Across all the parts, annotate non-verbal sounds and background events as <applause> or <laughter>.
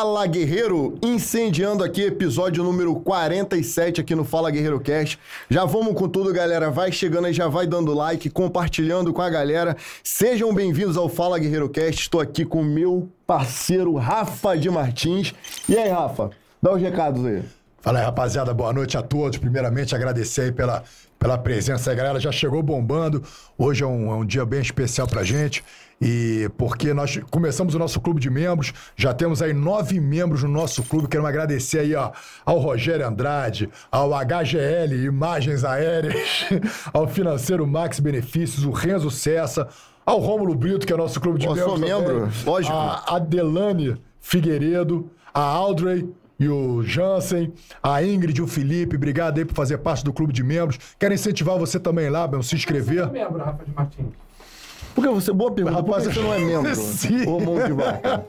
Fala Guerreiro, incendiando aqui episódio número 47 aqui no Fala Guerreiro Cast. Já vamos com tudo, galera. Vai chegando aí, já vai dando like, compartilhando com a galera. Sejam bem-vindos ao Fala Guerreiro Cast. Estou aqui com o meu parceiro Rafa de Martins. E aí, Rafa? Dá os recados aí. Fala aí, rapaziada. Boa noite a todos. Primeiramente, agradecer aí pela, pela presença. A galera já chegou bombando. Hoje é um, é um dia bem especial pra gente. E porque nós começamos o nosso clube de membros, já temos aí nove membros no nosso clube. Quero agradecer aí ó, ao Rogério Andrade, ao HGL Imagens Aéreas, <laughs> ao financeiro Max Benefícios, o Renzo Cessa, ao Rômulo Brito, que é nosso clube de membros. sou membro, também, lógico. A Adelane Figueiredo, a Audrey e o Jansen, a Ingrid e o Felipe, obrigado aí por fazer parte do clube de membros. Quero incentivar você também lá, Bel, se inscrever. É membro, Rafa de Martins. Por que você, boa pergunta, Rapaz, que você não é membro? <laughs> Ô, mão de vaca.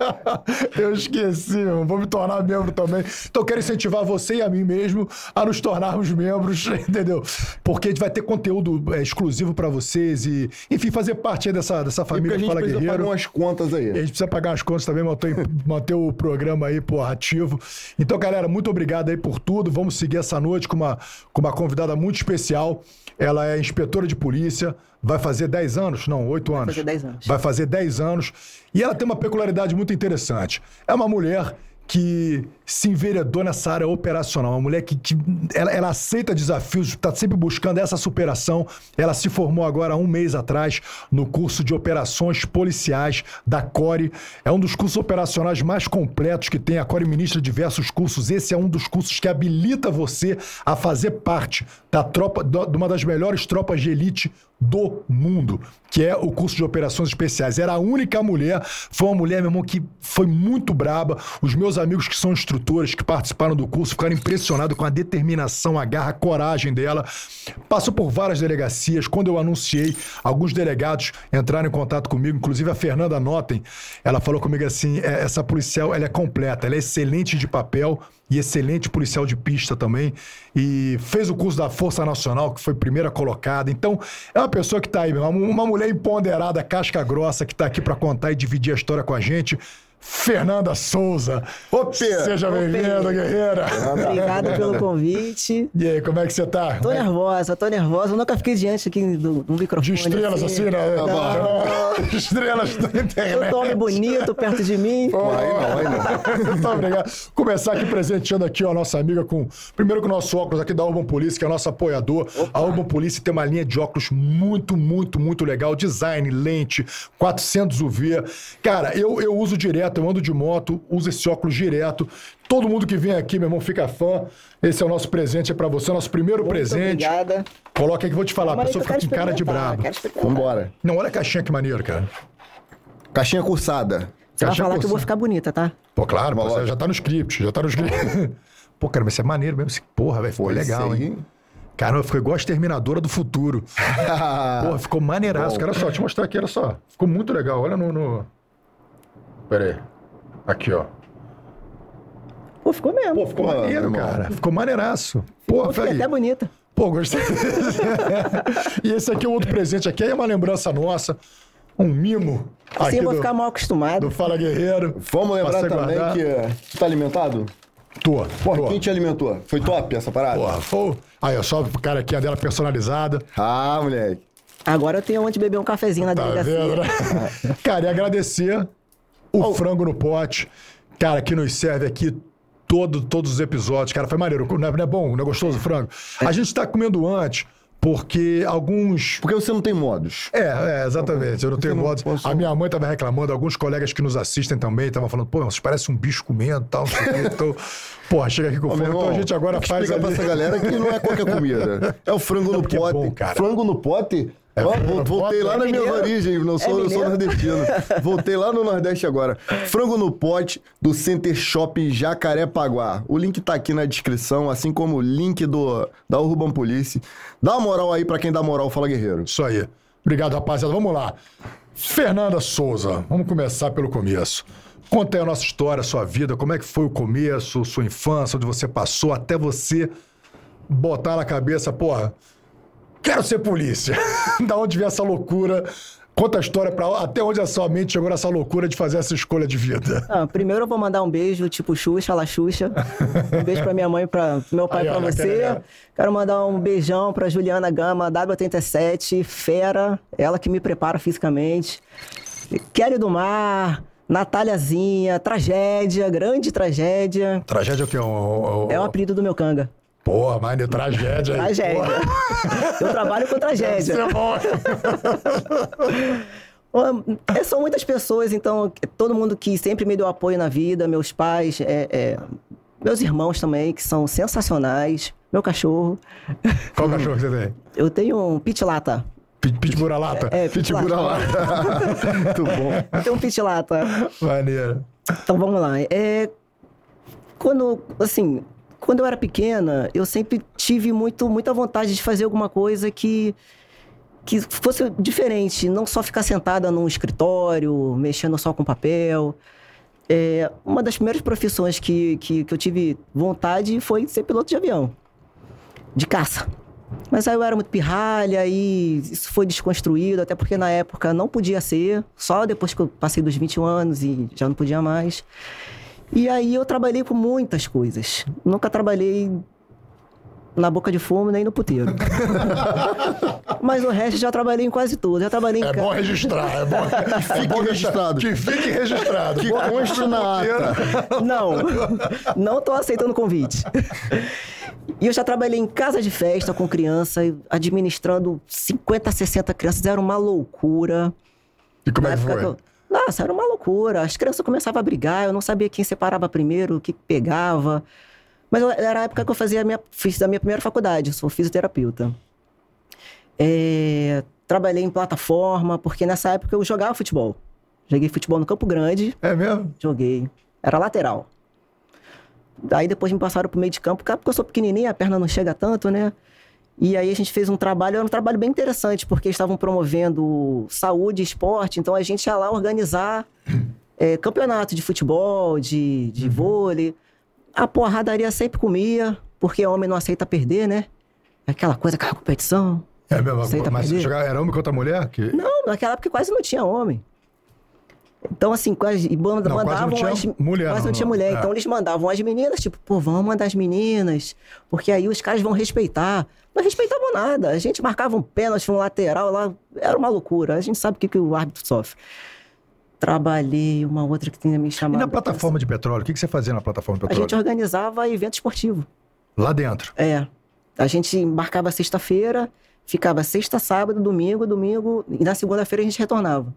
Eu esqueci, vou me tornar membro também. Então, quero incentivar você e a mim mesmo a nos tornarmos membros, <laughs> entendeu? Porque a gente vai ter conteúdo é, exclusivo pra vocês e, enfim, fazer parte aí dessa, dessa E porque família a gente Fala precisa Guerreiro. pagar umas contas E a aí. gente precisa pagar as contas também, manter, manter o programa aí, pô, ativo. Então, galera, muito obrigado aí por tudo. Vamos seguir essa noite com uma, com uma convidada muito especial. Ela é inspetora de polícia, vai fazer 10 anos? Não, 8 anos. fazer 10 anos. Vai fazer 10 anos. E ela tem uma peculiaridade muito interessante. É uma mulher que se enveredou nessa área operacional. Uma mulher que, que ela, ela aceita desafios, está sempre buscando essa superação. Ela se formou agora há um mês atrás no curso de operações policiais da CORE. É um dos cursos operacionais mais completos que tem. A CORE ministra diversos cursos. Esse é um dos cursos que habilita você a fazer parte da tropa, de uma das melhores tropas de elite do mundo, que é o curso de operações especiais. Era a única mulher, foi uma mulher, meu irmão, que foi muito braba. Os meus amigos que são instrutores, que participaram do curso, ficaram impressionados com a determinação, a garra, a coragem dela. Passou por várias delegacias. Quando eu anunciei, alguns delegados entraram em contato comigo, inclusive a Fernanda Notem. Ela falou comigo assim: "É, essa policial ela é completa, ela é excelente de papel e excelente policial de pista também. E fez o curso da Força Nacional, que foi primeira colocada. Então, é uma pessoa que tá aí, uma uma mulher empoderada, casca grossa, que tá aqui para contar e dividir a história com a gente. Fernanda Souza. Ope! Seja bem-vinda, guerreira. Obrigada <laughs> pelo convite. E aí, como é que você tá? Tô nervosa, tô nervosa. Eu nunca fiquei diante aqui do, do microfone. De estrelas, assim, né? Não. <laughs> Estrelas da Eu internet. tô homem bonito perto de mim. Aí não, aí não. <laughs> Muito obrigado. Começar aqui presenteando aqui ó, a nossa amiga com. Primeiro com o nosso óculos aqui da Urban Police, que é nosso apoiador. A Urban Police tem uma linha de óculos muito, muito, muito legal. Design, lente, 400 UV. Cara, eu, eu uso direto, eu ando de moto, uso esse óculos direto. Todo mundo que vem aqui, meu irmão, fica fã. Esse é o nosso presente para você, nosso primeiro Muito presente. obrigada. Coloca aí que eu vou te falar, a pessoa fica com cara de brabo. Vambora. Não, olha a caixinha que maneiro, cara. Caixinha cursada. Você vai Caixinha falar que eu vou cursada. ficar bonita, tá? Pô, claro, pô, Lógico. já tá no script, já tá no script. <laughs> Pô, cara, mas isso é maneiro mesmo. Porra, velho, ficou Pô, legal, hein? Caramba, ficou igual a Exterminadora do Futuro. <laughs> Porra, ficou maneiraço. Bom. Cara, só, deixa eu mostrar aqui, olha só. Ficou muito legal. Olha no. no... Pera aí. Aqui, ó. Pô, ficou mesmo. Pô, ficou Pô, maneiro, irmão. cara. Ficou maneiraço. Pô, Pô, fiquei até bonita. Pô, gostei. <laughs> e esse aqui é outro presente aqui. É uma lembrança nossa. Um mimo. Assim eu vou do, ficar mal acostumado. do Fala Guerreiro. Vamos lembrar também guardar. que eh, tu tá alimentado? Tô. Porra, tô. quem te alimentou? Foi top essa parada? Porra, foi. Aí, ó, só pro cara aqui, a dela personalizada. Ah, moleque. Agora eu tenho onde beber um cafezinho na Tá delegacia. vendo, né? <laughs> Cara, e agradecer o frango no pote, cara, que nos serve aqui todo, todos os episódios. Cara, foi maneiro. Não é, não é bom? Não é gostoso o frango? A gente tá comendo antes, porque alguns. Porque você não tem modos. É, é, exatamente. Eu não tenho não modo. posso- A minha mãe tava reclamando, alguns colegas que nos assistem também estavam falando, pô, vocês parecem um bicho comendo e tal, não sei o quê. Então, <laughs> porra, chega aqui com fome. meu Então a gente agora faz explicar ali. pra essa galera que não é qualquer comida. <laughs> É o frango no porque é pote. bom, cara. Frango no pote? No voltei lá É nas minhas mineiro? origens, não sou, É eu sou nordestino. <laughs> Voltei lá no Nordeste agora. Frango no pote do Center Shop Jacarepaguá. O link tá aqui na descrição, assim como o link do, da Urban Police. Dá uma moral aí pra quem dá moral, fala guerreiro. Isso aí. Obrigado, rapaziada. Vamos lá. Fernanda Souza, vamos começar pelo começo. Conta aí a nossa história, a sua vida, como é que foi o começo, sua infância, onde você passou, até você botar na cabeça, porra, quero ser polícia. <laughs> da onde veio essa loucura Conta a história pra até onde a sua mente chegou nessa loucura de fazer essa escolha de vida. Ah, primeiro eu vou mandar um beijo, tipo Xuxa, lá Xuxa. Um beijo pra minha mãe, pra pro meu pai, na você. galera. Quero mandar um beijão pra Juliana Gama, W87, fera, ela que me prepara fisicamente. Kelly do Mar, Nataliazinha, tragédia, grande tragédia. Tragédia é o quê? O, o, É o apelido do meu canga. Porra, mas de tragédia aí. Tragédia. Eu trabalho com tragédia. Isso é bom. <laughs> É, são muitas pessoas, então, todo mundo que sempre me deu apoio na vida, meus pais, é, é, meus irmãos também, que são sensacionais, meu cachorro. Qual cachorro que você tem? Eu tenho um pit lata. Pit- Pitbull lata? É, pit Pitbull lata. <laughs> Muito bom. Eu tenho um pit lata. Maneiro. Então vamos lá. É, quando, assim, quando eu era pequena, eu sempre tive muito, muita vontade de fazer alguma coisa que que fosse diferente, não só ficar sentada num escritório, mexendo só com papel. É, uma das primeiras profissões que, que, que eu tive vontade foi ser piloto de avião, de caça. Mas aí eu era muito pirralha e isso foi desconstruído, até porque na época não podia ser, só depois que eu passei dos 21 anos e já não podia mais. E aí eu trabalhei com muitas coisas. Nunca trabalhei na boca de fumo nem no puteiro. <laughs> Mas o resto já trabalhei em quase tudo. Já trabalhei em É ca- bom registrar, é bom. <laughs> Fique é bom registrado. Que fique registrado. Que conste na ata. Não, não tô aceitando convite. E eu já trabalhei em casa de festa com criança, administrando 50, 60 crianças. Era uma loucura. E como é Na que época foi? que eu- Nossa, era uma loucura. As crianças começavam a brigar, eu não sabia quem separava primeiro, o que pegava. Mas era a época que eu fazia a minha, fiz a minha primeira faculdade, sou fisioterapeuta. É, trabalhei em plataforma, porque nessa época eu jogava futebol. Joguei futebol no Campo Grande, É mesmo? joguei. Era lateral. Daí depois me passaram pro meio de campo, porque eu sou pequenininha, a perna não chega tanto, né? E aí a gente fez um trabalho, era um trabalho bem interessante, porque estavam promovendo saúde e esporte, então a gente ia lá organizar é, campeonato de futebol, de, de vôlei. A porradaria sempre comia, porque homem não aceita perder, né? Aquela coisa, aquela competição. É. Aceita Mas perder? era homem contra mulher? Que... Não, naquela época quase não tinha homem. Então, assim, quase, e manda- Não, quase não mandavam tinha as. mulher, Quase não, não tinha mulher. É. Então, eles mandavam as meninas, tipo, pô, vamos mandar as meninas, porque aí os caras vão respeitar. Não respeitavam nada. A gente marcava um pênalti, um lateral lá, era uma loucura. A gente sabe o que, que o árbitro sofre. Trabalhei, uma outra que tinha me E chamado. na plataforma de petróleo? O que que você fazia na plataforma de A petróleo? gente organizava evento esportivo. Lá dentro. É. A gente marcava sexta-feira, ficava sexta, sábado, domingo, domingo, e na segunda-feira a gente retornava.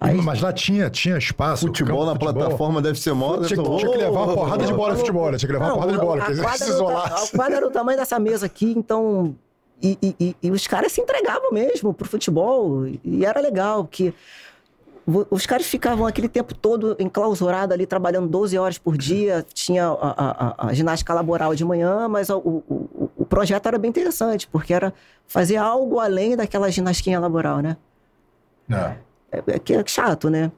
Aí- Mas lá tinha, tinha espaço. Futebol campo na futebol. plataforma deve ser. Tinha, deve que- ser- tinha que levar uma porrada de bola de futebol, né? Tinha que levar uma porrada de bola, a porque eles se o quadra era o tamanho dessa mesa aqui, então. E, e- e- e os caras se entregavam mesmo pro futebol. E era legal, porque vo- os caras ficavam aquele tempo todo enclausurados ali, trabalhando 12 horas por dia. Tinha a, a- a- ginástica laboral de manhã, mas o, o- o- o projeto era bem interessante, porque era fazer algo além daquela ginasquinha laboral, né? É. É, é que é chato, né?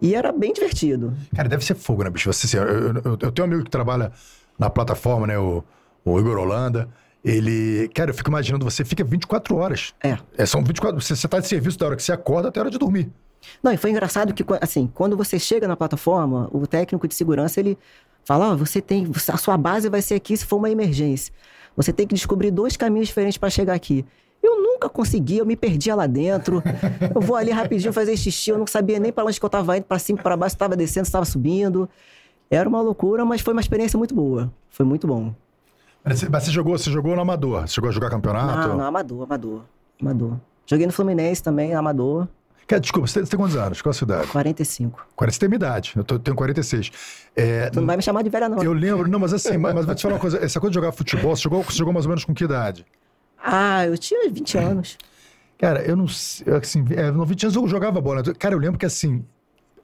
E era bem divertido. Cara, deve ser fogo, né, bicho? Você, assim, eu, eu- eu tenho um amigo que trabalha na plataforma, né? O, o Igor Holanda. Ele. Cara, eu fico imaginando, você fica 24 horas. É. É, são 24. Você, você tá de serviço da hora que você acorda até a hora de dormir. Não, e foi engraçado que, assim, quando você chega na plataforma, o técnico de segurança, ele fala, ó, você tem, a sua base vai ser aqui se for uma emergência. Você tem que descobrir dois caminhos diferentes para chegar aqui. Eu nunca consegui, eu me perdia lá dentro. Eu vou ali rapidinho fazer xixi, eu não sabia nem para onde que eu tava indo, para cima, para baixo, estava descendo, estava subindo. Era uma loucura, mas foi uma experiência muito boa. Foi muito bom. Mas você, jogou, você jogou no Amador? Você chegou a jogar campeonato? Não, não, amador, amador, amador. Joguei no Fluminense também, amador, Cara, desculpa, você tem, você tem quantos anos? Qual a sua idade? 45. 40, você tem minha idade. Eu tô- tenho 46. É, Tu não vai me chamar de velha, não. eu lembro, não, mas assim, mas, mas vou te falar uma coisa. Essa coisa de jogar futebol, você jogou, você jogou mais ou menos com que idade? Ah, eu tinha 20 <laughs> anos. Cara, eu não sei, eu, assim, é, no 20 anos eu jogava bola. Cara, eu lembro que assim,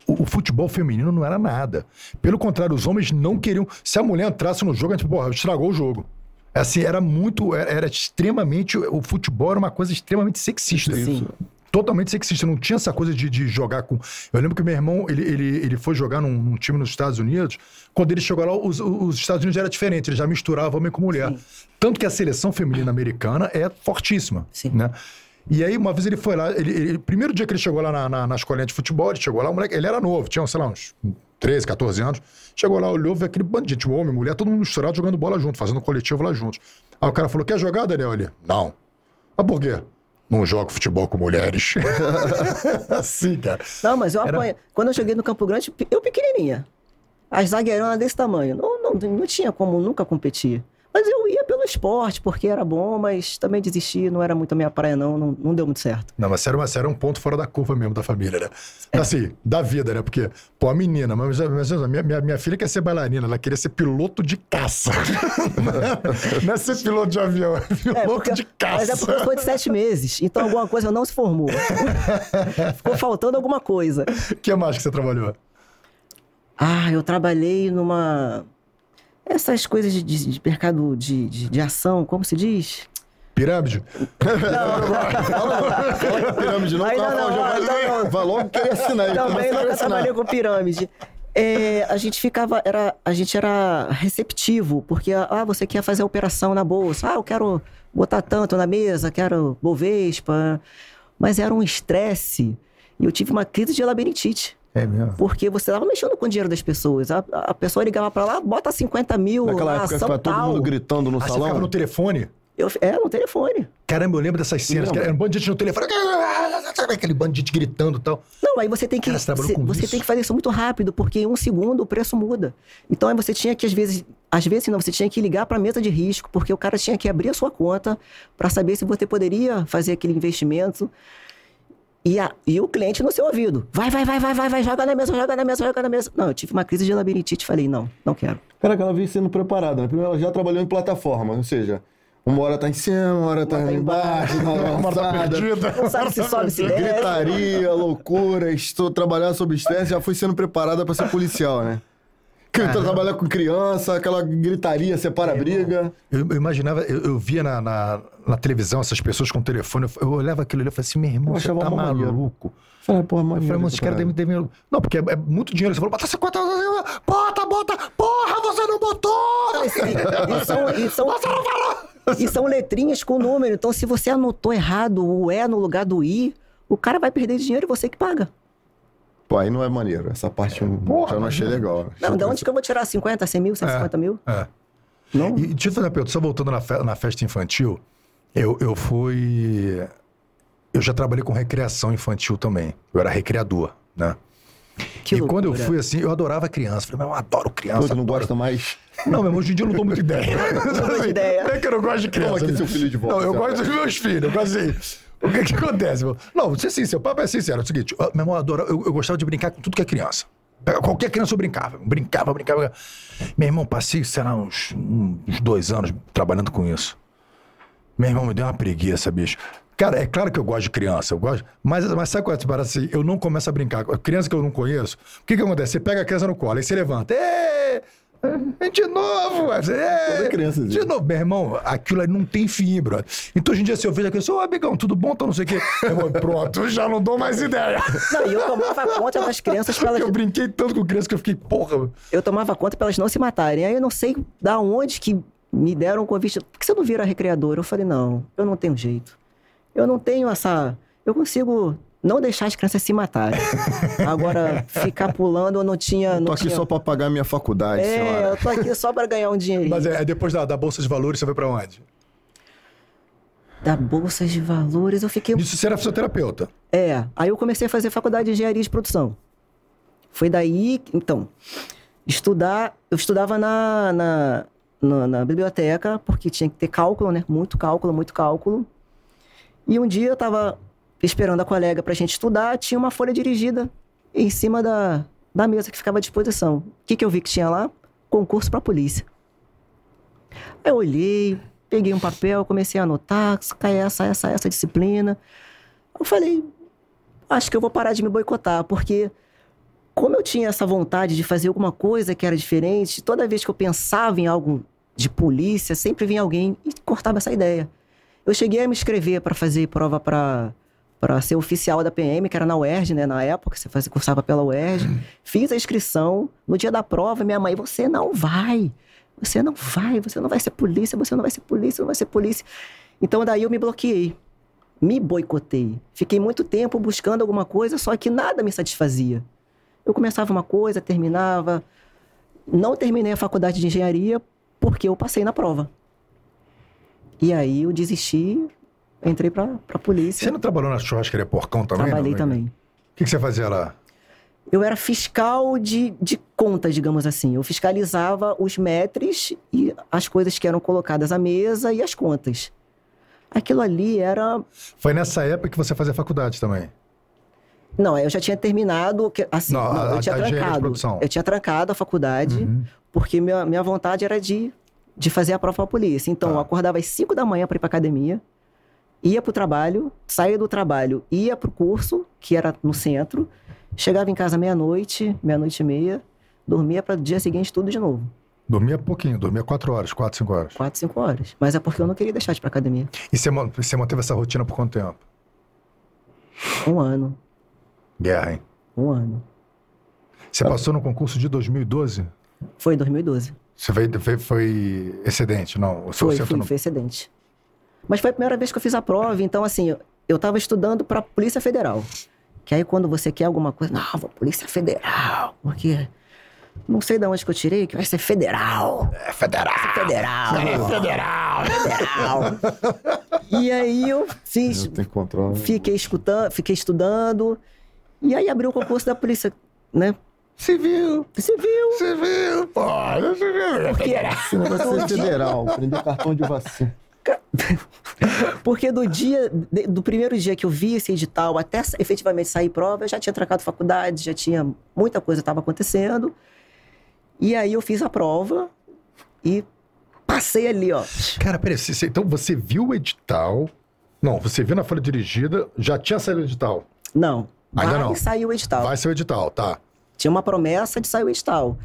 o, o futebol feminino não era nada. Pelo contrário, os homens não queriam. Se a mulher entrasse no jogo, a gente, porra, estragou o jogo. Assim, era muito. Era, era extremamente. O futebol era uma coisa extremamente sexista. Sim. Totalmente sexista. Não tinha essa coisa de, de jogar com. Eu lembro que meu irmão, ele, ele, ele foi jogar num, num time nos Estados Unidos. Quando ele chegou lá, os, os Estados Unidos era diferente. Ele já misturava homem com mulher. Sim. Tanto que a seleção feminina americana é fortíssima. Sim. Né? E aí, uma vez ele foi lá, ele, ele- primeiro dia que ele chegou lá na, na, na escolinha de futebol, ele chegou lá, o moleque, ele era novo, tinha, sei lá, uns 13, 14 anos. Chegou lá, olhou, viu aquele bando de gente, homem, mulher, todo mundo misturado jogando bola junto, fazendo coletivo lá juntos. Aí o cara falou: Quer jogar, Daniel? Ele, não. Mas por quê? Não jogo futebol com mulheres. <laughs> <laughs> assim, cara. Não, mas eu Era- apanho. Quando eu cheguei no Campo Grande, eu pequenininha. As zagueironas desse tamanho. Não, não, não tinha como nunca competir. Mas eu ia pelo esporte, porque era bom, mas também desisti, não era muito a minha praia, não, não, não deu muito certo. Não, mas sério, mas sério, é um ponto fora da curva mesmo da família, né? Assim, da vida, né? Porque, pô, a menina, mas, mas minha, minha, minha filha quer ser bailarina, ela queria ser piloto de caça. <laughs> não é ser piloto de avião, é piloto porque- de caça. mas é porque sou de sete meses, então alguma coisa não se formou. <laughs> Ficou faltando alguma coisa. O que mais que você trabalhou? Ah, eu trabalhei numa. Essas coisas de, de- mercado de, de, de ação, como se diz? Pirâmide? Fala pirâmide não, Ainda cara, não, já vai, ainda não. vai logo querer assinar. ele Também nunca assinar. trabalhei com pirâmide. É, a gente ficava, era, a gente era receptivo, porque ah, você quer fazer a operação na bolsa, ah, eu quero botar tanto na mesa, quero Bovespa, mas era um estresse e eu tive uma crise de labirintite. É mesmo. Porque você estava mexendo com o dinheiro das pessoas. A, a pessoa ligava para lá, bota 50 mil Naquela na época ficava todo mundo gritando no Ah, você salão. ficava no telefone? Eu, é, no telefone. Caramba, eu lembro dessas cenas, lembra? era um bando de gente no telefone. <laughs> Aquele bando de gente gritando e tal. Não, aí você tem que Cara, você você, com você isso? tem que fazer isso muito rápido, porque em um segundo o preço muda. Então aí você tinha que às vezes, às vezes não, você tinha que ligar para a mesa de risco, porque o cara tinha que abrir a sua conta para saber se você poderia fazer aquele investimento. E, a- e o cliente no seu ouvido. Vai, vai, vai, vai, vai, vai, joga na mesa, joga na mesa, joga na mesa. Não, eu tive uma crise de labirintite e falei, não, não quero. Cara, que ela veio sendo preparada, né? Primeiro ela já trabalhou em plataforma, ou seja, uma hora tá em cima, uma hora tá Uma tá embaixo, uma hora Uma tá avançada. perdida. Não sabe se sobe, se desce. Gritaria, loucura, estou trabalhando sob estresse, já foi sendo preparada pra ser policial, né? Que trabalhar com criança, aquela gritaria, separa a briga. Eu, eu imaginava, eu, eu via na, na, na televisão essas pessoas com telefone, eu, eu olhava aquilo ali e falei assim, meu irmão, Eu você tá maluco? Falei, porra, Eu maneiro falei, mas essa os caras devem, devem... Não, porque é, é muito dinheiro. Você falou, bota 50... Bota, bota! Porra, você não botou! E, e são, e, <laughs> são, e são letrinhas com número. Então, se você anotou errado o E no lugar do I, o cara vai perder dinheiro e você que paga. Pô, aí não é maneiro. Essa parte eu Porra, já não achei legal. Não, de onde que eu vou tirar 50, 100 mil, 150 mil? É. Não. E deixa eu fazer uma pergunta, só voltando na, fe- na festa infantil, eu, eu fui... Eu já trabalhei com recreação infantil também. Eu era recreador, né? Que e quando eu loucura. fui assim, eu adorava criança. Falei, mas eu adoro criança. Pô, tu não adoro. gosta mais? Não, meu irmão, hoje em dia eu não dou muita <laughs> ideia. muita ideia. Não é que eu não gosto de criança. Toma aqui seu filho de volta, Não, eu seu gosto dos meus filhos. Eu gosto assim. O que que acontece? Não, vou ser sincero, o papo é sincero. É o seguinte, ó, meu irmão, eu, adorava- eu, eu gostava de brincar com tudo que é criança. Qualquer criança eu brincava. Brincava, brincava. Meu irmão, passei, sei lá, uns, uns dois anos trabalhando com isso. Meu irmão, me deu uma preguiça, bicho. Cara, é claro que eu gosto de criança, eu gosto. Mas, mas sabe qual é parada assim? Eu não começo a brincar. Criança que eu não conheço, o que que acontece? Você pega a criança no colo, aí você levanta. Ê! É de novo! Toda criança. De novo, meu irmão, aquilo aí não tem fim, brother. Então hoje em dia, se eu vejo a criança, ô amigão, tudo bom? Então não sei o quê. Eu vou, pronto, já não dou mais ideia. Não, e eu tomava conta das crianças pra Porque elas. eu brinquei tanto com criança que eu fiquei, porra. Eu tomava conta pra elas não se matarem. Aí eu não sei da onde que me deram um convite. Por que você não vira recreador? Eu falei, não, eu não tenho jeito. Eu não tenho essa. Eu consigo não deixar as crianças se matarem. <laughs> Agora, ficar pulando, eu não tinha. Não Tô aqui tinha... só pra pagar minha faculdade, É, senhora. eu tô aqui só pra ganhar um dinheirinho. Mas é, é depois da, da Bolsa de Valores, você foi pra onde? Da Bolsa de Valores, eu fiquei. Nisso você era fisioterapeuta. É, aí eu comecei a fazer faculdade de engenharia de produção. Foi daí, então, estudar. Eu estudava na, na, na, na biblioteca, porque tinha que ter cálculo, né? Muito cálculo, muito cálculo. E um dia eu tava esperando a colega pra gente estudar, tinha uma folha dirigida em cima da, da mesa que ficava à disposição. O que, que eu vi que tinha lá? Concurso pra polícia. Eu olhei, peguei um papel, comecei a anotar, cai essa, essa, essa disciplina. Eu falei, acho que eu vou parar de me boicotar, porque como eu tinha essa vontade de fazer alguma coisa que era diferente, toda vez que eu pensava em algo de polícia, sempre vinha alguém e cortava essa ideia. Eu cheguei a me inscrever para fazer prova para para ser oficial da PM, que era na UERJ, né, na época, você fazia, cursava pela UERJ. Fiz a inscrição, no dia da prova, minha mãe, você não vai. Você não vai, você não vai ser polícia, você não vai ser polícia, não vai ser polícia. Então daí eu me bloqueei me boicotei. Fiquei muito tempo buscando alguma coisa, só que nada me satisfazia. Eu começava uma coisa, terminava. Não terminei a faculdade de engenharia porque eu passei na prova. E aí eu desisti, entrei pra, pra polícia. Você não trabalhou na churrascaria Porcão também? Trabalhei não? também. O que, que você fazia lá? Eu era fiscal de, de contas, digamos assim. Eu fiscalizava os metres e as coisas que eram colocadas à mesa e as contas. Aquilo ali era. Foi nessa época que você fazia faculdade também. Não, eu já tinha terminado. que- Assim, Não, não, a- eu tinha trancado. Eu tinha trancado a faculdade, Uhum. porque minha, minha vontade era de, de fazer a prova pra polícia. Então, Tá. eu acordava às 5 da manhã para ir pra academia, ia pro trabalho, saía do trabalho, ia pro curso, que era no centro, chegava em casa meia-noite, meia-noite e meia, dormia para dia seguinte tudo de novo. Dormia pouquinho, dormia quatro horas, quatro, cinco horas. Quatro, cinco horas. Mas é porque eu não queria deixar de ir pra academia. E você, você manteve essa rotina por quanto tempo? Um ano. Guerra, hein? Um ano. Você passou no concurso de 2012? Foi em 2012. Você veio, veio- foi excedente, não? O seu Foi, fui, não- foi excedente. Mas foi a primeira vez que eu fiz a prova, então assim, eu- eu tava estudando pra Polícia Federal. Que aí quando você quer alguma coisa, não, vou Polícia Federal, porque não sei de onde que eu tirei, que vai ser federal. É federal! Federal. É federal! Federal. <laughs> e aí eu fiz, Eu tenho controle. fiquei escutando, fiquei estudando, e aí abriu o concurso da Polícia, né? Civil! Civil. Civil! Pô, civil! Porque, Esse negócio é federal. Prender cartão de vacina. <laughs> porque do dia, do primeiro dia que eu vi esse edital até efetivamente sair prova, eu já tinha trancado faculdade, já tinha muita coisa estava acontecendo. E aí eu fiz a prova e passei ali, ó. Cara, peraí, você- então você viu o edital? Não, você viu na folha dirigida, já tinha saído o edital. Não, Ainda vai não. sair o edital. Vai ser o edital, tá. Tinha uma promessa de sair o edital.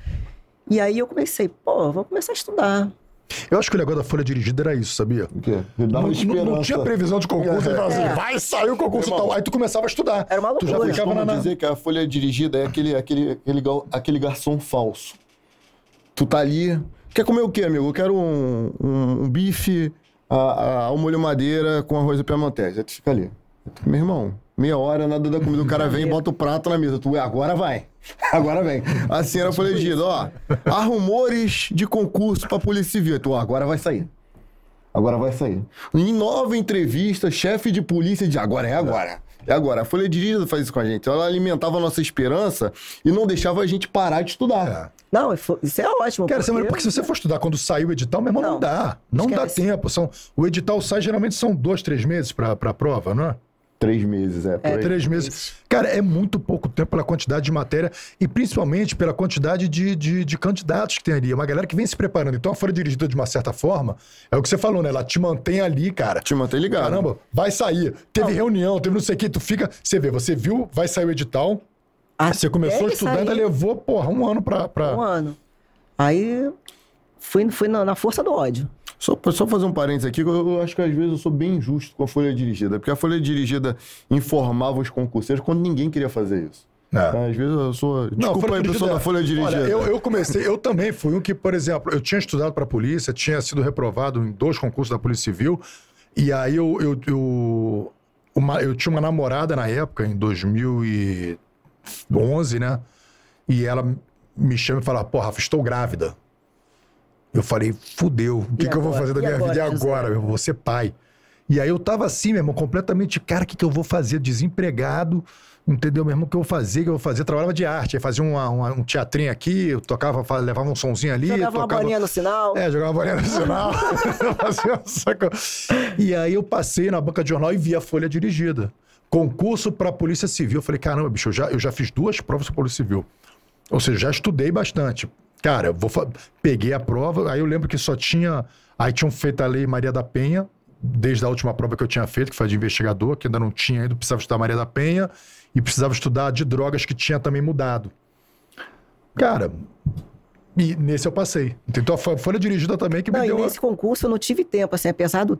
E aí eu comecei, pô, vou começar a estudar. Eu acho que o negócio da folha dirigida era isso, sabia? O quê? Não, uma não- esperança. não tinha previsão de concurso, ele falava assim, É. vai sair o concurso e Irmão. tal. Aí tu começava a estudar. Era uma Tu já loucura. ficava na... dizer que a folha dirigida é aquele, aquele, aquele, aquele garçom falso. Tu tá ali. Quer comer o quê, amigo? Eu quero um, um, um bife ao molho madeira com arroz e piamontese. Aí tu fica ali. Meu irmão, meia hora, nada da comida. O cara vem e bota o prato na mesa. Tu, "Ué, agora vai. <laughs> Agora vem. A folha dirigida. Ó, há rumores de concurso pra Polícia Civil. Tu, ó, agora vai sair. Agora vai sair. Em nova entrevista, chefe de polícia diz: agora é agora. É agora. A Folha dirigida faz isso com a gente. Ela alimentava a nossa esperança e não deixava a gente parar de estudar. É. Não, foi- isso é ótimo. Cara, porque... porque... se você for estudar quando sai o edital, meu irmão, não, Não. dá. Não dá Esquece. tempo. São... O edital sai, geralmente são dois, três meses pra, pra prova, não é? Três meses, é. aí. Três meses. Cara, é muito pouco tempo pela quantidade de matéria e principalmente pela quantidade de, de, de candidatos que tem ali. É uma galera que vem se preparando. Então a folha dirigida, de uma certa forma, é o que você falou, né? Ela te mantém ali, cara. Te mantém ligado. Caramba, vai sair. Teve reunião, teve não sei o que. Tu fica. Você vê, você viu, vai sair o edital. Até Você começou a ele estudar, ainda sair, levou, porra, um ano pra. pra... Um ano. Aí fui, fui na, na força do ódio. Só, só fazer um parênteses aqui, que eu, eu acho que às vezes eu sou bem injusto com a folha dirigida. Porque a folha dirigida informava os concurseiros quando ninguém queria fazer isso. É. Às vezes eu sou. Não, Desculpa folha aí, dirigida pessoa é- da folha dirigida. Olha, eu, eu comecei, eu também fui um que, por exemplo, eu tinha estudado para polícia, tinha sido reprovado em dois concursos da Polícia Civil, e aí eu, eu, eu, uma- eu tinha uma namorada na época, em 2011, né? E ela me chama e fala: Pô, Rafa, estou grávida. Eu falei: Fudeu, o que, que eu vou agora? fazer da E minha vida? E agora, José? agora? Eu vou ser pai. E aí eu tava assim, meu irmão, completamente, cara, o que, que eu vou fazer? Desempregado, entendeu, meu irmão? O que eu vou fazer? O que eu vou fazer? Eu trabalhava de arte, aí fazia uma- uma- um teatrinho aqui, eu tocava, levava um sonzinho ali, Jogava uma tocava... bolinha no sinal. É, jogava bolinha no sinal. <laughs> <laughs> E aí eu passei na banca de jornal e vi a folha dirigida. Concurso para Polícia Civil. Eu falei, caramba, bicho, eu já, eu já fiz duas provas para Polícia Civil. Ou seja, já estudei bastante. Cara, vou peguei a prova, aí eu lembro que só tinha. Aí tinham feito a lei Maria da Penha, desde a última prova que eu tinha feito, que foi de investigador, que ainda não tinha ainda, precisava estudar Maria da Penha, e precisava estudar de drogas que tinha também mudado. Cara, e nesse eu passei. Então a fo- folha dirigida também que me Não, e deu. a- nesse concurso eu não tive tempo, assim, apesar do-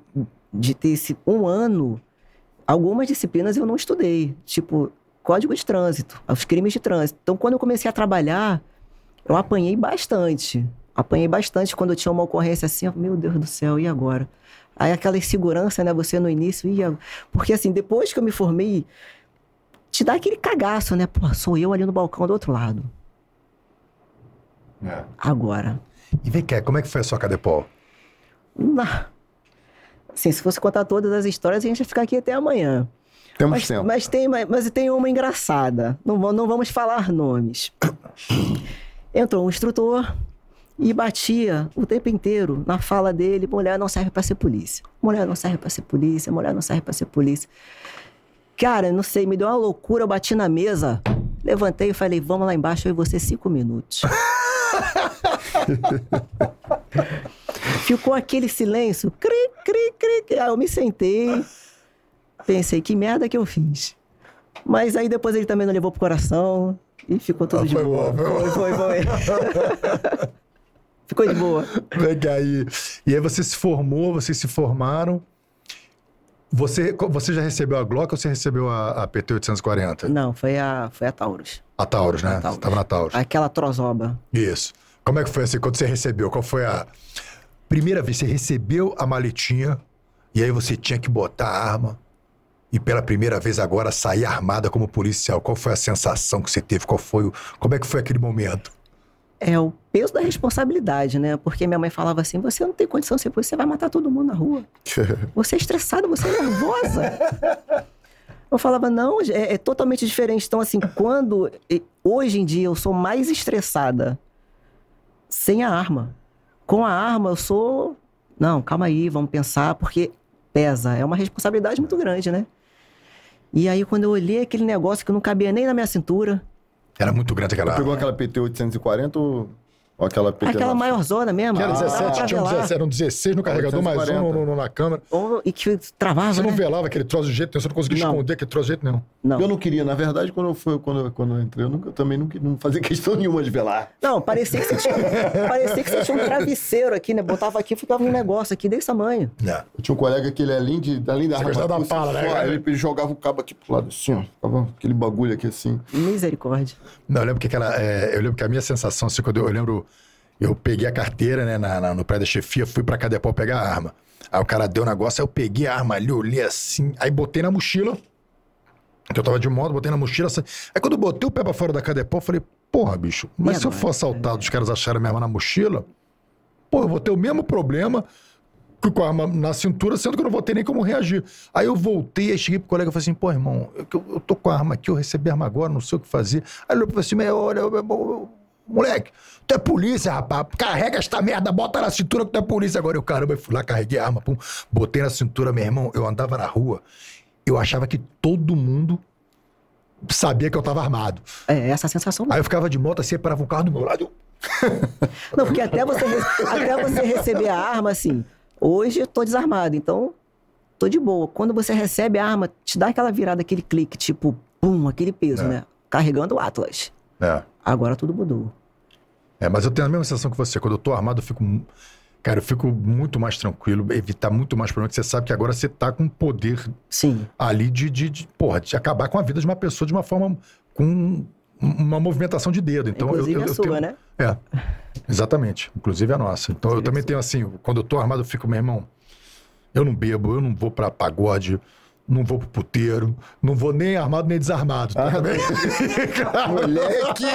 de ter esse um ano, algumas disciplinas eu não estudei, tipo código de trânsito, os crimes de trânsito. Então, quando eu comecei a trabalhar, eu apanhei bastante. Apanhei bastante quando eu tinha uma ocorrência assim, eu, meu Deus do céu, e agora? Aí aquela insegurança, né? Você no início ia. Porque assim, depois que eu me formei, te dá aquele cagaço, né? Pô, sou eu ali no balcão do outro lado. É. Agora. E vem cá, como é que foi a sua Cadepol? Não. Assim, se fosse contar todas as histórias, a gente ia ficar aqui até amanhã. Temos Mas, tempo. mas, tem, mas, mas tem uma engraçada. Não, não vamos falar nomes. Entrou um instrutor e batia o tempo inteiro na fala dele: mulher não serve pra ser polícia. Mulher não serve pra ser polícia. Mulher não serve pra ser polícia. Cara, não sei, me deu uma loucura. Eu bati na mesa, levantei e falei: vamos lá embaixo, eu e você cinco minutos. <laughs> Ficou aquele silêncio, cri, cri, cri, cri. Aí eu me sentei, pensei, que merda que eu fiz. Mas aí depois ele também não levou pro coração e ficou tudo Ah, de foi boa. bom, foi Foi, foi, foi. ficou de boa. Cá aí. E aí você se formou, vocês se formaram. Você, você já recebeu a Glock ou você recebeu a, a PT 840? Não, foi a, foi a Taurus. A Taurus, né? A Taurus. Você tava na Taurus. Aquela trozoba. Isso. Como é que foi assim, quando você recebeu? Qual foi a primeira vez? Você recebeu a maletinha e aí você tinha que botar a arma e pela primeira vez agora sair armada como policial. Qual foi a sensação que você teve? Qual foi o... Como é que foi aquele momento? É o peso da responsabilidade, né? Porque minha mãe falava assim: você não tem condição de ser polícia, você vai matar todo mundo na rua. <laughs> Você é estressada, você é nervosa. Eu falava, não, é, é totalmente diferente. Então, assim, quando. Hoje em dia eu sou mais estressada sem a arma. Com a arma eu sou. Não, calma aí, vamos pensar, porque pesa. É uma responsabilidade muito grande, né? E aí, quando eu olhei aquele negócio que não cabia nem na minha cintura, Era muito grande aquela Pegou arma. aquela PT 840 ou ou aquela aquela maior zona mesmo. Que era dava 17, pra tinha um velar. 17, eram 16 no carregador, mais um 840. no, no- na câmera. Ou- E que travava, Você não né? velava aquele troço de jeito nenhum, você não conseguia Não. esconder aquele troço de jeito nenhum. Não. Eu não queria, na verdade, quando eu, fui, quando, eu- quando eu entrei, eu, nunca, eu também não, não fazia <laughs> questão nenhuma de velar. Não, parecia que, você tinha, parecia que você tinha um travesseiro aqui, né? Botava aqui e ficava um negócio aqui desse tamanho. É. Eu tinha um colega que ele, além, de, além da arma, da pala, né, fora, ele, ele jogava o cabo aqui pro lado assim, ó. Ficava aquele bagulho aqui assim. Misericórdia. Não, eu lembro que aquela. é, eu lembro que a minha sensação, assim, quando eu, eu lembro. Eu peguei a carteira, né, na, na- no prédio da chefia, fui pra Cadepol pegar a arma. Aí o cara deu um negócio, aí eu peguei a arma ali, olhei assim, aí botei na mochila. Que eu tava de moto, botei na mochila. Assim. Aí quando eu botei o pé pra fora da Cadepol, eu falei, porra, bicho, mas se eu for assaltado, os caras acharem minha arma na mochila, pô, eu vou ter o mesmo problema que com a arma na cintura, sendo que eu não vou ter nem como reagir. Aí eu voltei, aí cheguei pro colega e falei assim, pô, irmão, eu, eu- eu tô com a arma aqui, eu recebi a arma agora, não sei o que fazer. Aí ele olhou pra cima e olha, eu- eu- eu- moleque, tu é polícia, rapaz, carrega esta merda, bota na cintura que tu é polícia agora. Eu, caramba, eu fui lá, carreguei a arma, pum, botei na cintura, meu irmão, eu andava na rua, eu achava que todo mundo sabia que eu tava armado. É essa a sensação. Aí eu ficava de moto assim, parava um carro do meu lado, eu... <laughs> Não, porque até você, até você receber a arma, assim, hoje eu tô desarmado, então tô de boa. Quando você recebe a arma, te dá aquela virada, aquele clique, tipo, pum, aquele peso, É. né? Carregando o Atlas. É. Agora tudo mudou. É, mas eu tenho a mesma sensação que você. Quando eu tô armado, eu fico. Cara, eu fico muito mais tranquilo, evitar muito mais problema, que você sabe que agora você tá com poder Sim. ali de, de, de, porra, de acabar com a vida de uma pessoa de uma forma. com um- uma movimentação de dedo. Então, Inclusive eu, eu, a eu sua, tenho- né? É, exatamente. Inclusive a nossa. Então eu Inclusive também a tenho assim, quando eu tô armado, eu fico, meu irmão, eu não bebo, eu não vou pra pagode, não vou pro puteiro, não vou nem armado nem desarmado. Tá? Ah, <laughs> Moleque!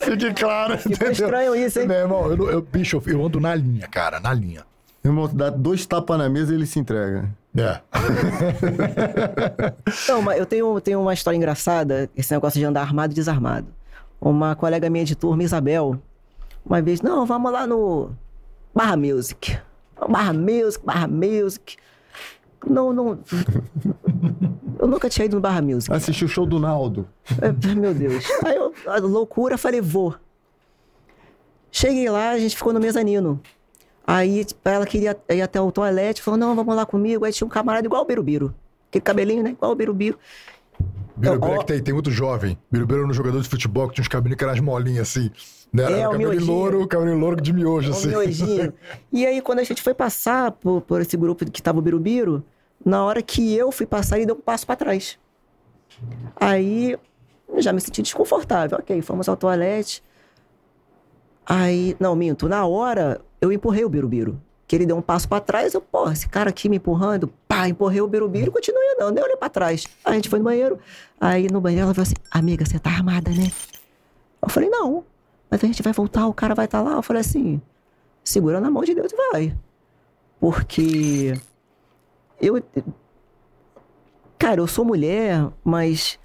<laughs> Fique claro. Ficou estranho isso, hein? Meu irmão, eu, eu- bicho, eu, ando na linha, cara, na linha. Irmão, dá dois tapas na mesa e ele se entrega. É. <laughs> Não, mas eu tenho, tenho uma história engraçada, esse negócio de andar armado e desarmado. Uma colega minha de turma, Isabel, uma vez, não, vamos lá no Barra Music. Barra Music, Barra Music. Não, não. Eu nunca tinha ido no Barra Music. Assistiu o show do Naldo. É, Meu Deus. Aí eu, a loucura, falei, vou. Cheguei lá, a gente ficou no mezanino. Aí ela queria ir até o toalete, falou, não, vamos lá comigo. Aí tinha um camarada igual o Birubiru. Aquele cabelinho, né? Igual o Birubiru. Birubiru é que tem, tem muito jovem. Birubiru era um jogador de futebol que tinha uns cabelinhos que eram as molinhas assim. Né? É, Era o cabelo louro, cabelo louro de miojo, Um assim. miojinho. <laughs> E aí, quando a gente foi passar por, por esse grupo que tava o Birubiru, na hora que eu fui passar, ele deu um passo pra trás. Aí, já me senti desconfortável. Ok, fomos ao toalete. Aí, não, minto. Na hora, eu empurrei o Birubiru, que ele deu um passo pra trás, eu, pô, esse cara aqui me empurrando, pá, empurrei o birubiru e continuei andando, nem olhei pra trás. Aí a gente foi no banheiro, aí no banheiro ela falou assim, amiga, você tá armada, né? Eu falei, não, mas a gente vai voltar, o cara vai estar lá. Eu falei assim, segura na mão de Deus e vai. Porque eu. Cara, eu sou mulher, mas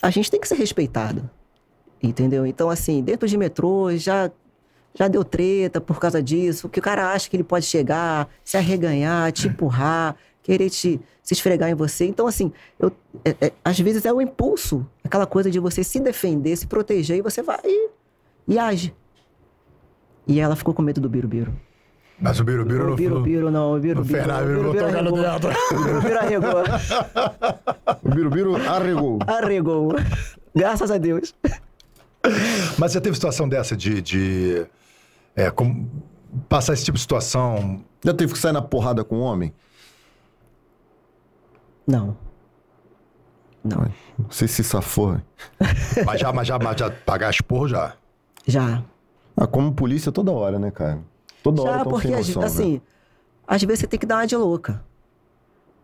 a gente tem que ser respeitado. Entendeu? Então, assim, dentro de metrô já, já deu treta por causa disso, que o cara acha que ele pode chegar, se arreganhar, te empurrar, querer te se esfregar em você. Então, assim, eu, é, é, às vezes é o impulso, aquela coisa de você se defender, se proteger, e você vai e, e age. E ela ficou com medo do Birubiru. Mas o Birubiru O não Birubiru não, o Birubiru. Não fez nada, o ele botou a cara arregou. dentro. O Birubiru arregou. <laughs> O Birubiru arregou. Arregou. Graças a Deus. Mas já teve situação dessa de. de é, como, passar esse tipo de situação. Já teve que sair na porrada com um homem? Não. Não. Você se safou. <laughs> Mas já, mas já, mas já pagar esporro já. Já. Ah, como polícia toda hora, né, cara? Toda hora Já, tão porque, assim, às vezes você tem que dar uma de louca.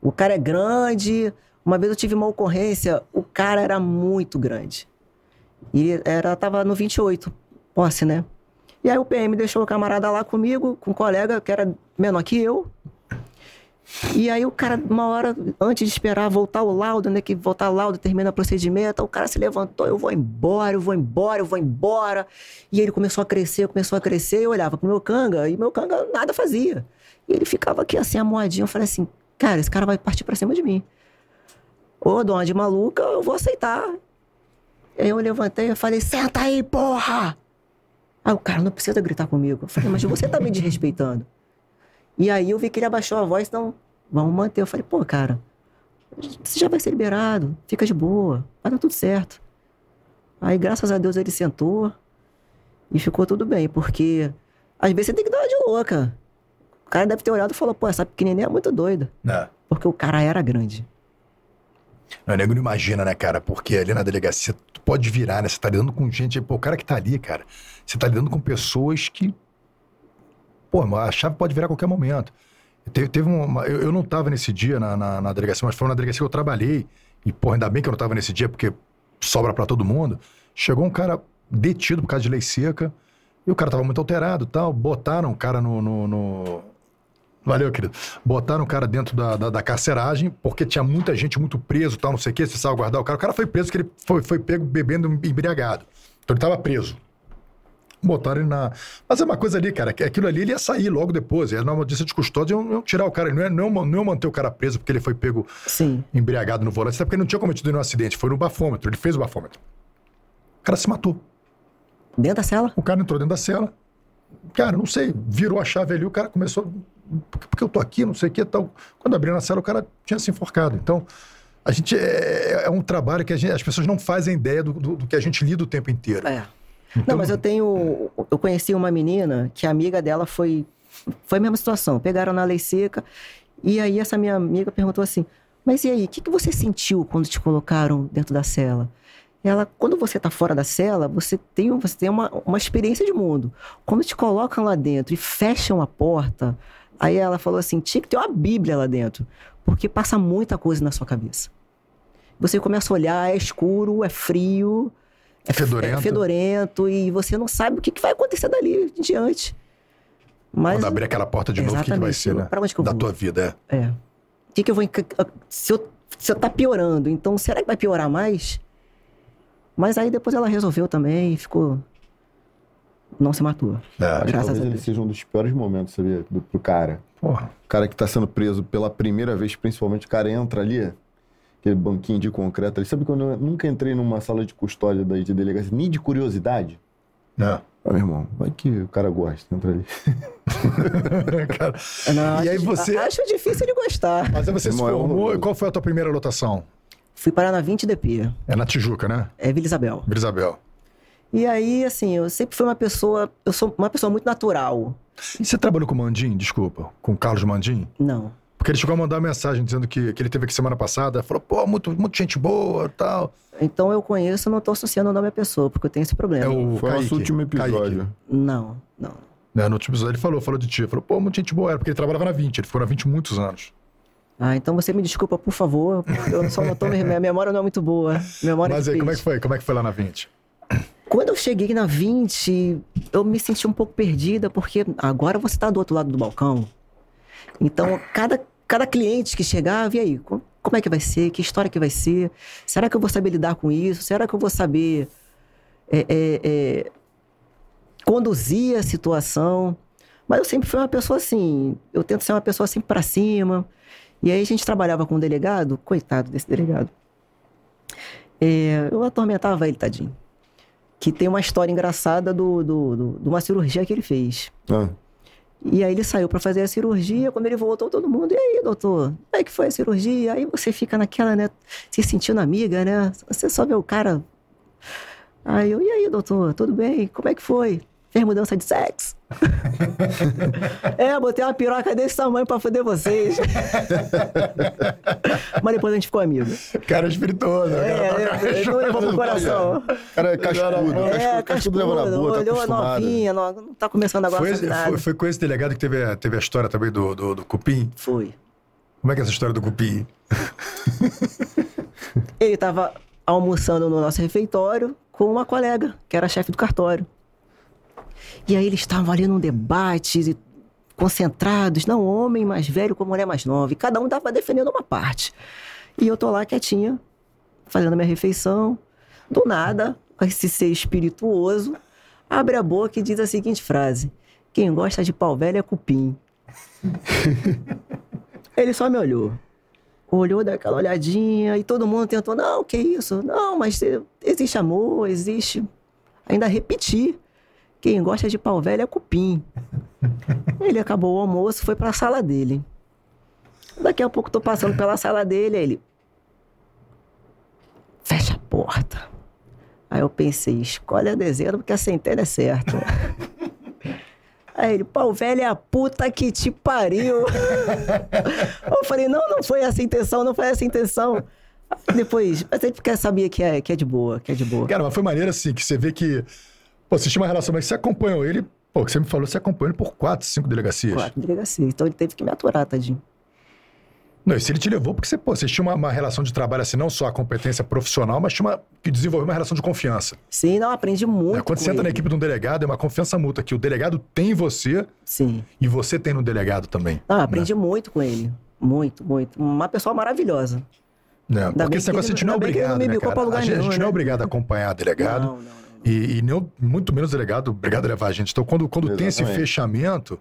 O cara é grande. Uma vez eu tive uma ocorrência, o cara era muito grande. E era, tava no 28, posse, né? E aí o PM deixou o camarada lá comigo, com um colega que era menor que eu. E aí o cara, uma hora antes de esperar voltar o laudo, né? Que voltar o laudo, termina o procedimento, o cara se levantou, eu vou embora, eu vou embora, eu vou embora. E ele começou a crescer, começou a crescer, eu olhava pro meu canga, e meu canga nada fazia. E ele ficava aqui assim, amoadinho, eu falei assim, cara, esse cara vai partir pra cima de mim. Ô, dona de maluca, eu vou aceitar. Aí eu levantei e falei, senta aí, porra! Aí o cara, não precisa gritar comigo. Eu falei, mas você tá me desrespeitando. E aí eu vi que ele abaixou a voz, então, vamos manter. Eu falei, pô, cara, você já vai ser liberado, fica de boa, vai dar tudo certo. Aí, graças a Deus, ele sentou e ficou tudo bem, porque às vezes você tem que dar uma de louca. O cara deve ter olhado e falou, pô, essa pequenininha é muito doida. Né? Porque o cara era grande. Não, o nego não imagina, né, cara? Porque ali na delegacia, tu pode virar, né? Você tá lidando com gente. Pô, o cara que tá ali, cara. Você tá lidando com pessoas que. Pô, a chave pode virar a qualquer momento. Teve, teve uma. Eu, eu não tava nesse dia na, na, na delegacia, mas foi na delegacia que eu trabalhei. E, pô, ainda bem que eu não tava nesse dia, porque sobra pra todo mundo. Chegou um cara detido por causa de lei seca. E o cara tava muito alterado tal. Botaram o cara no- no- no, Valeu, querido. Botaram o cara dentro da, da, da carceragem, porque tinha muita gente muito preso, tal, não sei o quê, você precisava guardar o cara. O cara foi preso porque ele foi, foi pego bebendo embriagado. Então ele tava preso. Botaram ele na. Mas é uma coisa ali, cara, que aquilo ali ele ia sair logo depois. Era uma audiência de custódia, iam, iam tirar o cara. Não é, não, é, não é manter o cara preso porque ele foi pego Sim. embriagado no volante, até porque ele não tinha cometido nenhum acidente, foi no bafômetro, ele fez o bafômetro. O cara se matou. Dentro da cela? O cara entrou dentro da cela. Cara, não sei, virou a chave ali, o cara começou. Por que- por que eu tô aqui? Não sei o que tal. Quando abriu na cela, o cara tinha se enforcado. Então, a gente. É, é um trabalho que gente- as pessoas não fazem ideia do, do- do que a gente lida o tempo inteiro. É. Então- Não, mas eu tenho. Eu conheci uma menina que a amiga dela foi. Foi a mesma situação. Pegaram na lei seca. E aí essa minha amiga perguntou assim: Mas e aí, o que, que você sentiu quando te colocaram dentro da cela? Ela, quando você tá fora da cela, você tem, você tem uma, uma experiência de mundo. Quando te colocam lá dentro e fecham a porta, aí ela falou assim: tinha que ter uma Bíblia lá dentro. Porque passa muita coisa na sua cabeça. Você começa a olhar, é escuro, é frio, É fedorento. é fedorento e você não sabe o que, que vai acontecer dali em diante. Mas, Quando abrir aquela porta de novo, o que, que vai ser, né? Pra onde que eu da vou? tua vida, é. é. O que, que eu vou. Se eu, se eu tá piorando, então será que vai piorar mais? Mas aí depois ela resolveu também e ficou. Não se matou. É. Graças talvez a ele Deus. seja um dos piores momentos, sabia? Do, pro cara. Porra. O cara que tá sendo preso pela primeira vez, principalmente, o cara entra ali, aquele banquinho de concreto ali. Sabe quando eu nunca entrei numa sala de custódia daí de delegacia, nem de curiosidade? É. Ah, meu irmão, vai que o cara gosta, entra ali. <laughs> Cara, Não, E aí acho- você- Acho difícil ele gostar. Mas aí você se Irmão, é formou. horroroso. e qual foi a tua primeira lotação? Fui parar na 20 DP, É na Tijuca, né? é Vila Isabel. Vila Isabel. E aí, assim, eu sempre fui uma pessoa. Eu sou uma pessoa muito natural. E você trabalhou com o Mandim, desculpa? Com o Carlos Mandim? Não. Porque ele chegou a mandar uma mensagem dizendo que, que ele teve aqui semana passada. Falou, pô, muito, muito gente boa tal. Então eu conheço, não tô associando o nome à pessoa, porque eu tenho esse problema. É o Foi o Kaique. nosso último episódio. Kaique. Não, não. Né, no último episódio ele falou, falou de ti. Falou, pô, muita gente boa era, porque ele trabalhava na 20, ele ficou na 20 muitos anos. Ah, então você me desculpa, por favor. porque Eu só não tô. Minha memória não é muito boa. Memória Mas de aí, como é que foi? Como é que foi lá na 20? Quando eu cheguei na 20, eu me senti um pouco perdida, porque agora você tá do outro lado do balcão. Então, cada, cada cliente que chegava, e aí, co- como é que vai ser? Que história que vai ser? Será que eu vou saber lidar com isso? Será que eu vou saber é, é, é, conduzir a situação? Mas eu sempre fui uma pessoa assim, eu tento ser uma pessoa assim pra cima. E aí a gente trabalhava com um delegado, coitado desse delegado. É, eu atormentava ele, tadinho que tem uma história engraçada do, do, do- de uma cirurgia que ele fez. Ah. E aí ele saiu pra fazer a cirurgia, quando ele voltou, todo mundo, e aí, doutor? Como é que foi a cirurgia? Aí você fica naquela, né, se sentindo amiga, né? Você só vê o cara. Aí eu, e aí, doutor, tudo bem? Como é que foi? Fez mudança de sexo? <laughs> é, botei uma piroca desse tamanho pra foder vocês. <laughs> Mas depois a gente ficou amigo. Cara espirituoso. É, é, não levou pro coração. Cara, é cascudo. É, cascudo, cascudo leva na boa, tá olhou a acostumado. novinha, não, não tá começando agora Foi, foi, foi com esse delegado que teve, a- teve a história também do, do, do Cupim? Foi. Como é que é essa história do Cupim? Ele tava almoçando no nosso refeitório com uma colega, que era chefe do cartório. E aí eles estavam ali num debate, concentrados, não homem mais velho com mulher mais nova. E cada um tava defendendo uma parte. E eu tô lá quietinha, fazendo minha refeição. Do nada, esse ser espirituoso abre a boca e diz a seguinte frase: Quem gosta de pau velho é cupim. <laughs> Ele só me olhou. Olhou daquela olhadinha e todo mundo tentou, não, que isso? Não, mas eh, existe amor, existe. Ainda repetir. Quem gosta de pau velho é cupim. Ele acabou o almoço, foi pra sala dele. Daqui a pouco tô passando pela sala dele, aí ele. Fecha a porta. Aí eu pensei, escolhe a dezena porque a centena é certa. Aí ele, pau velho é a puta que te pariu. eu falei, não, não foi essa a intenção, não foi essa a intenção. Depois, mas ele porque sabia que é, que é de boa, que é de boa. Cara, mas foi maneiro assim, que você vê que. Pô, você tinha uma relação, mas você acompanhou ele. Pô, que você me falou, você acompanhou ele por quatro, cinco delegacias. Quatro delegacias. Então ele teve que me aturar, tadinho. Não, e se ele te levou, porque você, pô, vocês tinham uma, uma relação de trabalho, assim, não só a competência profissional, mas tinha uma, que desenvolveu uma relação de confiança. Sim, não, aprendi muito. né? Quando você entra na ele. equipe de um delegado, é uma confiança mútua, que o delegado tem em você Sim. e você tem no delegado também. Não, aprendi muito com ele. Muito, muito. Uma pessoa maravilhosa. Né? Porque bem esse negócio a gente não é obrigado, não né, cara? a gente, a nenhum, gente não é né? obrigado a acompanhar delegado. Não, não, não. E, e nem- muito menos delegado obrigado a levar a gente. Então, quando, quando tem esse fechamento,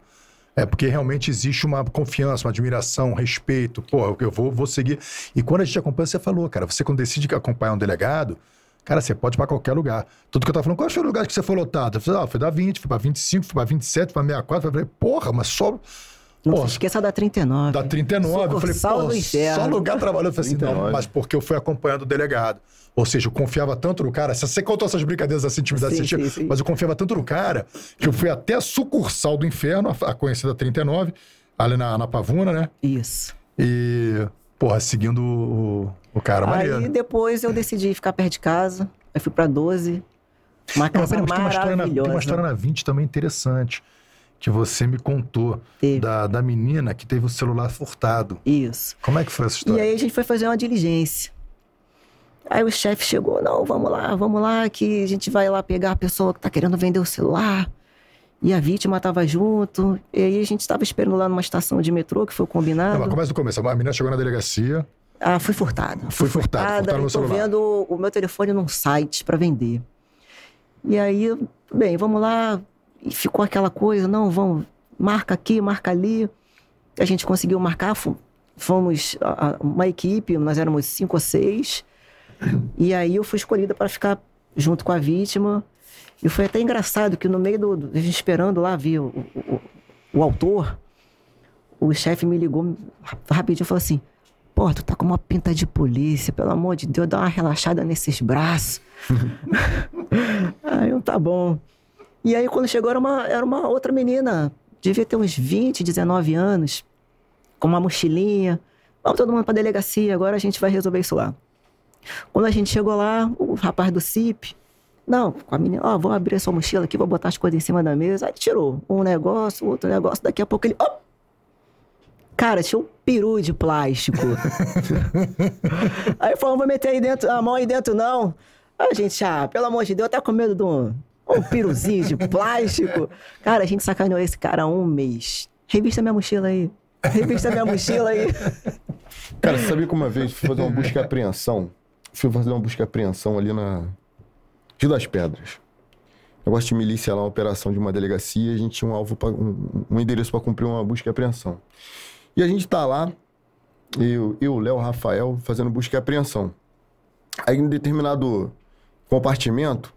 é porque realmente existe uma confiança, uma admiração, um respeito. Pô, eu vou, vou seguir. E quando a gente acompanha, você falou, cara, você quando decide acompanhar um delegado, cara, você pode ir pra qualquer lugar. Tudo que eu tava falando, qual foi o lugar que você foi lotado? Eu falei, ah, foi da 20, foi pra 25, foi pra 27, foi pra 64. Eu falei, porra, mas só. Não Pô, se esqueça da 39. da 39. Eu falei, pô, só lugar trabalhando. Eu falei assim, não, 39. mas porque eu fui acompanhando o delegado. Ou seja, eu confiava tanto no cara. Você contou essas brincadeiras dessa intimidade, Sim, sim, sim. mas eu confiava tanto no cara que eu fui até a sucursal do inferno, a, conhecida 39, ali na, na Pavuna, né? Isso. E, porra, seguindo o, o cara Aí maneiro. depois eu decidi ficar perto de casa. Aí fui pra 12. Uma Não, mas casa peraí, mas tem uma, história na, tem maravilhosa. uma história na 20 também interessante, que você me contou, Teve. da, da menina que teve o celular furtado. Isso. Como é que foi essa E história? aí a gente foi fazer uma diligência. Aí o chefe chegou, não, vamos lá, vamos lá, que a gente vai lá pegar a pessoa que tá querendo vender o celular. E a vítima tava junto. E aí a gente tava esperando lá numa estação de metrô, que foi Não, combinado. mas começa do começo. A menina chegou na delegacia, Ah, fui furtada. Foi furtado, furtaram e meu tô celular. vendo o meu telefone num site para vender. E aí, bem, vamos lá. E ficou aquela coisa, não, vamos, marca aqui, marca ali. A gente conseguiu marcar, fomos uma equipe, nós éramos cinco ou seis. E aí eu fui escolhida para ficar junto com a vítima. E foi até engraçado que no meio do. do- esperando lá ver o, o, o- o autor, o chefe me ligou rapidinho e falou assim: Pô, tu tá com uma pinta de polícia, pelo amor de Deus, dá uma relaxada nesses braços. <laughs> aí eu, tá bom. E aí quando chegou era uma, era uma outra menina, devia ter uns 20, 19 anos, com uma mochilinha. Vamos todo mundo pra delegacia, agora a gente vai resolver isso lá. Quando a gente chegou lá, o rapaz do CIP Não, com a menina, ó, vou abrir a sua mochila aqui, vou botar as coisas em cima da mesa. Aí tirou um negócio, outro negócio, daqui a pouco ele. Ó! Cara, tinha um peru de plástico. <laughs> aí falou, vou meter aí dentro, a mão aí dentro, não. Aí a gente, ah, pelo amor de Deus, tá com medo de um, um piruzinho de plástico. Cara, a gente sacaneou esse cara há um mês. Revista minha mochila aí. Revista minha mochila aí. Cara, sabia que uma vez fui fazer uma busca e apreensão? Fui fazer uma busca e apreensão ali na Rio das Pedras. Negócio de milícia lá, uma operação de uma delegacia, a gente tinha um alvo, pra, um, um endereço para cumprir uma busca e apreensão. E a gente tá lá, eu, eu Léo, Rafael, fazendo busca e apreensão. Aí em determinado compartimento,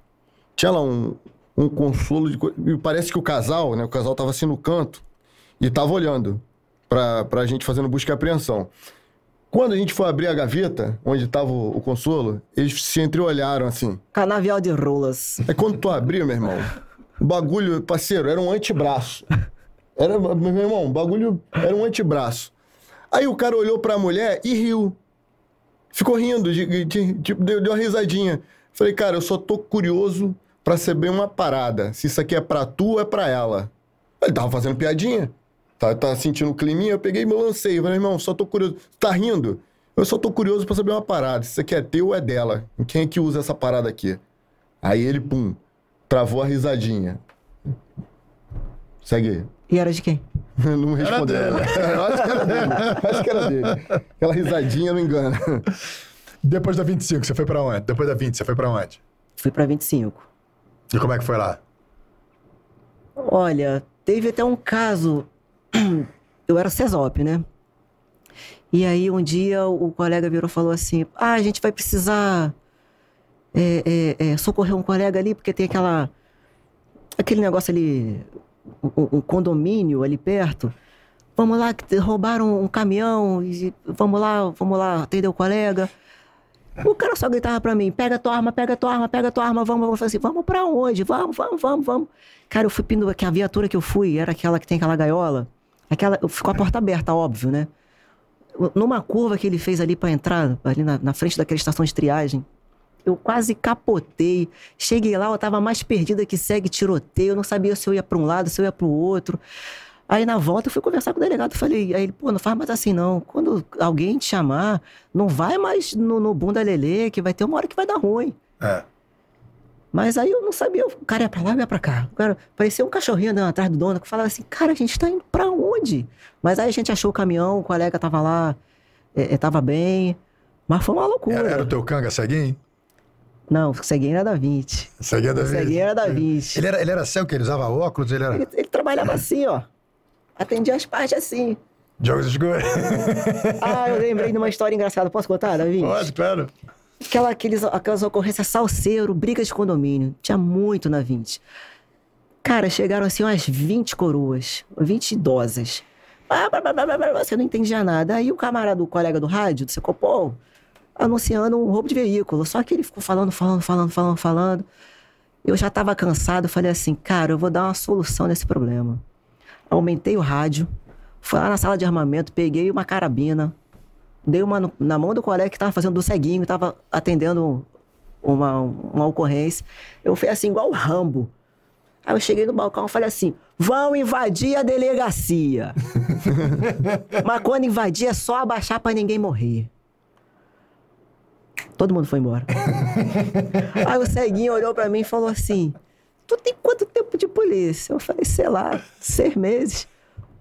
tinha lá um, um consolo de. E parece que o casal, né? O casal tava assim no canto e tava olhando pra, pra gente fazendo busca e apreensão. Quando a gente foi abrir a gaveta, onde tava o, o consolo, eles se entreolharam assim. Canavial de rolas. Aí quando tu abriu, meu irmão, o bagulho, parceiro, era um antebraço. Era, meu irmão, o bagulho era um antebraço. Aí o cara olhou pra mulher e riu. Ficou rindo, de, de- tipo, deu, deu uma risadinha. Falei, cara, eu só tô curioso pra saber uma parada. Se isso aqui é pra tu ou é pra ela. Ele tava fazendo piadinha. Tá, tá sentindo o climinha, eu peguei e me lancei. Falei, irmão, só tô curioso. Tá rindo? Eu só tô curioso pra saber uma parada. Se isso aqui é teu ou é dela. Quem é que usa essa parada aqui? Aí ele, pum, travou a risadinha. Segue aí. E era de quem? <laughs> Não respondeu. <laughs> Eu acho que era dele. Acho que era dele. Aquela risadinha não engana. Depois da 25, você foi pra onde? Depois da 20, você foi pra onde? Fui pra 25. E como é que foi lá? Olha, teve até um caso. <clears throat> Eu era CESOP, né? E aí um dia o colega virou e falou assim: Ah, a gente vai precisar é, é, é, socorrer um colega ali, porque tem aquela. aquele negócio ali. um, um condomínio ali perto. Vamos lá, roubaram um caminhão, e vamos lá, vamos lá atender o colega. O cara só gritava pra mim: pega tua arma, pega tua arma, pega tua arma, vamos. Eu falei assim: vamos pra onde? Vamos, vamos, vamos, vamos. Cara, eu fui pendurar, que a viatura que eu fui era aquela que tem aquela gaiola. Aquela, ficou a porta aberta, óbvio, né? Numa curva que ele fez ali pra entrar, ali na, na frente daquela estação de triagem, eu quase capotei. Cheguei lá, eu tava mais perdida que segue tiroteio. Eu não sabia se eu ia pra um lado, se eu ia pro outro. Aí na volta eu fui conversar com o delegado. Falei, aí ele, pô, não faz mais assim não. Quando alguém te chamar, não vai mais no, no bunda lelê, que vai ter uma hora que vai dar ruim. É. Mas aí eu não sabia, o cara ia pra lá, ia pra cá. O cara parecia um cachorrinho andando atrás do dono, que falava assim, cara, a gente tá indo pra onde? Mas aí a gente achou o caminhão, o colega tava lá, é, é, tava bem. Mas foi uma loucura. Era, era o teu canga, ceguinho? Não, o ceguinho era da 20. Ceguinho da O ceguinho era da 20. Ele era, ele era cego, que ele usava óculos, ele era... Ele, ele trabalhava assim, ó. Atendia as partes assim. Jogos de escuro. <laughs> Ah, eu lembrei de uma história engraçada. Posso contar, Davi? Pode, claro. Aquela, aqueles, aquelas ocorrências salseiro, briga de condomínio. Tinha muito na 20. Cara, chegaram assim umas 20 coroas, 20 idosas. Você não entendia nada. Aí o camarada, o colega do rádio, do Secopol, anunciando um roubo de veículo. Só que ele ficou falando, falando, falando, falando, falando. Eu já estava cansado, falei assim, cara, eu vou dar uma solução nesse problema. Aumentei o rádio, fui lá na sala de armamento, peguei uma carabina, dei uma no- na mão do colega que estava fazendo do ceguinho, estava atendendo uma, uma ocorrência. Eu fui assim, igual o Rambo. Aí eu cheguei no balcão e falei assim: vão invadir a delegacia. <laughs> Mas quando invadir é só abaixar pra ninguém morrer. Todo mundo foi embora. <laughs> Aí o ceguinho olhou pra mim e falou assim: Tu tem quanto tempo de polícia? Eu falei, sei lá, seis meses.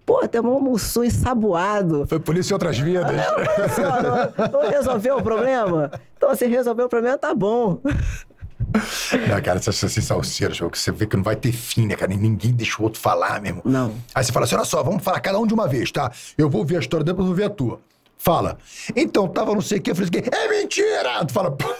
Pô, tem um almoço ensaboado. Foi polícia em outras vidas. Assim, ó, não, não resolveu o problema? Então, se resolveu o problema, tá bom. Não, cara, essas, esses salseiros, jogo que você vê que não vai ter fim, né, cara? Ninguém deixa o outro falar mesmo. Não. Aí você fala assim: olha só, vamos falar cada um de uma vez, tá? Eu vou ouvir a história, depois eu vou ver a tua. Fala. Então, tava não sei o que, eu falei assim, é mentira! Tu fala, pô,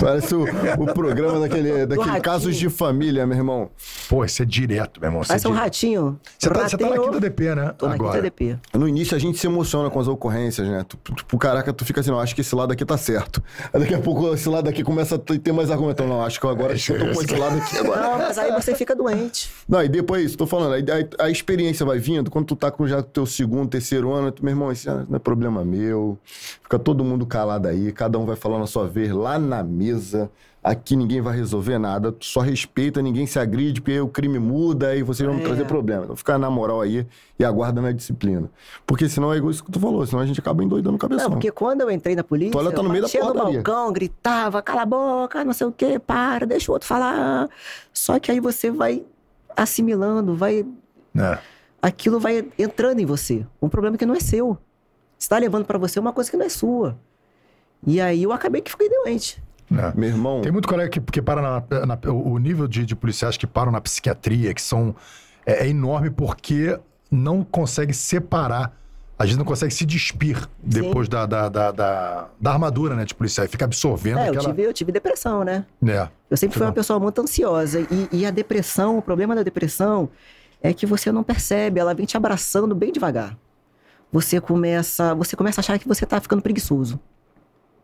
Parece o, o programa daquele, daquele. Casos de Família, meu irmão. pô, isso é direto, meu irmão. Isso é Parece um direto. ratinho. Você tá, você tá na quinta DP, né? Tô na Agora. quinta DP. No início a gente se emociona com as ocorrências, né? Tu, tu, tu- caraca, tu fica assim, não, acho que esse lado aqui tá certo. Aí daqui a pouco esse lado aqui começa a ter mais argumento. Então, Não, acho que agora acho que eu tô com esse <laughs> lado aqui agora. Não, mas aí você fica doente. Não, e depois, tô falando, aí a, a experiência vai vindo, quando tu tá com já o teu segundo, terceiro ano, tu, meu irmão, isso não é problema meu. Fica todo mundo calado aí, cada um vai falando a sua vez lá na mesa. Aqui ninguém vai resolver nada, só respeita, ninguém se agride, porque aí o crime muda e vocês vão É. trazer problema. Então fica na moral aí e aguarda na disciplina. Porque senão é igual isso que tu falou, senão a gente acaba endoidando o cabeção. Não, porque quando eu entrei na polícia, Tu olha, tá no meio da batia no balcão, gritava, cala a boca, não sei o quê, para, deixa o outro falar. Só que aí você vai assimilando, vai É. aquilo vai entrando em você. Um problema que não é seu. Você tá levando pra você uma coisa que não é sua. E aí eu acabei que fiquei doente. É. Meu irmão, Tem muito colega que, que para na, na- o nível de, de policiais que param na psiquiatria, que são é, é enorme porque não consegue separar, às vezes não consegue se despir depois da, da, da, da, da armadura né, de policial, e fica absorvendo É, eu aquela. tive, eu tive depressão, né? É. Eu sempre fui Não. uma pessoa muito ansiosa. E, e a depressão, o problema da depressão é que você não percebe, ela vem te abraçando bem devagar. Você começa, você começa a achar que você tá ficando preguiçoso.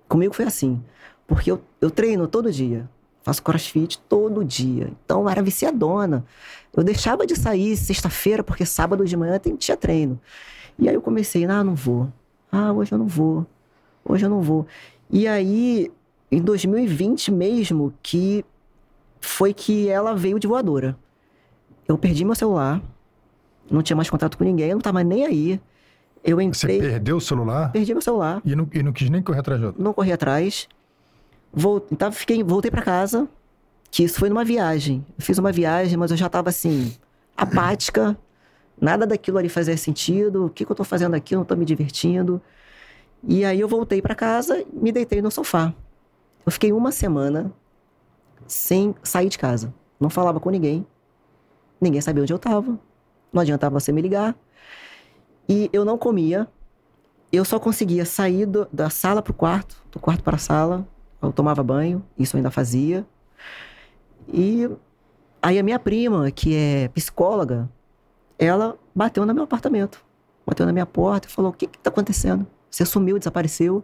Comigo foi assim. Porque eu, eu treino todo dia. Faço crossfit todo dia. Então eu era viciadona. Eu deixava de sair sexta-feira, porque sábado de manhã tinha treino. E aí eu comecei, ah, não vou. Ah, hoje eu não vou. Hoje eu não vou. E aí, em 2020 mesmo, que foi que ela veio de voadora. Eu perdi meu celular, não tinha mais contato com ninguém, eu não tava nem aí. Eu Você entrei, perdeu o celular perdi meu celular, e não, e não quis nem correr atrás de outro. não corri atrás. Vol- então, fiquei, voltei pra casa, que isso foi numa viagem. Eu fiz uma viagem, mas eu já tava assim, apática. Nada daquilo ali fazia sentido. O que, que eu tô fazendo aqui? Eu não tô me divertindo. E aí eu voltei pra casa me deitei no sofá. Eu fiquei uma semana sem sair de casa. Não falava com ninguém. Ninguém sabia onde eu tava. Não adiantava você me ligar. E eu não comia. Eu só conseguia sair do- da sala pro quarto, do quarto para a sala. Eu tomava banho, isso ainda fazia. E aí a minha prima, que é psicóloga, ela bateu no meu apartamento. Bateu na minha porta e falou: O que que tá acontecendo? Você sumiu, desapareceu.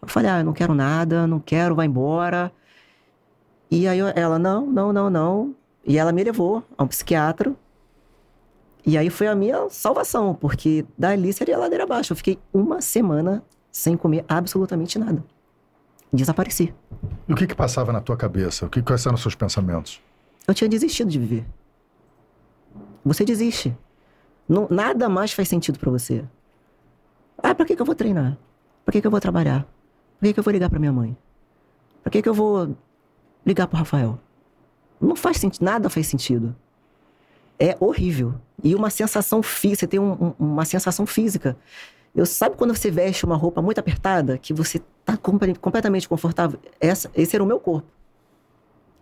Eu falei: Ah, eu não quero nada, não quero, vai embora. E aí ela: Não, não, não, não. E ela me levou a um psiquiatra. E aí foi a minha salvação, porque dali seria ladeira abaixo. Eu fiquei uma semana sem comer absolutamente nada. Desapareci. E o que que passava na tua cabeça? O que quais eram os seus pensamentos? Eu tinha desistido de viver. Você desiste. Não- nada mais faz sentido pra você. Ah, pra que, que eu vou treinar? Pra que, que eu vou trabalhar? Pra que, que eu vou ligar pra minha mãe? Pra que, que eu vou ligar pro Rafael? Não faz sentido, nada faz sentido. É horrível. E uma sensação física, você tem um- um- uma sensação física. Eu sabe quando você veste uma roupa muito apertada, que você tá comple- completamente confortável? Essa, esse era o meu corpo.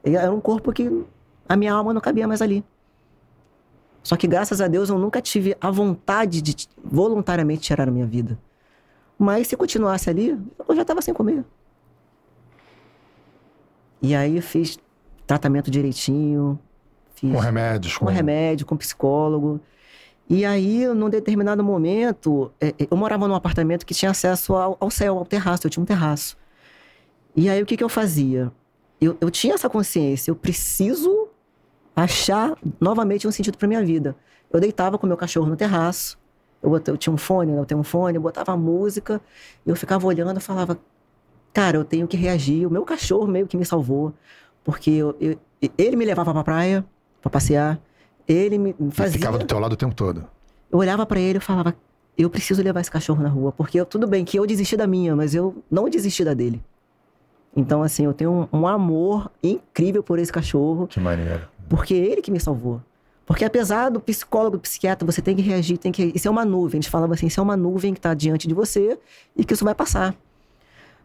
Era um corpo que a minha alma não cabia mais ali. Só que graças a Deus eu nunca tive a vontade de voluntariamente tirar a minha vida. Mas se continuasse ali, eu já estava sem comer. E aí eu fiz tratamento direitinho, fiz Com remédios? com remédio, com psicólogo. E aí, num determinado momento, é, é, eu morava num apartamento que tinha acesso ao, céu, ao terraço, eu tinha um terraço. E aí, o que, que eu fazia? Eu, eu tinha essa consciência, eu preciso achar novamente um sentido para minha vida. Eu deitava com meu cachorro no terraço, eu, eu tinha um fone, né, eu tenho um fone, eu botava música, eu ficava olhando e falava, cara, eu tenho que reagir. O meu cachorro meio que me salvou, porque eu- eu- ele me levava pra praia, pra passear, ele me Ele fazia... ficava do teu lado o tempo todo. Eu olhava pra ele e falava, eu preciso levar esse cachorro na rua, porque eu- tudo bem que eu desisti da minha, mas eu não desisti da dele. Então, assim, eu tenho um, um amor incrível por esse cachorro, Que maneiro. porque é ele que me salvou. Porque apesar do psicólogo, do psiquiatra, você tem que reagir, tem que. Isso é uma nuvem. Eles falavam assim: isso é uma nuvem que está diante de você e que isso vai passar.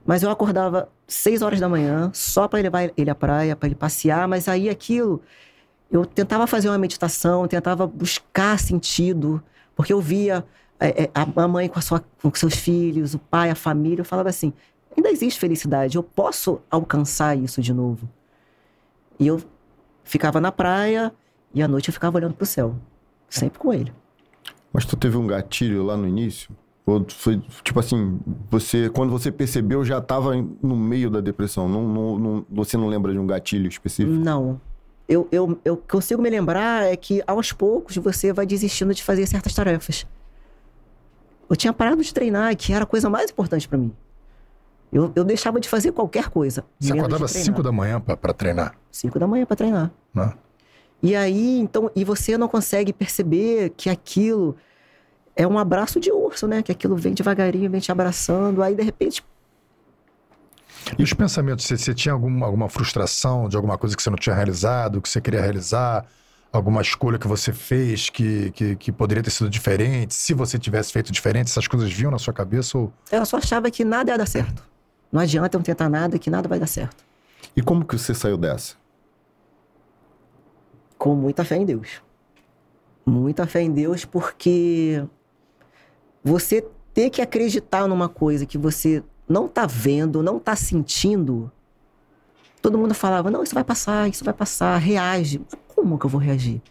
Mas eu acordava seis horas da manhã só para levar ele à praia, para ele passear, mas aí aquilo. Eu tentava fazer uma meditação, tentava buscar sentido, porque eu via é, é, a mãe com, a sua, com seus filhos, o pai, a família. Eu falava assim: ainda existe felicidade, eu posso alcançar isso de novo. E eu ficava na praia e à noite eu ficava olhando pro céu, sempre com ele. Mas tu teve um gatilho lá no início? Ou foi, tipo assim, você, quando você percebeu, já tava em- no meio da depressão? Não, não- não- você não lembra de um gatilho específico? Não. Eu, eu, eu consigo me lembrar é que aos poucos você vai desistindo de fazer certas tarefas. Eu tinha parado de treinar, que era a coisa mais importante pra mim. Eu, eu deixava de fazer qualquer coisa. Você acordava treinar. 5 da manhã pra, pra treinar, 5 da manhã para treinar. né? E aí, então, e você não consegue perceber que aquilo é um abraço de urso, né? Que aquilo vem devagarinho, vem te abraçando, aí de repente, E os pensamentos, você, você tinha alguma, alguma frustração de alguma coisa que você não tinha realizado, que você queria realizar? Alguma escolha que você fez que, que, que poderia ter sido diferente? Se você tivesse feito diferente, essas coisas vinham na sua cabeça ou... eu só achava que nada ia dar certo. Não adianta eu não tentar nada, que nada vai dar certo. E como que você saiu dessa? Com muita fé em Deus. Muita fé em Deus, porque você ter que acreditar numa coisa que você não tá vendo, não tá sentindo. Todo mundo falava: não, isso vai passar, isso vai passar, reage. Como que eu vou reagir?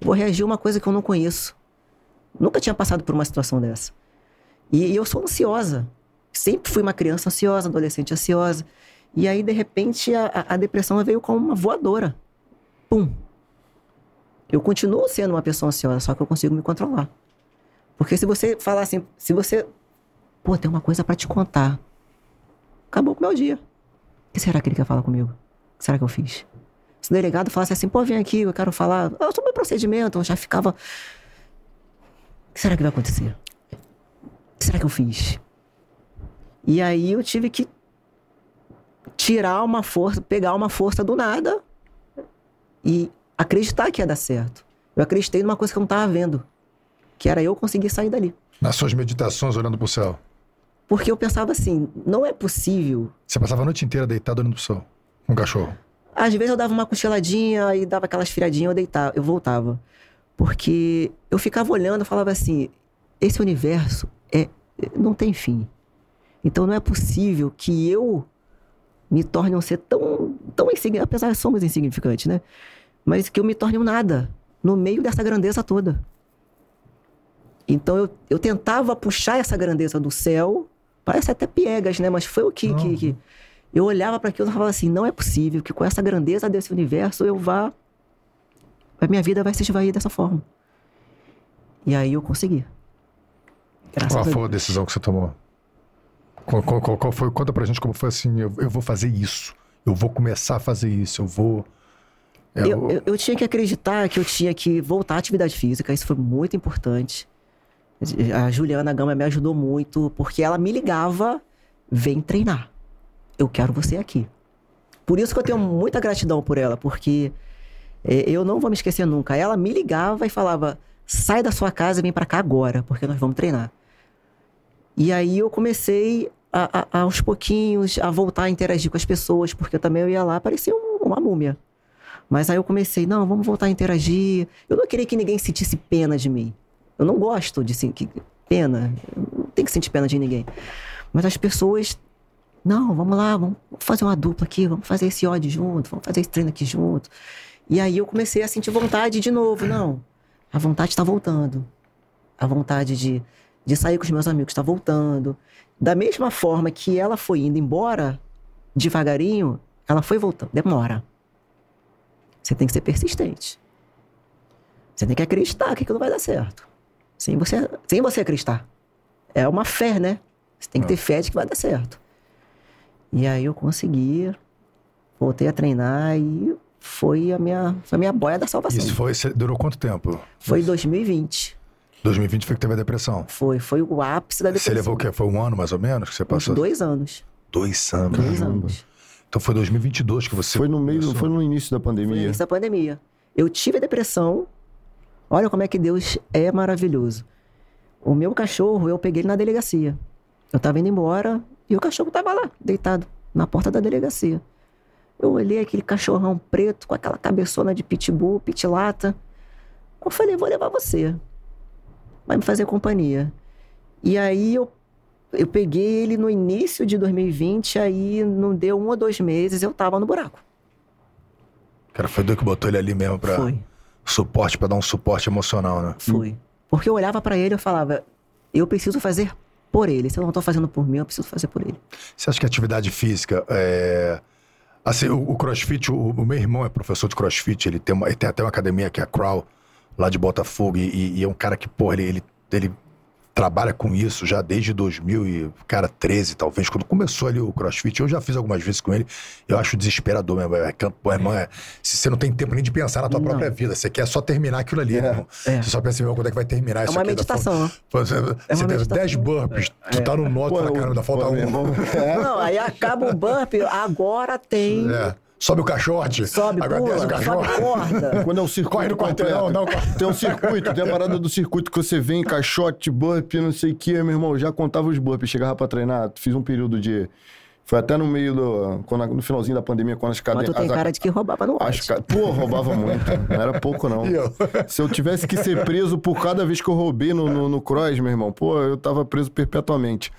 Eu vou reagir a uma coisa que eu não conheço. Nunca tinha passado por uma situação dessa. E eu sou ansiosa. Sempre fui uma criança ansiosa, adolescente ansiosa. E aí, de repente, a- a depressão veio como uma voadora. Pum. Eu continuo sendo uma pessoa ansiosa, só que eu consigo me controlar. Porque se você falar assim, se você. Pô, tem uma coisa pra te contar. Acabou com o meu dia. O que será que ele quer falar comigo? O que será que eu fiz? Se o delegado falasse assim, pô, vem aqui, eu quero falar. Ah, sobre o procedimento, eu já ficava. O que será que vai acontecer? O que será que eu fiz? E aí eu tive que tirar uma força, pegar uma força do nada e acreditar que ia dar certo. Eu acreditei numa coisa que eu não estava vendo, que era eu conseguir sair dali. Nas suas meditações, olhando pro céu. Porque eu pensava assim, não é possível. Você passava a noite inteira deitado olhando pro céu, com um cachorro. Às vezes eu dava uma cochiladinha e dava aquelas firadinhas, eu deitava, eu voltava. Porque eu ficava olhando e falava assim, esse universo é não tem fim. Então não é possível que eu me torne um ser tão, tão insignificante, apesar de somos insignificantes, né? Mas que eu me torne um nada no meio dessa grandeza toda. Então eu, eu tentava puxar essa grandeza do céu, parece até piegas, né? Mas foi o que, que, que- eu olhava para aquilo e falava assim: não é possível que com essa grandeza desse universo eu vá. A minha vida vai se esvair dessa forma. E aí eu consegui. Graças Qual a foi a decisão que você tomou? Qual, qual- qual- qual foi? Conta pra gente como foi assim, eu, eu vou fazer isso. Eu vou começar a fazer isso, eu vou... é, Eu, eu, eu tinha que acreditar que eu tinha que voltar à atividade física, isso foi muito importante. A Juliana Gama me ajudou muito, porque ela me ligava: vem treinar. Eu quero você aqui. Por isso que eu tenho muita gratidão por ela, porque é, eu não vou me esquecer nunca. Ela me ligava e falava: sai da sua casa e vem pra cá agora, porque nós vamos treinar. E aí eu comecei a, a- aos pouquinhos a voltar a interagir com as pessoas, porque eu também eu ia lá, parecia um- uma múmia. Mas aí eu comecei, não, vamos voltar a interagir. Eu não queria que ninguém sentisse pena de mim. Eu não gosto de sentir pena. Não tenho que sentir pena de ninguém. Mas as pessoas, não, vamos lá, vamos fazer uma dupla aqui, vamos fazer esse ódio junto, vamos fazer esse treino aqui junto. E aí eu comecei a sentir vontade de novo. Não, a vontade está voltando. A vontade de, de sair com os meus amigos está voltando. Da mesma forma que ela foi indo embora, devagarinho, ela foi voltando. Demora. Você tem que ser persistente. Você tem que acreditar que aquilo vai dar certo. Sem você, sem você acreditar. É uma fé, né? Você tem que ter fé de que vai dar certo. E aí eu consegui, voltei a treinar e foi a minha, foi a minha boia da salvação. Isso foi, você- durou quanto tempo? Foi em 2020. 2020 foi que teve a depressão. Foi, foi o ápice da Você depressão. levou o quê? Foi um ano mais ou menos que você Uns passou? dois anos. Dois anos. Dois anos. Então foi 2022 que você Foi no meio, começou. foi no início da Foi no pandemia. início da pandemia. Eu tive a depressão. Olha como é que Deus é maravilhoso. O meu cachorro, eu peguei ele na delegacia. Eu tava indo embora e o cachorro tava lá, deitado, na porta da delegacia. Eu olhei aquele cachorrão preto com aquela cabeçona de pitbull, pitilata. Eu falei, vou levar você. Vai me fazer companhia. E aí eu, eu peguei ele no início de 2020, aí não deu um ou dois meses, eu tava no buraco. Cara, foi Deus que botou ele ali mesmo pra Foi. Suporte, pra dar um suporte emocional, né? Foi. Porque eu olhava pra ele e eu falava, eu preciso fazer por ele. Se eu não tô fazendo por mim, eu preciso fazer por ele. Você acha que a atividade física é. Assim, o, o crossfit, o, o meu irmão é professor de crossfit, ele tem, uma, ele tem até uma academia que é a Crawl, lá de Botafogo, e, e- e é um cara que, porra, ele, ele, ele trabalha com isso já desde 2000 e, cara, 13 talvez, quando começou ali o CrossFit. Eu já fiz algumas vezes com ele. Eu acho desesperador mesmo. É, pô, irmão, é, se você não tem tempo nem de pensar na tua Não. própria vida, você quer só terminar aquilo ali, né, irmão. É. Você só pensa, meu, quando é que vai terminar isso uma aqui? Meditação. falta- Pô, Você, você tem meditação. 10 burpees, tu tá no nó, tu fala, caramba, ainda falta um. meu irmão, <laughs> é. Não, aí acaba o bump, agora tem. Sobe o caixote. Sobe, agora pula, o sobe caixote. corda. <laughs> Quando é o circuito Corre no quarteirão, não, corre. Tem um circuito, tem a parada do circuito que você vem, caixote, burp, não sei o que, meu irmão. Já contava os burps, chegava pra treinar, fiz um período de. Foi até no meio do. Quando, no finalzinho da pandemia, quando as Mas cadeias. tu tem cara de que roubava no As ca... Pô, roubava muito. Não era pouco, não. <laughs> Eu? Se eu tivesse que ser preso por cada vez que eu roubei no, no, no cross, meu irmão, pô, eu tava preso perpetuamente.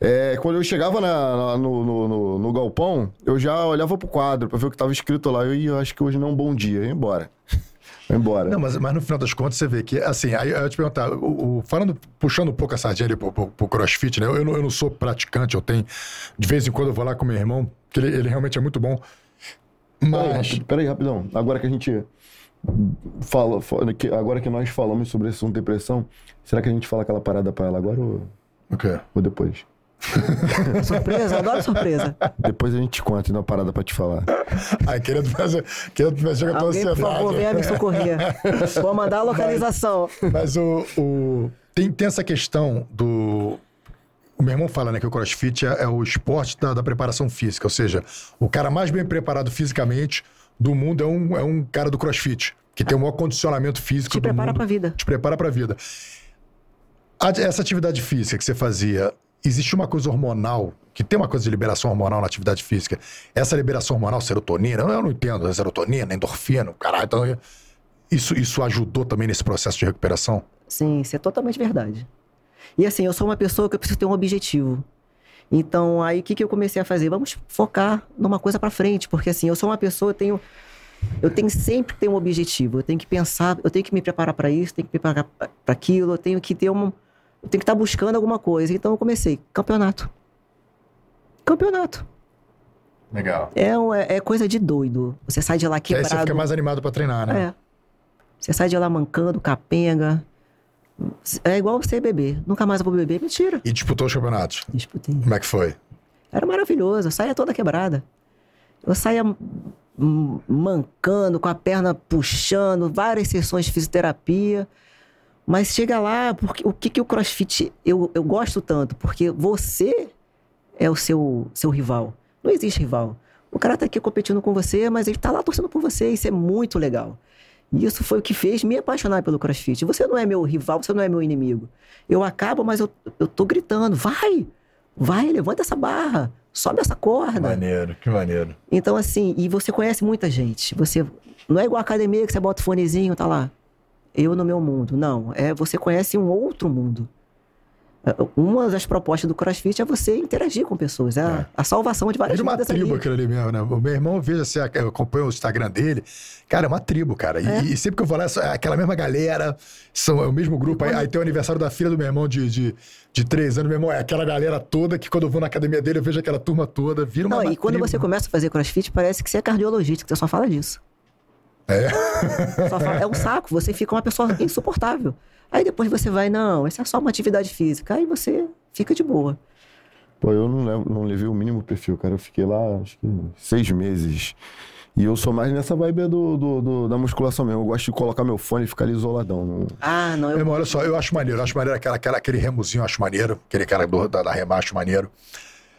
É, quando eu chegava na- na- no, no, no- no galpão, eu já olhava pro quadro pra ver o que tava escrito lá. Eu, "Ih, eu acho que hoje não é um bom dia. Eu ia embora. <laughs> Embora. Não, mas, mas no final das contas você vê que, assim, aí eu ia te perguntar, o, o- falando, puxando um pouco a sardinha ali pro, pro, pro crossfit, né? Eu, eu não, eu não sou praticante, eu tenho. De vez em quando eu vou lá com meu irmão, que ele, ele realmente é muito bom. Peraí, Mas. rápido, peraí, rapidão. Agora que a gente fala, que- agora que nós falamos sobre esse assunto de depressão, será que a gente fala aquela parada pra ela agora ou, O quê? ou depois? <laughs> Surpresa, adoro surpresa. Depois a gente conta, tem uma parada pra te falar. <laughs> Ai, querendo fazer. Querendo fazer com a tua Alguém, por favor, venha me socorrer. Vou mandar a localização. Mas o. o- tem, tem essa questão do. O meu irmão fala né, que o crossfit é, é o esporte da, da preparação física. Ou seja, o cara mais bem preparado fisicamente do mundo é um, é um cara do crossfit, que tem o maior condicionamento físico Te do prepara mundo. pra vida. Te prepara pra vida. A- essa atividade física que você fazia, existe uma coisa hormonal, que tem uma coisa de liberação hormonal na atividade física. Essa liberação hormonal, serotonina, eu não entendo, serotonina, endorfina, caralho. Então, isso, isso ajudou também nesse processo de recuperação? Sim, isso é totalmente verdade. E assim, eu sou uma pessoa que eu preciso ter um objetivo. Então, aí o que, que eu comecei a fazer? Vamos focar numa coisa pra frente, porque assim, eu sou uma pessoa, eu tenho eu tenho sempre que ter um objetivo, eu tenho que pensar, eu tenho que me preparar pra isso, tenho que me preparar pra aquilo, eu tenho que ter um eu tenho que estar buscando alguma coisa. Então eu comecei, campeonato. Campeonato. Legal. É, é, é coisa de doido. Você sai de lá Que aí quebrado. você fica mais animado pra treinar, né? É. Você sai de lá mancando, capenga. É igual você beber. Nunca mais eu vou beber. Mentira. E disputou os campeonatos. Disputei. Como é que foi? Era maravilhoso. Eu saía toda quebrada. Eu saía mancando, com a perna puxando, várias sessões de fisioterapia. Mas chega lá, porque o que, que o crossfit eu, eu gosto tanto? Porque você é o seu, seu rival. Não existe rival. O cara tá aqui competindo com você, mas ele tá lá torcendo por você. Isso é muito legal. E isso foi o que fez me apaixonar pelo crossfit. Você não é meu rival, você não é meu inimigo. Eu acabo, mas eu, eu tô gritando: vai, vai, levanta essa barra, sobe essa corda. Maneiro, que maneiro. Então, assim, e você conhece muita gente. Você não é igual a academia que você bota o fonezinho, tá lá. Eu no meu mundo. Não. É você conhece um outro mundo. É, Uma das propostas do CrossFit é você interagir com pessoas. É a, a salvação de várias Vira uma tribo ali. aquilo ali mesmo, né? O meu irmão, veja se eu acompanho o Instagram dele. Cara, é uma tribo, cara. E, É. e sempre que eu vou lá, é aquela mesma galera, são, é o mesmo grupo. Aí, aí tem o aniversário da filha do meu irmão de, de, de três anos. Meu irmão é aquela galera toda que quando eu vou na academia dele, eu vejo aquela turma toda. Vira uma, Não, uma e quando tribo. você começa a fazer CrossFit, parece que você é cardiologista, que você só fala disso. É. Só fala- é um saco, você fica uma pessoa insuportável. Aí depois você vai, não, isso é só uma atividade física. Aí você fica de boa. Pô, eu não, levo- não levei o mínimo perfil, cara. Eu fiquei lá, acho que seis meses. E eu sou mais nessa vibe do, do- do- da musculação mesmo. Eu gosto de colocar meu fone e ficar ali isoladão. Não- Ah, não, eu irmão, olha só, eu acho maneiro. Eu acho maneiro aquela, aquela, aquele remozinho, eu acho maneiro. Aquele cara do, da, da rema, acho maneiro.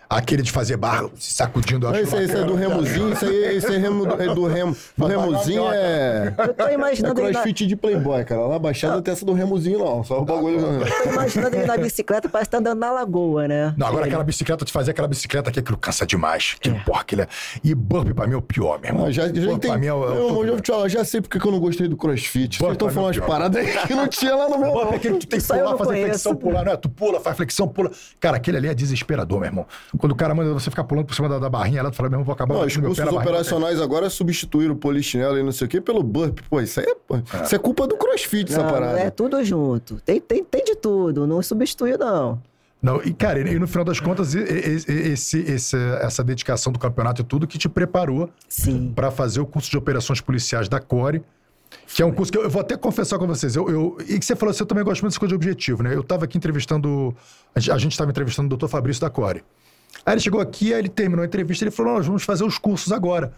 Aquele de fazer barra, se sacudindo, eu Não, acho esse, aí- é do remozinho, esse aí esse é remo, é do remo. <laughs> Do remozinho é. Eu tô É imaginando ele na, crossfit de playboy, cara. Lá baixada não tem essa do remozinho, não. Só o bagulho. tô imaginando ele na bicicleta, parece que tá andando na lagoa, né? Não, agora Ele- aquela bicicleta, te fazer aquela bicicleta aqui, aquilo cansa demais. Que porra, aquilo é... E burp pra mim é o pior, meu irmão. Ah, já, já burp entendi. pra mim é o... é Meu irmão, top. já, sei porque que eu não gostei do crossfit. Vocês estão pra falando é umas paradas que não tinha lá no meu. Burp é aquele que tu tem que Isso eu pular, não fazer conheço. flexão, pular, não é? Tu pula, faz flexão, pula. Cara, aquele ali é desesperador, meu irmão. Quando o cara manda você ficar pulando por cima da, da barrinha, ela fala, meu irmão, vou acabar Não, os cursos na barrinha. operacionais agora substituíram o polichinelo e não sei o quê pelo burp. Pô, isso aí é, pô, Isso é culpa do crossfit, essa Não, parada. é tudo junto. Tem, tem, tem de tudo, não substitui, não. Não, e cara, e no final das contas, esse, esse- essa dedicação do campeonato e tudo que te preparou para fazer o curso de operações policiais da Core Que é um curso que eu, eu vou até confessar com vocês. Eu, eu- e que você falou assim, eu também gosto muito dessa coisa de objetivo, né? Eu estava aqui entrevistando. A gente- a gente estava entrevistando o doutor Fabrício da Core. Aí ele chegou aqui, aí ele terminou a entrevista, ele falou: nós vamos fazer os cursos agora.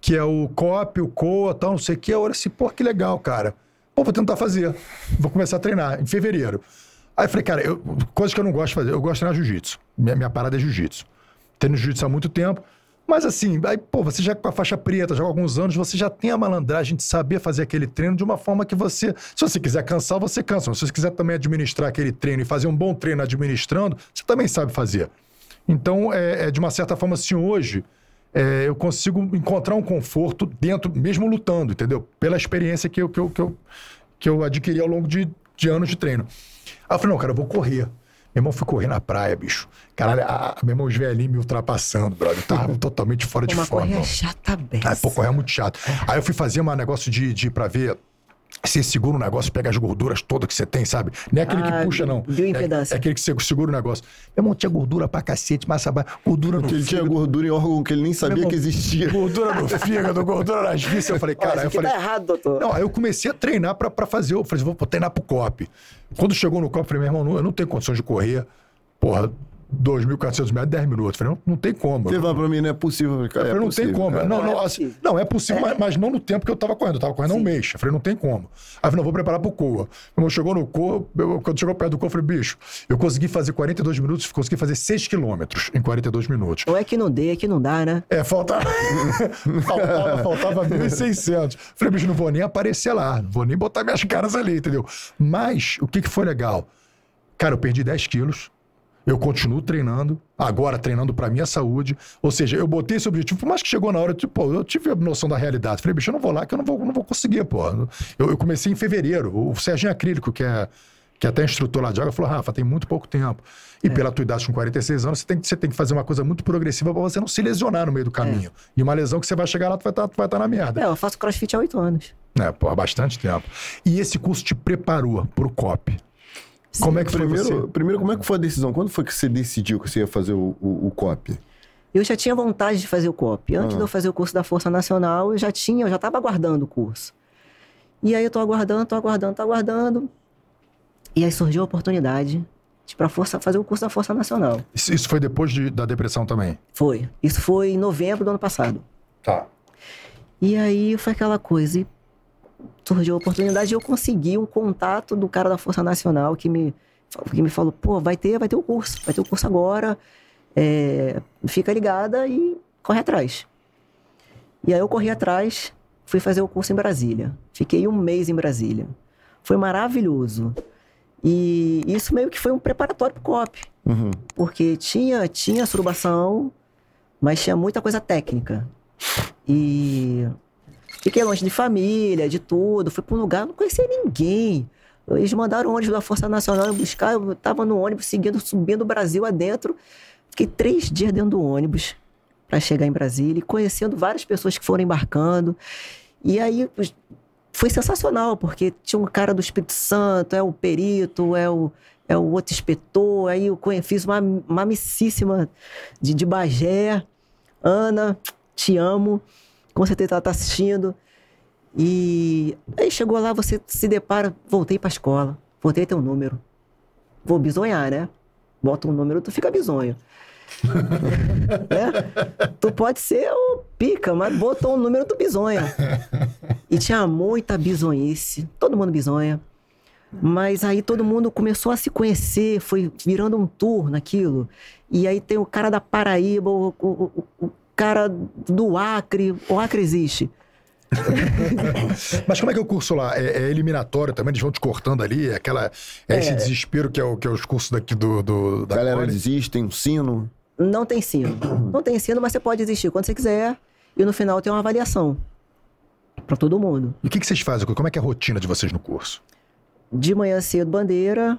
Que é o COP, o COA, tal, não sei o quê. Eu assim, pô, que legal, cara. Pô, vou tentar fazer. Vou começar a treinar em fevereiro. Aí eu falei, cara, eu, coisa que eu não gosto de fazer, eu gosto de treinar jiu-jitsu. Minha, minha parada é jiu-jitsu. Treino jiu-jitsu há muito tempo. Mas assim, aí, pô, você já com a faixa preta, já há alguns anos, você já tem a malandragem de saber fazer aquele treino de uma forma que você. Se você quiser cansar, você cansa. Se você quiser também administrar aquele treino e fazer um bom treino administrando, você também sabe fazer. Então, é, é, de uma certa forma, assim, hoje, é, eu consigo encontrar um conforto dentro, mesmo lutando, entendeu? Pela experiência que eu, que eu, que eu, que eu adquiri ao longo de, de anos de treino. Aí eu falei, não, cara, eu vou correr. Meu irmão foi correr na praia, bicho. Caralho, a, meu irmão, os velhinhos me ultrapassando, brother. Eu tava <laughs> totalmente fora de Uma forma. correia chata beça. Aí, pô, correr é muito chato. Aí eu fui fazer um negócio de, de pra ver se segura o negócio, pega as gorduras todas que você tem, sabe? Não é aquele Ah, que puxa, não. bioimpedância. É, é aquele que você segura o negócio. Meu irmão tinha gordura pra cacete, massa ba- gordura no Porque ele tinha fígado. gordura em órgão que ele nem sabia Meu que irmão, existia. Gordura no fígado, gordura nas vísceras. Eu falei, Olha, cara, isso eu aqui falei. tá errado, doutor. Não, aí eu comecei a treinar pra, pra fazer. Eu falei, vou treinar pro COP. Quando chegou no COP, eu falei, meu irmão, não- eu não tenho condições de correr, porra, 2.400 metros, 10 minutos. Eu falei, não, não tem como. Você fala pra mim, não é possível. Eu falei, cara, Eu é falei, não possível, tem como. Não, Não, não, é assim, possível. não, é possível, mas, mas não no tempo que eu tava correndo. Eu tava correndo há um mês. Eu falei, não tem como. Aí eu falei, não, vou preparar pro COA. Meu irmão chegou no COA, eu- quando chegou perto do COA, eu falei, bicho, eu consegui fazer 42 minutos, consegui fazer 6 quilômetros em 42 minutos. Não é que não dê, é que não dá, né? É, <laughs> faltava, faltava, faltava 1.600. Falei, bicho, não vou nem aparecer lá, não vou nem botar minhas caras ali, entendeu? Mas, o que, que foi legal? Cara, eu perdi 10 quilos, eu continuo treinando, agora treinando pra minha saúde. Ou seja, eu botei esse objetivo, por mais que chegou na hora, tipo, pô, eu tive a noção da realidade. Falei, bicho, eu não vou lá que eu não vou, não vou conseguir, pô. Eu, eu comecei em fevereiro. O Serginho Acrílico, que é, que é até instrutor lá de yoga, falou, Rafa, tem muito pouco tempo. E pela tua idade com 46 anos, você tem, que- você tem que fazer uma coisa muito progressiva pra você não se lesionar no meio do caminho. E uma lesão que você vai chegar lá, tu vai estar vai tá na merda. É, eu faço crossfit há oito anos. É, pô, há bastante tempo. E esse curso te preparou pro COP. Como é que foi Primeiro, você? primeiro, como é que foi a decisão? Quando foi que você decidiu que você ia fazer o, o, o COP? Eu já tinha vontade de fazer o COP. Antes Ah. de eu fazer o curso da Força Nacional, eu já tinha, eu já estava aguardando o curso. E aí eu tô aguardando, tô aguardando, tô aguardando. E aí surgiu a oportunidade de pra força, fazer o curso da Força Nacional. Isso, isso foi depois de- da depressão também? Foi. Isso foi em novembro do ano passado. Tá. E aí foi aquela coisa. E surgiu a oportunidade e eu consegui um contato do cara da Força Nacional que me, que me falou: pô, vai ter, vai ter o curso, vai ter o curso agora. é, fica ligada e corre atrás. E aí eu corri atrás, fui fazer o curso em Brasília. Fiquei um mês em Brasília. Foi maravilhoso. E isso meio que foi um preparatório pro COP. Uhum. Porque tinha, tinha surubação, mas tinha muita coisa técnica. E fiquei longe de família, de tudo. Fui para um lugar, não conhecia ninguém. Eles mandaram o ônibus da Força Nacional buscar. Eu tava no ônibus seguindo, subindo o Brasil adentro. Fiquei três dias dentro do ônibus para chegar em Brasília e conhecendo várias pessoas que foram embarcando. E aí foi sensacional, porque tinha um cara do Espírito Santo, é o perito, é o, é o outro inspetor. Aí eu fiz uma, uma amicíssima de, de Bagé. Ana, te amo. Com certeza ela tá assistindo. E aí chegou lá, você se depara, voltei pra escola, voltei a ter um número. Vou bisonhar, né? Bota um número, tu fica bisonho. <laughs> né? Tu pode ser o pica, mas botou um número, tu bisonha. E tinha muita bisonhice, todo mundo bisonha. Mas aí todo mundo começou a se conhecer, foi virando um tour naquilo. E aí tem o cara da Paraíba, o- o- o cara do Acre. O Acre existe. <laughs> Mas como é que é o curso lá? É, é eliminatório também? Eles vão te cortando ali? É, aquela, é, esse É. desespero que é, o, que é os cursos daqui do, do, da galera desiste, tem um sino. Não tem ensino. Não tem ensino, mas você pode desistir quando você quiser. E no final tem uma avaliação. Pra todo mundo. E o que, que vocês fazem? Como é que é a rotina de vocês no curso? De manhã cedo, bandeira.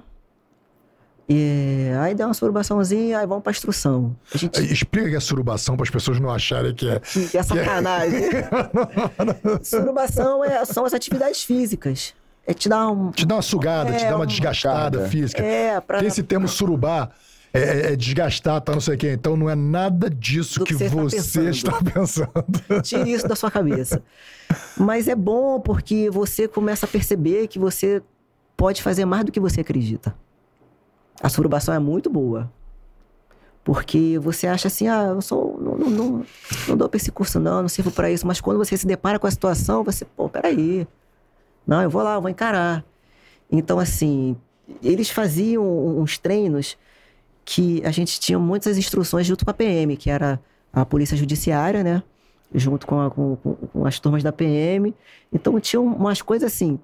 E aí dá uma surbaçãozinha, aí vamos pra instrução. A gente. Explica que é surubação para as pessoas não acharem que é. Que é sacanagem. <laughs> Surubação é, são as atividades físicas. É te dar um. Te dá uma sugada, te É, dá uma uma desgastada carga. física. É, pra. Tem esse termo surubá. é, é desgastar, tá não sei o quê. Então não é nada disso que, que você tá você pensando. está <laughs> pensando. Tire isso da sua cabeça. Mas é bom porque você começa a perceber que você pode fazer mais do que você acredita. A surubação é muito boa. Porque você acha assim, ah, eu sou, não, não, não, não dou pra esse curso não, não sirvo pra isso. Mas quando você se depara com a situação, você, pô, peraí. Não, eu vou lá, eu vou encarar. Então, assim, eles faziam uns treinos que a gente tinha muitas instruções junto com a PM, que era a Polícia Judiciária, né? Junto com, a- com- com as turmas da PM. Então, tinha umas coisas assim.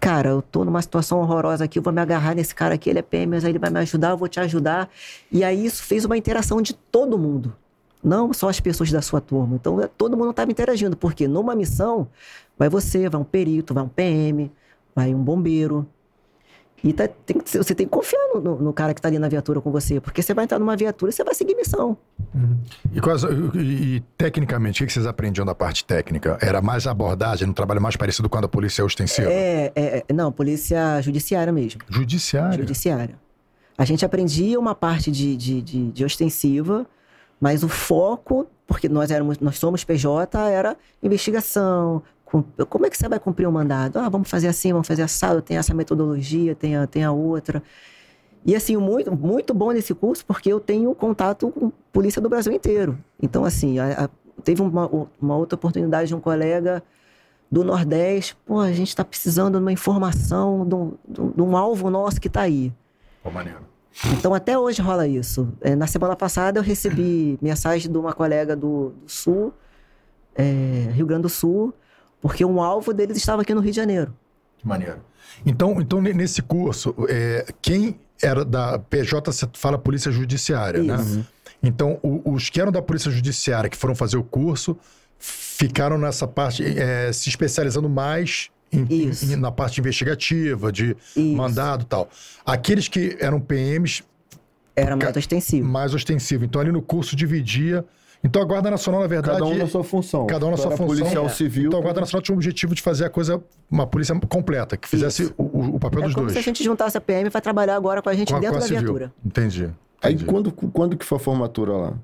Cara, eu tô numa situação horrorosa aqui, eu vou me agarrar nesse cara aqui, ele é PM, mas aí ele vai me ajudar, eu vou te ajudar. E aí isso fez uma interação de todo mundo. Não só as pessoas da sua turma. Então, é- todo mundo estava interagindo, porque numa missão, vai você, vai um perito, vai um PM, vai um bombeiro. E tá- tem que- você tem que confiar no, no- no cara que tá ali na viatura com você, porque você vai entrar numa viatura e você vai seguir missão. E, quais- e- e, tecnicamente, o que vocês aprendiam da parte técnica? Era mais abordagem, um trabalho mais parecido com a da polícia ostensiva? É, é, é- não, polícia judiciária mesmo. Judiciário. Judiciária. A gente aprendia uma parte de, de, de, de ostensiva, mas o foco, porque nós éramos, nós somos PJ, era investigação. Com- como é que você vai cumprir o mandado? Ah, vamos fazer assim, vamos fazer assado, tem essa metodologia, tem a, tem a outra. E assim, muito, muito bom nesse curso, porque eu tenho contato com polícia do Brasil inteiro. Então, assim, a- a- teve uma, uma outra oportunidade de um colega do Nordeste, pô, a gente está precisando de uma informação de um, de um- de um alvo nosso que está aí. Pô, maneiro. Então, até hoje rola isso. É, na semana passada, eu recebi mensagem de uma colega do, do Sul, é, Rio Grande do Sul, porque um alvo deles estava aqui no Rio de Janeiro. Que maneiro. Então, então ne- nesse curso, é, quem era da PJ, você fala Polícia Judiciária, né? Isso. Então, o- os que eram da Polícia Judiciária, que foram fazer o curso, ficaram nessa parte, é, se especializando mais em- em- na parte investigativa, de Isso. mandado e tal. Aqueles que eram PMs, Era mais ostensivo. mais ostensivo. Então, ali no curso dividia. Então, a Guarda Nacional, na verdade. Cada um na sua função. Cada um na sua função. policial É. civil. Então, a Guarda Nacional tinha o objetivo de fazer a coisa, uma polícia completa, que fizesse o, o- papel É dos como dois. se a gente juntasse a PM vai trabalhar agora com a gente Com a- dentro com a da civil. viatura. Entendi. Aí entendi. quando, quando que foi a formatura lá?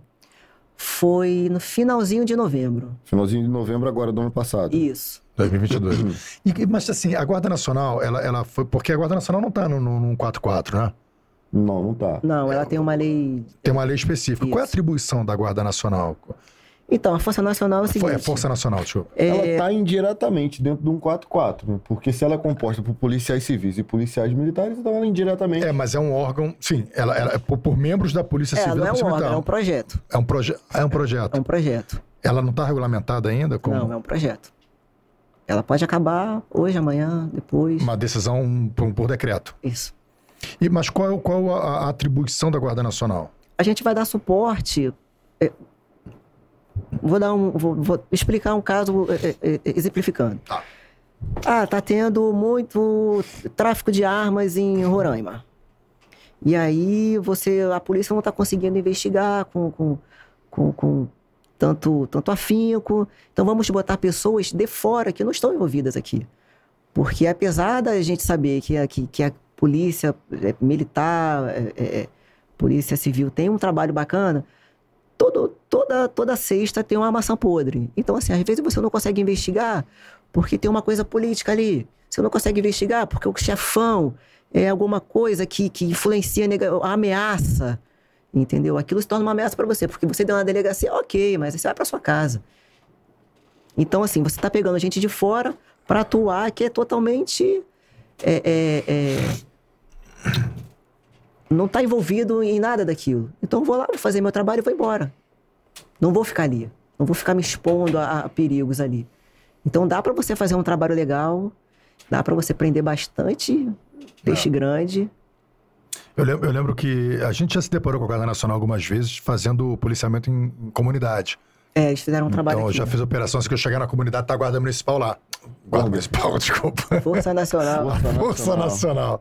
Foi no finalzinho de novembro. Finalzinho de novembro agora do ano passado. Isso. 2022. <coughs> E, mas assim, a Guarda Nacional, ela, ela foi. Porque a Guarda Nacional não tá no, no, no 44, né? Não, não tá. Não, ela tem uma lei. Tem uma lei específica. Qual é a Isso. atribuição da Guarda Nacional? Então, a Força Nacional é o seguinte. É Força Nacional, desculpa. Ela tá indiretamente dentro de um 44, né? Porque se ela é composta por policiais civis e policiais militares, então ela indiretamente. É, mas é um órgão. Sim, ela, ela é por, por membros da Polícia É, Civil não da é um Polícia órgão, é Militar. um projeto. É um, proje é um projeto. É um projeto. Ela não está regulamentada ainda como Não, é um projeto. Ela pode acabar hoje, amanhã, depois. uma decisão por, por decreto. Isso. E, mas qual, é- qual a, a atribuição da Guarda Nacional? A gente vai dar suporte. é, Vou dar um. Vou, vou explicar um caso é, é, é, exemplificando. Tá. Ah, tá tendo muito tráfico de armas em Roraima. E aí você, a polícia não está conseguindo investigar com, com, com, com tanto, tanto afinco. Então vamos botar pessoas de fora que não estão envolvidas aqui. Porque apesar da gente saber que a, que, que polícia é, militar, é, é, é, polícia civil tem um trabalho bacana, todo, toda, toda sexta tem uma maçã podre. Então, assim, às vezes você não consegue investigar porque tem uma coisa política ali. Você não consegue investigar porque o chefão é alguma coisa que, que influencia ameaça. Entendeu? Aquilo se torna uma ameaça para você, porque você deu uma delegacia, ok, mas você vai para sua casa. Então, assim, você está pegando gente de fora para atuar que é totalmente. é, é, é, não está envolvido em nada daquilo. Então, eu vou lá, vou fazer meu trabalho e vou embora. Não vou ficar ali. Não vou ficar me expondo a, a perigos ali. Então, dá para você fazer um trabalho legal, dá para você prender bastante peixe grande. Eu lembro, eu lembro que a gente já se deparou com a Guarda Nacional algumas vezes fazendo policiamento em, em comunidade. É, eles fizeram um trabalho Então, eu aqui. já fiz operação assim que eu chegar na comunidade, tá a Guarda Municipal lá. Guarda Municipal, <laughs> desculpa. Força Nacional. Força Nacional.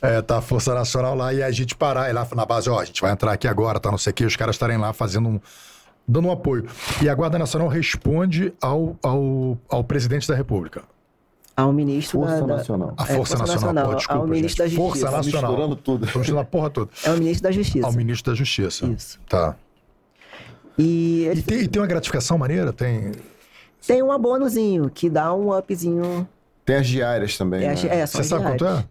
É, tá a Força Nacional lá e a gente parar e lá na base, ó, a gente vai entrar aqui agora, tá não sei o que, os caras estarem lá fazendo um. dando um apoio. E a Guarda Nacional responde ao, ao, ao presidente da República. Ao ministro Força da, da- Nacional. A É, Força, Nacional, pô, desculpa, ao ministro gente. da Força Justiça. Nacional. Misturando tudo. Misturando a porra toda. É o ministro da Justiça. Ao ministro da Justiça. Isso. Tá. E ele E tem, e tem uma gratificação maneira? Tem. tem um abonozinho que dá um upzinho. Tem as diárias também. É, né? é, Você sabe quanto é?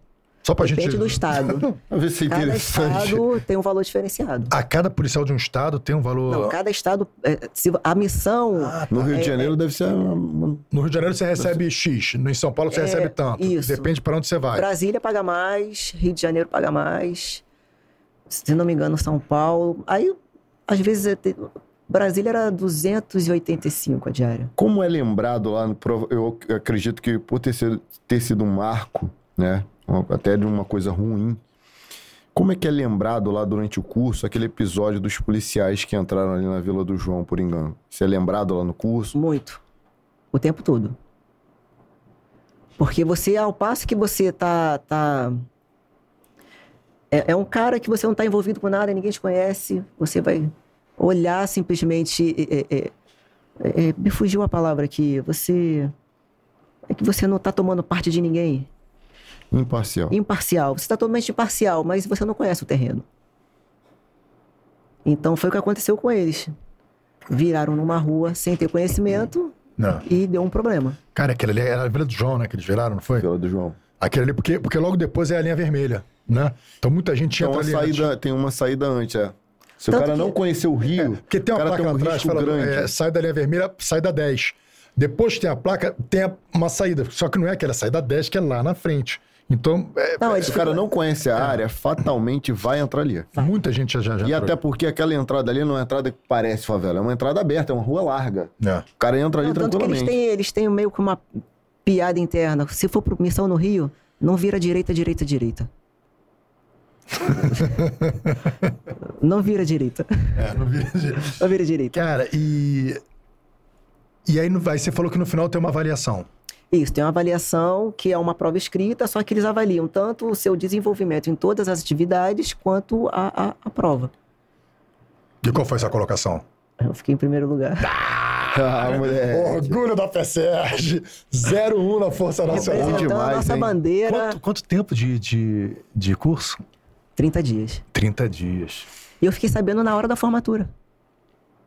Só pra Depende gente. do estado. <laughs> Vamos ver se é Cada interessante. estado tem um valor diferenciado. A cada policial de um estado tem um valor. Não, cada estado. é, se a missão. No Rio de É, Janeiro deve ser. No Rio de Janeiro você recebe X, no em São Paulo você É, recebe tanto. isso. Depende pra onde você vai. Brasília paga mais, Rio de Janeiro paga mais. Se não me engano, São Paulo. Aí, às vezes, é Brasília era 285 a diária. Como é lembrado lá no. Eu acredito que por ter sido, ter sido um marco, né? Até de uma coisa ruim. Como é que é lembrado lá durante o curso aquele episódio dos policiais que entraram ali na Vila do João, por engano? Você é lembrado lá no curso? Muito. O tempo todo. Porque você, ao passo que você tá. tá é, é um cara que você não tá envolvido com nada, ninguém te conhece, você vai olhar simplesmente. é, é, é, é, me fugiu a palavra aqui. Você. É que você não tá tomando parte de ninguém. Imparcial. Imparcial. Você está totalmente imparcial, mas você não conhece o terreno. Então foi o que aconteceu com eles. Viraram numa rua sem ter conhecimento Não. e deu um problema. Cara, aquele ali era a Vila do João, né? Que eles viraram, não foi? Vila do João. Aquele ali, porque, porque logo depois é a linha vermelha, né? Então muita gente uma, ali. saída, antes. tem uma saída antes, é. Se o Tanto cara que- não conhecer o Rio, Porque tem o uma cara placa tem um lá atrás risco falando, grande. é, sai da linha vermelha, sai da 10. Depois que tem a placa, tem a- uma saída. Só que não é aquela saída 10, que é lá na frente. Então, é, Não, Se eles o cara não conhece a área, fatalmente vai entrar ali. muita gente já, já, já E entrou. até porque aquela entrada ali não é uma entrada que parece favela, é uma entrada aberta, é uma rua larga. É. O cara entra ali Não, tanto que eles tranquilamente. têm, eles têm meio que uma piada interna. Se for por missão no Rio, não vira direita, direita, direita. <laughs> não vira direita. É, não vi. <laughs> Não vira direita. Cara, e. E aí, você falou que no final tem uma avaliação. Isso, tem uma avaliação que é uma prova escrita, só que eles avaliam tanto o seu desenvolvimento em todas as atividades quanto a, a, a prova. E qual foi essa colocação? Eu fiquei em primeiro lugar. <laughs> Ah, moleque. Orgulho da FSERG, 01 na Força Nacional. Demais, a nossa hein? bandeira. Quanto, quanto tempo de, de, de curso? 30 dias. 30 dias. E eu fiquei sabendo na hora da formatura.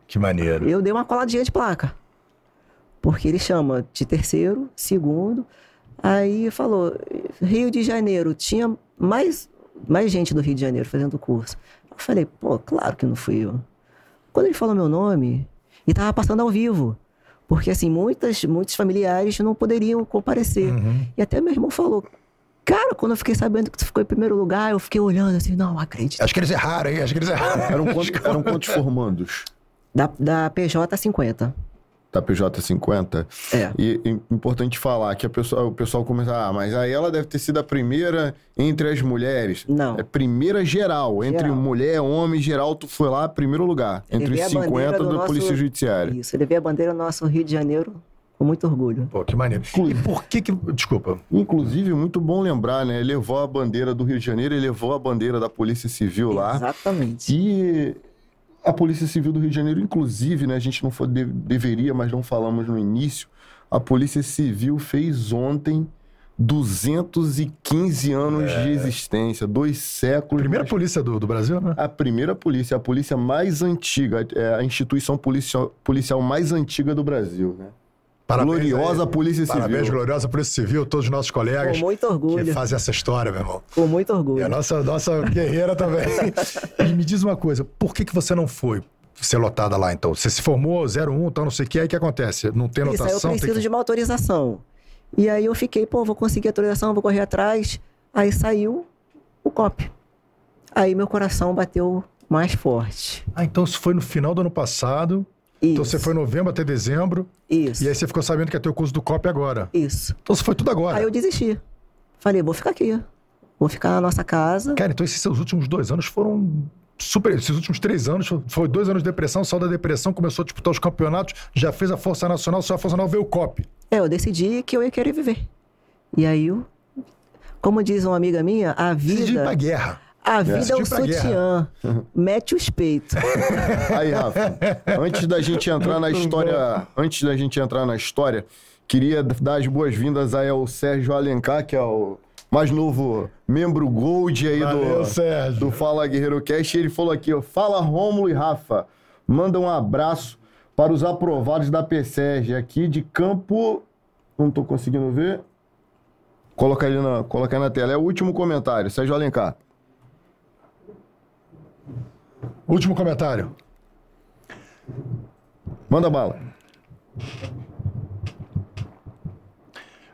Que maneiro. Eu dei uma coladinha de placa. Porque ele chama de terceiro, segundo. Aí falou, Rio de Janeiro, tinha mais, mais gente do Rio de Janeiro fazendo o curso. Eu falei, pô, claro que não fui eu. Quando ele falou meu nome, e tava passando ao vivo. Porque, assim, muitas, muitos familiares não poderiam comparecer. Uhum. E até meu irmão falou, cara, quando eu fiquei sabendo que tu ficou em primeiro lugar, eu fiquei olhando assim, não, acredito. Acho que eles erraram, hein? Acho que eles erraram. Eram, quantos, eram quantos formandos? Da, da PJ 50. Da PJ 50? É. E é importante falar que a pessoa, o pessoal começa, ah, mas aí ela deve ter sido a primeira entre as mulheres. Não. É primeira geral. Entre Geral. mulher, homem, geral, tu foi lá, primeiro lugar. Entre Levei os a bandeira 50 do da nosso- Polícia Judiciária. Isso, eu levei a bandeira do nosso Rio de Janeiro com muito orgulho. Pô, que maneiro. E por que que... Desculpa. Inclusive, muito bom lembrar, né? Ele levou a bandeira do Rio de Janeiro, ele levou a bandeira da Polícia Civil lá. Exatamente. E a Polícia Civil do Rio de Janeiro, inclusive, né, a gente não foi, de- deveria, mas não falamos no início, a Polícia Civil fez ontem 215 anos de existência, dois séculos. Primeira mas- polícia do, do Brasil, né? A primeira polícia, a polícia mais antiga, é a instituição policial, policial mais antiga do Brasil, né? Gloriosa aí. Polícia Parabéns, Civil. gloriosa Polícia Civil, todos os nossos colegas Com muito orgulho. que fazem essa história, meu irmão. Com muito E a orgulho. nossa, nossa guerreira também. <laughs> e me diz uma coisa, por que, que você não foi ser lotada lá, então? Você se formou 01, então não sei o que, aí o que acontece? Não tem Isso aí eu preciso tem que... de uma autorização. E aí eu fiquei, pô, vou conseguir autorização, vou correr atrás. Aí saiu o COP. Aí meu coração bateu mais forte. Ah, então isso foi no final do ano passado. Isso. Então você foi novembro até dezembro. Isso. E aí você ficou sabendo que ia ter o curso do COP agora. Isso. Então você foi tudo agora. Aí eu desisti. Falei, vou ficar aqui. Vou ficar na nossa casa. Cara, então esses seus últimos dois anos foram super. Esses últimos três anos foi dois anos de depressão, saiu da depressão, começou a disputar os campeonatos, já fez a Força Nacional, só a Força Nacional veio o COP. É, eu decidi que eu ia querer viver. E aí, eu, como diz uma amiga minha, a Decidi ir pra vida, guerra. A vida é ir pra guerra. sutiã. Mete os peitos. <laughs> Aí, Rafa, antes da gente entrar na história, antes da gente entrar na história, Queria dar as boas-vindas aí ao Sérgio Alencar, que é o mais novo membro Gold aí Valeu, do, Sérgio. do Fala Guerreiro Cast. Ele falou aqui, ó, fala Rômulo e Rafa, manda um abraço para os aprovados da PSEG aqui de Campo... Não tô conseguindo ver. Coloca aí na, coloca aí na tela. É o último comentário, Sérgio Alencar. Último comentário. Manda bala.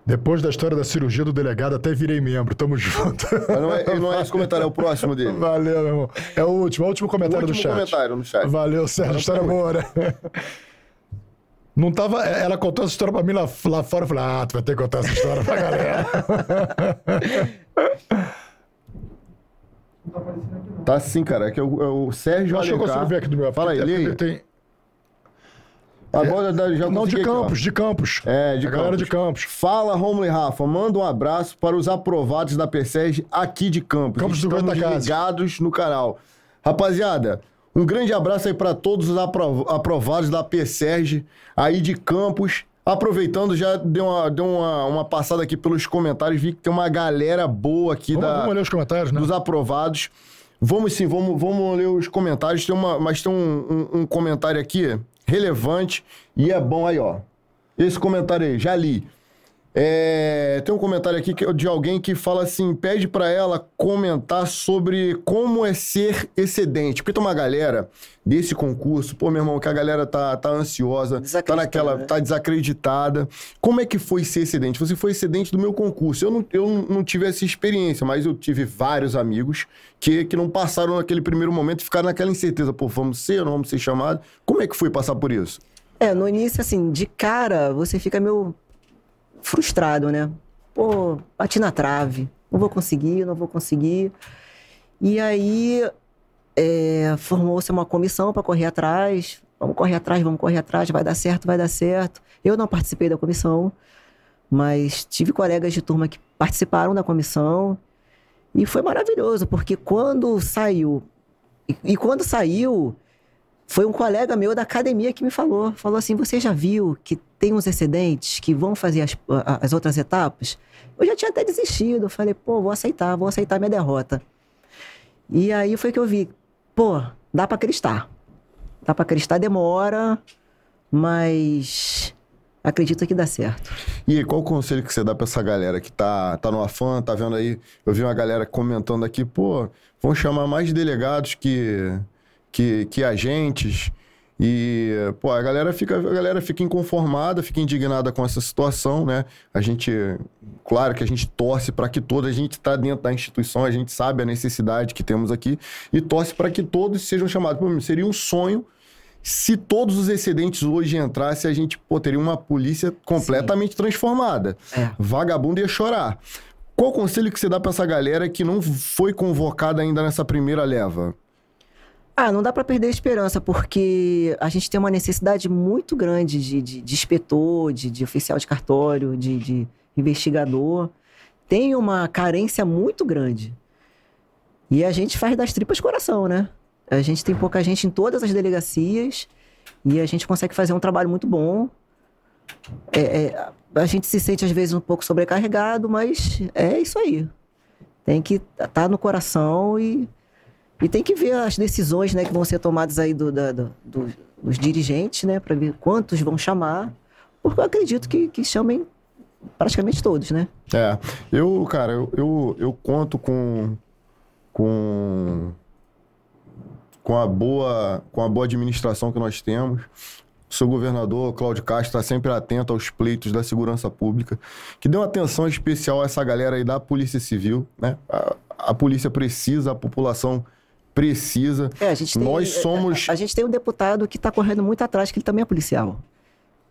Depois da história da cirurgia do delegado, até virei membro. Tamo junto. Mas não é, não é esse comentário, é o próximo dele. Valeu, meu irmão. É o último, é o último comentário último do chat. comentário no chat. Valeu, Sérgio. História boa, né? Não tava. Ela contou essa história pra mim lá, lá fora. Eu falei, ah, tu vai ter que contar essa história pra galera. <laughs> <laughs> Tá sim, cara. É que é o, é o Sérgio Acho que eu Alencar. ver aqui do meu Fala aí, É lê tem- Agora já Não, de. Campos, de Campos. É, de A galera Campos. de Campos. Fala, Romulo e Rafa. Manda um abraço para os aprovados da PSEG aqui de Campos. Campos do Estamos ligados no canal. Rapaziada, um grande abraço aí para todos os apro- aprovados da PSEG aí de Campos. Aproveitando, já deu, uma, deu uma, uma passada aqui pelos comentários. Vi que tem uma galera boa aqui Vamos, da, vamos ler os comentários, né? dos aprovados. Vamos sim, vamos, vamos ler os comentários. Tem uma, mas tem um, um- um comentário aqui relevante e é bom aí, ó. Esse comentário aí, já li. É, tem um comentário aqui que- de alguém que fala assim: pede pra ela comentar sobre como é ser excedente. Porque tem uma galera desse concurso, pô, meu irmão, que a galera tá, tá ansiosa, tá Desacreditada, naquela. né? tá desacreditada. Como é que foi ser excedente? Você foi excedente do meu concurso. Eu não, eu não tive essa experiência, mas eu tive vários amigos que, que não passaram naquele primeiro momento e ficaram naquela incerteza: pô, vamos ser ou não vamos ser chamados? Como é que foi passar por isso? É, no início, assim, de cara, você fica meio frustrado, né? Pô, bati na trave, não vou conseguir, não vou conseguir. E aí, é, formou-se uma comissão para correr atrás. Vamos correr atrás, vamos correr atrás, vai dar certo, vai dar certo. Eu não participei da comissão, mas tive colegas de turma que participaram da comissão. E foi maravilhoso, porque quando saiu. E, e quando saiu, foi um colega meu da academia que me falou. Falou assim: você já viu que tem uns excedentes que vão fazer as, as outras etapas? Eu já tinha até desistido. Eu falei, pô, vou aceitar, vou aceitar minha derrota. E aí foi que eu vi, pô, dá pra acreditar. Dá pra acreditar, demora, mas acredito que dá certo. E aí, qual o conselho que você dá pra essa galera que tá, tá no afã, tá vendo aí? Eu vi uma galera comentando aqui, pô, vão chamar mais delegados que, que, que agentes. E, pô, a galera, fica, a galera fica inconformada, fica indignada com essa situação, né? A gente, claro que a gente torce para que todos, a gente tá dentro da instituição, a gente sabe a necessidade que temos aqui e torce para que todos sejam chamados. Pô, seria um sonho se todos os excedentes hoje entrassem, a gente pô, teria uma polícia completamente transformada. É. Vagabundo ia chorar. Qual o conselho que você dá pra essa galera que não foi convocada ainda nessa primeira leva? Ah, não dá pra perder a esperança, porque a gente tem uma necessidade muito grande de, de, de inspetor, de, de oficial de cartório, de, de investigador. Tem uma carência muito grande. E a gente faz das tripas coração, né? A gente tem pouca gente em todas as delegacias e a gente consegue fazer um trabalho muito bom. É, é, a gente se sente às vezes um pouco sobrecarregado, mas é isso aí. Tem que estar no coração e e tem que ver as decisões né, que vão ser tomadas aí do, da- do- do- dos dirigentes, né? Para ver quantos vão chamar. Porque eu acredito que, que chamem praticamente todos, né? É, eu, cara, eu, eu, eu conto com, com, com, a boa, com a boa administração que nós temos. O seu governador, Cláudio Castro, está sempre atento aos pleitos da segurança pública, que deu atenção especial a essa galera aí da Polícia Civil, né? A, a polícia precisa, a população precisa. É, a gente tem, Nós somos A, a gente tem um deputado que está correndo muito atrás, que ele também é policial.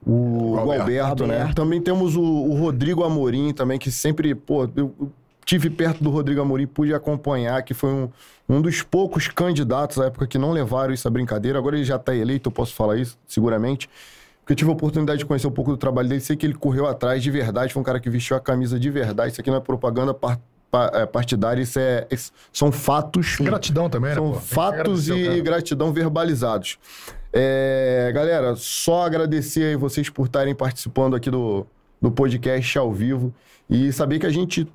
O, o Alberto. Alberto, né? Alberto. Também temos o, o Rodrigo Amorim também, que sempre, pô, eu eu tive perto do Rodrigo Amorim, pude acompanhar, que foi um, um dos poucos candidatos à época que não levaram isso à brincadeira. Agora ele já está eleito, eu posso falar isso, seguramente. Porque eu tive a oportunidade de conhecer um pouco do trabalho dele, sei que ele correu atrás de verdade, foi um cara que vestiu a camisa de verdade. Isso aqui não é propaganda é, partidária, isso é, são fatos. Gratidão também, né? São pô? Fatos e cara. gratidão É, galera, só agradecer aí vocês por estarem participando aqui do, no podcast ao vivo e saber que a gente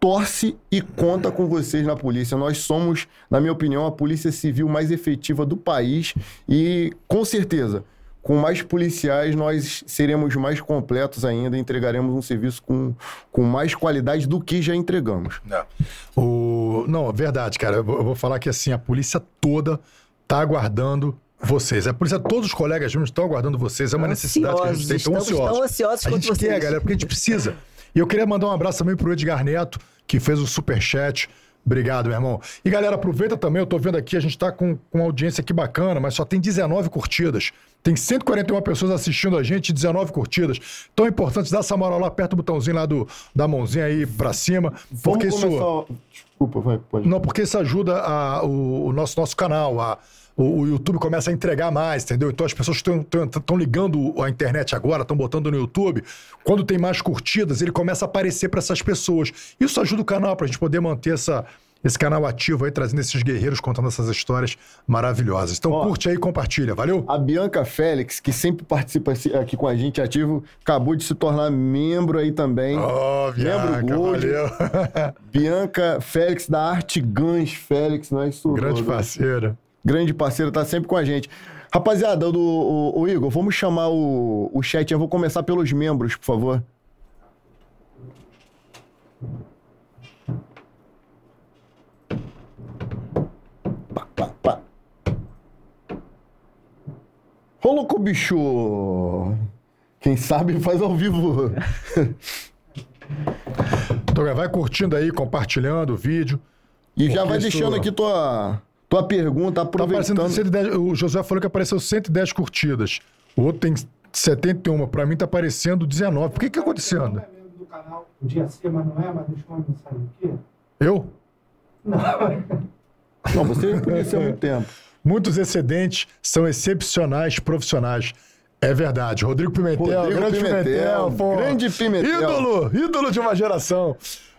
torce e conta com vocês na polícia. Nós somos, na minha opinião, a polícia civil mais efetiva do país e, com certeza, com mais policiais, nós seremos mais completos ainda, entregaremos um serviço com, com mais qualidade do que já entregamos. Não, o... não verdade, cara. Eu vou, falar que assim, a polícia toda tá aguardando vocês. A polícia, todos os colegas meus estão aguardando vocês. É uma necessidade que a gente tem. Estão ansiosos. Estão ansiosos a gente quer, vocês. galera, porque a gente precisa. E eu queria mandar um abraço também pro Edgar Neto, que fez o superchat. Obrigado, meu irmão. E galera, aproveita também, eu tô vendo aqui, a gente tá com, com uma audiência aqui bacana, mas só tem 19 curtidas. Tem 141 pessoas assistindo a gente, 19 curtidas. Então é importante dar essa moral lá, aperta o botãozinho lá do, da mãozinha aí pra cima. Porque Vamos isso. começar... Desculpa, vai, pode. Não, porque isso ajuda a, o, o nosso, nosso canal, a, o, o YouTube começa a entregar mais, entendeu? Então as pessoas estão ligando a internet agora, estão botando no YouTube. Quando tem mais curtidas, ele começa a aparecer para essas pessoas. Isso ajuda o canal para a gente poder manter essa, esse canal ativo aí, trazendo esses guerreiros contando essas histórias maravilhosas. Então Ó, curte aí e compartilha, valeu? A Bianca Félix, que sempre participa aqui com a gente ativo, acabou de se tornar membro aí também. Ó, Bianca, membro Gold. valeu. Bianca Félix, da Arte Gans Félix, não é isso? Grande parceira. Grande parceiro, tá sempre com a gente. Rapaziada, do, o, o Igor, vamos chamar o, o chat. Eu vou começar pelos membros, por favor. Pá, pá, pá. Ô, louco, bicho! Quem sabe faz ao vivo. Então vai curtindo aí, compartilhando o vídeo. E já vai deixando aqui tua, tua pergunta, Tá aproveitando. aparecendo 110, o Josué falou que apareceu 110 curtidas. O outro tem 71. Pra mim tá aparecendo 19. Por que que tá acontecendo? Não é membro do canal, podia ser, mas não é, mas deixou uma mensagem aqui. Eu? Não, você conheceu há muito tempo. Muitos excedentes são excepcionais profissionais. É verdade. Rodrigo Pimentel, Rodrigo grande Pimentel, Pimentel, grande Pimentel. Ídolo, ídolo de uma geração.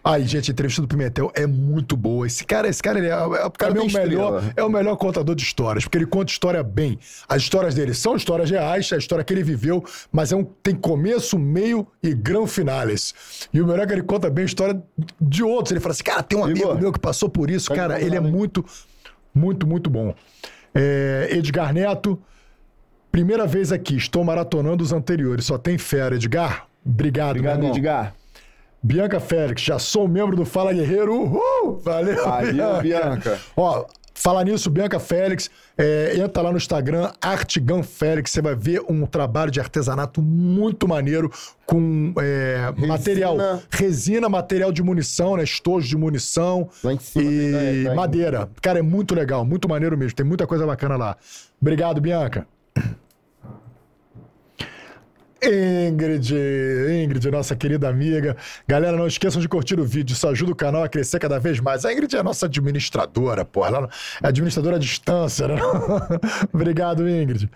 Aí, gente, a entrevista do Pimentel é muito boa. Esse cara, esse cara, ele é, é, mim, é o melhor, é o melhor contador de histórias, porque ele conta história bem. As histórias dele são histórias reais, é a história que ele viveu, mas é um, tem começo, meio e grão finales. E o melhor é que ele conta bem a história de outros. Ele fala assim, cara, tem um amigo Igor, meu que passou por isso, cara, ele é muito, muito, muito bom. É, Edgar Neto, primeira vez aqui, estou maratonando os anteriores, só tem fera, Edgar. Obrigado, Obrigado. Edgar. Bianca Félix, já sou membro do Fala Guerreiro. Uhul! Valeu, Valeu, Bianca. Ó, falar nisso, Bianca Félix, é, entra lá no Instagram, Artigan Félix, você vai ver um trabalho de artesanato muito maneiro com é, material, resina, material de munição, né, estojo de munição cima e né, aí. madeira. Cara, é muito legal, muito maneiro mesmo, tem muita coisa bacana lá. Obrigado, Bianca. Ingrid, Ingrid, nossa querida amiga. Galera, não esqueçam de curtir o vídeo, isso ajuda o canal a crescer cada vez mais. A Ingrid é a nossa administradora, porra. Ela é administradora à distância, né? <laughs> Obrigado, Ingrid.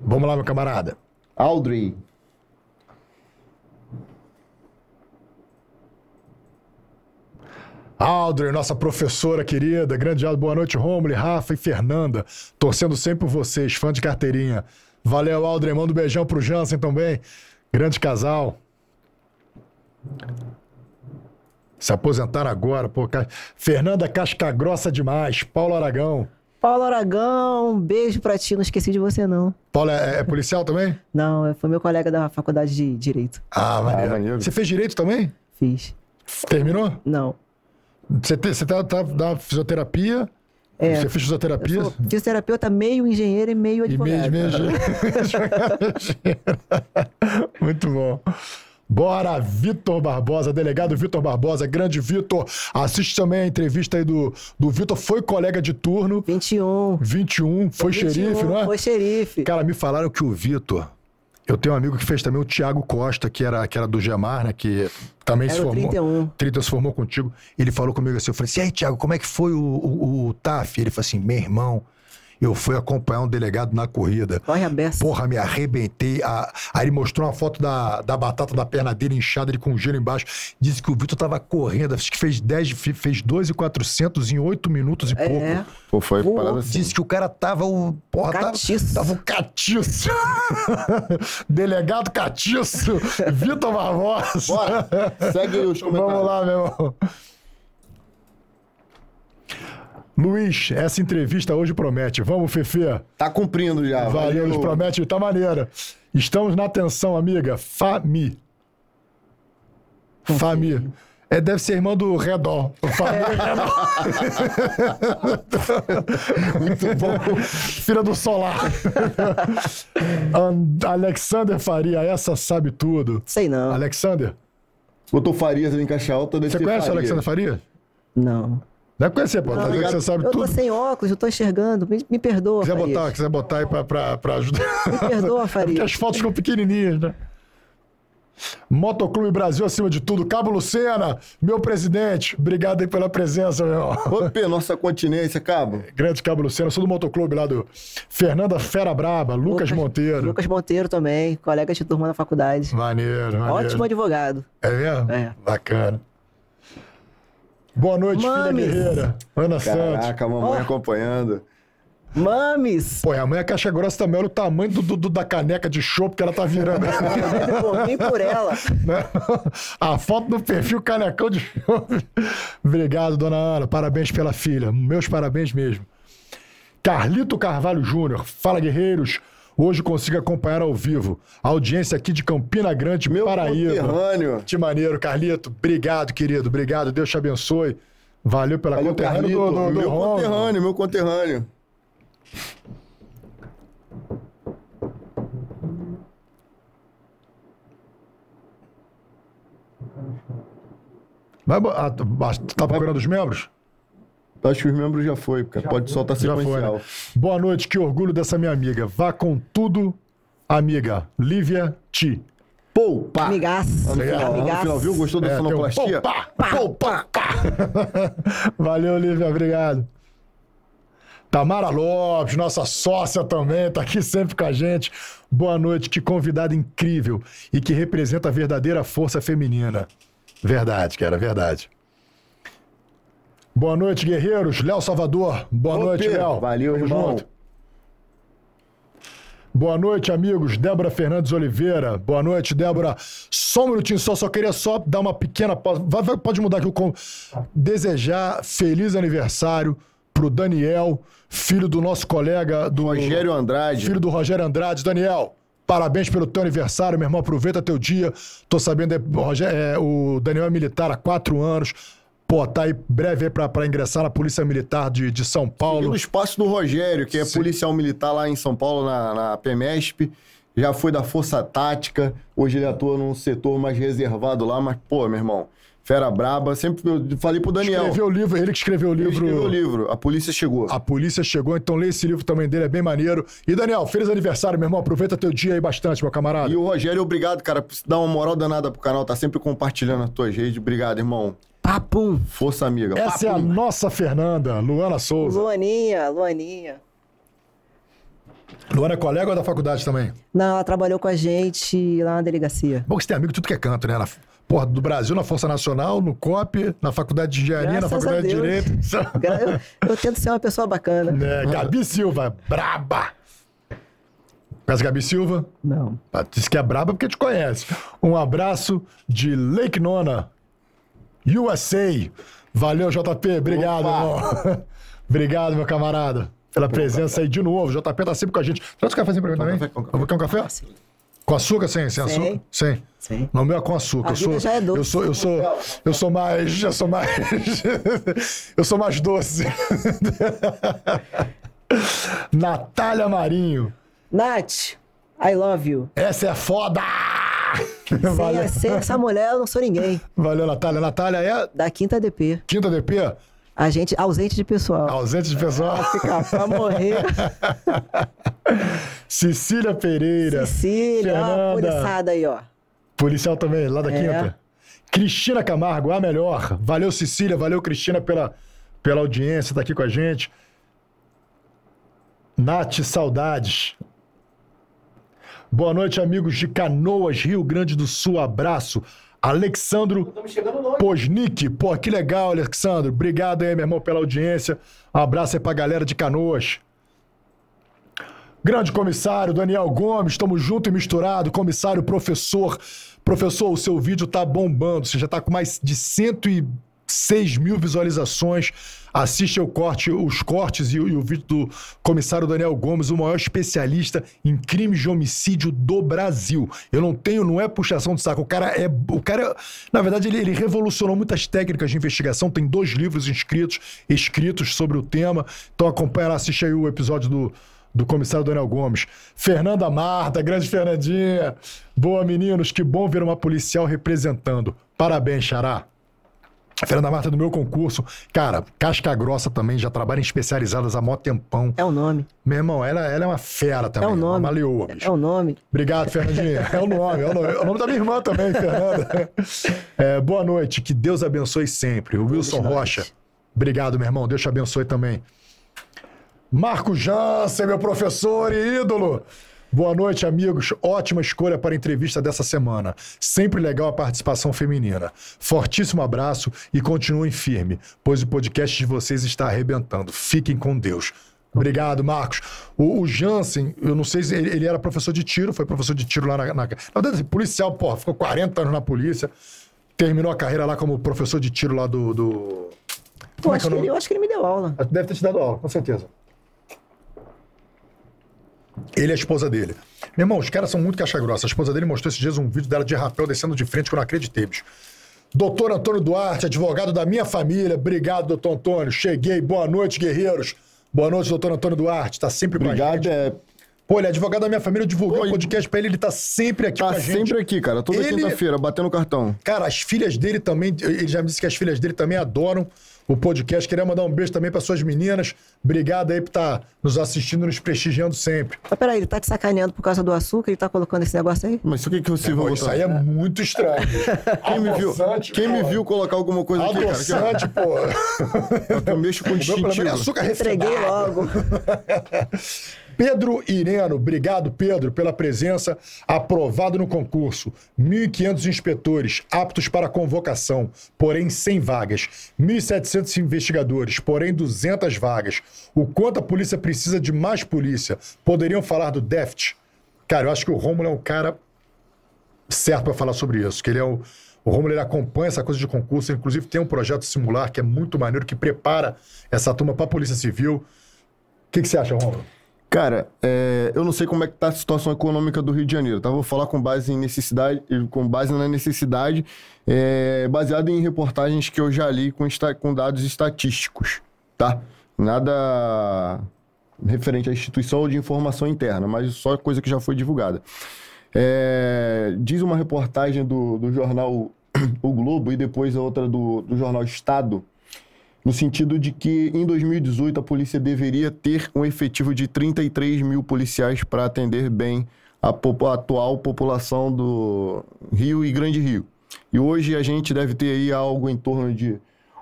Vamos lá, meu camarada. Audrey. Audrey, nossa professora querida, grande Audrey, boa noite, Romulo, Rafa e Fernanda, torcendo sempre por vocês, fã de carteirinha. Valeu, Audrey, manda um beijão pro Jansen também, grande casal. Se aposentaram agora, pô. Fernanda Casca Grossa demais, Paulo Aragão. Paulo Aragão, um beijo pra ti, não esqueci de você, não. Paulo é, é policial também? Não, foi meu colega da faculdade de Direito. Ah, maneiro. maneiro. Você fez direito também? Fiz. Terminou? Não. Você, te- você tá, tá na fisioterapia? É. Você fez fisioterapia? Eu sou fisioterapeuta meio engenheiro e meio E advogado. mesmo, <laughs> Muito bom. Bora, Vitor Barbosa, delegado Vitor Barbosa, grande Vitor. Assiste também a entrevista aí do, do Vitor, foi colega de turno, 21. 21, foi 21, xerife, não é? Foi xerife. Cara, me falaram que o Vitor. Eu tenho um amigo que fez também o Thiago Costa, que era, que era do Gemar, né? Que também Era se formou. 31. 30 se formou contigo. Ele falou comigo assim: eu falei assim, e aí, Thiago, como é que foi o, o, o TAF? Ele falou assim: meu irmão, Eu fui acompanhar um delegado na corrida. Corre a beça. Porra, me arrebentei. A- Aí ele mostrou uma foto da, da batata da perna dele inchada, ele com gelo embaixo. Disse que o Vitor tava correndo, acho que fez 10, fe- fez 2,400 em 8 minutos e É. pouco. Pô, foi Pô, parada assim. Disse que o cara tava o. Porra, tava, Catiço. tava o catiço. <laughs> Delegado catiço. <laughs> Vitor Barbosa. Bora, segue os comentários. Vamos lá, meu irmão. Luiz, essa entrevista hoje promete. Vamos, Fefe. Tá cumprindo já. Valeu, Luiz, promete, tá maneira. Estamos na atenção, amiga. Fami. Fami. É, deve ser irmã do Redó. Fami Redó. <laughs> Muito bom. Filha do Solar. And- Alexander Faria, essa sabe tudo. Sei não. Alexander, Botou Farias ali em caixa alta, você conhece o. Alexander Faria? Não. Deve conhecer, pô. Tá você sabe Eu tô tudo. sem óculos, eu tô enxergando. Me, me perdoa, Quiser Farias. botar, quiser botar aí pra, pra, pra ajudar. Me perdoa, <laughs> Farias. Porque as fotos ficam pequenininhas, né? Motoclube Brasil acima de tudo. Cabo Lucena, meu presidente, obrigado aí pela presença, meu irmão. Opa, nossa continência, cabo. <laughs> Grande Cabo Lucena, sou do Motoclube lá do Fernanda Fera Braba, Lucas, Monteiro. Lucas Monteiro também, colega de turma na faculdade. Maneiro, maneiro. Ótimo advogado. É mesmo? É. Bacana. Boa noite, Mames. filha guerreira. Ana Santos. Caraca, a mamãe Ó. acompanhando. Mames! Pô, a mãe é caixa grossa também, olha o tamanho do, do- do- da caneca de chopp que ela tá virando. <laughs> Mim e por ela. né? A foto do perfil canecão de chopp. Obrigado, dona Ana. Parabéns pela filha. Meus parabéns mesmo. Carlito Carvalho Júnior. Fala, guerreiros. Hoje consigo acompanhar ao vivo. A audiência aqui de Campina Grande, Meu Paraíba. Que maneiro, Carlito. Obrigado, querido. Obrigado. Deus te abençoe. Valeu pela Valeu, conterrâneo Carlito. do, do, do meu Ron. conterrâneo, meu conterrâneo. Vai, ah, tá procurando os membros? Acho que os membros já foi, cara. Pode soltar Já foi. sequencial. né? Boa noite, que orgulho dessa minha amiga. Vá com tudo, amiga. Lívia Ti. Poupa! Amigaço. Lá no final, Amigaço. viu? Gostou da É, um sonoplastia? poupa, poupa, pá. <laughs> Valeu, Lívia, obrigado. Tamara Lopes, nossa sócia também, tá aqui sempre com a gente. Boa noite, que convidada incrível e que representa a verdadeira força feminina. Verdade, cara, verdade. Boa noite, guerreiros. Léo Salvador, boa noite, Léo. valeu, Tamo irmão. junto. Boa noite, amigos. Débora Fernandes Oliveira. Boa noite, Débora. Só um minutinho só, só queria só dar uma pequena pausa. Vai- vai- pode mudar aqui o com. Desejar feliz aniversário pro Daniel, filho do nosso colega do Rogério Andrade. Filho do Rogério Andrade. Daniel, parabéns pelo teu aniversário, meu irmão. Aproveita teu dia. Tô sabendo, é, é, o Daniel é militar há quatro anos. Pô, tá aí breve aí pra, pra ingressar na Polícia Militar de, de São E Paulo. do espaço do Rogério, que é Sim. policial militar lá em São Paulo, na, na PEMESP. Já foi da Força Tática. Hoje ele atua num setor mais reservado lá, mas, pô, meu irmão, fera braba. Sempre eu falei pro Daniel. Escreveu o livro, ele que escreveu o Ele livro. escreveu o livro. A polícia chegou. A polícia chegou, então lê esse livro também dele, é bem maneiro. E Daniel, feliz aniversário, meu irmão. Aproveita teu dia aí bastante, meu camarada. E o Rogério, obrigado, cara, por dar uma moral danada pro canal. Tá sempre compartilhando as tuas redes. Obrigado, irmão. Papum. Força amiga. Essa é a Papum. nossa Fernanda, Luana Souza. Luaninha, Luaninha. Luana é colega ou é da faculdade também? Não, ela trabalhou com a gente lá na delegacia. Bom que você tem amigo de tudo que é canto, né? Na, porra, do Brasil, na Força Nacional, no COP, na Faculdade de Engenharia, na Graças Faculdade de. Direito. <laughs> Eu, eu tento ser uma pessoa bacana. <laughs> É, Gabi Silva, braba. Conhece Gabi Silva? Não. Disse que é braba porque te conhece. Um abraço de Lake Nona, USA. Valeu, JP. Obrigado, Opa. irmão. <laughs> Obrigado, meu camarada, pela presença aí de novo. JP tá sempre com a gente. Traz um cafezinho pra mim também. café, com café. Quer um café? Com açúcar, sem? Sem açúcar? Sem. Sim. Não, o meu é com açúcar. A eu sou, é doce. Eu sou, eu sou, eu sou mais, eu sou mais, <laughs> eu sou mais doce. <laughs> Natália Marinho. Nath, I love you. Essa é foda! Valeu, sem essa mulher, eu não sou ninguém. valeu, Natália. Natália é Da quinta DP. quinta DP, A gente ausente de pessoal. ausente de pessoal. Ficar pra morrer. <laughs> Cecília Pereira. Cecília, ó, Fernanda. poliçada aí, ó. Policial também, lá da É. quinta. Cristina Camargo, a melhor. Valeu, Cecília. Valeu, Cristina, pela, pela audiência, tá aqui com a gente. Nath, saudades. Boa noite, amigos de Canoas, Rio Grande do Sul. Abraço. Alexandro. Posnick. Pô, que legal, Alexandro. Obrigado aí, meu irmão, pela audiência. Um abraço aí pra galera de Canoas. Grande comissário Daniel Gomes, estamos junto e misturado. Comissário, professor. Professor, o seu vídeo tá bombando. Você já tá com mais de 106 mil visualizações. Assiste o corte, os cortes e, o- e o vídeo do comissário Daniel Gomes, o maior especialista em crimes de homicídio do Brasil. Eu não tenho, não é puxação de saco. O cara é. O cara, na verdade, ele, ele revolucionou muitas técnicas de investigação. Tem dois livros inscritos, escritos sobre o tema. Então acompanha lá, assiste aí o episódio do, do comissário Daniel Gomes. Fernanda Marta, grande Fernandinha. Boa, meninos, que bom ver uma policial representando. Parabéns, Xará. Fernanda Marta é do meu concurso. Cara, casca grossa também, já trabalha em especializadas há mó tempão. É o nome. Meu irmão, ela, ela é uma fera também. É o nome. Uma leoa, bicho. É o nome. Obrigado, Fernandinha. É o nome, é o nome. É o nome da minha irmã também, Fernanda. É, boa noite, que Deus abençoe sempre. O Wilson. Rocha. Obrigado, meu irmão. Deus te abençoe também. Marco Jansen, meu professor e ídolo. Boa noite, amigos. Ótima escolha para a entrevista dessa semana. Sempre legal a participação feminina. Fortíssimo abraço e continuem firme, pois o podcast de vocês está arrebentando. Fiquem com Deus. Obrigado, Marcos. O, o Jansen, eu não sei se ele, ele era professor de tiro, foi professor de tiro lá na. Na, na verdade, policial, porra, ficou 40 anos na polícia. Terminou a carreira lá como professor de tiro lá do. do... Eu Como é acho, que é ele, eu acho que ele me deu aula. Deve ter te dado aula, com certeza. Ele e a esposa dele. Meu irmão, os caras são muito caixa grossa. A esposa dele mostrou esses dias um vídeo dela de rapel descendo de frente que eu não acreditei, bicho. Doutor Antônio Duarte, advogado da minha família. Obrigado, doutor Antônio. Cheguei. Boa noite, guerreiros. Boa noite, doutor Antônio Duarte. Tá sempre Obrigado, é. Pô, ele é advogado da minha família. Eu divulguei o podcast pra ele. Ele tá sempre aqui Tá com a gente. sempre aqui, cara. Toda Ele- quinta-feira, batendo cartão. Cara, as filhas dele também, ele já me disse que as filhas dele também adoram o podcast. Queria mandar um beijo também para suas meninas. Obrigado aí por estar nos assistindo, nos prestigiando sempre. Mas peraí, ele tá te sacaneando por causa do açúcar? Ele tá colocando esse negócio aí? Mas o que, que você Pô, vai isso aí é muito estranho. <laughs> Quem me viu, Adoçante, quem me viu colocar alguma coisa aqui, cara? Adoçante, pô. eu mexo com O meu problema é distintivo. açúcar Entreguei refinado. logo. <laughs> Pedro Ireno, obrigado, Pedro, pela presença. Aprovado no concurso. 1.500 inspetores aptos para convocação, porém sem vagas. 1.700 investigadores, porém 200 vagas. O quanto a polícia precisa de mais polícia? Poderiam falar do DEFT? Cara, eu acho que o Rômulo é um cara certo para falar sobre isso, que ele é o o Romulo ele acompanha essa coisa de concurso, inclusive tem um projeto simular que é muito maneiro, que prepara essa turma para a Polícia Civil. O que, que você acha, Romulo? Cara, é, eu não sei como é que tá a situação econômica do Rio de Janeiro, tá? Vou falar com base em necessidade, com base na necessidade, é, baseado em reportagens que eu já li com, com dados estatísticos, tá? Nada referente à instituição ou de informação interna, mas só coisa que já foi divulgada. É, diz uma reportagem do, do jornal <clears throat> O Globo e depois a outra do, do jornal Estado, no sentido de que em 2018 a polícia deveria ter um efetivo de 33 mil policiais para atender bem a, a atual população do Rio e Grande Rio. E hoje a gente deve ter aí algo em torno de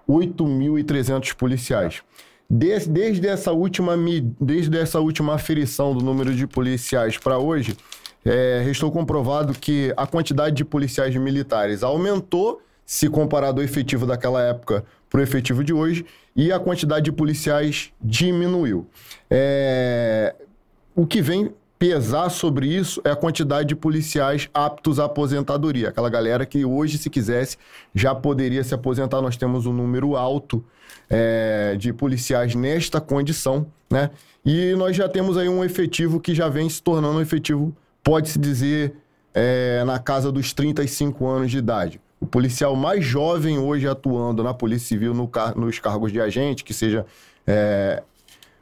8.300 policiais. Des- Desde, essa última, desde essa última aferição do número de policiais para hoje, é, restou comprovado que a quantidade de policiais militares aumentou se comparado ao efetivo daquela época para o efetivo de hoje, e a quantidade de policiais diminuiu. É, o que vem pesar sobre isso é a quantidade de policiais aptos à aposentadoria. Aquela galera que hoje, se quisesse, já poderia se aposentar. Nós temos um número alto é, de policiais nesta condição, né? E nós já temos aí um efetivo que já vem se tornando um efetivo, pode-se dizer, é, na casa dos 35 anos de idade. O policial mais jovem hoje atuando na Polícia Civil no car- nos cargos de agente, que seja é,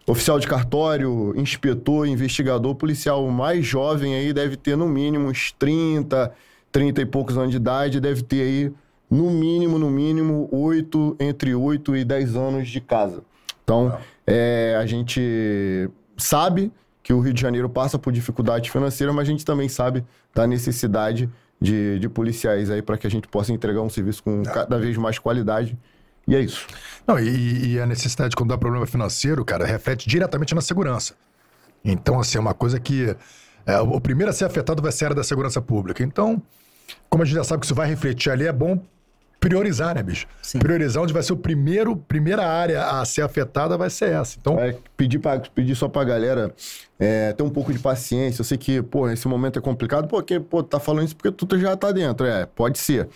oficial de cartório, inspetor, investigador, policial mais jovem aí deve ter no mínimo uns 30, 30 e poucos anos de idade, deve ter aí no mínimo, no mínimo, 8, entre 8 e 10 anos de casa. Então, é, a gente sabe que o Rio de Janeiro passa por dificuldade financeira, mas a gente também sabe da necessidade de, de policiais aí para que a gente possa entregar um serviço com cada vez mais qualidade. E é isso. Não, e, e a necessidade, quando dá problema financeiro, cara, reflete diretamente na segurança. Então, assim, é uma coisa que. é, o primeiro a ser afetado vai ser a área da segurança pública. Então, como a gente já sabe que isso vai refletir ali, é bom priorizar, né, bicho? Sim. Priorizar onde vai ser o primeiro, primeira área a ser afetada vai ser essa. Então, É, pedir, pra, pedir só pra galera é, ter um pouco de paciência. Eu sei que, pô, esse momento é complicado, porque, pô, tá falando isso porque tu já tá dentro. É, pode ser.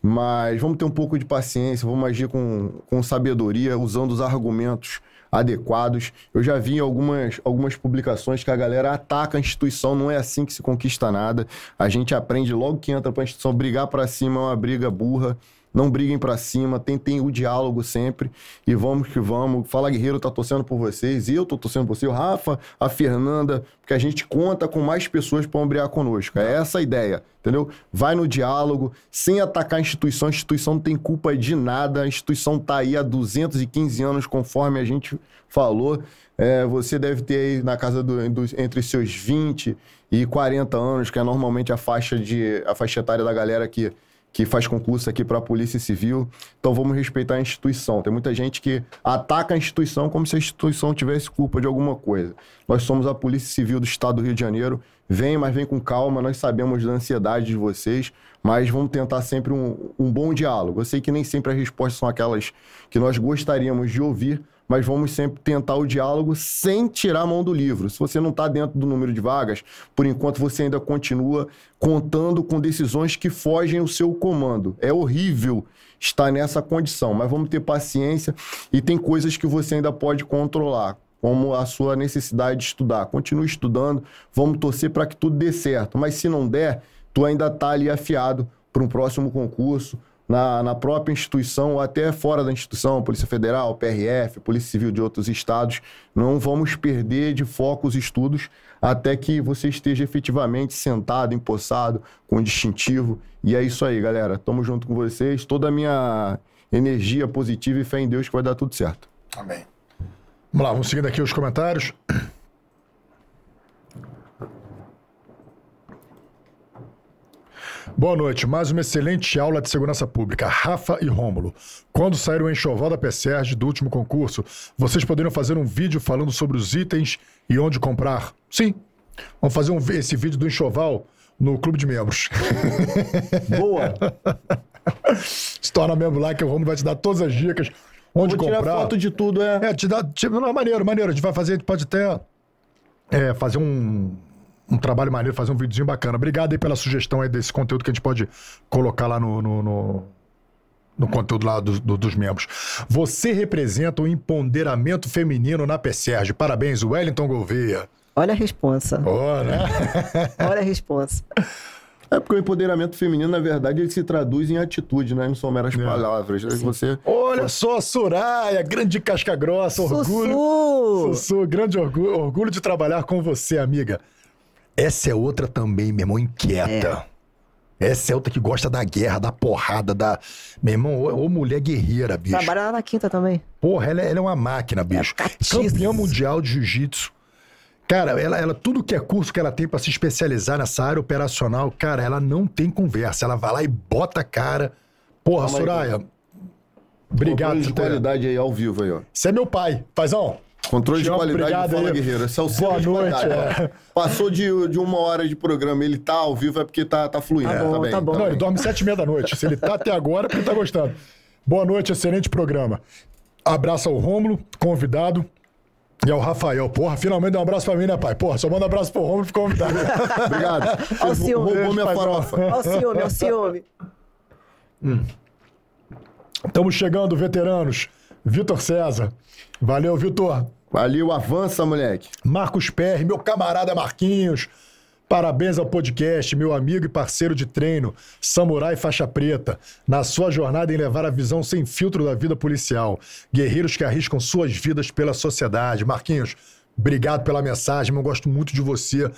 Mas vamos ter um pouco de paciência, vamos agir com, com sabedoria, usando os argumentos adequados. Eu já vi algumas, algumas publicações que a galera ataca a instituição, não é assim que se conquista nada. A gente aprende logo que entra pra instituição, brigar pra cima é uma briga burra. Não briguem pra cima, tentem o diálogo sempre e vamos que vamos. Fala Guerreiro tá torcendo por vocês, eu tô torcendo por você, o Rafa, a Fernanda, porque a gente conta com mais pessoas para brigar conosco. É essa a ideia, entendeu? Vai no diálogo, sem atacar a instituição. A instituição não tem culpa de nada, a instituição tá aí há 215 anos, conforme a gente falou. É, você deve ter aí na casa do, dos- entre seus 20 e 40 anos, que é normalmente a faixa de a faixa etária da galera que que faz concurso aqui para a Polícia Civil. Então vamos respeitar a instituição. Tem muita gente que ataca a instituição como se a instituição tivesse culpa de alguma coisa. Nós somos a Polícia Civil do Estado do Rio de Janeiro. Vem, mas vem com calma. Nós sabemos da ansiedade de vocês, mas vamos tentar sempre um, um bom diálogo. Eu sei que nem sempre as respostas são aquelas que nós gostaríamos de ouvir, mas vamos sempre tentar o diálogo sem tirar a mão do livro. Se você não está dentro do número de vagas, por enquanto você ainda continua contando com decisões que fogem o seu comando. É horrível estar nessa condição, mas vamos ter paciência e tem coisas que você ainda pode controlar. Como a sua necessidade de estudar. Continue estudando, vamos torcer para que tudo dê certo. Mas se não der, tu ainda está ali afiado para um próximo concurso, na, na própria instituição ou até fora da instituição, Polícia Federal, PRF, Polícia Civil de outros estados. Não vamos perder de foco os estudos até que você esteja efetivamente sentado, empossado, com distintivo. E é isso aí, galera. Tamo junto com vocês. Toda a minha energia positiva e fé em Deus que vai dar tudo certo. Amém. Vamos lá, vamos seguindo aqui os comentários. Boa noite, mais uma excelente aula de segurança pública. Rafa e Rômulo. Quando sair o enxoval da PSERG do último concurso, vocês poderiam fazer um vídeo falando sobre os itens e onde comprar? Sim. Vamos fazer um esse vídeo do enxoval no clube de membros. <laughs> Boa! Se torna membro lá que o Rômulo vai te dar todas as dicas. Onde Vou tirar comprar. foto de tudo, é. É, te dá. Tipo, não, maneiro, maneiro. A gente vai fazer, a gente pode até é, fazer um, um trabalho maneiro, fazer um videozinho bacana. Obrigado aí pela sugestão aí desse conteúdo que a gente pode colocar lá no. no, no- no conteúdo lá do- do- dos membros. Você representa o empoderamento feminino na PSERG. Parabéns, Wellington Gouveia. Olha a responsa. Ó, né? <laughs> Olha a responsa. É porque o empoderamento feminino, na verdade, ele se traduz em atitude, né? Não são meras palavras. Você Olha só, Soraya, grande casca grossa, orgulho. Sussu! Sussu, grande orgulho, orgulho de trabalhar com você, amiga. Essa é outra também, meu irmão, inquieta. Essa é outra que gosta da guerra, da porrada, da. Meu irmão, ô mulher guerreira, bicho. Trabalha lá na quinta também. Porra, ela, é- ela é uma máquina, bicho. catiça. Campeã mundial de jiu-jitsu. Cara, ela, ela, tudo que é curso que ela tem pra se especializar nessa área operacional, cara, ela não tem conversa. Ela vai lá e bota a cara. Porra, Calma aí, Soraya. Obrigado, Controle de ter- qualidade aí ao vivo aí, ó. Você é meu pai, paizão. Controle de qualidade do Fala aí. Guerreiro. Esse é o Boa selo de noite, qualidade, é. Passou de, de uma hora de programa, ele tá ao vivo é porque tá, tá fluindo. Tá bom, bem, tá bom. Não, bem. ele dorme sete e meia da noite. Se ele tá até agora, é porque tá gostando. Boa noite, excelente programa. Abraço ao Rômulo, convidado. E ao Rafael. Porra, finalmente dá um abraço pra mim, né, pai? Porra, só manda um abraço pro Rômulo e convidado. <laughs> Obrigado. Ó o ciúme. roubou minha farofa. Olha o ciúme, olha o ciúme. Estamos chegando, veteranos. Vitor César. Valeu, Vitor. Valeu, avança, moleque. Marcos Perry, meu camarada Marquinhos. Parabéns ao podcast, meu amigo e parceiro de treino, Samurai Faixa Preta, na sua jornada em levar a visão sem filtro da vida policial. Guerreiros que arriscam suas vidas pela sociedade. Marquinhos, obrigado pela mensagem, eu gosto muito de você.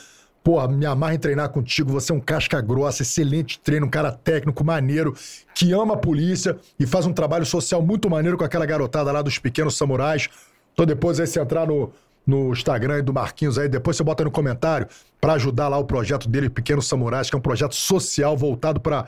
Porra, me amarra em treinar contigo. Você é um casca grossa, excelente treino, um cara técnico, maneiro, que ama a polícia e faz um trabalho social muito maneiro com aquela garotada lá dos pequenos samurais. Então depois aí você entrar no, no Instagram do Marquinhos aí, depois você bota no comentário pra ajudar lá o projeto dele, Pequenos Samurais, que é um projeto social voltado pra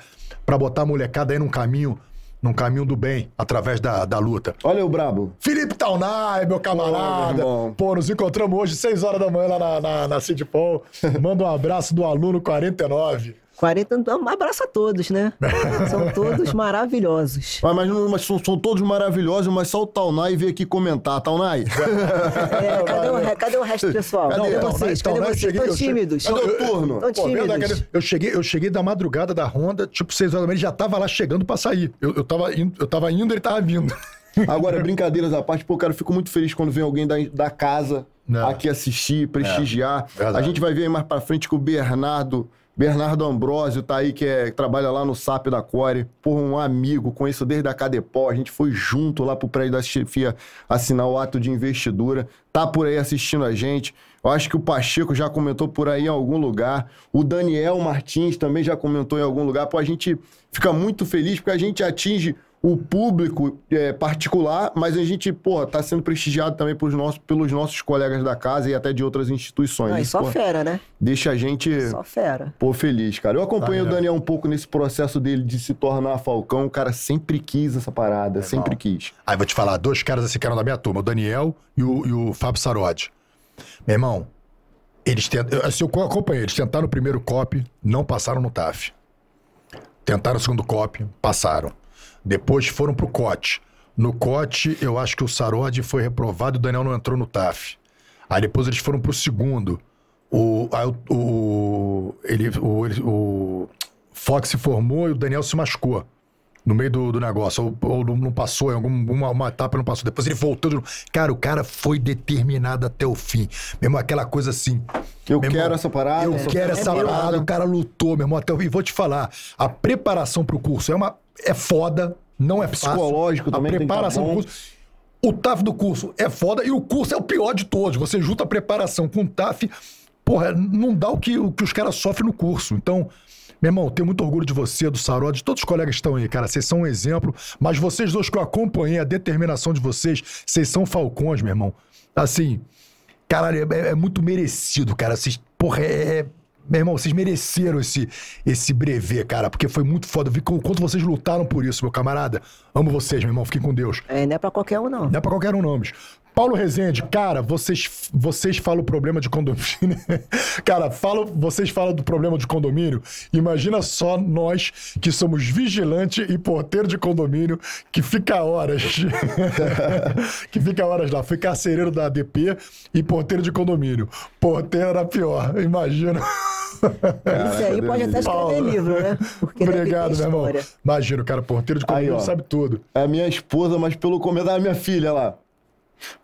botar a molecada aí num caminho num caminho do bem, através da, da luta. Olha o brabo. Felipe Taunay, meu camarada. Ô, meu. Pô, nos encontramos hoje, 6 horas da manhã lá na, na, na City Paul. Manda um abraço do aluno 49. 40, um abraço a todos, né? <laughs> São todos maravilhosos. Mas, mas, não- mas são, são todos maravilhosos, mas só o Taunay veio aqui comentar. Taunay, <laughs> É, cadê, o, cadê o resto do pessoal? Cadê? Cadê Não, vocês? Taunay, Cadê eu vocês? cheguei- eu Estão cheguei- tímidos. cadê o turno? Estão Pô, verdade, tímidos. cara, eu cheguei, eu cheguei da madrugada da Honda, tipo 6 horas da manhã, ele já tava lá chegando pra sair. Eu, eu, tava, indo, eu tava indo, ele tava vindo. <laughs> Agora, brincadeiras à parte, pô, cara, eu fico muito feliz quando vem alguém da, da casa Não. aqui assistir, prestigiar. É, a gente vai ver aí mais pra frente que o Bernardo, Bernardo Ambrosio tá aí, que, é, que trabalha lá no SAP da Core. Por um amigo, conheço desde a Cadepol. A gente foi junto lá pro prédio da chefia assinar o ato de investidura. Tá por aí assistindo a gente. Eu acho que o Pacheco já comentou por aí em algum lugar. O Daniel Martins também já comentou em algum lugar. Pô, a gente fica muito feliz porque a gente atinge o público é, particular, mas a gente, porra, tá sendo prestigiado também pelos nossos, pelos nossos colegas da casa e até de outras instituições. Ah, e Isso, só pô, fera, né? deixa a gente, Só fera. pô, feliz, cara. Eu acompanho o? Daniel um pouco nesse processo dele de se tornar Falcão. O cara sempre quis essa parada, sempre quis. Aí vou te falar, dois caras assim que eram da minha turma, o Daniel e o, e o Fábio Sarodi. Meu irmão, eles tentaram. Assim, eu acompanhei, eles tentaram o primeiro COP, não passaram no TAF. Tentaram o segundo COP, passaram. Depois foram pro COT. No COT, eu acho que o Sarodi foi reprovado e o Daniel não entrou no TAF. Aí depois eles foram pro segundo. O, aí o, o, ele, o, o Fox se formou e o Daniel se machucou no meio do, do negócio. Ou, ou não passou, em alguma uma etapa não passou. Depois ele novo. Cara, o cara foi determinado até o fim. Mesmo aquela coisa assim. Eu quero irmão, essa parada. Eu sou quero essa campeão. parada. O cara lutou, meu irmão, até o fim. E vou te falar, a preparação pro curso é uma é foda, não é fácil. Psicológico também A tá preparação pro curso. O TAF do curso é foda e o curso é o pior de todos. Você junta a preparação com o TAF, porra, não dá o que, o que os caras sofrem no curso. Então, meu irmão, tenho muito orgulho de você, do Sarod, de todos os colegas que estão aí, cara. Vocês são um exemplo. Mas vocês dois que eu acompanhei, a determinação de vocês, vocês são falcões, meu irmão. Assim, caralho, é, é muito merecido, cara. Vocês, porra, é. é- Meu irmão, vocês mereceram esse, esse brevet, cara, porque foi muito foda. Eu vi o quanto vocês lutaram por isso, meu camarada. Amo vocês, meu irmão. Fiquem com Deus. É, não é pra qualquer um, não. Não é pra qualquer um, não, bicho. Paulo Rezende, cara, vocês, vocês falam o problema de condomínio. <laughs> cara, falo, vocês falam do problema de condomínio. Imagina só nós que somos vigilante e porteiro de condomínio que fica horas. <laughs> que fica horas lá. Fui carcereiro da ADP e porteiro de condomínio. Porteiro era pior, imagina. Isso aí pode até escrever livro, né? Porque Obrigado, meu irmão. Imagina, o cara, porteiro de Aí, condomínio ó. sabe tudo. É a minha esposa, mas pelo comentário, a minha filha lá.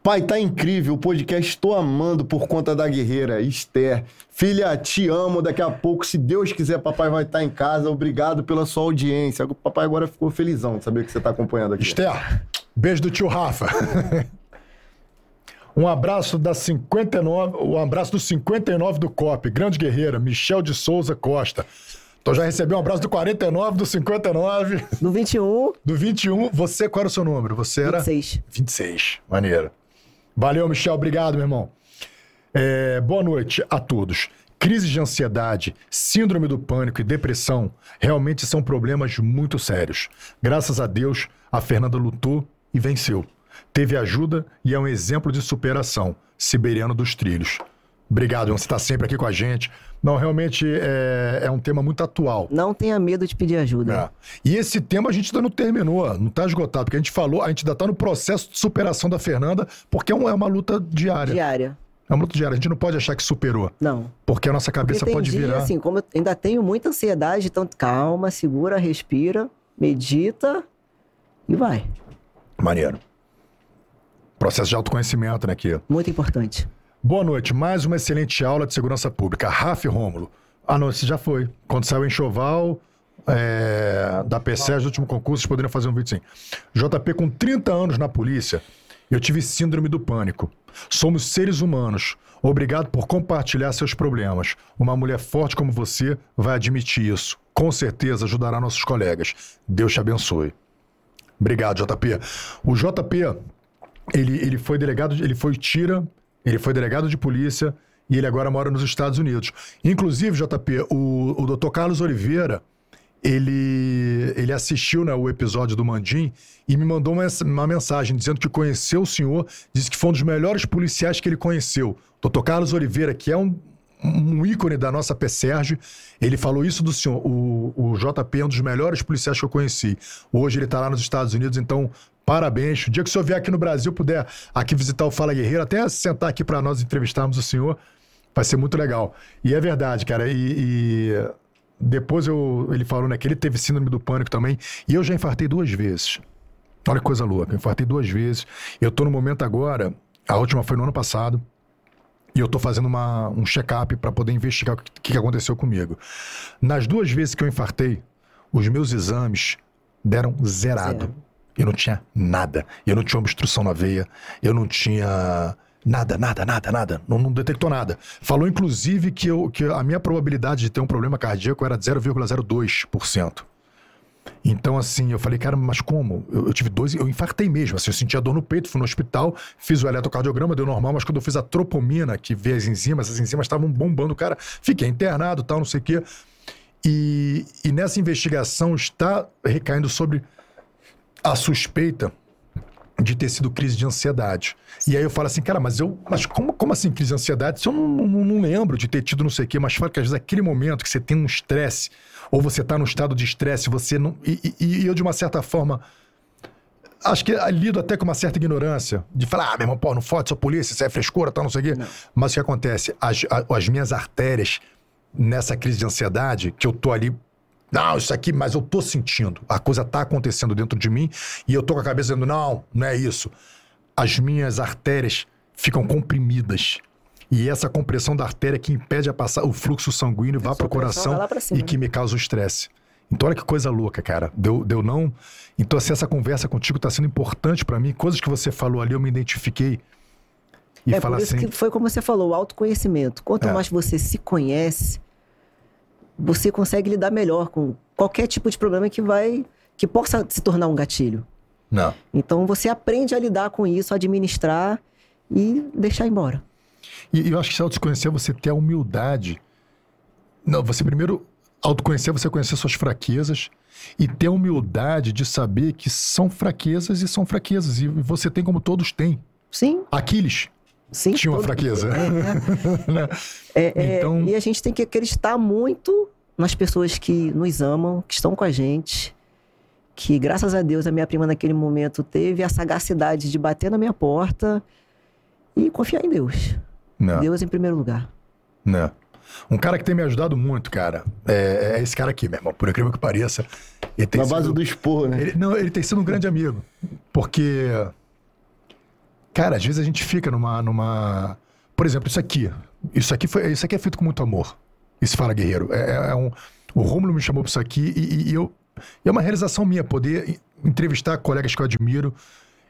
Pai, tá incrível o podcast, estou amando por conta da guerreira, Esther. Filha, te amo, daqui a pouco, se Deus quiser, papai vai estar em casa. Obrigado pela sua audiência. O papai agora ficou felizão de saber que você tá acompanhando aqui. Esther, beijo do tio Rafa. <laughs> Um abraço da 59, um abraço do 59 do COP, grande guerreira, Michel de Souza Costa. Então já recebi um abraço do 49, do 59, No 21, do 21. Você, qual era o seu número? Você era? 26. 26. Maneiro. Valeu, Michel. Obrigado, meu irmão. É, boa noite a todos. Crise de ansiedade, síndrome do pânico e depressão realmente são problemas muito sérios. Graças a Deus, a Fernanda lutou e venceu. Teve ajuda e é um exemplo de superação. Siberiano dos Trilhos. Obrigado, irmão. Você está sempre aqui com a gente. Não, realmente é, é um tema muito atual. Não tenha medo de pedir ajuda. É. E esse tema a gente ainda não terminou, não está esgotado, porque a gente falou, a gente ainda está no processo de superação da Fernanda, porque é é uma luta diária. Diária. É uma luta diária. A gente não pode achar que superou, Não. porque a nossa cabeça pode dia, virar. assim, como eu ainda tenho muita ansiedade, então calma, segura, respira, medita e vai. Maneiro. Processo de autoconhecimento, né, aqui. Muito importante. Boa noite. Mais uma excelente aula de segurança pública. Raf Rômulo. Ah, não, esse já foi. Quando saiu o enxoval é, da PSES do último concurso, vocês poderiam fazer um vídeo assim. JP, com 30 anos na polícia, eu tive síndrome do pânico. Somos seres humanos. Obrigado por compartilhar seus problemas. Uma mulher forte como você vai admitir isso. Com certeza ajudará nossos colegas. Deus te abençoe. Obrigado, JP. O JP, ele, ele foi delegado, ele foi tira, ele foi delegado de polícia e ele agora mora nos Estados Unidos. Inclusive, JP, o, o Dr. Carlos Oliveira, ele, ele assistiu né, o episódio do Mandim e me mandou uma, uma mensagem dizendo que conheceu o senhor, disse que foi um dos melhores policiais que ele conheceu. Doutor Carlos Oliveira, que é um, um ícone da nossa PSERG, ele falou isso do senhor. O, o JP é um dos melhores policiais que eu conheci. Hoje ele está lá nos Estados Unidos, então parabéns. O dia que o senhor vier aqui no Brasil, puder aqui visitar o Fala Guerreiro, até sentar aqui para nós entrevistarmos o senhor, vai ser muito legal. E é verdade, cara. E, e depois eu, ele falou né, que ele teve síndrome do pânico também. E eu já infartei duas vezes. Olha que coisa louca. Eu infartei duas vezes. Eu tô no momento agora, a última foi no ano passado. E eu tô fazendo uma, um check-up para poder investigar o que, que aconteceu comigo. Nas duas vezes que eu infartei, os meus exames deram zerado. Zero. Eu não tinha nada. Eu não tinha obstrução na veia. Eu não tinha nada, nada, nada, nada. Não, não detectou nada. Falou, inclusive, que, eu, que a minha probabilidade de ter um problema cardíaco era de 0,02%. Então, assim, eu falei, cara, mas como? Eu, eu tive dois, eu infartei mesmo. Assim, eu sentia dor no peito, fui no hospital, fiz o eletrocardiograma, deu normal, mas quando eu fiz a tropomina, que vê as enzimas, as enzimas estavam bombando, cara, fiquei internado, tal, não sei o quê. E, e nessa investigação está recaindo sobre a suspeita de ter sido crise de ansiedade. E aí eu falo assim, cara, mas eu. Mas como, como assim crise de ansiedade? Se eu não, não, não lembro de ter tido não sei o quê, mas fala que às vezes aquele momento que você tem um estresse, ou você tá num estado de estresse, você não. E, e- e eu, de uma certa forma. Acho que lido até com uma certa ignorância. De falar, ah, meu irmão, pô, não fode, sou polícia, isso é frescura, tal, não sei o quê. Mas o que acontece? As, as minhas artérias, nessa crise de ansiedade, que eu tô ali não, isso aqui, mas eu tô sentindo. A coisa tá acontecendo dentro de mim e eu tô com a cabeça dizendo, não, não é isso. As minhas artérias ficam comprimidas. E essa compressão da artéria que impede a passar o fluxo sanguíneo vá pro pressão coração e que né? me causa o estresse. Então olha que coisa louca, cara. Deu, deu não. Então assim, essa conversa contigo tá sendo importante pra mim. Coisas que você falou ali eu me identifiquei. E é fala por isso assim, que foi como você falou, o autoconhecimento. Quanto É. mais você se conhece, você consegue lidar melhor com qualquer tipo de problema que vai que possa se tornar um gatilho. não. Então você aprende a lidar com isso, administrar e deixar embora. E, e eu acho que se autoconhecer, você ter a humildade. Não, você primeiro autoconhecer, você conhecer suas fraquezas e ter a humildade de saber que são fraquezas e são fraquezas. E você tem como todos têm. Sim, Aquiles sim. tinha uma todo- fraqueza. É, <laughs> né? é, é, Então- E a gente tem que acreditar muito nas pessoas que nos amam, que estão com a gente. Que graças a Deus a minha prima naquele momento teve a sagacidade de bater na minha porta e confiar em Deus. Não, Deus em primeiro lugar. não. Um cara que tem me ajudado muito, cara, é, é esse cara aqui, meu irmão. Por incrível que pareça. Ele tem Na sido- base do esporro, né? Ele, não, ele tem sido um grande amigo. Porque. Cara, às vezes a gente fica numa. numa... Por exemplo, isso aqui. Isso aqui, foi, isso aqui é feito com muito amor. Isso fala guerreiro. É, é- é um, o Rômulo me chamou pra isso aqui e, e- eu. É uma realização minha poder entrevistar colegas que eu admiro.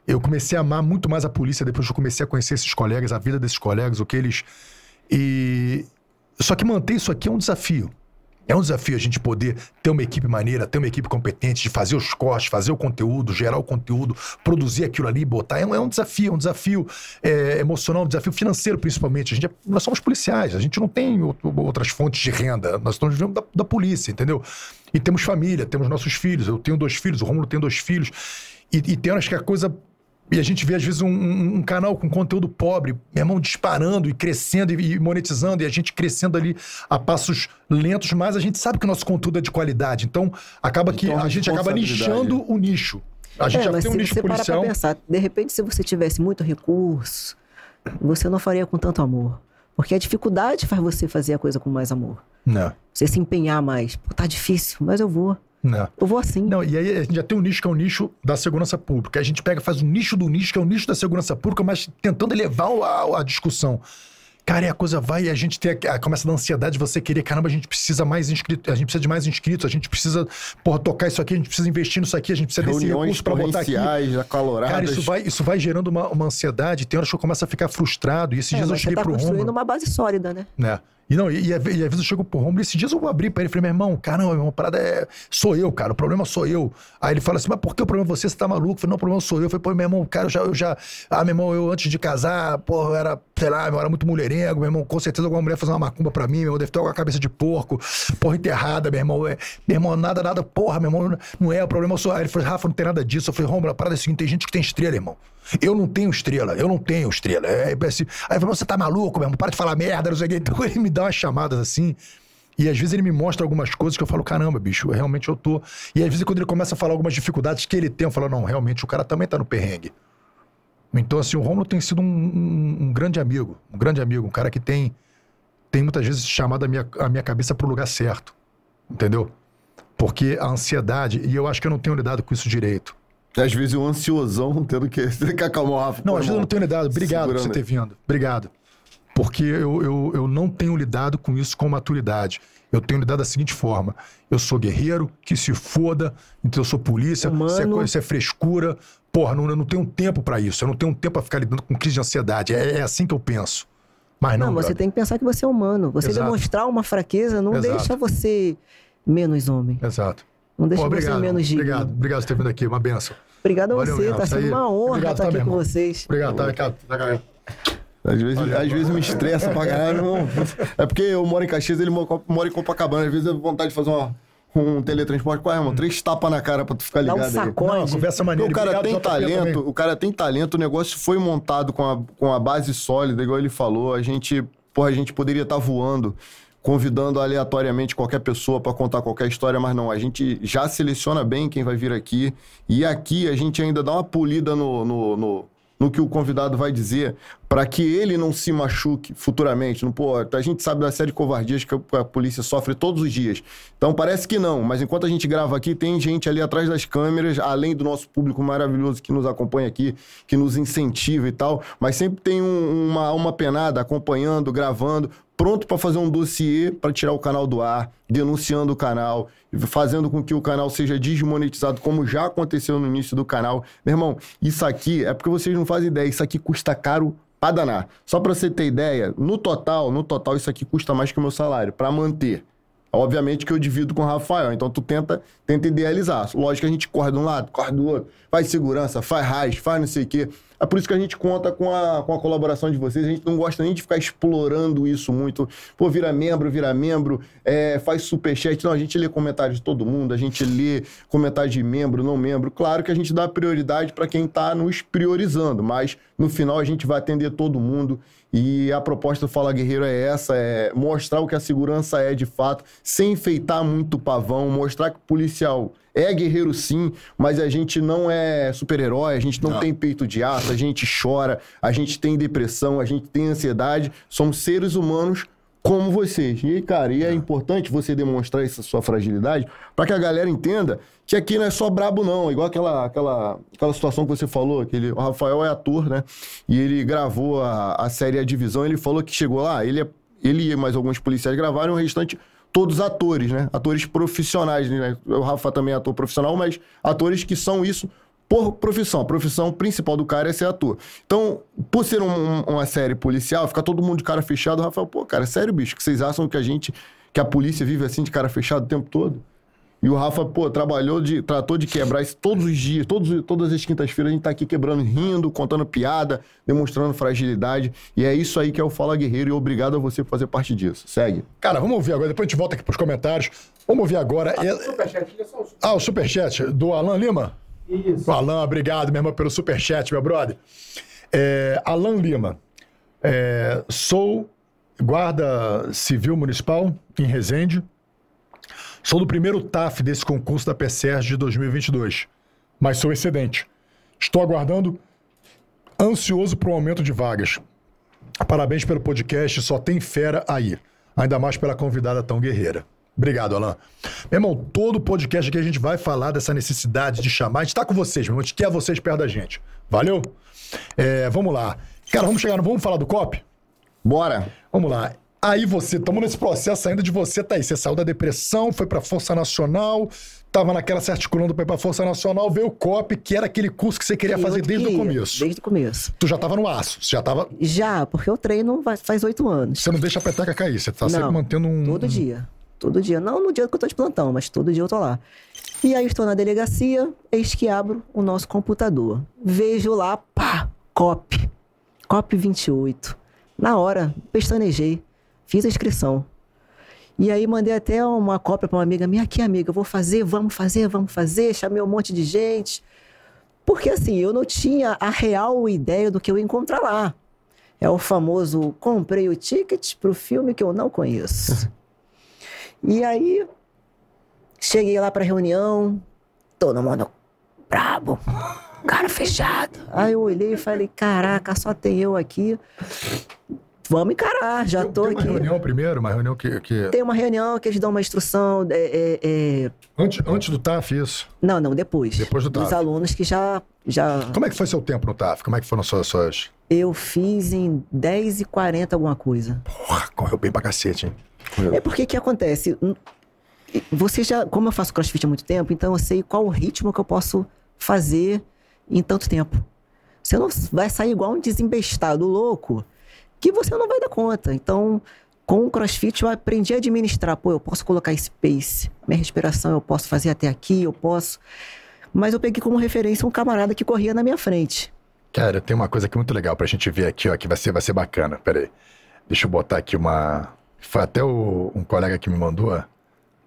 Eu comecei a amar muito mais a polícia depois que eu comecei a conhecer esses colegas, a vida desses colegas, o que eles. E. Só que manter isso aqui é um desafio. É um desafio a gente poder ter uma equipe maneira, ter uma equipe competente, de fazer os cortes, fazer o conteúdo, gerar o conteúdo, produzir aquilo ali, botar. É um, é um desafio, é um desafio é, emocional, um desafio financeiro, principalmente. A gente é- nós somos policiais, a gente não tem outro- outras fontes de renda. Nós estamos vivendo da, da polícia, entendeu? E temos família, temos nossos filhos. Eu tenho dois filhos, o Rômulo tem dois filhos. E, e tem horas que a coisa e a gente vê, às vezes, um, um- um canal com conteúdo pobre, meu irmão, disparando e crescendo e, e monetizando, e a gente crescendo ali a passos lentos, mas a gente sabe que o nosso conteúdo é de qualidade. Então, acaba que Então, a gente acaba nichando o nicho. A gente é, já mas tem um nicho você parar policial. pra pensar, de repente, se você tivesse muito recurso, você não faria com tanto amor. Porque a dificuldade faz você fazer a coisa com mais amor. Não, Você se empenhar mais. Pô, tá difícil, mas eu vou. não. Eu vou assim. Não, e aí a gente já tem um nicho que é o nicho da segurança pública. A gente pega e faz um nicho do nicho, que é o nicho da segurança pública, mas tentando elevar a, a discussão. Cara, e a coisa vai e a gente tem a, a- começa da ansiedade de você querer, caramba, a gente precisa mais inscritos, a gente precisa de mais inscritos, a gente precisa, porra, tocar isso aqui, a gente precisa investir nisso aqui, a gente precisa desse Reuniões recurso pra botar aqui. acaloradas. Cara, isso vai, isso vai gerando uma, uma ansiedade, tem horas que eu começo a ficar frustrado, e esses É, dias eu cheguei tá pro construindo Romulo, uma base sólida, né? né? E não, e, e, às ve- e às vezes eu chego pro Romulo, esses dias eu abri pra ele, falei, meu irmão, caramba, meu irmão, parada é. Sou eu, cara, o problema sou eu. Aí ele fala assim, mas por que o problema é você? Você tá maluco? Eu falei, não, o problema sou eu. Eu falei, pô, meu irmão, cara, eu já, eu já. Ah, meu irmão, eu antes de casar, pô, eu era, sei lá, eu era muito mulherengo, meu irmão, com certeza alguma mulher fazer uma macumba pra mim, meu irmão, deve ter alguma cabeça de porco, porra enterrada, meu irmão. É, meu irmão, nada, nada, porra, meu irmão, não é, o problema sou. Aí ele falou, Rafa, não tem nada disso. Eu falei, Romulo, a parada é seguinte, tem gente que tem estrela, irmão. Eu não tenho estrela, eu não tenho estrela. É, é assim, aí falou, você tá maluco, meu irmão, para de falar merda, não sei o quê. Então <laughs> ele me dá umas chamadas assim. E às vezes ele me mostra algumas coisas que eu falo, caramba, bicho, realmente eu tô. E às vezes quando ele começa a falar algumas dificuldades que ele tem, eu falo, não, realmente o cara também tá no perrengue. Então, assim, o Romulo tem sido um, um- um grande amigo, um grande amigo, um cara que tem, tem muitas vezes chamado a minha, a minha cabeça pro lugar certo. Entendeu? Porque a ansiedade, e eu acho que eu não tenho lidado com isso direito. Às vezes o ansiosão <laughs> tendo que, tendo que acalmar o Rafa. Não, Pô, às vezes eu irmão, não tenho lidado. Obrigado por você ter vindo. Obrigado. Porque eu, eu, eu não tenho lidado com isso com maturidade. Eu tenho lidado da seguinte forma: eu sou guerreiro, que se foda, então eu sou polícia, Humano. isso é, é frescura. Porra, não, eu não tenho tempo pra isso. Eu não tenho tempo pra ficar lidando com crise de ansiedade. É, é assim que eu penso. Mas não, Não, você brother. tem que pensar que você é humano. Você Exato. demonstrar uma fraqueza não Exato. deixa você menos homem. Exato. Não deixa Pô, você obrigado, menos digno. obrigado, obrigado por ter vindo aqui. Uma benção. Obrigado a Valeu você, mesmo, tá sendo aí. uma honra Obrigado, estar tá, aqui meu com vocês. Obrigado, tá. Tá, galera. Às vezes, Valeu, às vezes me estressa pra caralho. irmão. É porque eu moro em Caxias, ele mo- mora em Copacabana. Às vezes eu tenho vontade de fazer uma- um teletransporte. Qual é, irmão? Três tapas na cara pra tu ficar Dá ligado um aí. sacode. Não, conversa maneira. o cara Obrigado, tem talento, também. o cara tem talento, o negócio foi montado com a, com a base sólida, igual ele falou. A gente, porra, a gente poderia estar voando, convidando aleatoriamente qualquer pessoa para contar qualquer história, mas não, a gente já seleciona bem quem vai vir aqui. E aqui a gente ainda dá uma polida no, no, no, no que o convidado vai dizer, para que ele não se machuque futuramente. Não, pô, a gente sabe da série de covardias que a polícia sofre todos os dias. Então parece que não, mas enquanto a gente grava aqui, tem gente ali atrás das câmeras, além do nosso público maravilhoso que nos acompanha aqui, que nos incentiva e tal, mas sempre tem um- uma alma penada acompanhando, gravando, pronto para fazer um dossiê para tirar o canal do ar, denunciando o canal, fazendo com que o canal seja desmonetizado, como já aconteceu no início do canal. Meu irmão, isso aqui é porque vocês não fazem ideia, isso aqui custa caro pra danar. Só pra você ter ideia, no total, no total isso aqui custa mais que o meu salário pra manter. Obviamente que eu divido com o Rafael, então tu tenta, tenta idealizar. Lógico que a gente corre de um lado, corre do outro, faz segurança, faz raiz, faz não sei o quê. É por isso que a gente conta com a, com a colaboração de vocês. A gente não gosta nem de ficar explorando isso muito. Pô, vira membro, vira membro, é, faz superchat. Não, a gente lê comentários de todo mundo, a gente lê comentários de membro, não membro. Claro que a gente dá prioridade para quem tá nos priorizando, mas no final a gente vai atender todo mundo. E a proposta do Fala Guerreiro é essa: é mostrar o que a segurança é de fato, sem enfeitar muito o pavão, mostrar que o policial é guerreiro sim, mas a gente não é super-herói, a gente não, tem peito de aço, a gente chora, a gente tem depressão, a gente tem ansiedade, somos seres humanos como vocês. E, cara, e é importante você demonstrar essa sua fragilidade para que a galera entenda que aqui não é só brabo, não. Igual aquela, aquela, aquela situação que você falou, aquele, o Rafael é ator, né? E ele gravou a, a série A Divisão, ele falou que chegou lá, ele, é- ele e mais alguns policiais gravaram, o restante todos atores, né? Atores profissionais, né? O Rafa também é ator profissional, mas atores que são isso por profissão. A profissão principal do cara é ser ator. Então, por ser um- um- uma série policial, fica todo mundo de cara fechado. O Rafael, pô, cara, é sério, bicho, que vocês acham que a gente, que a polícia vive assim de cara fechado o tempo todo? E o Rafa, pô, trabalhou de, tratou de quebrar isso todos os dias, todos, todas as quintas-feiras a gente tá aqui quebrando, rindo, contando piada, demonstrando fragilidade. E é isso aí que é o Fala Guerreiro e obrigado a você por fazer parte disso. Segue. Cara, vamos ouvir agora, depois a gente volta aqui pros comentários. Vamos ouvir agora. é- Superchat, é só o super- Ah, o superchat do Alan Lima? Isso. Alan, obrigado, meu irmão, pelo superchat, meu brother. É, Alan Lima. É, sou guarda civil municipal em Resende. Sou do primeiro TAF desse concurso da PSERG de 2022, mas sou excedente. Estou aguardando ansioso para o aumento de vagas. Parabéns pelo podcast, só tem fera aí. Ainda mais pela convidada tão guerreira. Obrigado, Alan. Meu irmão, todo podcast aqui a gente vai falar dessa necessidade de chamar. A gente tá com vocês, meu irmão. A gente quer vocês perto da gente. Valeu? É, vamos lá. Cara, vamos chegar no... Vamos falar do COP? Bora! Vamos lá. Aí você, estamos nesse processo ainda de você, tá aí. Você saiu da depressão, foi pra Força Nacional, tava naquela se articulando pra ir pra Força Nacional, veio o COP, que era aquele curso que você queria Que fazer desde o queria, começo. Desde o começo. Tu já tava no aço, você já tava. Já, porque eu treino faz oito anos. Você não deixa a peteca cair, você tá sempre Não, mantendo um. Todo um- dia. Todo dia. Não no dia que eu tô de plantão, mas todo dia eu tô lá. E aí estou na delegacia, eis que abro o nosso computador. Vejo lá, pá, COP. COP 28. Na hora, pestanejei. Fiz a inscrição. E aí mandei até uma cópia para uma amiga minha. Aqui, amiga, vou fazer, vamos fazer, vamos fazer. Chamei um monte de gente. Porque assim, eu não tinha a real ideia do que eu ia encontrar lá. É o famoso comprei o ticket pro filme que eu não conheço. <laughs> E aí, cheguei lá pra reunião, todo mundo brabo, cara fechado. Aí eu olhei e falei, caraca, só tem eu aqui. Vamos encarar, já tô Tem uma aqui. reunião primeiro, uma reunião que. que... Tem uma reunião que eles dão uma instrução. é, é, é, Antes, antes do TAF, isso. Não, não, depois. Depois do Dos TAF. alunos que já, já. Como é que foi seu tempo no TAF? Como é que foram suas. suas... Eu fiz em 10 e 40 alguma coisa. Porra, correu bem pra cacete, hein? É porque que acontece? Você já, como eu faço crossfit há muito tempo, então eu sei qual o ritmo que eu posso fazer em tanto tempo. Você não vai sair igual um desembestado louco que você não vai dar conta. Então, com o crossfit eu aprendi a administrar. Pô, eu posso colocar esse pace, minha respiração eu posso fazer até aqui, eu posso. Mas eu peguei como referência um camarada que corria na minha frente. Cara, tem uma coisa aqui muito legal pra gente ver aqui, ó, que vai ser, vai ser bacana. Pera aí. Deixa eu botar aqui uma. Foi até o- um colega que me mandou. Deixa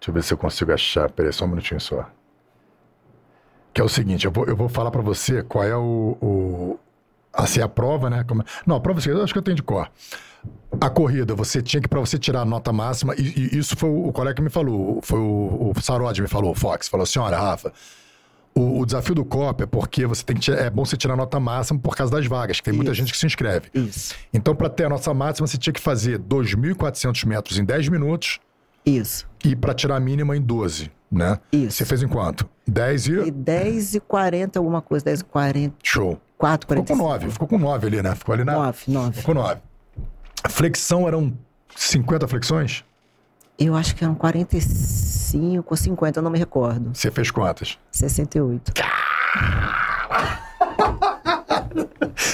eu ver se eu consigo achar. Pera aí, só um minutinho só. Que é o seguinte, eu vou, eu vou falar pra você qual é o. o assim, a prova, né? Como- Não, a prova eu acho que eu tenho de cor. A corrida, você tinha que, pra você tirar a nota máxima, e, e isso foi o, o colega que me falou, foi o, o Sarod me falou, o Fox, falou olha, Rafa, o, o desafio do COP é porque você tem que é bom você tirar a nota máxima por causa das vagas, que tem muita Isso. gente que se inscreve. Isso, Então, para ter a nota máxima, você tinha que fazer 2.400 metros em 10 minutos isso. e para tirar a mínima em 12, né? Isso. Você fez em quanto? 10 e... E 10 e 40 alguma coisa, 10 e 40, Show. 4, Ficou 45. com 9, ficou com 9 ali, né? Ficou ali na... 9, 9. Ficou com 9. A flexão eram 50 flexões? Eu acho que eram 45 ou 50, eu não me recordo. Você fez quantas? 68.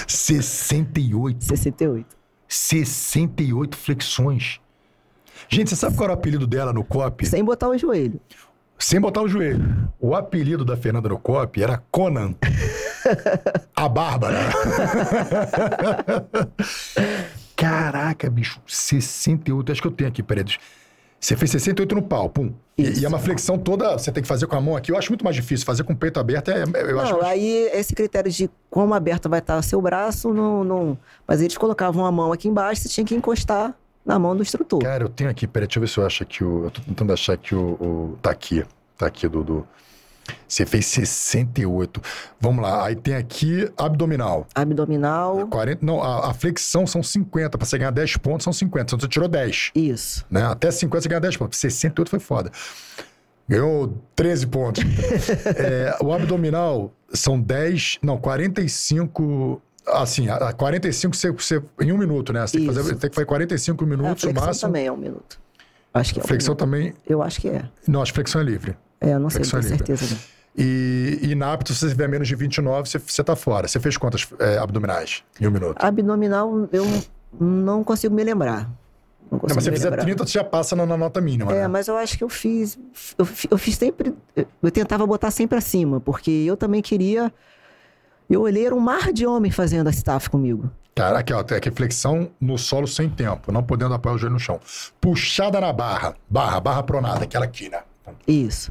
68. 68. 68 flexões. Gente, você sabe qual era o apelido dela no COP? Sem botar o joelho. Sem botar o joelho. O apelido da Fernanda no COP era Conan. A Bárbara. <laughs> Caraca, bicho. 68. Acho que eu tenho aqui, peraí. Você fez 68 no pau, pum. E, e é uma flexão toda, você tem que fazer com a mão aqui. Eu acho muito mais difícil. Fazer com o peito aberto é. Eu acho não, mais- aí esse critério de como aberto vai estar o seu braço, não, não. Mas eles colocavam a mão aqui embaixo, você tinha que encostar na mão do instrutor. Cara, eu tenho aqui, peraí, deixa eu ver se eu acho aqui o. Eu tô tentando achar aqui o. o- tá aqui. Tá aqui, Dudu. Você fez 68. Vamos lá, aí tem aqui abdominal. Abdominal, 40, não, a, a flexão são 50. Pra você ganhar 10 pontos, são 50. Então você tirou 10. isso. Né? Até 50 você ganha 10 pontos. 68 foi foda. Ganhou 13 pontos. <laughs> É, o abdominal são 10. Não, 45. Assim, a, a 45 você, você, em um minuto, né? Você tem que, fazer, tem que fazer 45 A minutos o flexão máximo. também é um minuto. Acho que é um Flexão minuto. também. Eu acho que é. Não, acho que flexão é livre. É, eu não sei, tenho certeza. E, e inapto, se você tiver menos de 29, você, você tá fora. Você fez quantas é, abdominais em um minuto? Abdominal, eu não consigo me lembrar. Não Não, mas se fizer lembrar. 30, você já passa na, na nota mínima. É, né? mas eu acho que eu fiz. Eu, eu fiz sempre. Eu tentava botar sempre acima, porque eu também queria. Eu olhei, era um mar de homem fazendo a staff comigo. Caraca, ó, aqui flexão no solo sem tempo, não podendo apoiar o joelho no chão. Puxada na barra. Barra, barra pronada, aquela aqui, né? Isso.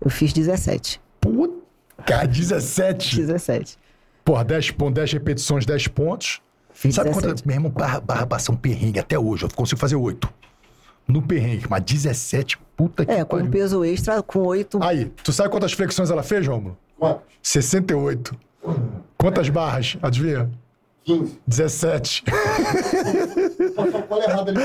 Eu fiz 17. Puta, 17. 17. Porra, 10 pontos, 10 repetições, 10 pontos. Fiz Sabe 17. quanto? Meu irmão, barra, barra passa um perrengue até hoje. Eu consigo fazer 8. No perrengue, mas 17, puta que É, com pariu. peso extra, com 8. Aí, tu sabe quantas flexões ela fez, Romulo? Quantas? 68. Quantas barras? Adivinha? 15. 17. Só falou errado ali.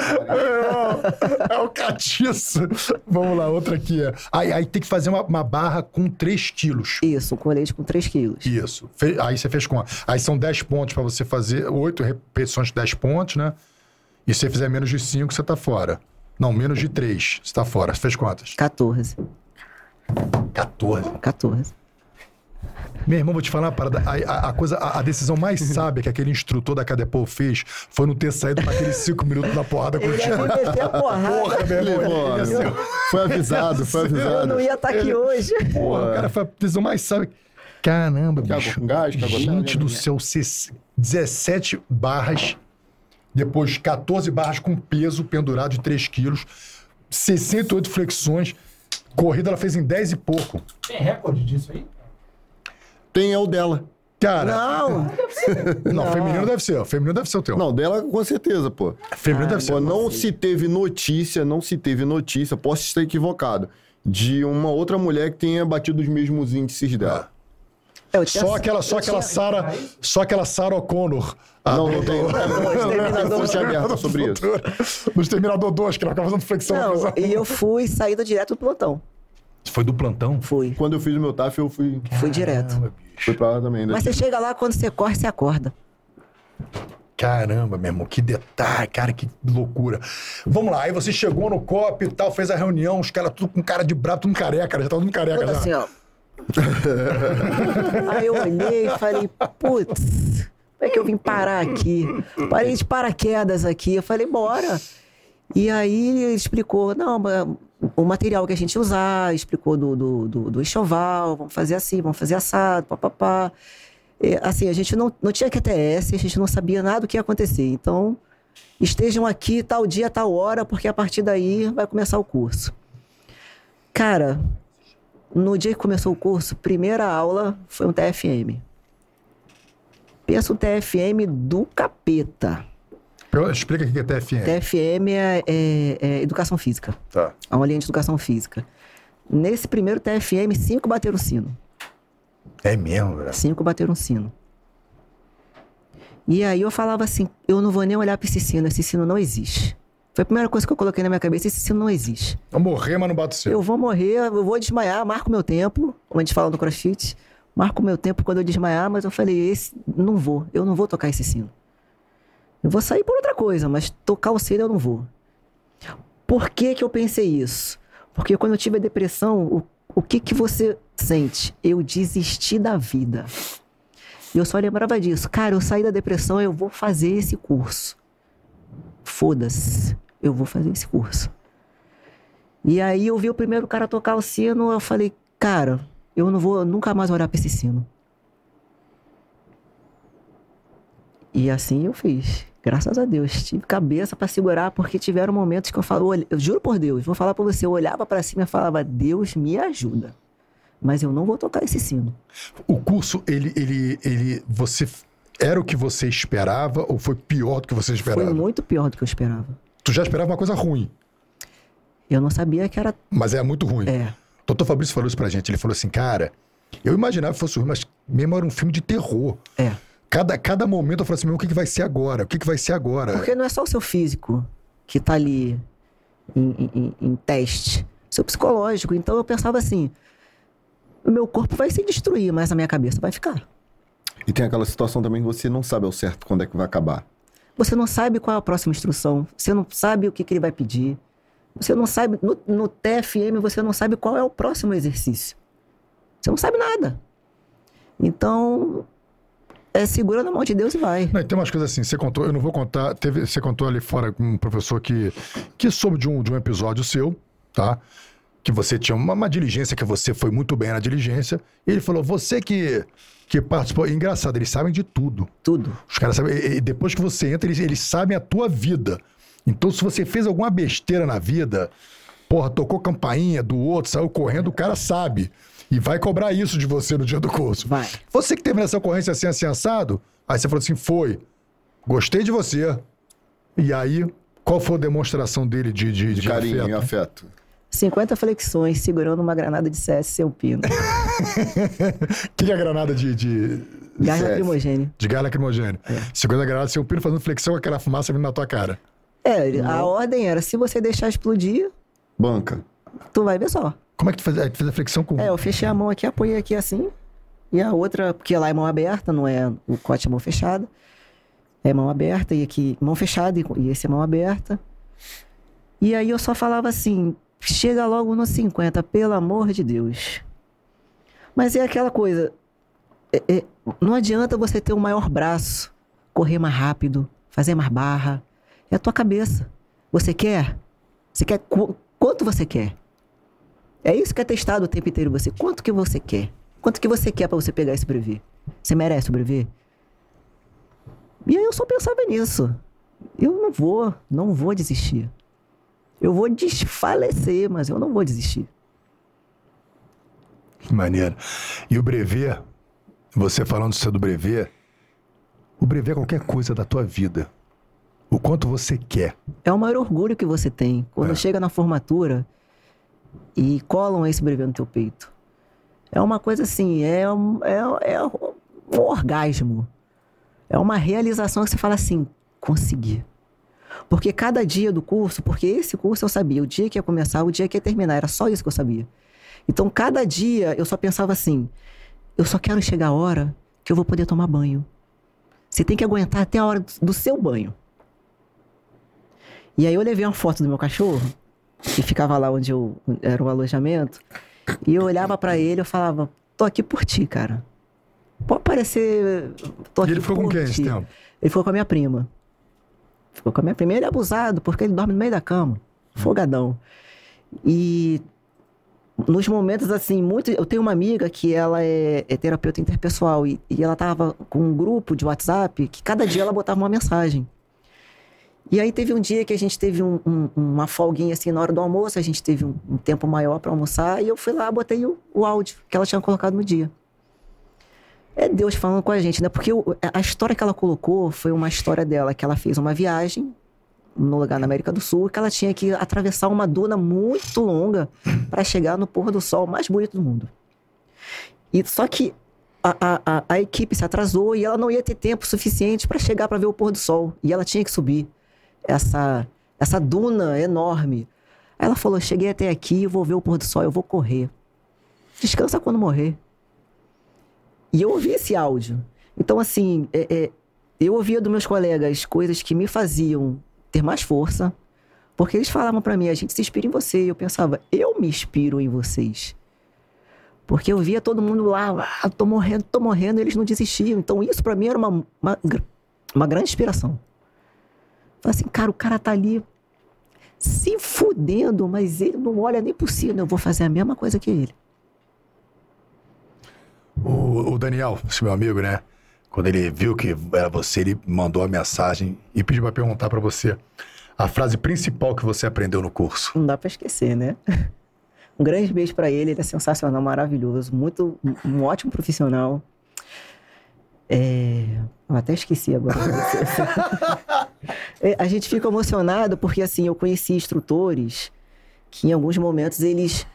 É, é o catiço. Vamos lá, outra aqui. é. Aí, aí tem que fazer uma, uma barra com 3 quilos. Isso, um colete com 3 quilos. Isso. Fe- Aí você fez com. Aí são 10 pontos pra você fazer. 8 repetições de 10 pontos, né? E se você fizer menos de 5, você tá fora. Não, menos de 3, você tá fora. Você fez quantas? 14. 14. 14. Meu irmão, vou te falar uma parada. A, a- a coisa, a, a decisão mais <laughs> sábia que aquele instrutor da Cadepol fez foi não ter saído naqueles cinco minutos na porrada com o Ele time. Porra, meu irmão. Ele ser- foi avisado, foi Eu avisado. não ia estar aqui hoje. Porra, o cara foi a decisão mais sábia. Caramba, Quer bicho. com gás? Gente gás? do céu, se- 17 barras, depois 14 barras com peso pendurado de 3 quilos, 68 flexões. Corrida ela fez em 10 e pouco. Tem recorde disso aí? Tem é o dela. Cara, Não, <laughs> não, feminino deve ser. Feminino deve ser o teu. Não, dela com certeza, pô. feminino deve ser. Pô, não se teve notícia, não se teve notícia, posso estar equivocado, de uma outra mulher que tenha batido os mesmos índices dela. eu tinha- Só aquela, só eu aquela tinha- Sara, só aquela Sara O'Connor. a Não, não tem. Exterminador. <laughs> Aberta sobre isso. No Exterminador 2, que ela ficava fazendo flexão. Não, e eu fui saída direto do pelotão. Foi do plantão? Fui. Quando eu fiz o meu TAF, eu fui, Fui direto. fui pra lá também. né? Mas você chega lá, quando você corre, você acorda. Caramba, meu irmão, que detalhe, cara, que loucura. Vamos lá, aí você chegou no COP e tal, fez a reunião, os caras tudo com cara de brabo, tudo careca, já tava tudo careca Tudo já. assim, ó. <laughs> Aí eu olhei e falei, putz, como é que eu vim parar aqui? Parei de paraquedas aqui. Eu falei, bora. E aí ele explicou, não, mas o material que a gente usar, explicou do, do, do, do enxoval, vamos fazer assim, vamos fazer assado, papapá. E, assim, a gente não, não tinha QTS, a gente não sabia nada do que ia acontecer. Então, estejam aqui tal dia, tal hora, porque a partir daí vai começar o curso. Cara, no dia que começou o curso, primeira aula foi um TFM. Pensa um TFM do capeta. Explica o que é TFM. TFM é, é- é Educação Física. Tá. A aulinha de Educação Física. Nesse primeiro TFM, cinco bateram o sino. É mesmo, velho. Cinco bateram o sino. E aí eu falava assim, eu não vou nem olhar para esse sino, esse sino não existe. Foi a primeira coisa que eu coloquei na minha cabeça, esse sino não existe. Vou morrer, mas não bato o seu. Eu vou morrer, eu vou desmaiar, marco meu tempo, como a gente fala no crossfit, marco meu tempo quando eu desmaiar, mas eu falei, esse não vou, eu não vou tocar esse sino. Eu vou sair por outra coisa, mas tocar o sino eu não vou. Por que que eu pensei isso? Porque quando eu tive a depressão, o, o que que você sente? Eu desisti da vida. E eu só lembrava disso. Cara, eu saí da depressão, eu vou fazer esse curso. Foda-se, eu vou fazer esse curso. E aí eu vi o primeiro cara tocar o sino, eu falei, cara, eu não vou nunca mais olhar pra esse sino. E assim eu fiz. Graças a Deus. Tive cabeça pra segurar, porque tiveram momentos que eu falo, eu juro por Deus, vou falar pra você, eu olhava pra cima e falava, Deus me ajuda. Mas eu não vou tocar esse sino. O curso, ele, ele, ele, você era o que você esperava ou foi pior do que você esperava? Foi muito pior do que eu esperava. Tu já esperava uma coisa ruim, Eu não sabia que era. mas é muito ruim. É. O Dr. Fabrício falou isso pra gente. Ele falou assim, cara, eu imaginava que fosse ruim, mas mesmo era um filme de terror. É. Cada, cada momento eu falei assim, meu, o que, que vai ser agora? O que, que vai ser agora? Porque não é só o seu físico que tá ali em, em- em- em teste. Seu psicológico. Então eu pensava assim: o meu corpo vai se destruir, mas a minha cabeça vai ficar. E tem aquela situação também que você não sabe ao certo quando é que vai acabar. Você não sabe qual é a próxima instrução. Você não sabe o que, que ele vai pedir. Você não sabe. No, no TFM, você não sabe qual é o próximo exercício. Você não sabe nada. Então, é segura na mão de Deus e vai. Não, e tem umas coisas assim, você contou, eu não vou contar, teve, você contou ali fora com um professor que, que soube de um, de um episódio seu, tá? Que você tinha uma, uma diligência, que você foi muito bem na diligência, e ele falou, você que, que participou, engraçado, eles sabem de tudo. Tudo. Os caras sabem, e- e depois que você entra, eles, eles sabem a tua vida. Então, se você fez alguma besteira na vida, porra, tocou campainha do outro, saiu correndo, o cara sabe. E vai cobrar isso de você no dia do curso. Vai. Você que teve nessa ocorrência assim, assim, assado, aí você falou assim, foi, gostei de você. E aí, qual foi a demonstração dele de, de, De de carinho afeto? e afeto. 50 flexões segurando uma granada de CS sem pino. <laughs> O que é a granada de, de, Gás CS. lacrimogêneo. de gás lacrimogêneo? Segunda granada, seu pino fazendo flexão com aquela fumaça vindo na tua cara. É, a ordem era: se você deixar explodir, Banca. tu vai ver só. Como é que tu faz, aí tu fez a flexão com... É, eu fechei a mão aqui, apoiei aqui assim. E a outra, porque lá é mão aberta, não é o cote é mão fechada. É mão aberta e aqui mão fechada e, e esse é mão aberta. E aí eu só falava assim: chega logo nos 50, pelo amor de Deus. Mas é aquela coisa. é- é, não adianta você ter um maior braço, correr mais rápido, fazer mais barra. É a tua cabeça. Você quer? Você quer qu- quanto você quer? É isso que é testado o tempo inteiro em você. Quanto que você quer? Quanto que você quer pra você pegar esse brevet? Você merece o brevet? E aí eu só pensava nisso. Eu não vou, não vou desistir. Eu vou desfalecer, mas eu não vou desistir. Que maneiro. E o brevet, você falando seu do brevet, o brevet é qualquer coisa da tua vida. O quanto você quer. É o maior orgulho que você tem quando É. chega na formatura e colam esse brevet no teu peito. É uma coisa assim, é é, é um orgasmo. É uma realização que você fala assim, consegui. Porque cada dia do curso, porque esse curso eu sabia, o dia que ia começar, o dia que ia terminar, era só isso que eu sabia. Então, cada dia eu só pensava assim, eu só quero chegar a hora que eu vou poder tomar banho. Você tem que aguentar até a hora do seu banho. E aí eu levei uma foto do meu cachorro, que ficava lá onde eu era o alojamento, e eu olhava pra ele e eu falava, tô aqui por ti, cara. Pode parecer. Tô E aqui ele ficou com quem esse ti." tempo? Ele ficou com a minha prima. Ficou com a minha prima. Ele é abusado, porque ele dorme no meio da cama. Folgadão. E nos momentos assim, muito. Eu tenho uma amiga que ela é, é terapeuta interpessoal e, e ela tava com um grupo de WhatsApp que cada dia ela botava uma mensagem. E aí teve um dia que a gente teve um- um- uma folguinha assim na hora do almoço, a gente teve um, um tempo maior para almoçar, e eu fui lá, botei o, o áudio que ela tinha colocado no dia. É Deus falando com a gente, né? Porque a história que ela colocou foi uma história dela, que ela fez uma viagem num lugar na América do Sul, que ela tinha que atravessar uma duna muito longa para chegar no pôr do sol mais bonito do mundo. E só que a, a, a, a equipe se atrasou e ela não ia ter tempo suficiente para chegar para ver o pôr do sol. E ela tinha que subir essa, essa duna enorme. Aí ela falou: cheguei até aqui, eu vou ver o pôr do sol, eu vou correr. Descansa quando morrer. E eu ouvi esse áudio. Então, assim, é- é, eu ouvia dos meus colegas coisas que me faziam ter mais força, porque eles falavam pra mim, a gente se inspira em você. E eu pensava, eu me inspiro em vocês. Porque eu via todo mundo lá, ah, tô morrendo, tô morrendo, e eles não desistiam. Então, isso pra mim era uma, uma, uma grande inspiração. Falei assim, cara, o cara tá ali se fudendo, mas ele não olha nem por cima. Eu vou fazer a mesma coisa que ele. O, o Daniel, esse meu amigo, né? Quando ele viu que era você, ele mandou a mensagem e pediu pra perguntar pra você a frase principal que você aprendeu no curso. Não dá pra esquecer, né? Um grande beijo pra ele, ele é sensacional, maravilhoso, muito, um- um ótimo profissional. É, eu até esqueci agora. <laughs> É, a gente fica emocionado porque assim eu conheci instrutores que em alguns momentos eles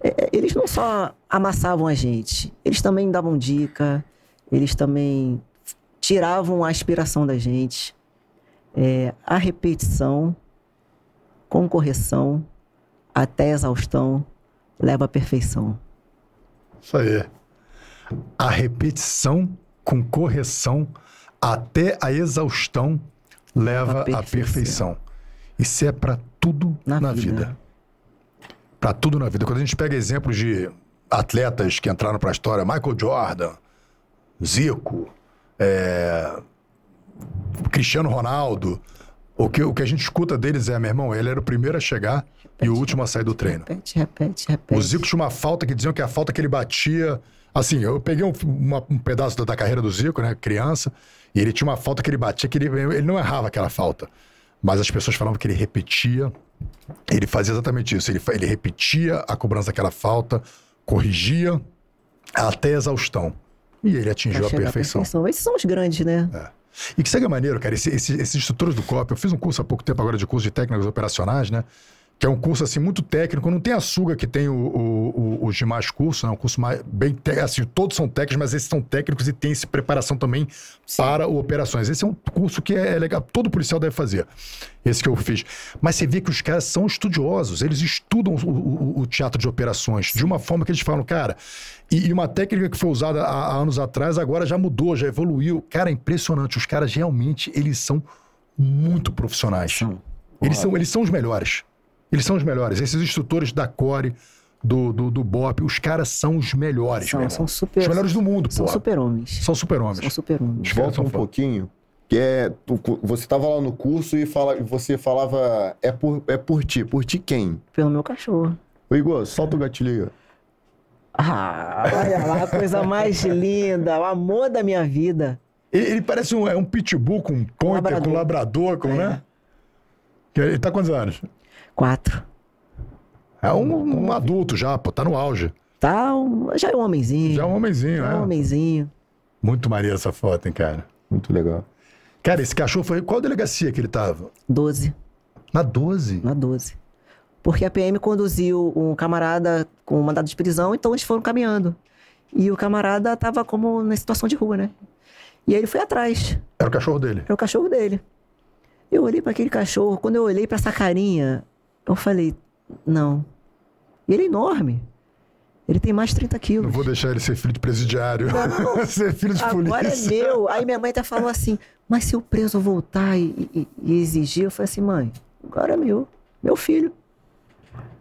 é, é, eles não só amassavam a gente, eles também davam dica, eles também tiravam a aspiração da gente, É, a repetição com correção até exaustão leva à perfeição. Isso aí. A repetição com correção até a exaustão leva A à perfeição. perfeição. Isso é pra tudo na, Na vida. vida. Pra tudo na vida. Quando a gente pega exemplos de atletas que entraram pra história, Michael Jordan, Zico, é, Cristiano Ronaldo, o que, o que a gente escuta deles é, meu irmão, ele era o primeiro a chegar e o último a sair do treino. Repete, repete, repete. O Zico tinha uma falta que diziam que a falta que ele batia. Assim, eu peguei um, uma- um pedaço da, da carreira do Zico, né, criança, e ele tinha uma falta que ele batia, que ele, ele não errava aquela falta. Mas as pessoas falavam que ele repetia. Ele fazia exatamente isso. Ele, ele repetia a cobrança daquela falta, corrigia até a exaustão. E ele atingiu a chegar à perfeição. Esses são os grandes, né? E que segue maneiro, cara, esse- esse- esses instrutores do COP, eu fiz um curso há pouco tempo agora de curso de técnicas operacionais, né? Que é um curso, assim, muito técnico, não tem a suga que tem o- o- o- os demais cursos, né? Um curso mais, bem, te- assim, todos são técnicos, mas esses são técnicos e tem essa preparação também para o operações. Esse é um curso que é legal, todo policial deve fazer, esse que eu fiz. Mas você vê que os caras são estudiosos, eles estudam o, teatro de operações, de uma forma que eles falam, cara, e, e uma técnica que foi usada há, há anos atrás, agora já mudou, já evoluiu. Cara, é impressionante. Os caras realmente, eles são muito profissionais. Eles são, eles são os melhores. Eles são os melhores. Esses instrutores da Core, do, do, do BOP, os caras são os melhores, São, são super. Os melhores do mundo, São pô. super-homens. São super-homens. São super-homens. Os caras Volta são um pouquinho. Que é. tu- você tava lá no curso e fala, você falava. É por, é por ti. Por ti quem? Pelo meu cachorro. Ô, Igor, solta o gatilho aí. ó. Ah, olha lá, a coisa mais linda, o amor da minha vida. Ele, ele parece um, é um pitbull com pointer, labrador. com labrador, com, É. né? Ele tá quantos anos? Quatro. É um, um adulto já, pô. Tá no auge. Tá, um- já é um homenzinho. Já é um homenzinho, Já é né? um homenzinho. Muito maneiro essa foto, hein, cara. Muito legal. Cara, esse cachorro foi. Qual delegacia que ele tava? 12. Na 12. Na 12. Porque a PM conduziu um camarada com mandado de prisão, então eles foram caminhando. E o camarada tava como na situação de rua, né? E aí ele foi atrás. Era o cachorro dele. Era o cachorro dele. Eu olhei para aquele cachorro, quando eu olhei para essa carinha, eu falei, não. E ele é enorme. Ele tem mais de 30 quilos. Não vou deixar ele ser filho de presidiário. <laughs> ser filho de Agora é polícia. meu. Aí minha mãe até falou assim, mas se o preso voltar e, e- e exigir, eu falei assim, mãe, agora é meu. Meu filho.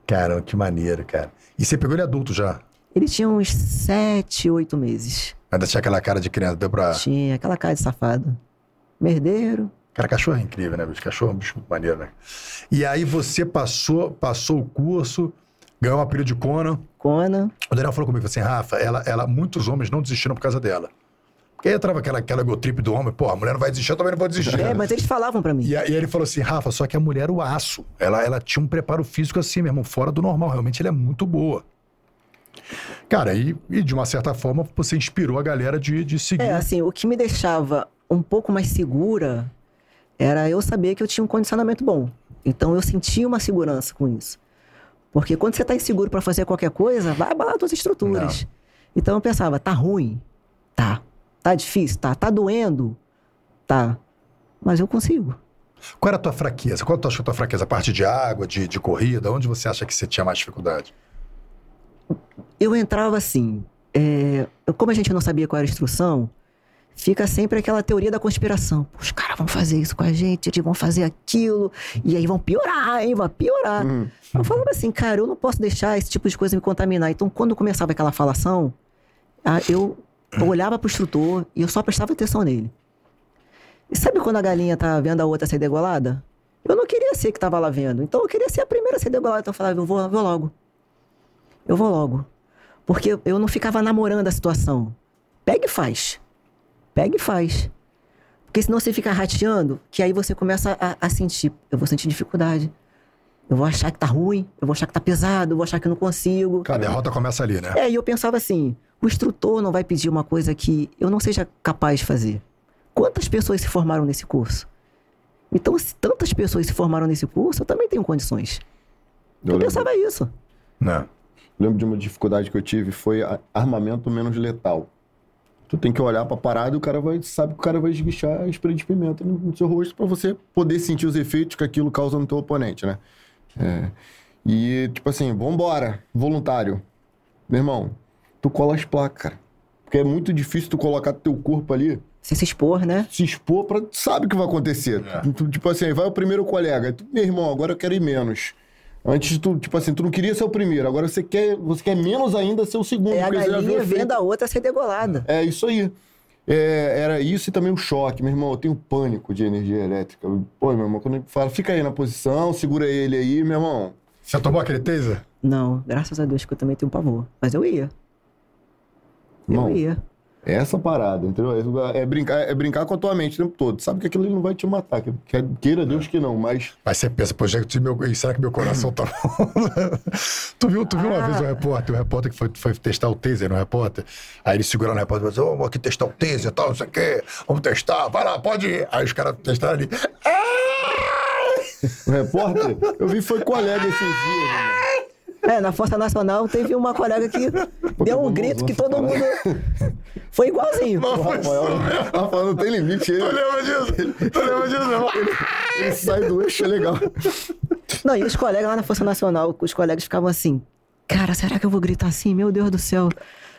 Caramba, que maneiro, cara. E você pegou ele adulto já? Ele tinha uns 7, 8 meses. Ainda tinha aquela cara de criança, deu pra. Tinha aquela cara de safado. Merdeiro. Cara, cachorro é incrível, né, bicho? Cachorro é um bicho muito maneiro, né? E aí você passou, passou o curso, ganhou um apelido de Conan. Conan. O Daniel falou comigo assim, Rafa, ela, ela, muitos homens não desistiram por causa dela. Porque aí entrava aquela, aquela egotrip do homem, pô, a mulher não vai desistir, eu também não vou desistir. É, mas eles falavam pra mim. E, aí ele falou assim, Rafa, só que a mulher, o aço, ela, ela tinha um preparo físico assim, meu irmão, fora do normal. Realmente ela é muito boa. Cara, e, e de uma certa forma você inspirou a galera de, de seguir. É, assim, o que me deixava um pouco mais segura era eu saber que eu tinha um condicionamento bom. Então eu sentia uma segurança com isso. Porque quando você tá inseguro pra fazer qualquer coisa, vai abalar suas estruturas. Então eu pensava, tá ruim? Tá. Tá difícil? Tá. Tá doendo? Tá. Mas eu consigo. Qual era a tua fraqueza? Qual tu achou a tua fraqueza? A parte de água, de, de corrida? Onde você acha que você tinha mais dificuldade? Eu entrava assim. é, como a gente não sabia qual era a instrução, fica sempre aquela teoria da conspiração. Os caras vão fazer isso com a gente, eles vão fazer aquilo, e aí vão piorar, hein? Vai piorar. Uhum. Eu falava assim, cara, eu não posso deixar esse tipo de coisa me contaminar. Então, quando começava aquela falação, eu olhava pro instrutor e eu só prestava atenção nele. E sabe quando a galinha tá vendo a outra ser degolada? Eu não queria ser que tava lá vendo. Então, eu queria ser a primeira a ser degolada. Então, eu falava, eu vou, eu vou logo. Eu vou logo. Porque eu não ficava namorando a situação. Pega e faz. Pega e faz. Porque senão você fica rateando, que aí você começa a, a sentir. Eu vou sentir dificuldade. Eu vou achar que tá ruim, eu vou achar que tá pesado, eu vou achar que eu não consigo. A derrota começa ali, né? É, e eu pensava assim: o instrutor não vai pedir uma coisa que eu não seja capaz de fazer. Quantas pessoas se formaram nesse curso? Então, se tantas pessoas se formaram nesse curso, eu também tenho condições. Eu Eu, pensava isso. Não. lembro de uma dificuldade que eu tive, foi armamento menos letal. Tu tem que olhar pra parada e o cara vai, sabe que o cara vai esguichar spray de pimenta no, no seu rosto pra você poder sentir os efeitos que aquilo causa no teu oponente, né? É. E, tipo assim, vambora, voluntário. Meu irmão, tu cola as placas, cara. Porque é muito difícil tu colocar teu corpo ali, Sem se expor, né? se expor pra... Tu sabe o que vai acontecer. É. Tu, tipo assim, vai o primeiro colega. Tu, meu irmão, agora eu quero ir menos. Antes tu, tipo assim, tu não queria ser o primeiro, agora você quer, você quer menos ainda ser o segundo. É a galinha vendo a outra ser degolada. É isso aí. É, era isso e também o choque. Meu irmão, eu tenho pânico de energia elétrica. Pô, meu irmão, quando ele fala, fica aí na posição, segura ele aí, meu irmão. Você tomou aquele taser? Não, graças a Deus que eu também tenho pavor. Mas eu ia. Irmão, Eu ia. É essa parada, entendeu? É, é brincar, é brincar com a tua mente o tempo todo. Sabe que aquilo ali não vai te matar. Que, que- queira Deus que não, mas. Mas você pensa, pô, meu, será que meu coração tá bom? <laughs> tu viu, tu viu uma Ah. vez o repórter, o repórter que foi, foi testar o taser no repórter, aí ele segurando o repórter e falou assim, vamos aqui testar o taser e tal, não sei o quê, vamos testar, vai lá, pode ir. Aí os caras testaram ali. <laughs> O repórter, eu vi foi colega esses dias, irmão. É, na Força Nacional teve uma colega que deu um grito que todo mundo. Foi igualzinho. O Rafael, Rafael não tem limite. Ele, Tu lembra disso? Tu lembra disso, não? ele sai do eixo, é legal. Não, e os colegas lá na Força Nacional, os colegas ficavam assim: Cara, será que eu vou gritar assim? Meu Deus do céu.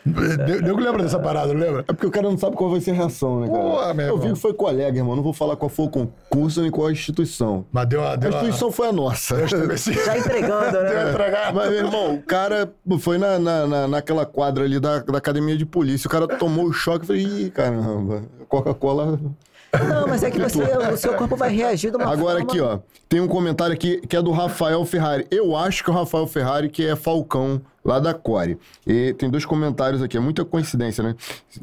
Ne- Nego lembra dessa parada, não lembra? É porque o cara não sabe qual vai ser a reação, né, cara? Pô, meu eu vi que foi colega, irmão. Não vou falar qual foi o concurso nem qual a instituição. Mas deu uma. A Deu uma... instituição foi a nossa. Já entregando, né? Mas, meu irmão, o cara foi na, na, na- naquela quadra ali da, da academia de polícia. O cara tomou o choque e falei, ih, caramba, Coca-Cola. Não, mas é que você, o seu corpo vai reagir de uma Agora forma... aqui, ó. Tem um comentário aqui que é do Rafael Ferrari. Eu acho que é o Rafael Ferrari que é Falcão, lá da Core. E tem dois comentários aqui. É muita coincidência, né?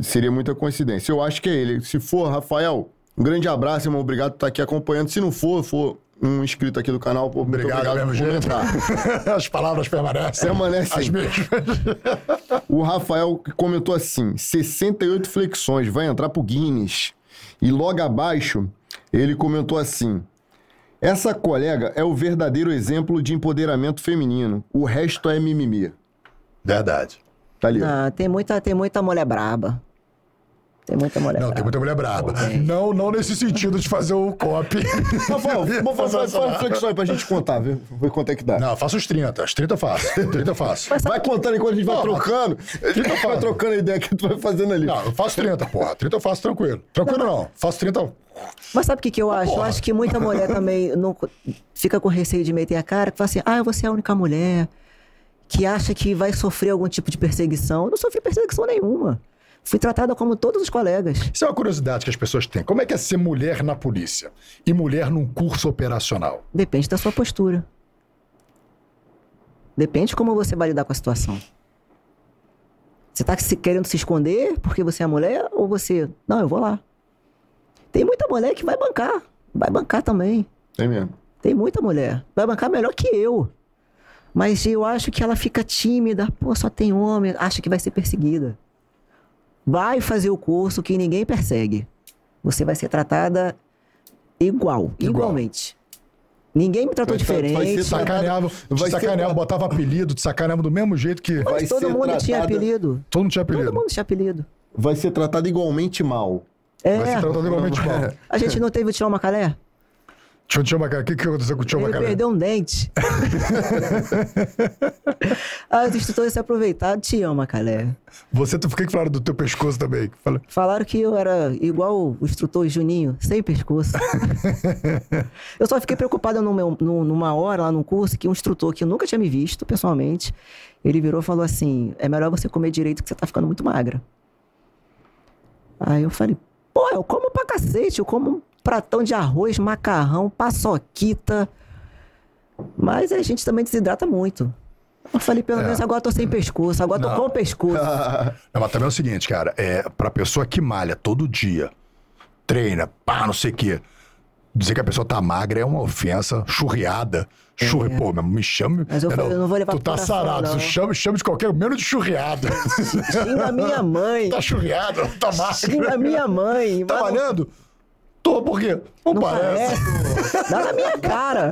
Seria muita coincidência. Eu acho que é ele. Se for, Rafael, um grande abraço, irmão. Obrigado por estar aqui acompanhando. Se não for, for um inscrito aqui do canal, pô, Obrigado, obrigado mesmo por jeito. comentar. <laughs> As palavras permanecem. Permanecem. As mesmas. O Rafael comentou assim: 68 flexões, vai entrar pro Guinness. E logo abaixo, ele comentou assim: Essa colega é o verdadeiro exemplo de empoderamento feminino. O resto é mimimi. Verdade. Tá ali. Não, tem muita, tem muita mulher braba. Tem muita mulher Não, braba. tem muita mulher braba. Não, não nesse sentido de fazer o copy. Rafael, vamos fazer faz flexão aí pra gente contar, ver, ver quanto é que dá. Não, eu faço os 30. Os 30 eu faço. 30 eu faço. Vai contando enquanto a gente vai Não, trocando. A gente vai trocando a ideia que tu vai fazendo ali. Não, eu faço 30, porra. 30 eu faço tranquilo. Tranquilo não. Faço 30. Mas sabe o que, que eu acho? Eu porra. acho que muita mulher também não, fica com receio de meter a cara, que fala assim, ah, você é a única mulher que acha que vai sofrer algum tipo de perseguição. Eu não sofri perseguição nenhuma. Fui tratada como todos os colegas. Isso é uma curiosidade que as pessoas têm. Como é que é ser mulher na polícia? E mulher num curso operacional? Depende da sua postura. Depende de como você vai lidar com a situação. Você tá se, querendo se esconder porque você é mulher ou você. Não, eu vou lá. Tem muita mulher que vai bancar. Vai bancar também. Tem mesmo. Tem muita mulher. Vai bancar melhor que eu. Mas eu acho que ela fica tímida. Pô, só tem homem. Acha que vai ser perseguida. Vai fazer o curso que ninguém persegue. Você vai ser tratada igual. Igualmente. Ninguém me tratou Vai tra- vai diferente. ser Sacaneava, Vai ser sacaneava, tra- botava apelido, te sacaneava do mesmo jeito que. vai Mas todo ser mundo tinha tratada- apelido. Todo mundo tinha apelido. Todo mundo tinha apelido. Vai ser tratado igualmente mal. É. Vai ser tratado igualmente mal. A gente não teve o Tião Macalé? Te chamar, O que, que aconteceu com o tio Ele perdeu um dente. Aí <laughs> os instrutores se aproveitaram. Tião Macalé. Você, tu fiquei que falaram do teu pescoço também. Fala, Falaram que eu era igual o instrutor Juninho, sem pescoço. <laughs> eu só fiquei preocupada no- numa hora lá no curso que um instrutor que eu nunca tinha me visto pessoalmente, ele virou e falou assim: é melhor você comer direito que você tá ficando muito magra. Aí eu falei: pô, eu como pra cacete, eu como pratão de arroz, macarrão, paçoquita. Mas a gente também desidrata muito. Eu falei, pelo menos agora eu tô sem pescoço, agora eu tô É. Não. com pescoço. <laughs> Não, mas também é o seguinte, cara, é pra pessoa que malha todo dia, treina, pá, não sei o quê. Dizer que a pessoa tá magra é uma ofensa, churriada. Churri, pô, me chame. É. Mas eu É, falei, eu não vou levar Tu tá sarado, não. tu chama, chama de qualquer, menos de churriada. Xinga a minha mãe. <laughs> tá churriada, tá magra. Xinga a minha mãe. Tá não- malhando? Tô, por quê? Não, Não parece. parece. Dá na minha <laughs> cara.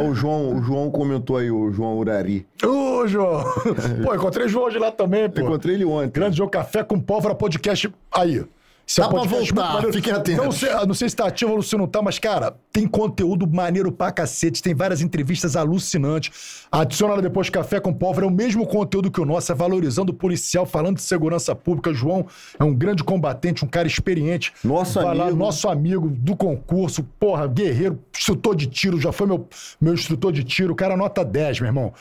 O, João, o João comentou aí, o João Urari. Ô, João. <laughs> Pô, encontrei o João de lá também, pô. Encontrei ele ontem. Grande João Café com Pólvora Podcast. Aí. Esse Tá pra podcast voltar, muito maneiro. fiquem atentos. Não sei, não sei se tá ativo ou se não tá, mas, cara, tem conteúdo maneiro pra cacete. Tem várias entrevistas alucinantes. Adiciona lá depois Café com Pólvora. É o mesmo conteúdo que o nosso, é valorizando o policial, falando de segurança pública. João é um grande combatente, um cara experiente. Nosso Vai lá, amigo. nosso amigo do concurso. Porra, guerreiro, instrutor de tiro. Já foi meu, meu instrutor de tiro. Cara, nota 10, meu irmão.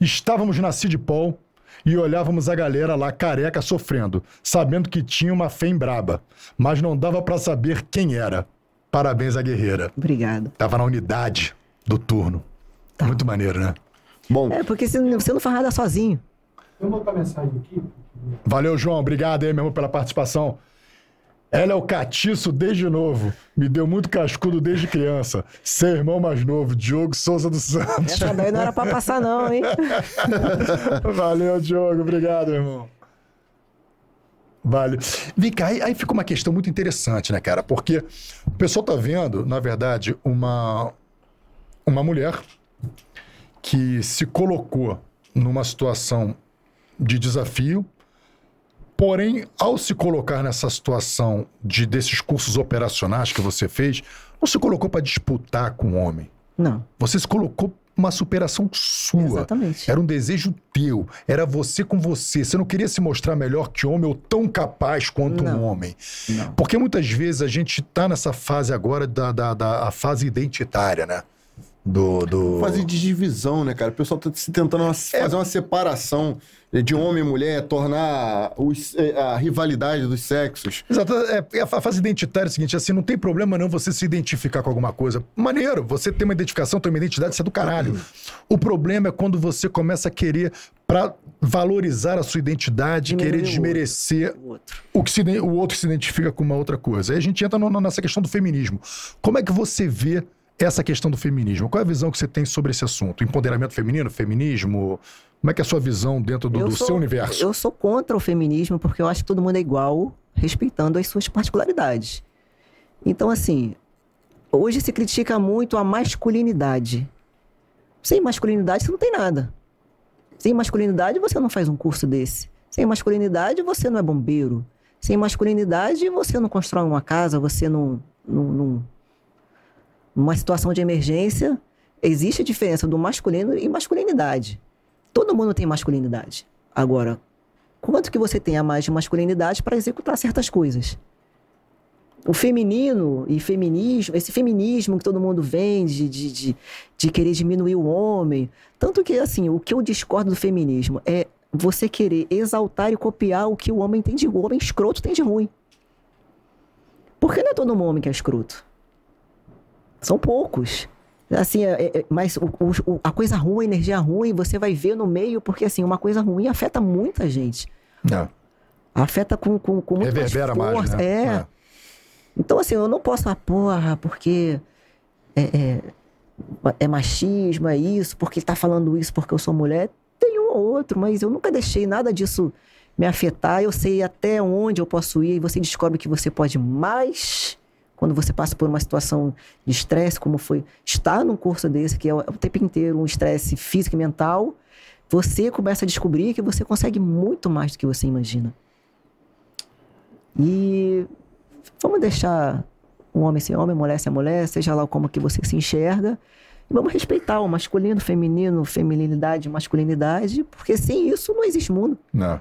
Estávamos na Cid Paul e olhávamos a galera lá careca sofrendo, sabendo que tinha uma fém braba, mas não dava pra saber quem era. Parabéns à guerreira. Obrigado. Tava na unidade do turno. Muito maneiro, né? Bom, É, porque você não faz nada sozinho. Eu vou botar mensagem aqui. Valeu, João. Obrigado aí, meu irmão, pela participação. Ela é o catiço desde novo. Me deu muito cascudo desde criança. Seu irmão mais novo, Diogo Souza dos Santos. Essa daí não era pra passar, não, hein? <laughs> Valeu, Diogo. Obrigado, irmão. Vale. Vem cá, aí, aí fica uma questão muito interessante, né, cara? Porque o pessoal tá vendo, na verdade, uma, uma mulher que se colocou numa situação de desafio, porém, ao se colocar nessa situação de desses cursos operacionais que você fez, não se colocou para disputar com o homem. Não. Você se colocou uma superação sua. Exatamente. Era um desejo teu. Era você com você. Você não queria se mostrar melhor que homem ou tão capaz quanto um Não. homem. Não. Porque muitas vezes a gente tá nessa fase agora da, da, da fase identitária, né? Do. do... Fazer de divisão, né, cara? O pessoal tá se tentando uma- fazer uma separação de homem e mulher, tornar os- eh, a rivalidade dos sexos. Exato. É, é a fa- fase identitária é o seguinte, assim, não tem problema não você se identificar com alguma coisa. Maneiro, você tem uma identificação, tem uma identidade, isso é do caralho. O problema é quando você começa a querer, pra valorizar a sua identidade, Diminuir querer desmerecer O outro. o que se o outro se identifica com uma outra coisa. Aí a gente entra no- nessa questão do feminismo. Como é que você vê essa questão do feminismo? Qual é a visão que você tem sobre esse assunto? Empoderamento feminino, feminismo? Como é que é a sua visão dentro do, do sou- seu universo? Eu sou contra o feminismo porque eu acho que todo mundo é igual, respeitando as suas particularidades. Então, assim, hoje se critica muito a masculinidade. Sem masculinidade você não tem nada. Sem masculinidade você não faz um curso desse. Sem masculinidade você não é bombeiro. Sem masculinidade você não constrói uma casa, você não. não, não numa situação de emergência, existe a diferença do masculino e masculinidade. Todo mundo tem masculinidade. Agora, quanto que você tem a mais de masculinidade para executar certas coisas? O feminino e feminismo, esse feminismo que todo mundo vende, de, de, de querer diminuir o homem. Tanto que, assim, o que eu discordo do feminismo é você querer exaltar e copiar o que o homem tem de o homem escroto tem de ruim. Porque não é todo homem que é escroto. São poucos. Assim, é- é- mas o- o- a coisa ruim, a energia ruim, você vai ver no meio, porque assim, uma coisa ruim afeta muita gente. É. Afeta com, com, com muito Reverbera mais, força. né? É. Então, assim, eu não posso falar, porra, porque é, é, é machismo, é isso, porque ele tá falando isso porque eu sou mulher. Tem um ou outro, mas eu nunca deixei nada disso me afetar. Eu sei até onde eu posso ir e você descobre que você pode mais quando você passa por uma situação de estresse, como foi estar num curso desse, que é o tempo inteiro um estresse físico e mental. Você começa a descobrir que você consegue muito mais do que você imagina. E vamos deixar um homem ser homem, mulher ser mulher, seja lá como que você se enxerga. E vamos respeitar o masculino, feminino, feminilidade, masculinidade, porque sem isso não existe mundo. Não.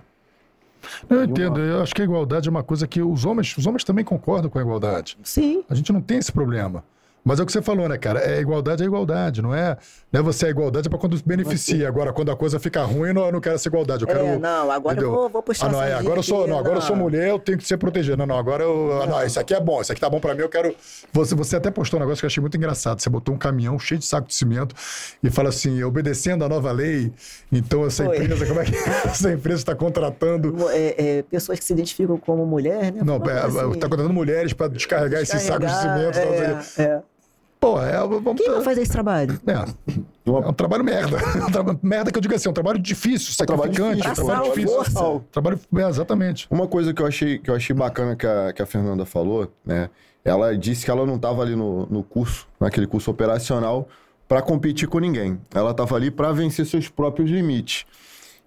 Eu entendo, eu acho que a igualdade é uma coisa que os homens, os homens também concordam com a igualdade. Sim. A gente não tem esse problema. Mas é o que você falou, né, cara? É igualdade é igualdade, não é? Não é você é igualdade é pra quando beneficia. Agora, quando a coisa fica ruim, eu não, eu não quero essa igualdade. Eu quero. É, não, agora eu entendeu? vou- vou puxar Ah, não, é, agora eu sou, dica não, aqui, agora eu sou não. mulher, eu tenho que ser protegido. Não, não, agora eu. ah, Não, isso aqui é bom, isso aqui tá bom pra mim, eu quero. Você, você até postou um negócio que eu achei muito engraçado. Você botou um caminhão cheio de saco de cimento e fala assim, obedecendo a nova lei, então essa Foi. empresa, como é que <laughs> essa empresa está contratando. É, é, pessoas que se identificam como mulher, né? Não, Falando é, assim, contratando mulheres pra descarregar esses sacos de descarregar, cimento. tal, não sei o quê. é, é. Pô, é, vamos Quem vai fazer esse trabalho? É. É um trabalho merda. <laughs> Um traba- merda que eu digo assim, é um trabalho difícil, trabalho sacrificante, difícil, um trabalho braçal, difícil. força. Trabalho, é, exatamente. Uma coisa que eu achei, que eu achei bacana que a, que a Fernanda falou, né? Ela disse que ela não estava ali no, no curso, naquele curso operacional, para competir com ninguém. Ela estava ali para vencer seus próprios limites.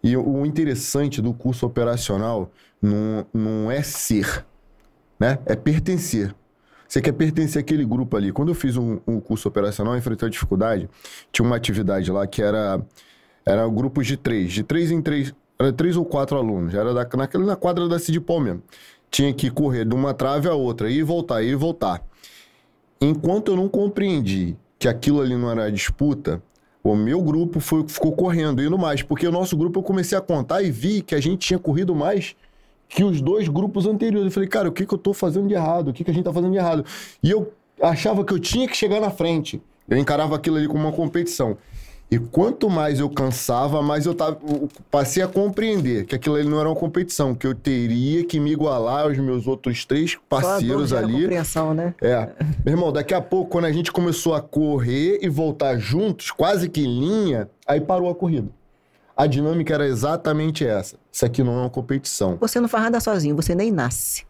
E o interessante do curso operacional não, não é ser, né? É pertencer. Você quer pertencer àquele grupo ali. Quando eu fiz um, um curso operacional, enfrentei a dificuldade, tinha uma atividade lá que era, era grupos de três, de três em três, era três ou quatro alunos, era da, naquela, na quadra da Cid Paul mesmo. Tinha que correr de uma trave a outra, ir e voltar, ir e voltar. Enquanto eu não compreendi que aquilo ali não era disputa, o meu grupo foi, ficou correndo, indo mais, porque o nosso grupo eu comecei a contar e vi que a gente tinha corrido mais que os dois grupos anteriores. Eu falei, cara, o que, que eu tô fazendo de errado? O que, que a gente tá fazendo de errado? E eu achava que eu tinha que chegar na frente. Eu encarava aquilo ali como uma competição. E quanto mais eu cansava, mais eu tava, eu passei a compreender que aquilo ali não era uma competição, que eu teria que me igualar aos meus outros três parceiros ali. compreensão, né? É. Meu irmão, daqui a pouco, quando a gente começou a correr e voltar juntos, quase que em linha, aí parou a corrida. A dinâmica era exatamente essa. Isso aqui não é uma competição. Você não faz nada sozinho, você nem nasce.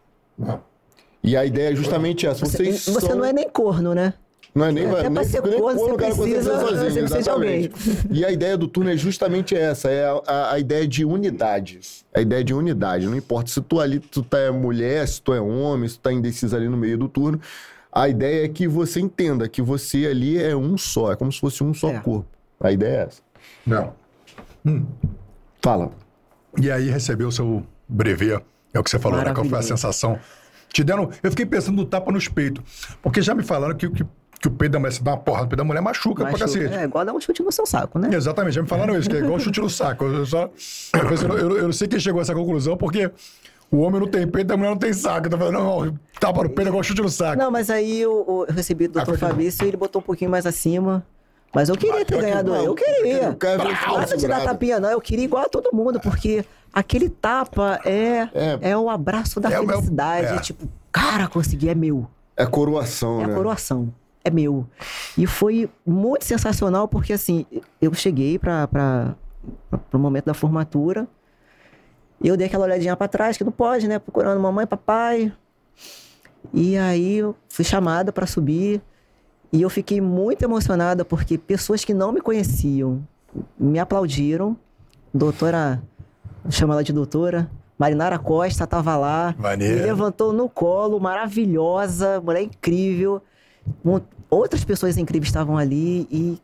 E a ideia é justamente essa. Você, Vocês você são... não é nem corno, né? Não é nem, Até nem, pra ser nem corno, você cara precisa- sozinho, você precisa de alguém. exatamente. E a ideia do turno é justamente essa, é a, a- a ideia de unidade. A ideia de unidade. Não importa se tu ali, tu tá é mulher, se tu é homem, se tu tá indeciso ali no meio do turno. A ideia é que você entenda que você ali é um só, é como se fosse um só É. corpo. A ideia é essa. Não. Fala. E aí recebeu o seu brevet, é o que você falou, né? Qual foi a sensação? Te deram. Eu fiquei pensando no tapa nos peitos. Porque já me falaram que, que, que o peito da mulher, se dá uma porrada no peito da mulher, machuca, pra Machuca. cacete. É igual dar um chute no seu saco, né? Exatamente, já me falaram isso, que é igual chute no saco. Eu, só, eu, eu, eu, eu não sei quem chegou a essa conclusão, porque o homem não tem peito, a mulher não tem saco. Tô falando, não, tapa no peito é igual chute no saco. Não, mas aí eu, eu recebi do Ah, Dr. continua. Fabrício e ele botou um pouquinho mais acima. Mas eu queria ter eu ganhado. não, Eu queria. ver esse Nada de dar tapinha, não. Eu queria igual a todo mundo, porque aquele tapa é, É. é. o abraço da É é felicidade. é. Tipo, cara, consegui, é meu. É coroação, É né? a coroação. É meu. E foi muito sensacional, porque assim, eu cheguei para o momento da formatura. E eu dei aquela olhadinha para trás, que não pode, né? Procurando mamãe, papai. E aí eu fui chamada para subir. E eu fiquei muito emocionada, porque pessoas que não me conheciam me aplaudiram. Doutora, chama ela de doutora. Marinara Costa estava lá. Maneiro. Me levantou no colo, maravilhosa, mulher incrível. Outras pessoas incríveis estavam ali. E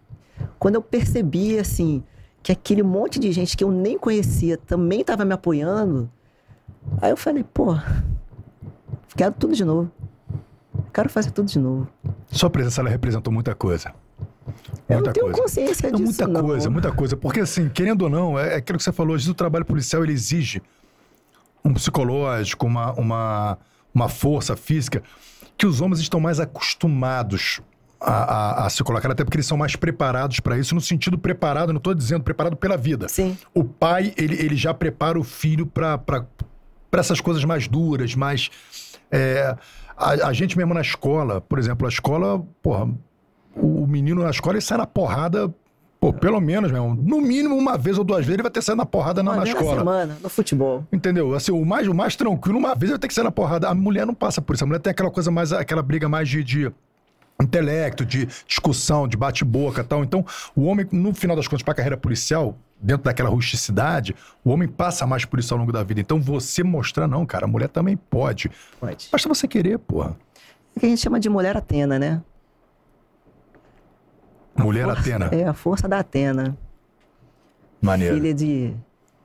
quando eu percebi, assim, que aquele monte de gente que eu nem conhecia também estava me apoiando, aí eu falei, pô, quero tudo de novo. Quero fazer tudo de novo. Sua presença, ela representou muita coisa. Eu Muita tenho coisa. consciência Não, disso, muita não. coisa, muita coisa. Porque, assim, querendo ou não, é, é aquilo que você falou, às vezes o trabalho policial ele exige um psicológico, uma, uma, uma força física que os homens estão mais acostumados a, a- a se colocar, até porque eles são mais preparados para isso, no sentido preparado, não estou dizendo preparado pela vida. Sim. O pai, ele, ele já prepara o filho para essas coisas mais duras, mais. é, a, a gente mesmo na escola, por exemplo, a escola, porra, o, o menino na escola ele sai na porrada, pô, pelo menos, meu, irmão, no mínimo uma vez ou duas vezes ele vai ter que sair na porrada na, Uma na vez escola. semana, no futebol. Entendeu? Assim, o mais, o mais tranquilo, uma vez vai ter que sair na porrada. A mulher não passa por isso. A mulher tem aquela coisa mais, aquela briga mais de, de intelecto, de discussão, de bate-boca e tal. Então, o homem, no final das contas, para a carreira policial, dentro daquela rusticidade, o homem passa mais por isso ao longo da vida. Então, você mostrar, não, cara, a mulher também pode. Pode. Basta você querer, porra. É que a gente chama de mulher Atena, né? Mulher Força- Atena. <laughs> É, a força da Atena. Maneiro. Filha de,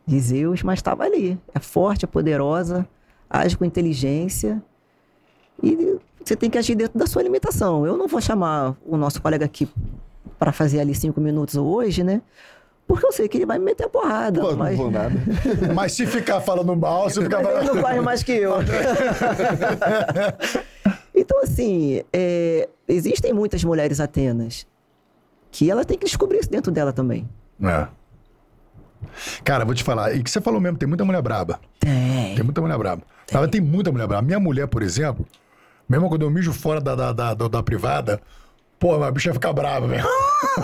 de Zeus, mas estava ali. É forte, é poderosa, age com inteligência. E você tem que agir dentro da sua limitação. Eu não vou chamar o nosso colega aqui para fazer ali cinco minutos hoje, né? Porque eu sei que ele vai me meter a porrada. Pô, mas... não vou nada. <laughs> Mas se ficar falando mal, se ficar Mas ele falando... não corre mais que eu. <laughs> então, assim, é, existem muitas mulheres atenas que ela tem que descobrir isso dentro dela também. É. Cara, vou te falar, e que você falou mesmo, tem muita mulher braba. Tem. Tem muita mulher braba. Ela tem muita mulher braba. Minha mulher, por exemplo, mesmo quando eu mijo fora da, da, da, da- da privada, pô, a bicha fica brava, velho.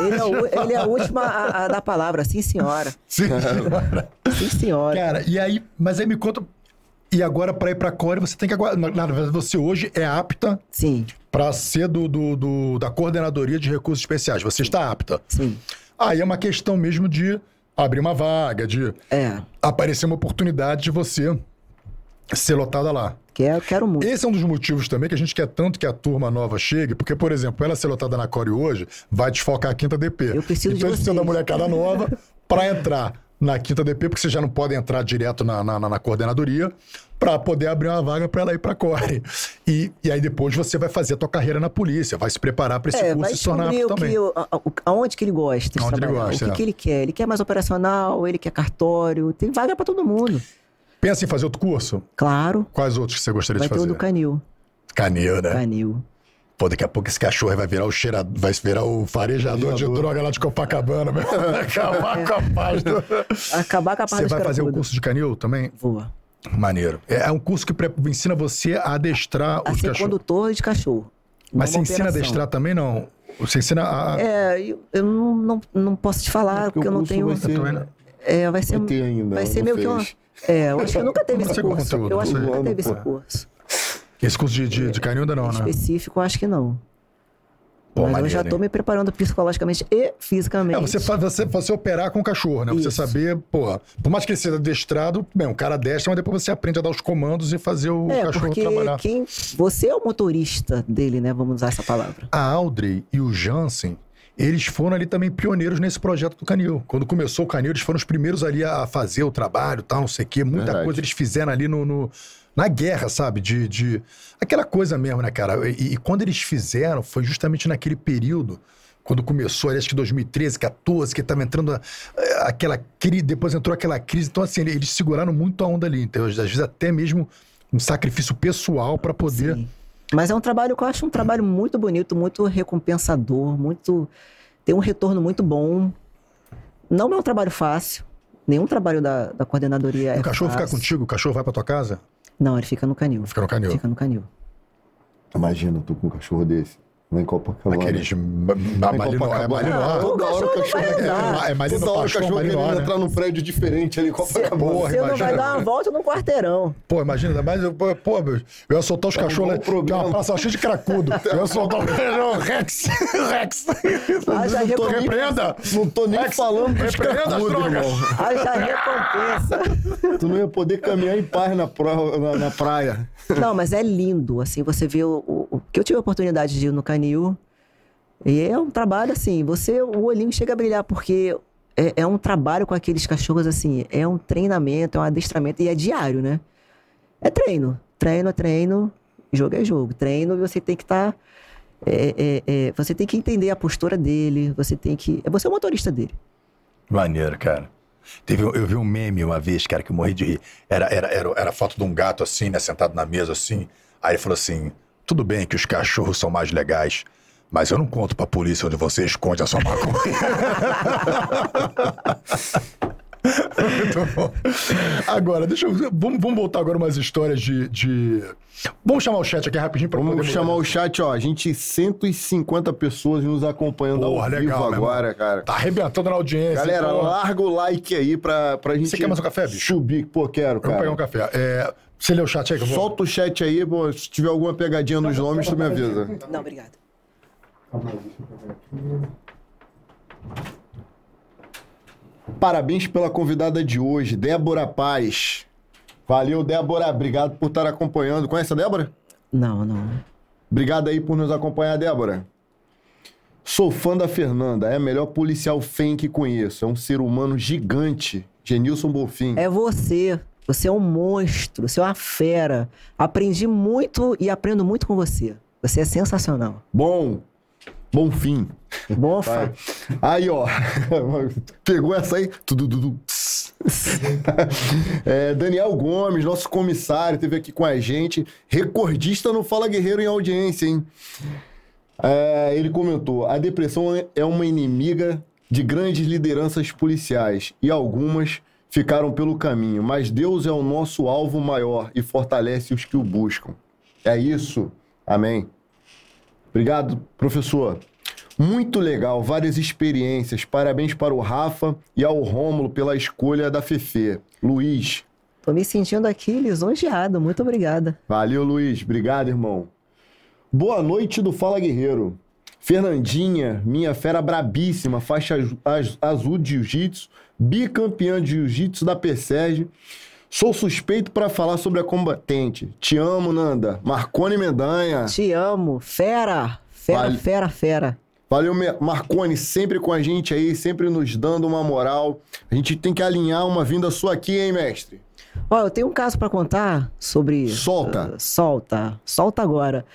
Ele é, o- ele é a última a, a dar palavra, sim, senhora. Sim. Sim, senhora. Cara, e aí, mas aí me conta. E agora, pra ir pra Core, você tem que aguardar. Na na verdade, você hoje é apta Sim, pra ser do, do- do- da Coordenadoria de Recursos Especiais. Você está apta. sim. Aí é uma questão mesmo de abrir uma vaga, de É, aparecer uma oportunidade de você ser lotada lá. quero, quero muito. Esse é um dos motivos também que a gente quer tanto que a turma nova chegue, porque, por exemplo, ela ser lotada na Core hoje vai desfocar a quinta DP. Eu preciso de então, a gente precisa da vocês. molecada nova para entrar na quinta DP, porque você já não pode entrar direto na, na, na- na coordenadoria, para poder abrir uma vaga para ela ir para Core. E, e aí depois você vai fazer a tua carreira na polícia, vai se preparar para esse É, curso e se tornar o também. que, a- aonde que ele gosta de Aonde ele gosta, o que, é. que ele quer. Ele quer mais operacional, ele quer cartório, tem vaga pra todo mundo. Pensa em fazer outro curso? Claro, Quais outros que você gostaria vai de ter o fazer? do canil. Canil, né? Canil. Pô, daqui a pouco esse cachorro vai virar o cheirado, vai virar o farejador de droga lá de Copacabana, meu. Vai <laughs> acabar com a paz do... Acabar com a parte Você vai fazer o cracudos. curso de canil também? Vou. Maneiro. É, é um curso que pre- ensina você a adestrar A os ser cachorros. condutor de cachorro. Mas você ensina a adestrar também, não? Você ensina a... É, eu, eu não, não, não posso te falar, porque eu o não tenho. vai ser- vendo. É, vai ser. Vai ter ainda, Vai ser meio que uma. fez. É, eu acho que nunca teve esse curso. conteúdo, Eu acho que nunca teve esse Pô. curso. Esse curso de, de, de canil ainda não, né? Específico, eu acho que não. Pô, Mas eu maneiro, já tô hein? me preparando psicologicamente e fisicamente. É, você, você, você operar com o cachorro, né? Você Isso. saber, pô, por mais que ele seja adestrado, bem, um cara adestra, mas depois você aprende a dar os comandos e fazer o É, cachorro porque trabalhar. quem. Você é o motorista dele, né? Vamos usar essa palavra. A Audrey e o Jansen, eles foram ali também pioneiros nesse projeto do Canil. Quando começou o Canil, eles foram os primeiros ali a fazer o trabalho, tal, não sei o quê. Muita Verdade. coisa eles fizeram ali no, no- na guerra, sabe? De, de aquela coisa mesmo, né, cara? E, e quando eles fizeram, foi justamente naquele período, quando começou, ali, acho que 2013, 14, que tava entrando a- aquela crise, depois entrou aquela crise. Então, assim, eles seguraram muito a onda ali. Então, às vezes até mesmo um sacrifício pessoal para poder. Sim. Mas é um trabalho que eu acho um trabalho muito bonito, muito recompensador, muito. Tem um retorno muito bom. Não é um trabalho fácil. Nenhum trabalho da, da coordenadoria é o cachorro fácil. fica contigo, o cachorro vai pra tua casa? Não, ele fica no canil. Fica no canil. Fica no canil. Imagina, tu com um cachorro desse. Lá em Copacabana. Aqueles. ma- ma- Em Malinois, é. Malinois. Toda hora o cachorro vai querendo- andar. É, é Toda hora o cachorro querendo Malinois, né? entrar num prédio diferente ali em Copacabana. Porra, Você não imagina. vai dar uma volta no quarteirão. Pô, imagina, mais. eu- Pô, eu ia soltar os Tá um cachorros bom problema. Tem uma praça cheia de cracudo. <laughs> Eu ia soltar o cachorro. Rex! <laughs> Rex! Haja não tô nem- Repreenda! Não tô nem Rex, falando dos repreenda as cracudos, drogas. Haja recompensa. Tu não ia poder caminhar em paz na, pro- na- na praia. Não, mas é lindo, assim, você vê o- que eu tive a oportunidade de ir no Canil. E é um trabalho, assim, você, o olhinho chega a brilhar, porque é, é um trabalho com aqueles cachorros, assim, é um treinamento, é um adestramento, e é diário, né? É treino. Treino é treino, jogo é jogo. Treino você tem que estar. você tem que entender a postura dele, você tem que. Você é o motorista dele. Maneiro, cara. Teve, eu vi um meme uma vez, cara, que eu morri de rir. Era, era, era, era foto de um gato assim, né, sentado na mesa assim. Aí ele falou assim: tudo bem que os cachorros são mais legais, mas eu não conto pra polícia onde você esconde a sua maconha. <laughs> Muito bom. Agora, deixa eu. Vamos, vamos voltar agora umas histórias de. de- Vamos chamar o chat aqui rapidinho pra Vamos chamar o chat, ó. A gente, 150 pessoas nos acompanhando Porra, ao legal, vivo agora, cara. Tá arrebentando na audiência. Galera, então, larga o like aí pra, pra gente. Você quer mais um café, bicho? Subir. Pô, quero, Eu vou pegar cara. um café. É, você lê o chat aí que eu vou. Solta o chat aí, pô. Se tiver alguma pegadinha nos nomes, tu me avisa. Não, obrigado. Parabéns pela convidada de hoje, Débora Paz. Valeu, Débora. Obrigado por estar acompanhando. Conhece a Débora? Não, não. Obrigado aí por nos acompanhar, Débora. Sou fã da Fernanda, é a melhor policial fem que conheço. É um ser humano gigante. Genilson Bolfin. É você. Você é um monstro, você é uma fera. Aprendi muito e aprendo muito com você. Você é sensacional. Bom, bom fim. Bom, fa... Aí, ó. <laughs> Pegou essa aí? Tudo. <laughs> É, Daniel Gomes, nosso comissário, esteve aqui com a gente. Recordista no Fala Guerreiro em audiência, hein? É, ele comentou: a depressão é uma inimiga de grandes lideranças policiais e algumas ficaram pelo caminho, mas Deus é o nosso alvo maior e fortalece os que o buscam. É isso. Amém. Obrigado, professor. Muito legal, várias experiências. Parabéns para o Rafa e ao Rômulo pela escolha da Fefe. Luiz. tô me sentindo aqui lisonjeado. Muito obrigada. Valeu, Luiz. Obrigado, irmão. Boa noite do Fala Guerreiro. Fernandinha, minha fera brabíssima, faixa az- az- azul de jiu-jitsu, bicampeã de jiu-jitsu da PSERG. Sou suspeito para falar sobre a combatente. Te amo, Nanda. Marcone Mendanha. Te amo. Fera. Fera, Vale. fera, fera. Valeu, Marcone, sempre com a gente aí, sempre nos dando uma moral. A gente tem que alinhar uma vinda sua aqui, hein, mestre? Ó, eu tenho um caso pra contar sobre. Solta. Ah, solta. Solta agora.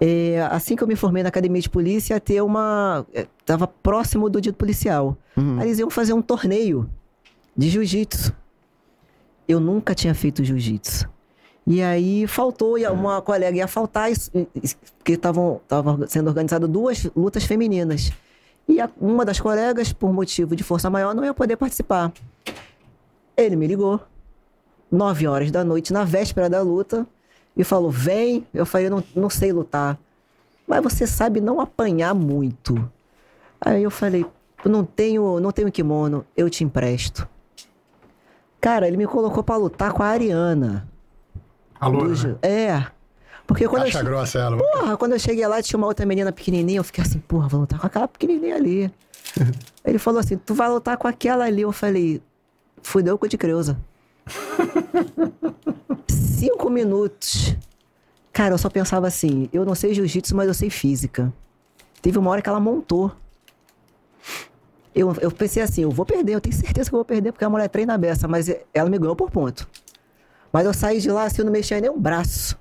É, assim que eu me formei na academia de polícia, ia ter uma. é, Tava próximo do dito policial. Uhum. Aí eles iam fazer um torneio de jiu-jitsu. Eu nunca tinha feito jiu-jitsu. E aí faltou, e uma colega ia faltar, porque estavam estavam sendo organizadas duas lutas femininas. E a- uma das colegas, por motivo de força maior, não ia poder participar. Ele me ligou, nove horas da noite, na véspera da luta, e falou: Vem. Eu falei: Não, não sei lutar. Mas você sabe não apanhar muito. Aí eu falei: "Eu Não tenho, não tenho kimono, eu te empresto. Cara, ele me colocou pra lutar com a Ariana. Alô, Do né? É. Porque quando eu, Caixa che- grossa ela. porra, quando eu cheguei lá, tinha uma outra menina pequenininha, eu fiquei assim, porra, vou lutar com aquela pequenininha ali. <laughs> ele falou assim, tu vai lutar com aquela ali. Eu falei, fudeu com o de Creuza. Cinco minutos. Cara, eu só pensava assim, eu não sei jiu-jitsu, mas eu sei física. Teve uma hora que ela montou. Eu, eu pensei assim, eu vou perder, eu tenho certeza que eu vou perder, porque a mulher treina a beça, mas ela me ganhou por ponto. Mas eu saí de lá assim, eu não mexia nem o braço.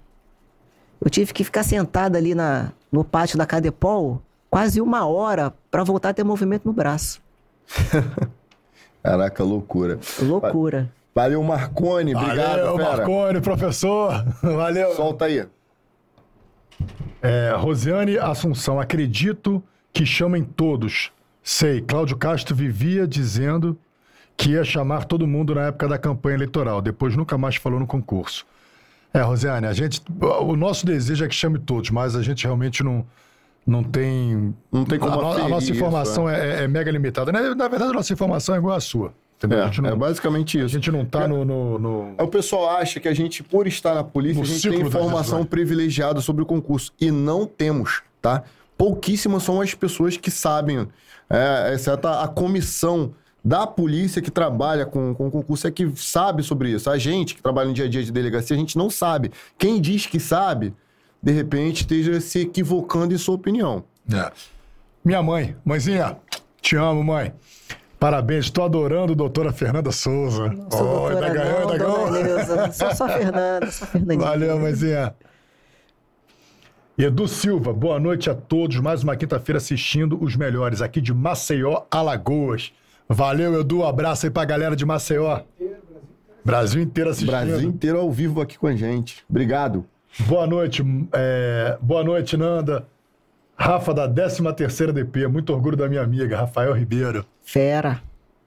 Eu tive que ficar sentada ali na, no pátio da Cadepol quase uma hora para voltar a ter movimento no braço. <laughs> Caraca, loucura. Loucura. Valeu, Marcone. Obrigado, Valeu, fera. Marcone, professor. <laughs> Valeu. Solta aí. É, Rosiane Assunção, acredito que chamem todos. Sei, Cláudio Castro vivia dizendo que ia chamar todo mundo na época da campanha eleitoral, depois nunca mais falou no concurso. É, Rosiane, a gente, o nosso desejo é que chame todos, mas a gente realmente não, não tem... Não tem como a, no- a nossa isso, informação é, é mega limitada. Na, na verdade, a nossa informação é igual à sua. Entendeu? É, a, não, é basicamente a isso. gente não tá no... no- no- Aí O pessoal acha que a gente, por estar na polícia, No a gente tem informação privilegiada sobre o concurso. E não temos, tá? Pouquíssimas são as pessoas que sabem, é, exceto a comissão da polícia que trabalha com, com o concurso é que sabe sobre isso. A gente que trabalha no dia a dia de delegacia, a gente não sabe. Quem diz que sabe, de repente esteja se equivocando em sua opinião. É. Minha mãe, mãezinha, te amo, mãe. Parabéns, estou adorando a doutora Fernanda Souza. Sou Oh, doutora, ainda ganhou, não, ainda ganhou. Sou só a Fernanda, só a Fernandinha. Valeu, mãezinha. Edu Silva, boa noite a todos. Mais uma quinta-feira assistindo os melhores aqui de Maceió, Alagoas. Valeu, Edu. Abraço aí pra galera de Maceió. Brasil inteiro assistindo. Brasil inteiro ao vivo aqui com a gente. Obrigado. Boa noite, é, boa noite, Nanda. Rafa da 13 terceira DP, muito orgulho da minha amiga, Rafael Ribeiro. Fera.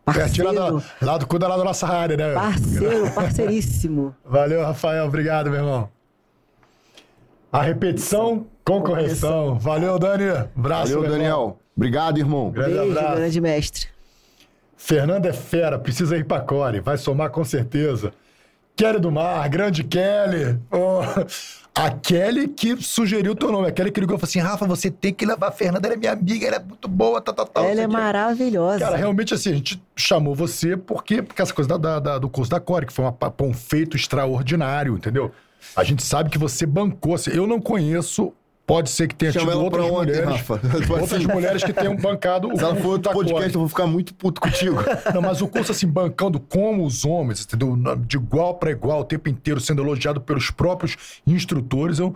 Lá, Parceiro. do, lá do cuida lá da nossa área, né? Parceiro, parceiríssimo. <laughs> Valeu, Rafael, obrigado, meu irmão. A repetição com correção. Valeu, Dani. Abraço, Valeu. Daniel. Obrigado, irmão. Grande Beijo, abraço. grande mestre. Fernanda é fera, precisa ir pra Core, vai somar com certeza. Kelly do Mar, grande Kelly. Oh, a Kelly que sugeriu o teu nome. A Kelly que ligou e falou assim: Rafa, você tem que levar a Fernanda, ela é minha amiga, ela é muito boa, tal, tal, tal. Ela é maravilhosa. Cara, realmente assim, a gente chamou você porque, porque essa coisa da- da- do curso da Core, que foi uma um feito extraordinário, entendeu? A gente sabe que você bancou. assim, eu não conheço, pode ser que tenha Chama tido outras ontem, mulheres. Rafa. Outras mulheres que tenham bancado o Se ela for outro podcast, eu vou ficar muito puto contigo. <laughs> Não, mas o curso, assim, bancando como os homens, entendeu? De igual para igual, o tempo inteiro sendo elogiado pelos próprios instrutores. Eu,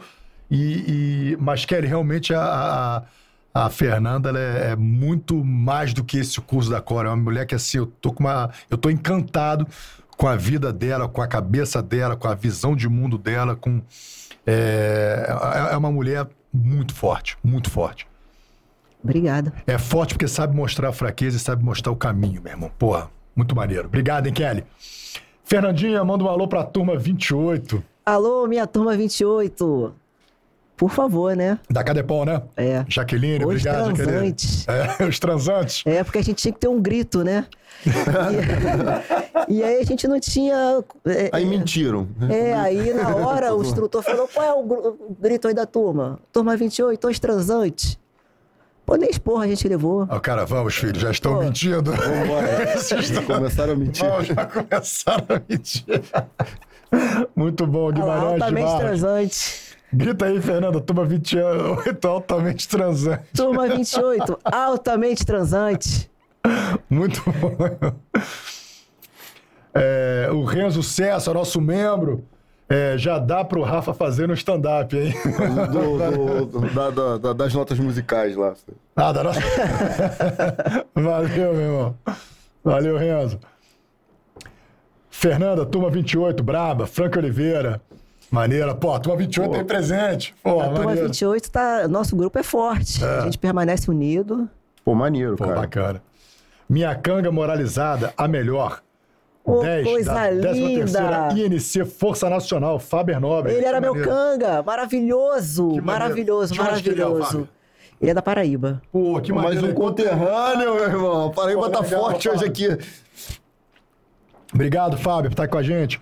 e, e- mas, Kelly, realmente a, a, a Fernanda é, é muito mais do que esse curso da Cora. É uma mulher que, assim, eu tô, com uma, eu tô encantado com a vida dela, com a cabeça dela, com a visão de mundo dela, com... É, é- é uma mulher muito forte, muito forte. Obrigada. É forte porque sabe mostrar a fraqueza e sabe mostrar o caminho, meu irmão. Porra, muito maneiro. Obrigado, hein, Kelly. Fernandinha, manda um alô pra turma 28. Alô, minha turma 28. Por favor, né? Da Cadepol, né? É. Jaqueline, Os obrigado, Jaqueline. transantes. É, <laughs> os transantes. É, porque a gente tinha que ter um grito, né? E, <laughs> e aí a gente não tinha. é, Aí mentiram. É, aí na hora o instrutor falou: qual é o, grito aí da turma? Turma 28, os transantes. Pô, nem esporra a gente levou. Ó, cara, vamos, filho, já estão Pô. mentindo. Vambora. <laughs> Começaram a mentir. Vamos, já começaram a mentir. Muito bom, Guimarães altamente transante. Grita aí, Fernanda, turma 28, altamente transante. Turma 28, altamente transante. Muito bom. É, o Renzo Cessa, nosso membro, é, já dá pro Rafa fazer no stand-up, hein? Do- do- do- da- da- da- das notas musicais lá. Nada, não. <laughs> Valeu, meu irmão. Valeu, Renzo. Fernanda, turma 28, braba. Franca Oliveira, maneira. Pô, a turma 28 aí presente. Pô, A turma maneiro. 28 tá. Nosso grupo é forte. A gente permanece unido. Pô, maneiro, Pô, cara. bacana. Minha canga moralizada, a melhor. Ô, 10 coisa da 13ª linda! INC Força Nacional, Faber Nobre. Ele era Que meu canga, maravilhoso, maravilhoso, é, maravilhoso. Ele é da Paraíba. Pô, que Mais maneiro. um conterrâneo, meu irmão. A Paraíba Pô, tá legal, forte Fábio. hoje aqui. Obrigado, Fábio, por estar com a gente.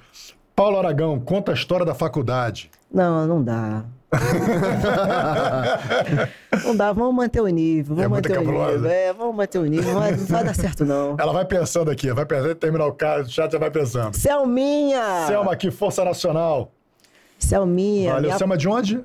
Paulo Aragão, conta a história da faculdade. Não, não dá. <laughs> não dá, vamos manter o nível, vamos É manter o nível. É, vamos manter o nível, vai, não vai dar certo não. <laughs> Ela vai pensando aqui, vai pensando, terminar o caso, chat já vai pensando. Selminha! Selma aqui, Força Nacional. Selminha, Valeu, minha, Selma de onde?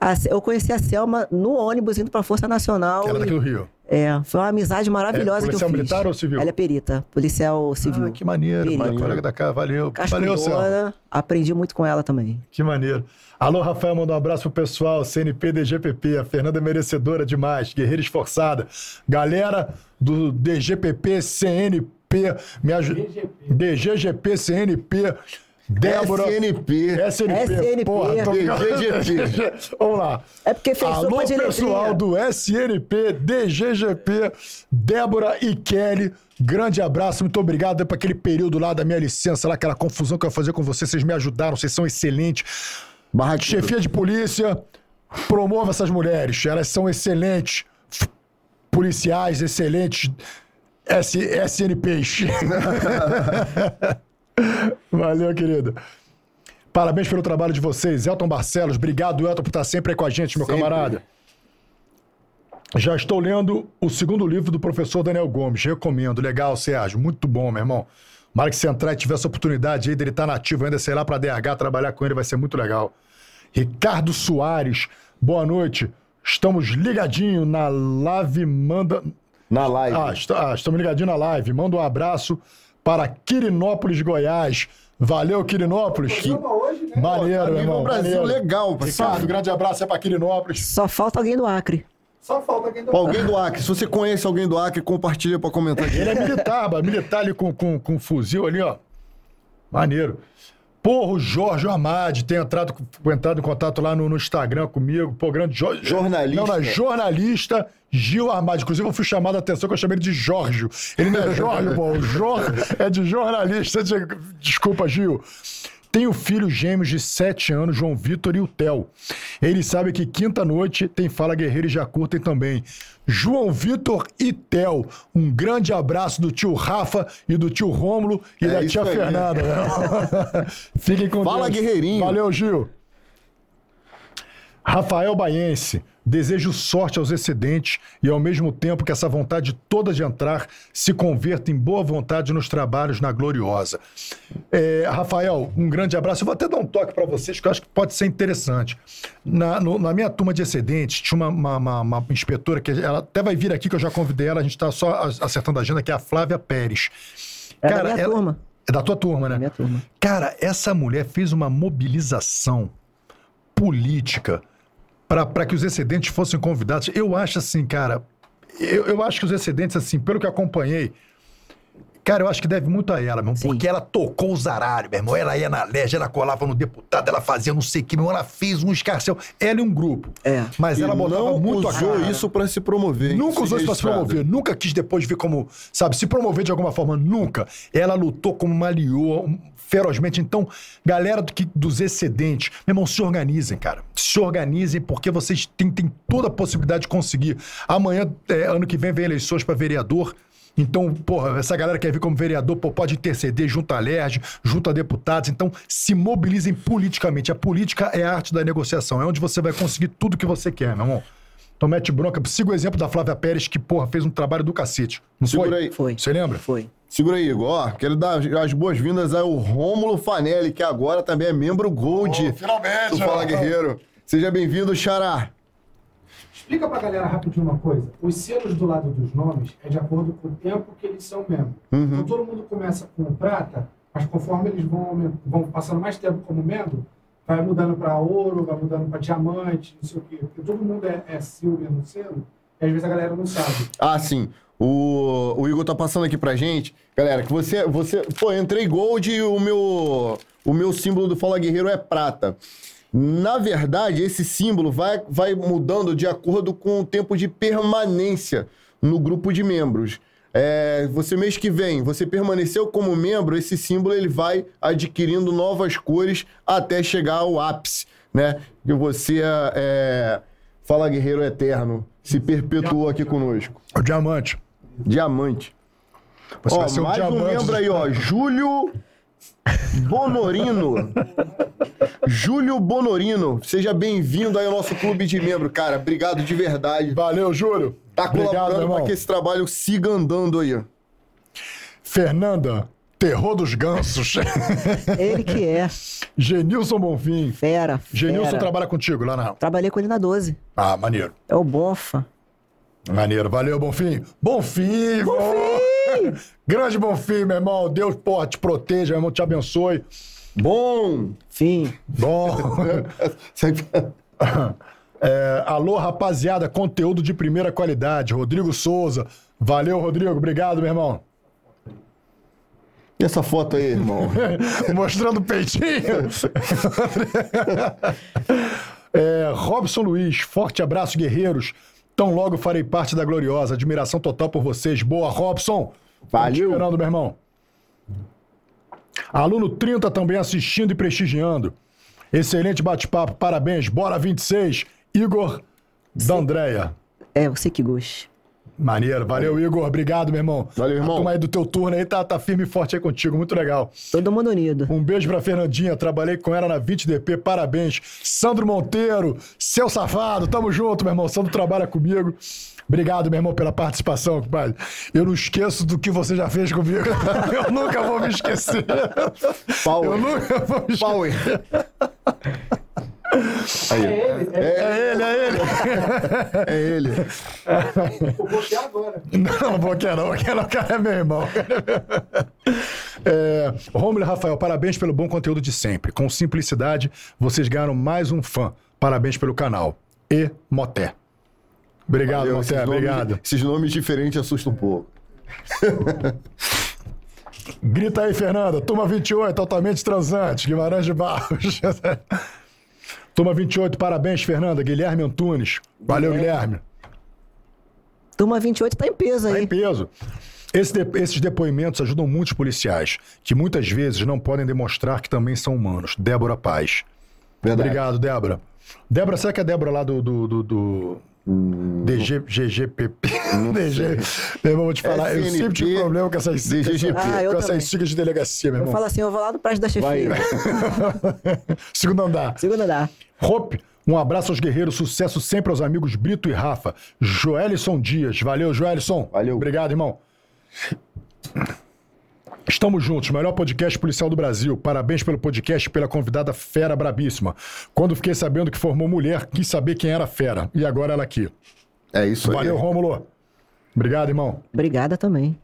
A eu conheci a Selma no ônibus indo pra Força Nacional. Que era e- daqui do Rio. É, foi uma amizade maravilhosa que eu policial fiz. militar ou civil? Ela é perita, policial civil. Ah, que maneiro, Perita. mano. Colega da casa, valeu. Valeu. Cascudosa, aprendi muito com ela também. Que maneiro. Alô, Rafael, manda um abraço pro pessoal, CNP DGPP, a Fernanda é merecedora demais, guerreira esforçada. Galera do DGPP, CNP, me ajuda. DGGP, CNP, Débora. SNP. SNP, SNP. porra, tô DGGP. <laughs> Vamos lá. É porque fez Alô, sopa de pessoal letrinha. do SNP, DGGP, Débora e Kelly. Grande abraço, muito obrigado por aquele período lá da minha licença, lá, aquela confusão que eu ia fazer com vocês. Vocês me ajudaram, vocês são excelentes. Barra Chefia de polícia, promova essas mulheres. Elas são excelentes. Policiais excelentes. S SNPs. <laughs> Valeu, querido. Parabéns pelo trabalho de vocês. Elton Barcelos, obrigado, Elton, por estar sempre aí com a gente, meu Sempre. camarada. Já estou lendo o segundo livro do professor Daniel Gomes. Recomendo. Legal, Sérgio. Muito bom, meu irmão. Mara que você entrar e tiver essa oportunidade aí dele estar nativo ainda, sei lá, para DH, trabalhar com ele, vai ser muito legal. Ricardo Soares, boa noite. Estamos ligadinho na live. Manda. Na live. Ah, est- ah, estamos ligadinho na live. Manda um abraço para Quirinópolis, Goiás. Valeu, Quirinópolis. Programa hoje, né? Maneiro, meu vivo irmão. o Brasil, maneiro. legal. Ricardo, grande abraço é para Quirinópolis. Só falta alguém do Acre. Só falta quem Pra Alguém do Acre. Se você conhece alguém do Acre, compartilha pra comentar aqui. Ele é militar, militar ali com, com, com fuzil ali, ó. Maneiro. Porra, o Jorge Amade tem entrado, entrado em contato lá no, no Instagram comigo. Pô, grande Jorge. Jornalista. Não, não, é jornalista Gil Armade. Inclusive, eu fui chamado a atenção que eu chamei ele de Jorge. Ele não é Jorge, pô. O Jorge é de jornalista. de- Desculpa, Gil. Tenho filhos gêmeos de 7 anos, João Vitor e o Theo. Eles sabem que quinta-noite tem Fala Guerreiro e já curtem também. João Vitor e Theo. Um grande abraço do tio Rafa e do tio Rômulo e É da tia aí. Fernanda. <laughs> Fiquem com Fala, Deus. guerreirinho. Valeu, Gil. Rafael Baiense, desejo sorte aos excedentes e ao mesmo tempo que essa vontade toda de entrar se converta em boa vontade nos trabalhos na Gloriosa. É, Rafael, um grande abraço. Eu vou até dar um toque para vocês que eu acho que pode ser interessante. Na, no- na minha turma de excedentes, tinha uma, uma- uma- uma inspetora que ela até vai vir aqui, que eu já convidei ela, a gente está só acertando a agenda, que é a Flávia Pérez. É da minha ela- turma. É da tua turma, né? minha turma. Cara, essa mulher fez uma mobilização política para que os excedentes fossem convidados. Eu acho assim, cara. Eu, eu acho que os excedentes, assim, pelo que eu acompanhei. Cara, eu acho que deve muito a ela, meu irmão, Sim. porque ela tocou os aralhos, meu irmão. Ela ia na LEG, ela colava no deputado, ela fazia não sei o que, meu irmão. Ela fez um escarcel. Ela e um grupo. É. Mas E ela botava não muito a usou cara. isso pra se promover. Nunca usou isso pra se promover. Nunca quis depois vir como, sabe, se promover de alguma forma. Nunca. Ela lutou como uma leoa, ferozmente. Então, galera do que- dos excedentes, meu irmão, se organizem, cara. Se organizem, porque vocês têm, têm toda a possibilidade de conseguir. Amanhã, é, ano que vem, vem eleições para vereador. Então, porra, essa galera quer vir como vereador, pô, pode interceder junto à LERJ, junto a deputados. Então, se mobilizem politicamente. A política é a arte da negociação. É onde você vai conseguir tudo que você quer, meu irmão. Então mete bronca. Siga o exemplo da Flávia Pérez, que, porra, fez um trabalho do cacete. Não Segura foi? aí. Foi. Você lembra? Foi. Segura aí, Igor. Ó, quero dar as boas-vindas ao Rômulo Fanelli, que agora também é membro Gold Oh, finalmente, do Fala ó. Guerreiro. Seja bem-vindo, Xará. Explica pra galera rapidinho uma coisa. Os selos do lado dos nomes é de acordo com o tempo que eles são membros. Então todo mundo começa com prata, mas conforme eles vão, vão passando mais tempo como membro, vai mudando para ouro, vai mudando para diamante, não sei o quê. Porque todo mundo é, é silver no selo, e às vezes a galera não sabe. Ah, sim. O, o Igor tá passando aqui pra gente. Galera, que você. você pô, entrei Gold e o meu, o meu símbolo do Fala Guerreiro é prata. Na verdade, esse símbolo vai, vai mudando de acordo com o tempo de permanência no grupo de membros. É, você mês que vem, você permaneceu como membro, esse símbolo ele vai adquirindo novas cores até chegar ao ápice, né? Que você é, Fala Guerreiro Eterno, se perpetuou aqui conosco. O diamante. Diamante. Você Ó, vai ser um mais um diamante. membro aí, ó. Júlio Bonorino. Júlio Bonorino. Seja bem-vindo aí ao nosso clube de membro, cara. Obrigado de verdade. Valeu, Júlio. Tá colaborando para que esse trabalho siga andando aí. Fernanda, terror dos gansos. <laughs> Ele que é. Genilson Bonfim. Fera, Genilson fera. trabalha contigo lá na. Trabalhei com ele na 12. Ah, maneiro. É o Bonfa. Maneiro. Valeu, Bonfim. Bonfim! Bonfim! <laughs> Grande Bonfim, meu irmão. Deus, porra, te proteja, meu irmão, te abençoe. Bom! Fim. Bom. <laughs> É, alô, rapaziada, conteúdo de primeira qualidade. Rodrigo Souza. Valeu, Rodrigo. Obrigado, meu irmão. E essa foto aí, irmão? <laughs> Mostrando o peitinho. É, Robson Luiz, forte abraço, guerreiros. Tão logo farei parte da gloriosa. Admiração total por vocês. Boa, Robson. Valeu. Esperando, meu irmão. Aluno 30 também assistindo e prestigiando. Excelente bate-papo, parabéns. Bora 26. Igor da Andréia. É, você que goste. Maneiro, valeu, Igor. Obrigado, meu irmão. Valeu, irmão. A turma aí do teu turno aí tá, tá firme e forte aí contigo. Muito legal. Todo mundo unido. Um beijo pra Fernandinha, trabalhei com ela na 20DP, parabéns. Sandro Monteiro, seu safado, tamo junto, meu irmão. Sandro trabalha comigo. Obrigado, meu irmão, pela participação, compadre. Eu não esqueço do que você já fez comigo. <laughs> Eu nunca vou me esquecer. Power. Eu nunca vou me esquecer. Power. É ele, é, É ele, é ele. <laughs> É ele. eu vou ter agora. Não, não vou querer, não. Quero, não, cara é meu irmão. É, Romulo e Rafael, parabéns pelo bom conteúdo de sempre. Com simplicidade, vocês ganharam mais um fã. Parabéns pelo canal. E Moté. Obrigado, Valeu, Moté. esses nomes- Obrigado. Esses nomes diferentes assustam um pouco. Grita aí, Fernanda. Turma 28, altamente transante. Guimarães de Barros. <laughs> Turma 28, parabéns, Fernanda. Guilherme Antunes. Valeu, Guilherme. Turma 28 tá em peso Tá aí. em peso. Esse de- esses depoimentos ajudam muitos policiais, que muitas vezes não podem demonstrar que também são humanos. Débora Paz. Verdade. Obrigado, Débora. Débora, será que é a Débora lá do. do, do, do... DG, GGPP. DG. Meu irmão, vou te falar, eu FNP, sempre tive problema com essas siglas. Ah, eu com também. essas siglas de delegacia, meu Eu irmão. falo assim, eu vou lá no Praça da Chefia. <laughs> Segundo andar. Segundo andar. Hope, um abraço aos guerreiros, sucesso sempre aos amigos Brito e Rafa. Joelison Dias, valeu, Joelison. Valeu. Obrigado, irmão. Estamos juntos, melhor podcast policial do Brasil. Parabéns pelo podcast e pela convidada fera brabíssima. Quando fiquei sabendo que formou mulher, quis saber quem era a fera. E agora ela aqui. É isso aí. Valeu, Rômulo. Obrigado, irmão. Obrigada também.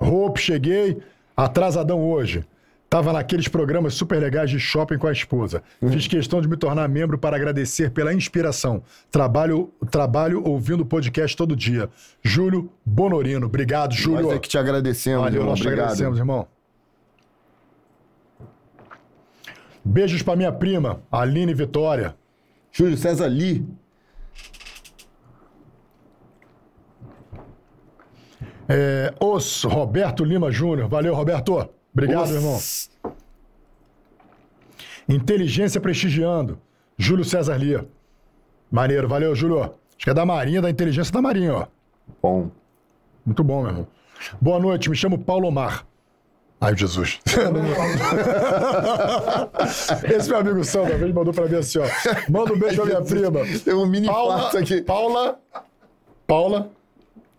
Hope, cheguei atrasadão hoje. Tava naqueles programas super legais de shopping com a esposa. Fiz questão de me tornar membro para agradecer pela inspiração. Trabalho, trabalho ouvindo o podcast todo dia. Júlio Bonorino. Obrigado, Júlio. Nós é que te agradecemos, Valeu, irmão. nós te Obrigado. agradecemos, irmão. Beijos pra minha prima, Aline Vitória. Júlio César Lee. É, os Roberto Lima Júnior. Valeu, Roberto. Obrigado, Os- irmão. Inteligência prestigiando. Júlio César Lia. Maneiro, valeu, Júlio. Acho que é da Marinha, da Inteligência da Marinha, ó. Bom. Muito bom, meu irmão. Boa noite, me chamo Paulo Omar. Ai, Jesus. <laughs> Esse meu amigo Sandro, uma vez mandou pra mim assim, ó. Manda um beijo pra minha prima. Tem um mini Paula, aqui. Paula, Paula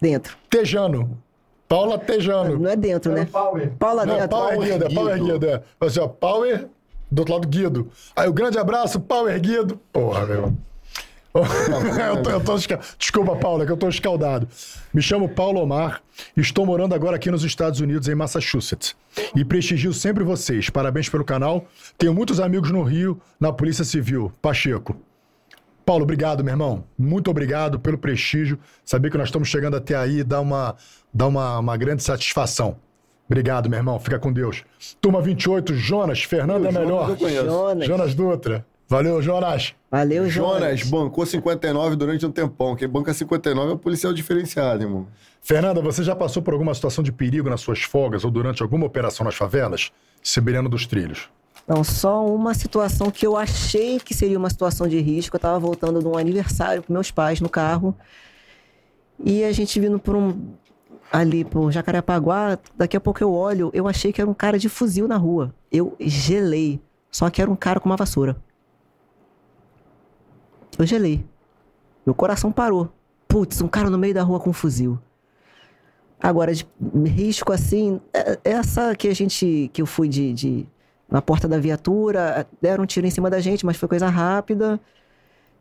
Dentro. Tejano. Paula Tejano. Não é dentro, né? Power. Paula Não, dentro. pau erguido, é pau erguido. erguido, é. Assim, ó, power, do outro lado, Guido. Aí, o grande abraço, pau erguido. Porra, meu. <laughs> eu tô, eu tô Desculpa, Paula, que eu tô escaldado. Me chamo Paulo Omar, estou morando agora aqui nos Estados Unidos, em Massachusetts. E prestigio sempre vocês. Parabéns pelo canal. Tenho muitos amigos no Rio, na Polícia Civil. Pacheco. Paulo, obrigado, meu irmão. Muito obrigado pelo prestígio. Saber que nós estamos chegando até aí dá uma, dá uma, uma grande satisfação. Obrigado, meu irmão. Fica com Deus. Turma 28, Jonas. Fernando é melhor. Jonas. Jonas Dutra. Valeu, Jonas. Valeu, Jonas Jonas. bancou 59 durante um tempão. Quem banca 59 é o policial diferenciado, irmão. Fernanda, você já passou por alguma situação de perigo nas suas folgas ou durante alguma operação nas favelas? Siberiano dos Trilhos. Não, só uma situação que eu achei que seria uma situação de risco. Eu tava voltando de um aniversário com meus pais no carro. E a gente vindo por um. Ali por Jacarepaguá, daqui a pouco eu olho, eu achei que era um cara de fuzil na rua. Eu gelei. Só que era um cara com uma vassoura. Eu gelei. Meu coração parou. Putz, um cara no meio da rua com um fuzil. Agora, de risco assim, é- essa que a gente. que eu fui de. de- na porta da viatura, deram um tiro em cima da gente, mas foi coisa rápida.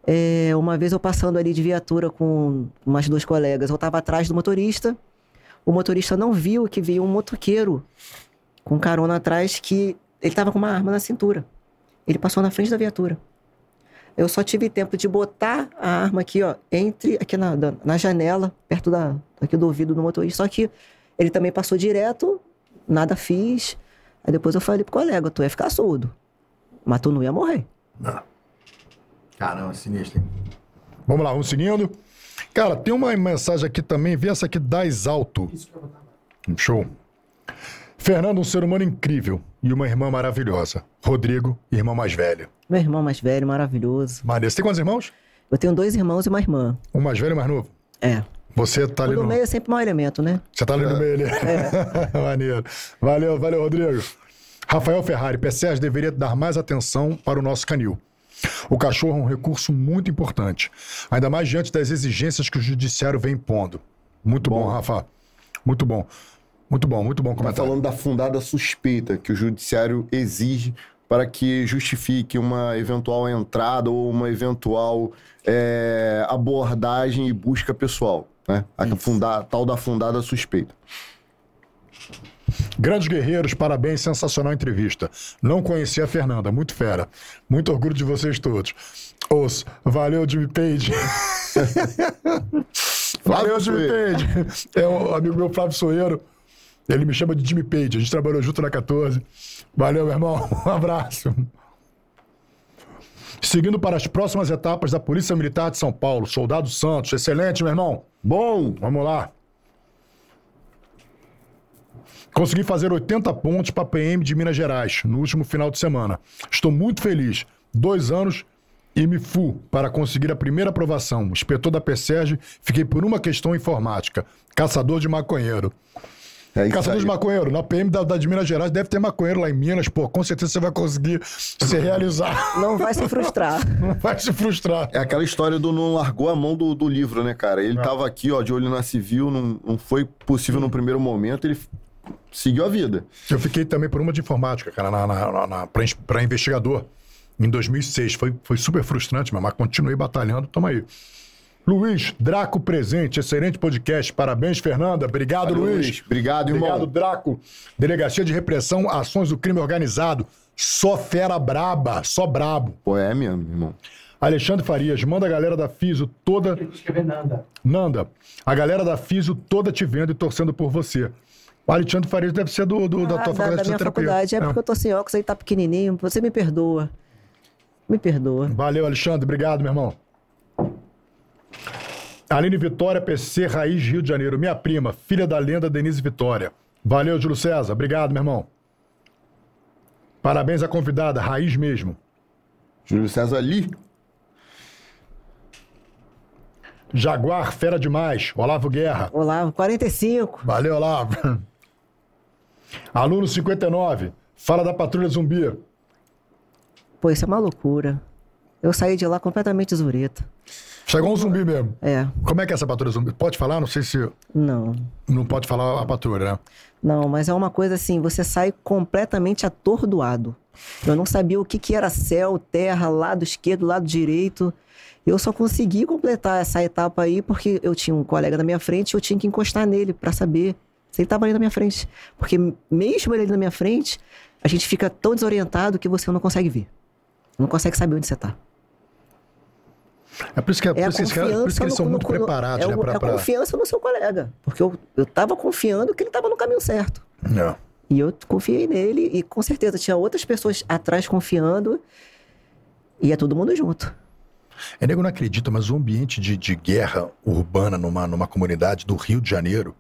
É, uma vez eu passando ali de viatura com umas duas colegas, eu estava atrás do motorista. O motorista não viu que veio um motoqueiro com carona atrás que ele estava com uma arma na cintura. Ele passou na frente da viatura. Eu só tive tempo de botar a arma aqui, ó, entre aqui na, na janela, perto da, aqui do ouvido do motorista. Só que ele também passou direto, nada fiz. Aí depois eu falei pro colega, tu ia ficar surdo. Mas tu não ia morrer. Caramba, sinistro, hein? Vamos lá, vamos seguindo. Cara, tem uma mensagem aqui também, vê essa aqui das alto. Isso que eu vou botar. Show. Fernando, um ser humano incrível e uma irmã maravilhosa. Rodrigo, irmã mais velha. Meu irmão mais velho, maravilhoso. Maneiro. Você tem quantos irmãos? Eu tenho dois irmãos e uma irmã. Um mais velho e mais novo? É. Você tá O ali do no... meio é sempre mau elemento, né? Você tá ali no meio ali. <laughs> Maneiro. Valeu, valeu, Rodrigo. Rafael Ferrari, PCS deveria dar mais atenção para o nosso canil. O cachorro é um recurso muito importante, ainda mais diante das exigências que o judiciário vem impondo. Muito bom, Bom. Rafa. Muito bom. Muito bom, muito bom Tá comentário. falando da fundada suspeita que o judiciário exige para que justifique uma eventual entrada ou uma eventual é, abordagem e busca pessoal. Né? A funda- tal da fundada suspeita. Grandes guerreiros, parabéns, sensacional entrevista. Não conhecia a Fernanda, muito fera. Muito orgulho de vocês todos. Os, valeu, Jimmy Page. <laughs> valeu, Jimmy. Page. É o amigo meu Flávio Soeiro. Ele me chama de Jimmy Page. A gente trabalhou junto na 14. Valeu, meu irmão. <laughs> Um abraço. Seguindo para as próximas etapas da Polícia Militar de São Paulo, Soldado Santos. Excelente, meu irmão. Bom, Vamos lá. Consegui fazer 80 pontos para PM de Minas Gerais no último final de semana. Estou muito feliz. Dois anos e me fu para conseguir a primeira aprovação. Inspetor da PSERG, fiquei por uma questão informática. Caçador de maconheiro. É isso Caçador aí. de maconheiro. Na PM da, da de Minas Gerais deve ter maconheiro lá em Minas. Pô, com certeza você vai conseguir se realizar. <laughs> Não vai se frustrar. <laughs> Não vai se frustrar. É aquela história do não largou a mão do, do livro, né, cara? É. Ele tava aqui, ó, de olho na civil, não, não foi possível no primeiro momento, ele seguiu a vida. Eu fiquei também por uma de informática, cara, na, na, na, pra investigador, em 2006. Foi, foi super frustrante, mas continuei batalhando. Tamo aí. Luiz, Draco presente, excelente podcast. Parabéns, Fernanda. Obrigado, Valeu, Luiz. Luiz. Obrigado, irmão. Obrigado, Draco. Delegacia de Repressão, Ações do Crime Organizado. Só fera braba, só brabo. Pô, é mesmo, irmão. Alexandre Farias, manda a galera da Fiso toda. Nanda. Nanda, a galera da Fiso toda te vendo e torcendo por você. O Alexandre Farias deve ser do, do- da Ah, tua faculdade da de minha faculdade. É porque eu tô sem óculos aí, tá pequenininho. Você me perdoa. Me perdoa. Valeu, Alexandre. Obrigado, meu irmão. Aline Vitória, PC Raiz Rio de Janeiro. Minha prima, filha da lenda Denise Vitória. Valeu, Júlio César. Obrigado, meu irmão. Parabéns à convidada, Raiz mesmo. Júlio César Lee. Jaguar, fera demais. Olavo Guerra. Olá, 45. Valeu, Olavo. Aluno 59. Fala da Patrulha Zumbi. Pô, isso é uma loucura. Eu saí de lá completamente zureta. Chegou um zumbi mesmo. É, Como é que é essa patrulha zumbi? Pode falar? Não sei se. não. Não pode falar a patrulha, né? Não, mas é uma coisa assim, você sai completamente atordoado. Eu não sabia o que, que era céu, terra, lado esquerdo, lado direito. Eu só consegui completar essa etapa aí porque eu tinha um colega na minha frente e eu tinha que encostar nele pra saber se ele estava ali na minha frente. Porque mesmo ele ali na minha frente, a gente fica tão desorientado que você não consegue ver. Não consegue saber onde você tá. É por isso que, é, por É a isso que, por isso que eles confiança são no- muito no- no- preparados, é, né? Pra, é a pra... confiança no seu colega. Porque eu, eu tava confiando que ele tava no caminho certo. É. E eu confiei nele e com certeza tinha outras pessoas atrás confiando e é todo mundo junto. É, nego não acredita, mas o ambiente de, de guerra urbana numa, numa comunidade do Rio de Janeiro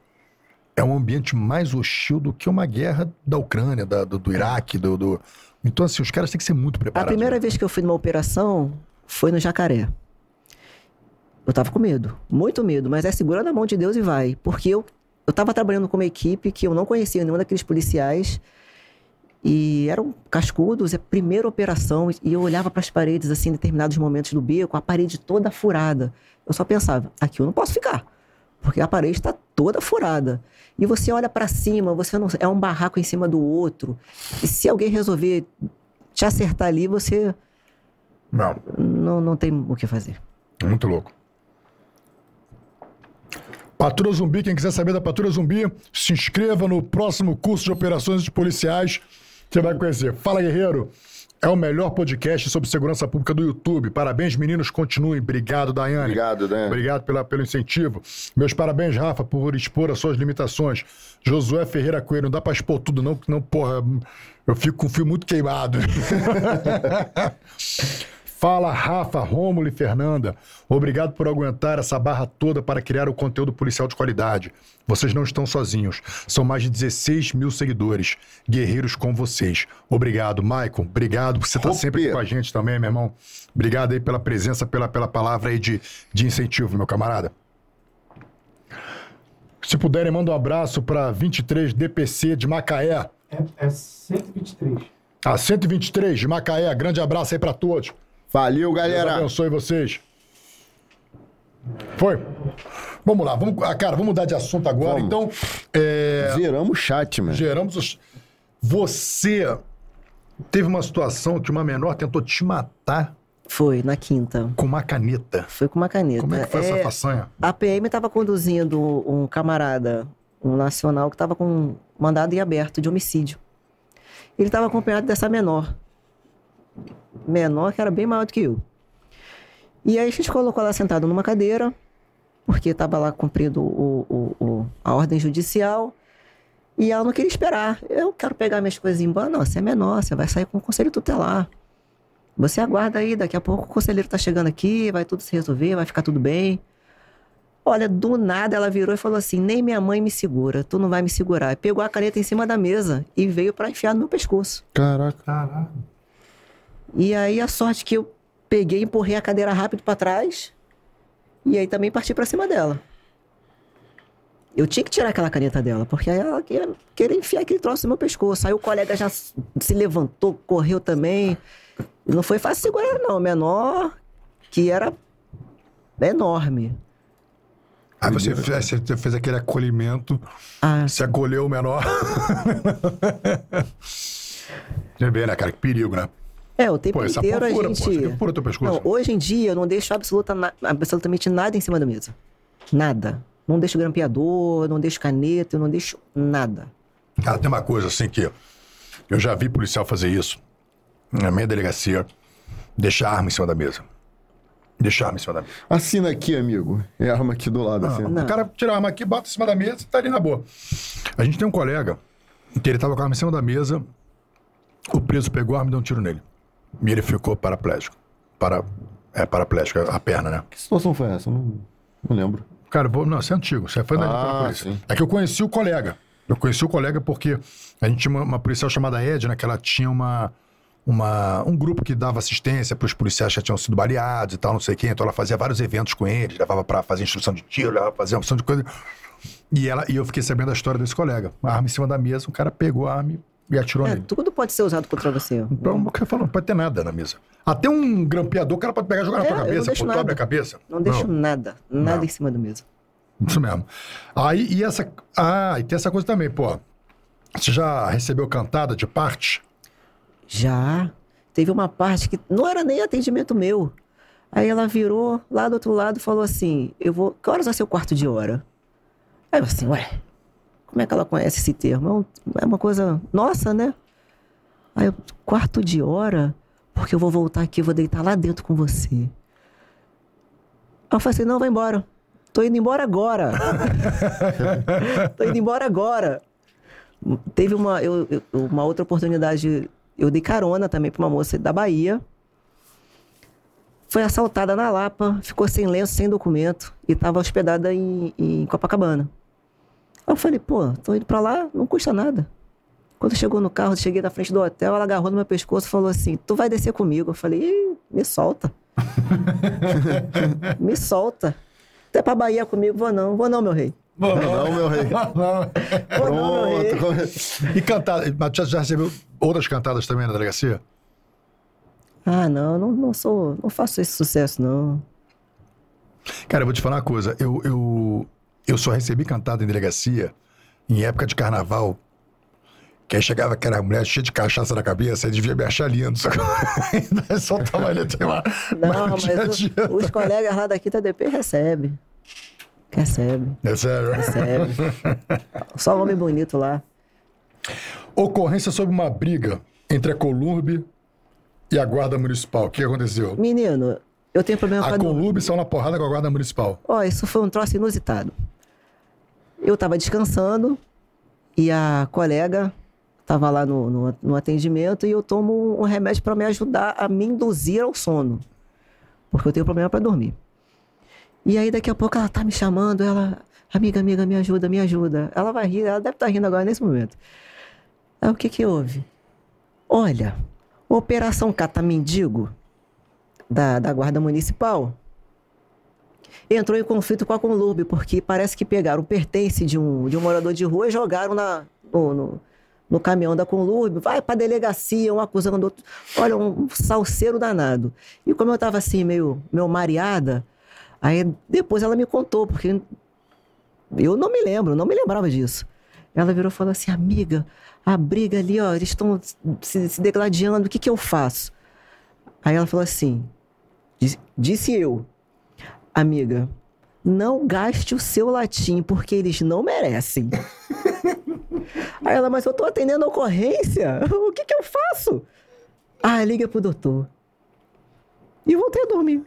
é um ambiente mais hostil do que uma guerra da Ucrânia, da- do, do Iraque, do, do- Então, assim, os caras têm que ser muito A preparados. primeira né? vez que eu fui numa operação foi no Jacaré. Eu tava com medo, muito medo, mas é segura na mão de Deus e vai. Porque eu, eu tava trabalhando com uma equipe que eu não conhecia nenhum daqueles policiais e eram cascudos, é a primeira operação e eu olhava para as paredes assim em determinados momentos do beco, a parede toda furada. Eu só pensava, aqui eu não posso ficar, porque a parede está toda furada. E você olha pra cima, você não é um barraco em cima do outro. E se alguém resolver te acertar ali, você Não, não, não tem o que fazer. muito louco. Patrulha Zumbi, quem quiser saber da Patrulha Zumbi, se inscreva no próximo curso de operações de policiais. Você vai conhecer. Fala, guerreiro. É o melhor podcast sobre segurança pública do YouTube. Parabéns, meninos. Continuem. Obrigado, Daiane. Obrigado, né? Obrigado pela, pelo incentivo. Meus parabéns, Rafa, por expor as suas limitações. Josué Ferreira Coelho, não dá pra expor tudo, não, que não, porra, eu fico com o fio muito queimado. <laughs> Fala, Rafa, Rômulo e Fernanda. Obrigado por aguentar essa barra toda para criar o conteúdo policial de qualidade. Vocês não estão sozinhos. São mais de 16 mil seguidores. Guerreiros com vocês. Obrigado, Maicon. Obrigado por você estar Roupê. sempre aqui com a gente também, meu irmão. Obrigado aí pela presença, pela, pela palavra aí de, de incentivo, meu camarada. Se puderem, manda um abraço para 23 DPC de Macaé. É, é 123. A 123 de Macaé. Grande abraço aí para todos. Valeu, Deus galera. abençoe vocês. Foi. Vamos lá, vamos, ah, cara, vamos mudar de assunto agora. Vamos. Então, é, Zeramos o chat, mano. geramos os. Você teve uma situação que uma menor tentou te matar Foi, na quinta. com uma caneta. Foi com uma caneta. Como é que foi essa façanha? A PM estava conduzindo um camarada, um nacional, que estava com mandado em aberto de homicídio. Ele estava acompanhado dessa menor. Menor que era bem maior do que eu. E aí a gente colocou ela sentada numa cadeira, porque estava lá cumprindo o, o- o- a ordem judicial. E ela não queria esperar. Eu quero pegar minhas coisas e ir embora. Não, você é menor, você vai sair com o conselho tutelar. Você aguarda aí, daqui a pouco o conselheiro tá chegando aqui, vai tudo se resolver, vai ficar tudo bem. Olha, do nada ela virou e falou assim: nem minha mãe me segura, tu não vai me segurar. Pegou a caneta em cima da mesa e veio pra enfiar no meu pescoço. Caraca. Caralho. E aí a sorte que eu peguei, empurrei a cadeira rápido pra trás e aí também parti pra cima dela. Eu tinha que tirar aquela caneta dela, porque aí ela queria, queria enfiar aquele troço no meu pescoço. Aí o colega já se levantou, correu também. Não foi fácil segurar, não. Menor, que era enorme. Aí você fez, você fez aquele acolhimento, Ah, se acolheu o menor. <laughs> Você vê, né, cara? Que perigo, né? É, o tempo Pô, essa inteiro a fura, pô, gente. fura teu pescoço. Não, hoje em dia eu não deixo absoluta na- absolutamente nada em cima da mesa. Nada. Não deixo grampeador, não deixo caneta, eu não deixo nada. Cara, tem uma coisa assim que eu já vi policial fazer isso na minha delegacia. Deixar a arma em cima da mesa. Deixar a arma em cima da mesa. Assina aqui, amigo. É a arma aqui do lado, assim. Não. O cara tira a arma aqui, bota em cima da mesa e tá ali na boa. A gente tem um colega que ele tava com a arma em cima da mesa, o preso pegou a arma e deu um tiro nele. E ele ficou paraplégico. Para, é, paraplégico, a perna, né? Que situação foi essa? Não, não lembro. Cara, vou, não, isso é antigo, isso é foi Ah, polícia. sim. É que eu conheci o colega. Eu conheci o colega porque a gente tinha uma, uma policial chamada Edna, que ela tinha uma, uma, um grupo que dava assistência para os policiais que já tinham sido baleados e tal, não sei quem. Então ela fazia vários eventos com eles, levava para fazer instrução de tiro, levava pra fazer uma opção de coisa. E, ela, e eu fiquei sabendo da história desse colega. Uma arma em cima da mesa, um cara pegou a arma e atirou É, nele. tudo pode ser usado contra você. Então, o que eu falo, não pode ter nada na mesa. Até um grampeador, o cara pode pegar e jogar na É, tua eu não cabeça, pô, tu abre a cabeça. Não deixo nada, nada Não. em cima da mesa. Isso mesmo. Aí, e essa. Ah, e tem essa coisa também, pô. Você já recebeu cantada de parte? Já. Teve uma parte que não era nem atendimento meu. Aí ela virou lá do outro lado e falou assim: Eu vou. Que horas vai ser o quarto de hora? Aí eu assim, ué, como é que ela conhece esse termo? É É uma coisa nossa, né? Aí eu, quarto de hora? Porque eu vou voltar aqui, eu vou deitar lá dentro com você. Aí eu falei assim: não, vai embora. Tô indo embora agora. <laughs> Tô indo embora agora. Teve uma, eu- eu- uma outra oportunidade, eu dei carona também pra uma moça da Bahia. Foi assaltada na Lapa, ficou sem lenço, sem documento e estava hospedada em, em Copacabana. Aí eu falei, pô, tô indo pra lá, não custa nada. Quando chegou no carro, cheguei na frente do hotel, ela agarrou no meu pescoço e falou assim: Tu vai descer comigo? Eu falei: me solta. <laughs> me solta. Até pra Bahia comigo, vou não, vou não, meu rei. Não, meu rei. Vou não, meu rei. E cantada. Mas já, já recebeu outras cantadas também na delegacia? Ah, não, não, não sou, não faço esse sucesso, não. Cara, eu vou te falar uma coisa. Eu, eu, eu só recebi cantada em delegacia em época de carnaval. Que aí chegava aquela mulher cheia de cachaça na cabeça, aí devia me achar lindo. Só aí <laughs> soltava ali, tem lá. Não, mas o- os colegas lá da Quinta DP recebem. Recebe, É sério. recebe. Só homem bonito lá. Ocorrência sobre uma briga entre a Columbe e a Guarda Municipal. O que aconteceu? Menino, eu tenho problema A com a Columbe saiu na porrada com a Guarda Municipal. Ó, isso foi um troço inusitado. Eu tava descansando e a colega tava lá no, no, no atendimento e eu tomo um remédio para me ajudar a me induzir ao sono. Porque eu tenho problema para dormir. E aí daqui a pouco ela tá me chamando, ela, amiga, amiga, me ajuda, me ajuda. Ela vai rir, ela deve estar rindo agora nesse momento. Aí o que que houve? Olha, Operação Cata Mendigo da, da Guarda Municipal entrou em conflito com a Conlurb, porque parece que pegaram o pertence de um, de um morador de rua e jogaram na, no, no, no caminhão da Conlurb, vai pra delegacia, um acusando o outro. Olha, um salseiro danado. E como eu tava assim, meio, meio mareada, aí depois ela me contou, porque eu não me lembro, não me lembrava disso. Ela virou e falou assim, amiga, a briga ali, ó, eles estão se, se degladiando, o que que eu faço? Aí ela falou assim, disse eu, amiga, não gaste o seu latim, porque eles não merecem. <laughs> Aí ela, mas eu tô atendendo a ocorrência, <laughs> o que que eu faço? Ah, liga pro doutor. E voltei a dormir.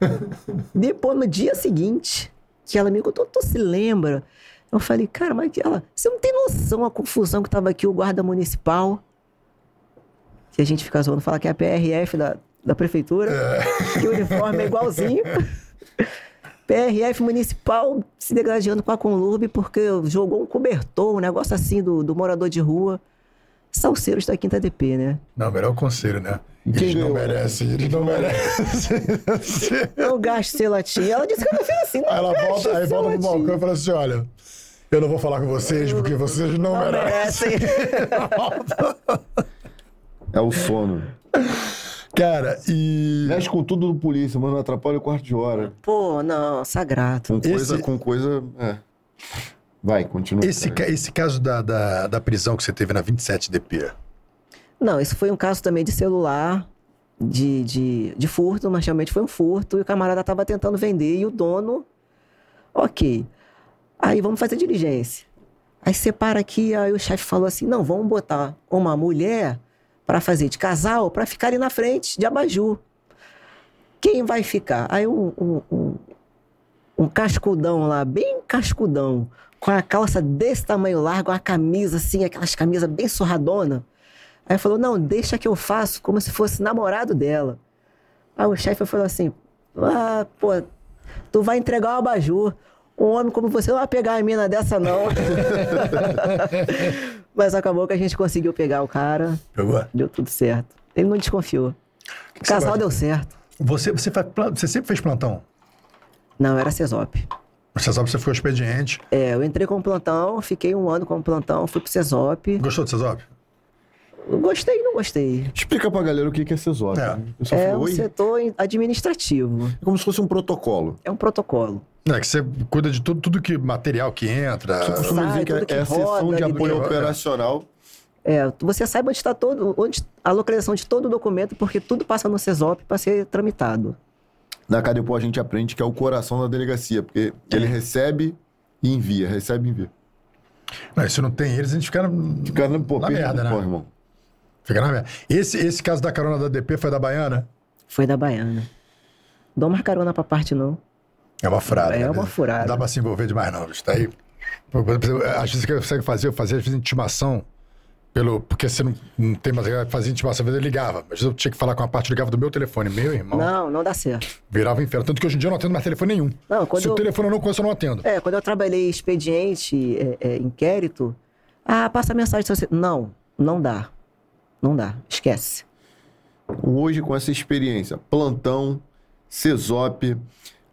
<laughs> Depois, no dia seguinte, que ela me contou, tu se lembra? Eu falei, cara, mas ela, você não tem noção a confusão que tava aqui o guarda municipal? Que a gente fica zoando, fala que é a PRF da, da prefeitura, que o uniforme é igualzinho. PRF municipal se degradando com a Conlurb porque jogou um cobertor, um negócio assim do, do morador de rua. Salseiros da Quinta DP, né? Não, melhor conselho, né? quem Eles não merecem, eles não merecem. Não gaste seu latim. Ela disse que eu não fiz assim. Não Aí ela volta, aí volta pro balcão e fala assim: olha, eu não vou falar com vocês porque vocês não, Não merecem. merecem. <laughs> É o sono. Cara, e. Mexe com tudo do polícia, mano, atrapalha o quarto de hora. Pô, não, sagrado. Com coisa, Esse- com coisa. É. Vai, continua. Esse, ca- esse caso da, da, da prisão que você teve na 27DP. Não, isso foi um caso também de celular, de, de, de furto, mas realmente foi um furto, e o camarada tava tentando vender, e o dono, ok. Aí vamos fazer diligência. Aí separa aqui, aí o chefe falou assim: não, vamos botar uma mulher para fazer de casal, para ficar ali na frente, de abajur. Quem vai ficar? Aí um, um, um, um cascudão lá, bem cascudão, com a calça desse tamanho largo, a camisa assim, aquelas camisas bem surradona. Aí falou, não, deixa que eu faço como se fosse namorado dela. Aí o chefe falou assim, ah, pô, tu vai entregar o abajur. Um homem como você não vai pegar a mina dessa, não. <laughs> Mas acabou que a gente conseguiu pegar o cara, Pegou? deu tudo certo. Ele não desconfiou. O que você casal deu certo. Você, você, faz você sempre fez plantão? Não, era CESOP. Sabe que você foi ao expediente. É, eu entrei com plantão, fiquei um ano com plantão, fui pro CESOP. Gostou do CESOP? Gostei não gostei. Explica pra galera o que é CESOP. É. Só É falei, um setor administrativo. É como se fosse um protocolo. É um protocolo. É, que você cuida de tudo, tudo que material que entra. Você costuma dizer que é, que é a roda, de apoio operacional. É, você sabe onde está todo, onde a localização de todo o documento, porque tudo passa no CESOP para ser tramitado. Na Cadepô a gente aprende que é o coração da delegacia, porque ele recebe e envia, recebe e envia. Não, se não tem eles, a gente fica Fica na, pô, na merda, né? pó, irmão. Fica na merda. Esse, esse caso da carona da DP foi da Baiana? Foi da Baiana. Dou uma carona pra parte, não. É uma furada. É né? uma furada. Não dá pra se envolver demais, não. Isso daí. Por exemplo, Às vezes você consegue fazer, eu fazia às vezes intimação. Pelo, porque você não, não tem mais. Fazia intimação, às vezes eu ligava. Mas eu tinha que falar com a parte, eu ligava do meu telefone. Meu irmão, Não, não dá certo. virava um inferno. Tanto que hoje em dia eu não atendo mais telefone nenhum. Não, quando Se o eu- telefone eu não conheço, eu não atendo. É, quando eu trabalhei expediente, é, é, inquérito, ah, passa mensagem. Não, não dá. Não dá. Esquece. Hoje, com essa experiência, plantão, CESOP,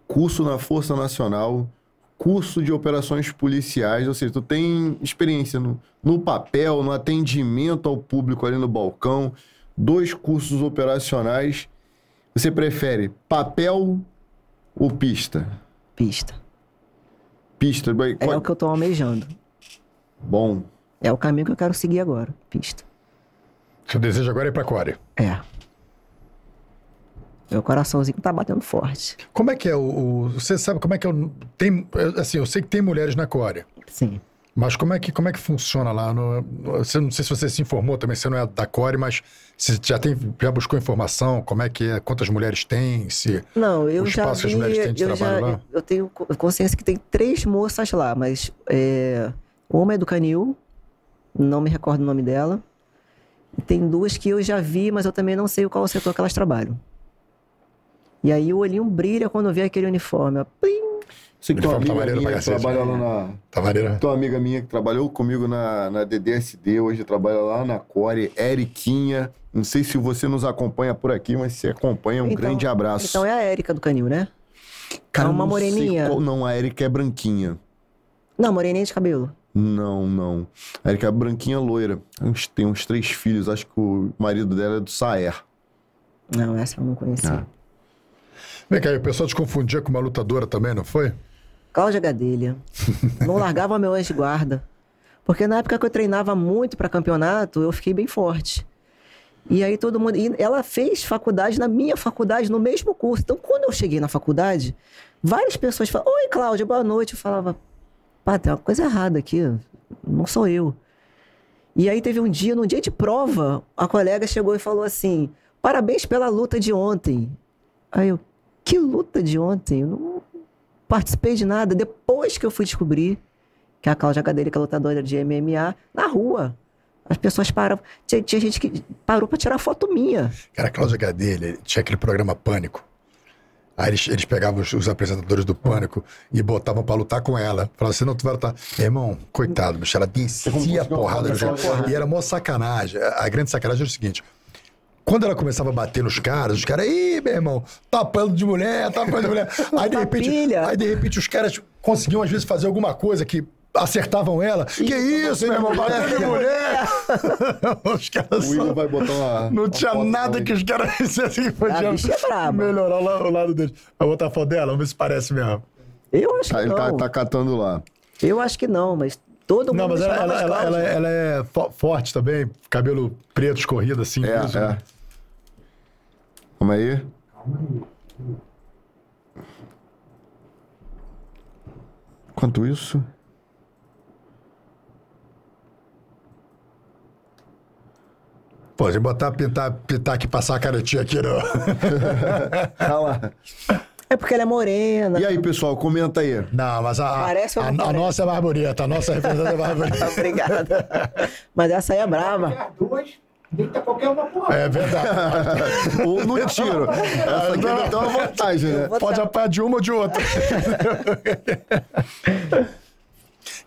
curso na Força Nacional, curso de operações policiais, ou seja, tu tem experiência no, no papel, no atendimento ao público ali no balcão, dois cursos operacionais. Você prefere papel ou pista? Pista. Pista. É qual- o que eu tô almejando. Bom. É o caminho que eu quero seguir agora, pista. Seu desejo agora é ir pra Core. É. Meu coraçãozinho tá batendo forte. Como é que é o, o- Você sabe como é que é o. Tem, assim, eu sei que tem mulheres na Core. Sim. Mas como é que, como é que funciona lá? No, você, não sei se você se informou também, você não é da Core, mas se já, tem, já buscou informação, como é que é, quantas mulheres tem, se... Não, eu O já espaço que as vi, mulheres têm de eu, trabalho já, lá? eu tenho co- consciência que tem três moças lá, mas é, uma é do Canil, não me recordo o nome dela. Tem duas que eu já vi, mas eu também não sei qual setor que elas trabalham. E aí o olhinho brilha quando vê aquele uniforme. ó. Plim! Sei que tem uma Uniforme tá amiga maneiro minha trabalha né? lá na... Tá maneiro? Tem uma amiga minha que trabalhou comigo na, na DDSD, hoje trabalha lá na Core, Eriquinha. Não sei se você nos acompanha por aqui, mas se acompanha, um Então- grande abraço. Então é a Érica do Canil, né? Cara, é uma não sei moreninha. qual- não, a Erika é branquinha. Não, moreninha de cabelo. Não, não. A Erika é branquinha loira. Tem uns três filhos, acho que o marido dela é do Saer. Não, essa eu não conhecia. Ah. Vem cá, o pessoal te confundia com uma lutadora também, não foi? Cláudia Gadelha. Não <laughs> largava meu anjo de guarda. Porque na época que eu treinava muito para campeonato, eu fiquei bem forte. E aí todo mundo. E ela fez faculdade na minha faculdade, no mesmo curso. Então, quando eu cheguei na faculdade, várias pessoas falavam: Oi, Cláudia, boa noite. Eu falava: Pá, tem uma coisa errada aqui. Não sou eu. E aí teve um dia, num dia de prova, a colega chegou e falou assim: Parabéns pela luta de ontem. Aí eu, que luta de ontem? Eu não participei de nada. Depois que eu fui descobrir que a Cláudia que é lutadora de MMA, na rua. As pessoas paravam. Tinha, tinha gente que parou pra tirar foto minha. Cara, a Cláudia Gadelha tinha aquele programa Pânico. Aí eles, eles pegavam os, os apresentadores do Pânico e botavam pra lutar com ela. Falavam assim, não, tu vai lutar. Meu irmão, coitado, bicho, ela descia a porrada. no cara. E era mó sacanagem. A, grande sacanagem era o seguinte... Quando ela começava a bater nos caras, os caras, ih, meu irmão, tapando de mulher, tapando de mulher. <laughs> Aí de repente, aí de repente os caras conseguiam às vezes fazer alguma coisa que acertavam ela. que isso, meu irmão, batendo de mulher. os caras O William só... vai botar uma. Não uma tinha nada que os caras <laughs> fizessem que podiam bicha é melhorar o, la- o lado deles. Vai botar a foto dela? Vamos ver se parece mesmo. Eu acho Tá, que ele tá, não. tá catando lá. Eu acho que não, mas todo mundo Não, mas me ela, ela, ela, ela- ela é fo- forte também, cabelo preto escorrido assim. É, liso, é. Calma aí. Calma aí. Enquanto isso. Pô, se botar, pintar, pintar aqui, passar a caretinha aqui, não. <laughs> Tá lá. É porque ela é morena. E aí, pessoal, comenta aí. Não, mas a, a, Parece a, a parece? nossa é mais bonita, a nossa representante é mais <laughs> bonita. Obrigada. mas essa aí é brava. Duas, deita qualquer uma porra. É verdade. Ou <laughs> no tiro. Essa aqui não tem uma vantagem, né? Pode dar- apanhar de uma ou de outra.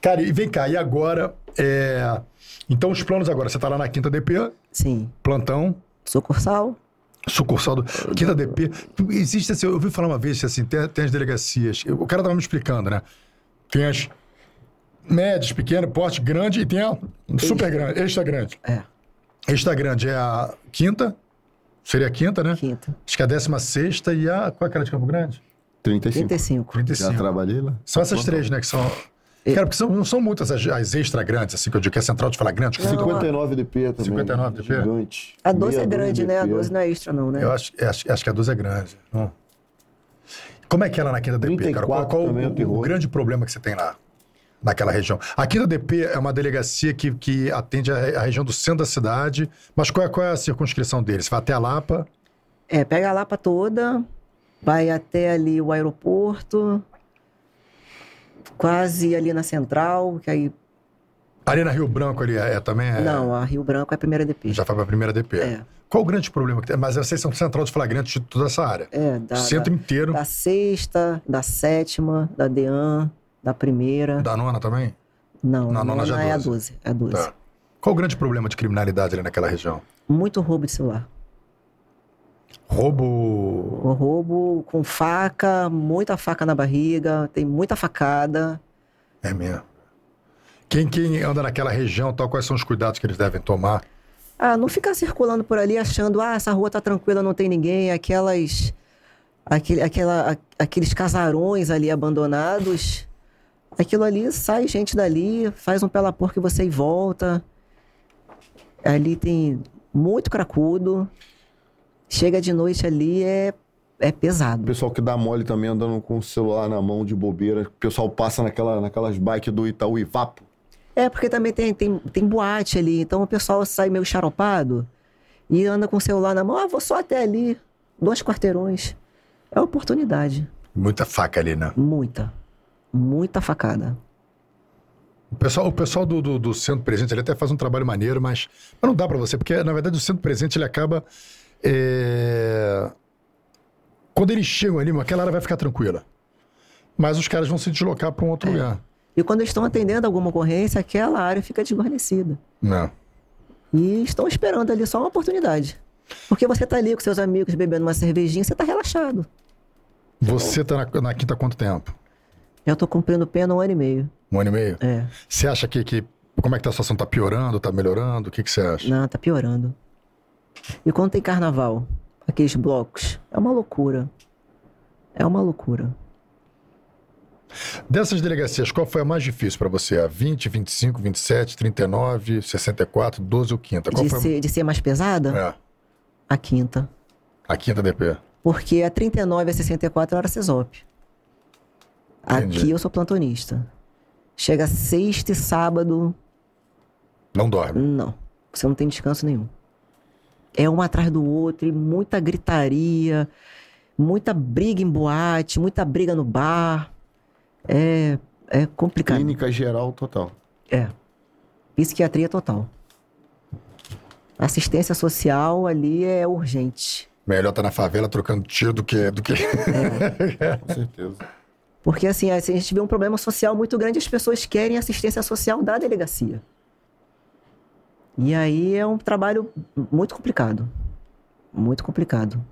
Cara, e vem cá, e agora? é, Então, os planos agora, você tá lá na quinta DP, Sim. plantão, Sucursal. sucursal do. Quinta DP. Existe assim, eu ouvi falar uma vez assim, tem, tem as delegacias. O cara tava me explicando, né? Tem as médias, pequeno, porte grande e tem a super grande, extra grande. É, Extra grande é a quinta, seria a quinta, né? quinta. Acho que é a décima sexta e a. Qual é aquela de Campo Grande? 35. 35. 35. Já trabalhei lá. São essas três, né? Que são. Cara, porque são, não são muitas as, as extra grandes, assim, que eu digo que é central de falar grande. que Não, 59 DP também. 59 DP? Gigante. A 12 é 62 grande, né? A DP. 12 não é extra, não, né? Eu acho, eu acho, acho que a 12 é grande. Não. Como é que é lá na Quinta DP, cara? Qual, 34 qual também é o, o grande problema que você tem lá, naquela região? A Quinta DP é uma delegacia que, que atende a, a região do centro da cidade, mas qual é, qual é a circunscrição dele? Você vai até a Lapa? É, pega a Lapa toda, vai até ali o aeroporto, quase ali na central, que aí. Ali na Rio Branco ali é, é também? É, Não, a Rio Branco é a primeira DP. Já foi pra primeira DP. É. Qual o grande problema que tem? Mas vocês são central de flagrante de toda essa área. É, da, centro da, inteiro. da sexta, da sétima, da DEAN, da primeira. Da nona também? Não, Na a nona já é é a 12. 12. É a 12. Tá. Qual o grande problema de criminalidade ali naquela região? Muito roubo de celular. Roubo. O roubo com faca, muita faca na barriga, tem muita facada. É mesmo. Quem, quem anda naquela região, tal, quais são os cuidados que eles devem tomar? Ah, não ficar circulando por ali achando, ah, essa rua tá tranquila, não tem ninguém, aquelas. Aquele, aquela, aqueles casarões ali abandonados. Aquilo ali, sai gente dali, faz um pela porca e você e volta. Ali tem muito cracudo. Chega de noite ali, é, é O pesado. pessoal que dá mole também andando com o celular na mão de bobeira. O pessoal passa naquela, naquelas bikes do Itaú e vapo. É, porque também tem, tem, tem boate ali, então o pessoal sai meio charopado e anda com o celular na mão. Ah, vou só até ali, dois quarteirões. É oportunidade. Muita faca ali, né? Muita. Muita facada. O pessoal, o pessoal do, do, do Centro Presente ele até faz um trabalho maneiro, mas, mas não dá pra você, porque na verdade o Centro Presente ele acaba. É, Quando eles chegam ali, aquela área vai ficar tranquila. Mas os caras vão se deslocar pra um outro lugar. E quando eles estão atendendo alguma ocorrência, aquela área fica desguarnecida. Não. E estão esperando ali só uma oportunidade. Porque você tá ali com seus amigos bebendo uma cervejinha, você tá relaxado. Você tá na, na quinta há quanto tempo? Eu tô cumprindo pena um ano e meio. Um ano e meio? É. Você acha que, que. Como é que tá a situação? Tá piorando? Tá melhorando? O que, que você acha? Não, tá piorando. E quando tem carnaval, aqueles blocos, é uma loucura. É uma loucura. Dessas delegacias, qual foi a mais difícil pra você? A 20, 25, 27, 39, 64, 12 ou quinta? Qual De foi ser, de ser mais pesada. É, a quinta. a quinta DP. Porque a 39 e a 64 era CESOP. Entendi. Aqui eu sou plantonista. Chega sexta e sábado, Não dorme. não. Você não tem descanso nenhum. É um atrás do outro e muita gritaria, muita briga em boate, muita briga no bar. É, é complicado. Clínica geral total. É. Psiquiatria total. Assistência social ali é urgente. Melhor tá na favela trocando tiro do que. Do que... <laughs> Com certeza. Porque assim, a gente vê um problema social muito grande, as pessoas querem assistência social da delegacia. E aí é um trabalho muito complicado. Muito complicado.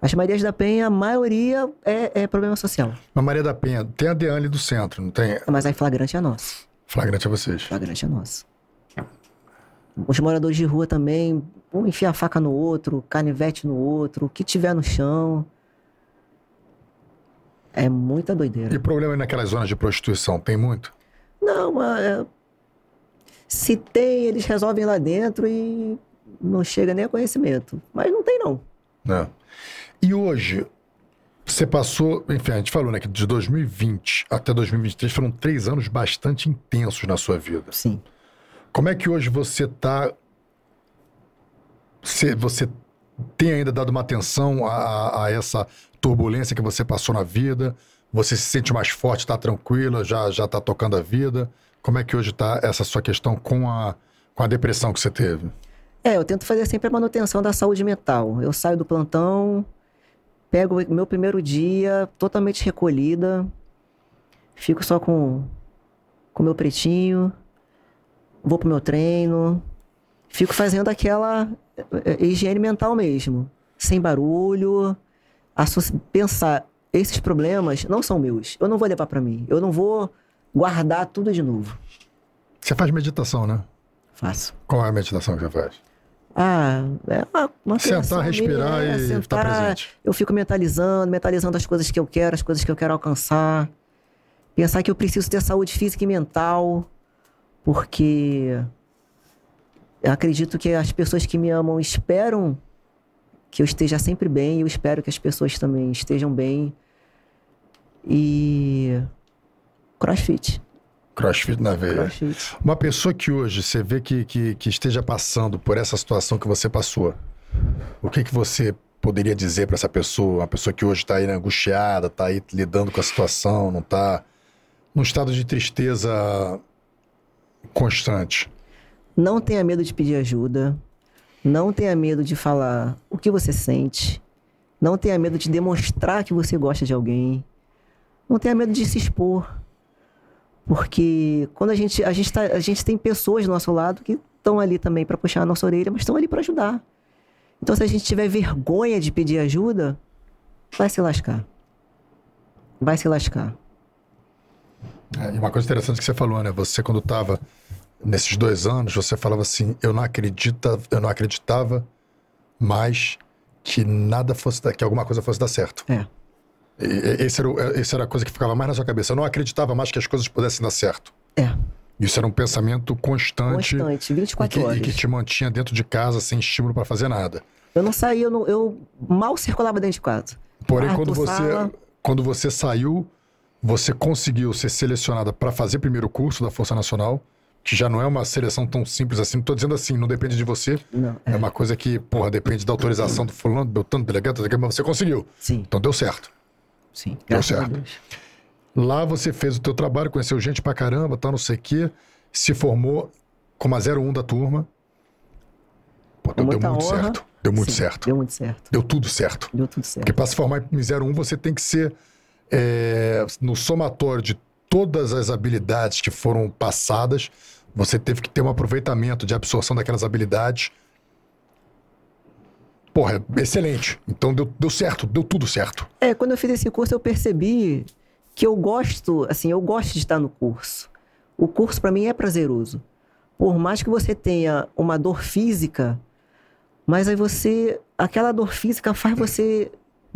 As Marias da Penha, a maioria é, é problema social. Na Maria da Penha, tem a Deane do centro, não tem? Mas aí flagrante é nosso. Flagrante a vocês. Flagrante é nosso. Os moradores de rua também, um enfia a faca no outro, canivete no outro, o que tiver no chão. É muita doideira. E problema aí naquelas zonas de prostituição, tem muito? Não, é, se tem, eles resolvem lá dentro e não chega nem a conhecimento. Mas não tem, não. Né? E hoje, você passou, enfim, a gente falou, né, que de 2020 até 2023 foram três anos bastante intensos na sua vida. Sim. Como é que hoje você tá. Você, você tem ainda dado uma atenção a, a- essa turbulência que você passou na vida? Você se sente mais forte, tá tranquila, já, já tá tocando a vida? Como é que hoje tá essa sua questão com a, com a depressão que você teve? É, eu tento fazer sempre a manutenção da saúde mental. Eu saio do plantão, pego meu primeiro dia totalmente recolhida, fico só com o meu pretinho, vou pro meu treino, fico fazendo aquela eh, eh, higiene mental mesmo, sem barulho, pensar, esses problemas não são meus, eu não vou levar pra mim, eu não vou guardar tudo de novo. Você faz meditação, né? Faço. Qual é a meditação que você faz? Ah, é uma, uma Sentar, respirar minha, e estar presente. Eu fico mentalizando, mentalizando as coisas que eu quero, as coisas que eu quero alcançar. Pensar que eu preciso ter saúde física e mental, porque eu acredito que as pessoas que me amam esperam que eu esteja sempre bem, e eu espero que as pessoas também estejam bem. E crossfit. Crossfit na veia. Crossfit. Uma pessoa que hoje você vê que, que, que esteja passando por essa situação que você passou, o que, que você poderia dizer para essa pessoa? Uma pessoa que hoje está aí né, angustiada, está aí lidando com a situação, não está num estado de tristeza constante. Não tenha medo de pedir ajuda. Não tenha medo de falar o que você sente. Não tenha medo de demonstrar que você gosta de alguém. Não tenha medo de se expor. Porque quando a gente, a gente, tá, a gente tem pessoas do nosso lado que estão ali também para puxar a nossa orelha, mas estão ali para ajudar. Então, se a gente tiver vergonha de pedir ajuda, vai se lascar. Vai se lascar. É, e uma coisa interessante que você falou, né? Você quando estava nesses dois anos, você falava assim, eu não acredita, eu não acreditava mais que nada fosse, que alguma coisa fosse dar certo. É. E- e- Esse era, o- esse era a coisa que ficava mais na sua cabeça. Eu não acreditava mais que as coisas pudessem dar certo. É, Isso era um pensamento constante. constante, E 24 que, horas. e que te mantinha dentro de casa sem estímulo para fazer nada. Eu não saía, eu, não- eu mal circulava dentro de casa. Porém, Quarto, quando você, sala. quando você saiu, você conseguiu ser selecionada para fazer primeiro curso da Força Nacional, que já não é uma seleção tão simples assim. Não tô dizendo assim, não depende de você. Não, É, é. uma coisa que, porra, depende da autorização do fulano, do beltrano, do delegado, mas você conseguiu. Sim, Então deu certo. Sim. Deu Graças a certo. Deus. Lá você fez o teu trabalho, conheceu gente pra caramba, tal, não sei o quê. Se formou como a 01 da turma. Pô, deu, deu muita muito honra. certo. Deu muito Sim, certo. Deu muito certo. Deu tudo certo. Deu tudo certo. Porque para se formar em 01, você tem que ser é, no somatório de todas as habilidades que foram passadas, você teve que ter um aproveitamento de absorção daquelas habilidades. Porra, excelente. Então deu, deu certo, deu tudo certo. É, quando eu fiz esse curso, eu percebi que eu gosto, assim, eu gosto de estar no curso. O curso, para mim, é prazeroso. Por mais que você tenha uma dor física, mas aí você. Aquela dor física faz você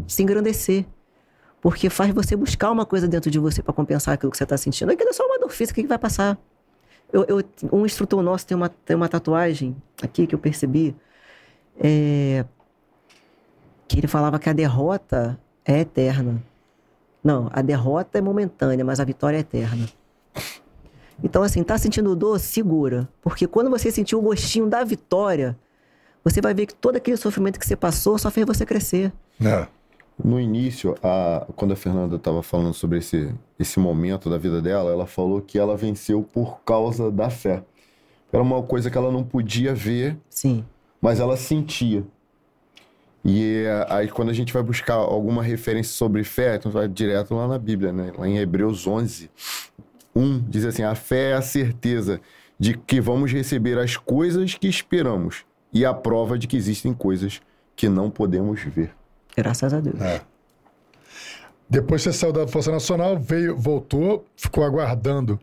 se engrandecer. Porque faz você buscar uma coisa dentro de você para compensar aquilo que você está sentindo. Aquilo é só uma dor física que vai passar. Eu, eu- um instrutor nosso tem uma, tem uma tatuagem aqui que eu percebi. É, que ele falava que a derrota é eterna. Não, a derrota é momentânea, mas a vitória é eterna. Então, assim, tá sentindo dor? Segura. Porque quando você sentir o gostinho da vitória, você vai ver que todo aquele sofrimento que você passou só fez você crescer. Né? No início, a- quando a Fernanda estava falando sobre esse, esse momento da vida dela, ela falou que ela venceu por causa da fé. Era uma coisa que ela não podia ver, Sim. mas ela sentia. E é, aí, quando a gente vai buscar alguma referência sobre fé, então vai direto lá na Bíblia, né? Lá em Hebreus 11, 1, diz assim: A fé é a certeza de que vamos receber as coisas que esperamos e a prova de que existem coisas que não podemos ver. Graças a Deus. É. Depois você saiu da Força Nacional, veio, voltou, ficou aguardando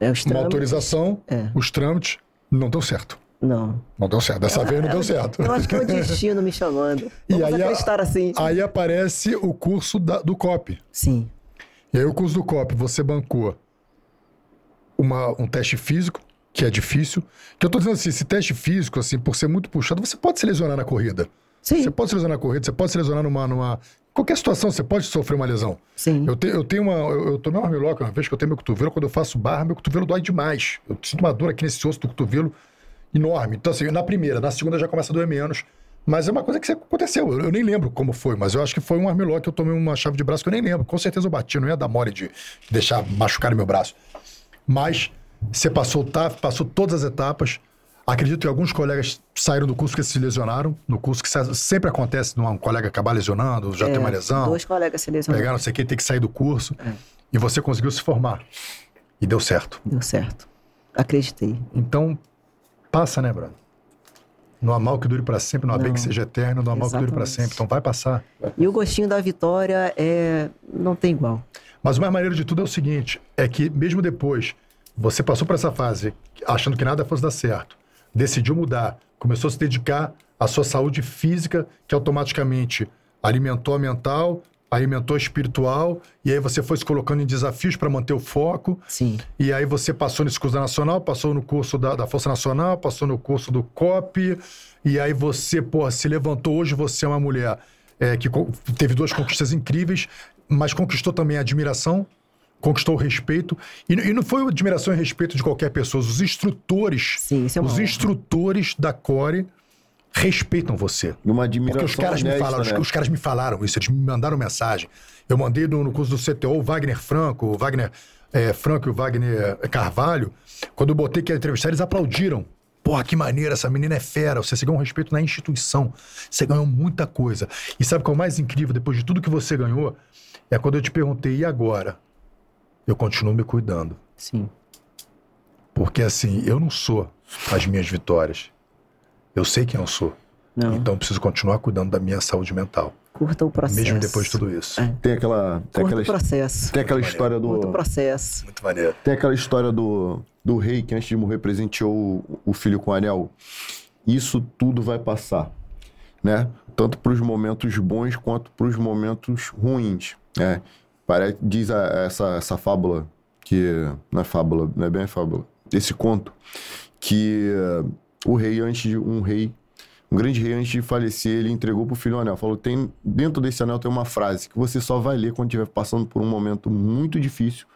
É, os uma autorização, É. os trâmites, não deu certo. Não. Não deu certo. Dessa vez não deu certo. Eu acho que é o destino me chamando. <laughs> E Vamos aí a- acreditar assim. Aí aparece o curso da- do COP. Sim. E aí o curso do COP, você bancou uma- um teste físico, que é difícil. Que eu tô dizendo assim, esse teste físico, assim, por ser muito puxado, você pode se lesionar na corrida. Sim. Você pode se lesionar na corrida, você pode se lesionar numa... numa... Qualquer situação, você pode sofrer uma lesão. Sim. Eu, te- eu tenho uma. Eu, eu tomei uma armiloca uma vez que eu tenho meu cotovelo. Quando eu faço barra, meu cotovelo dói demais. Eu sinto uma dor aqui nesse osso do cotovelo enorme. Então, assim, na primeira, na segunda já começa a doer menos. Mas é uma coisa que aconteceu. Eu, eu nem lembro como foi, mas eu acho que foi um armlock que eu tomei uma chave de braço que eu nem lembro. Com certeza eu bati, não ia dar mole de, de deixar machucar meu braço. Mas você passou o TAF, passou todas as etapas. Acredito que alguns colegas saíram do curso que se lesionaram. No curso que se- sempre acontece um colega acabar lesionando, já É, tem uma lesão Dois colegas se lesionaram. pegar não sei o que, tem que sair do curso. É. E você conseguiu se formar. E deu certo. Deu certo. Acreditei. Então, passa, né, Bruno? Não há mal que dure para sempre, não há bem que seja eterno, não há mal que dure para sempre. Então vai passar. E o gostinho da vitória é. não tem igual. Mas o mais maneiro de tudo é o seguinte: é que mesmo depois, você passou por essa fase achando que nada fosse dar certo, decidiu mudar, começou a se dedicar à sua saúde física, que automaticamente alimentou a mental, alimentou a espiritual, e aí você foi se colocando em desafios para manter o foco. Sim. E aí você passou nesse curso da Nacional, passou no curso da, da Força Nacional, passou no curso do COP, e aí você, pô, se levantou. Hoje você é uma mulher é, que teve duas conquistas incríveis, mas conquistou também a admiração, conquistou o respeito. E, e não foi admiração e respeito de qualquer pessoa. Os instrutores, Sim, isso é uma os honra. instrutores da Core respeitam você. Uma Porque admiração os caras, me falaram, os, né? os caras me falaram isso, eles me mandaram mensagem. Eu mandei no, no curso do CTO o Wagner Franco, o Wagner eh, Franco e o Wagner Carvalho. Quando eu botei que ia entrevistar, eles aplaudiram. Porra, que maneira, essa menina é fera. Você ganhou um respeito na instituição. Você ganhou muita coisa. E sabe o que é o mais incrível, depois de tudo que você ganhou? É quando eu te perguntei, e agora? Eu continuo me cuidando. Sim. Porque assim, eu não sou as minhas vitórias. Eu sei quem eu sou. Não. Então eu preciso continuar cuidando da minha saúde mental. Curta o processo. Mesmo depois de tudo isso. É. Tem aquela, tem Curta aquela, o processo. tem aquela história Curta o do. processo. Muito maneiro. Tem aquela história do, do rei que antes de morrer presenteou o, o filho com o anel. Isso tudo vai passar. Né? tanto para os momentos bons quanto para os momentos ruins. Né? Parece, diz a, essa, essa fábula, que não é fábula, não é bem fábula, esse conto, que uh, o rei, antes de um rei, um grande rei, antes de falecer, ele entregou para o filho o anel. Falou: tem, dentro desse anel tem uma frase que você só vai ler quando estiver passando por um momento muito difícil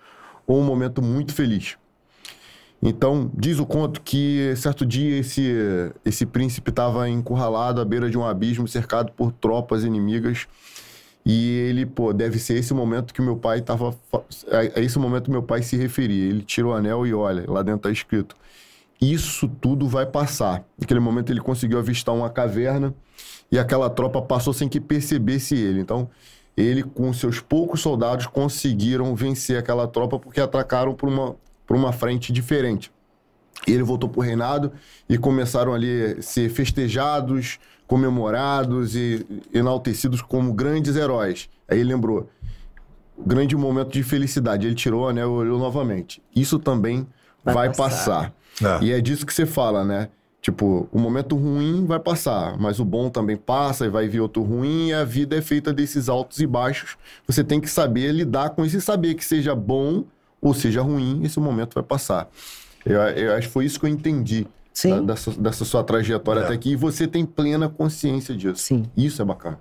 ou um momento muito feliz. Então, diz o conto que certo dia esse, esse príncipe estava encurralado à beira de um abismo, cercado por tropas inimigas. E ele, pô, deve ser esse momento que meu pai estava. É esse momento meu pai se referia. Ele tira o anel e olha, lá dentro está escrito: Isso tudo vai passar. Naquele momento ele conseguiu avistar uma caverna e aquela tropa passou sem que percebesse ele. Então, ele, com seus poucos soldados, conseguiram vencer aquela tropa porque atracaram por uma, para uma frente diferente. Ele voltou para o reinado e começaram ali a ser festejados, comemorados e enaltecidos como grandes heróis. Aí ele lembrou, grande momento de felicidade. Ele tirou o anel e olhou novamente. Isso também vai, vai passar. passar. É. E é disso que você fala, né? Tipo, o momento ruim vai passar, mas o bom também passa e vai vir outro ruim, e a vida é feita desses altos e baixos. Você tem que saber lidar com isso e saber que seja bom ou seja ruim, esse momento vai passar. Eu, eu acho que foi isso que eu entendi da, dessa, dessa, sua trajetória é. até aqui, e você tem plena consciência disso. Sim. Isso é bacana.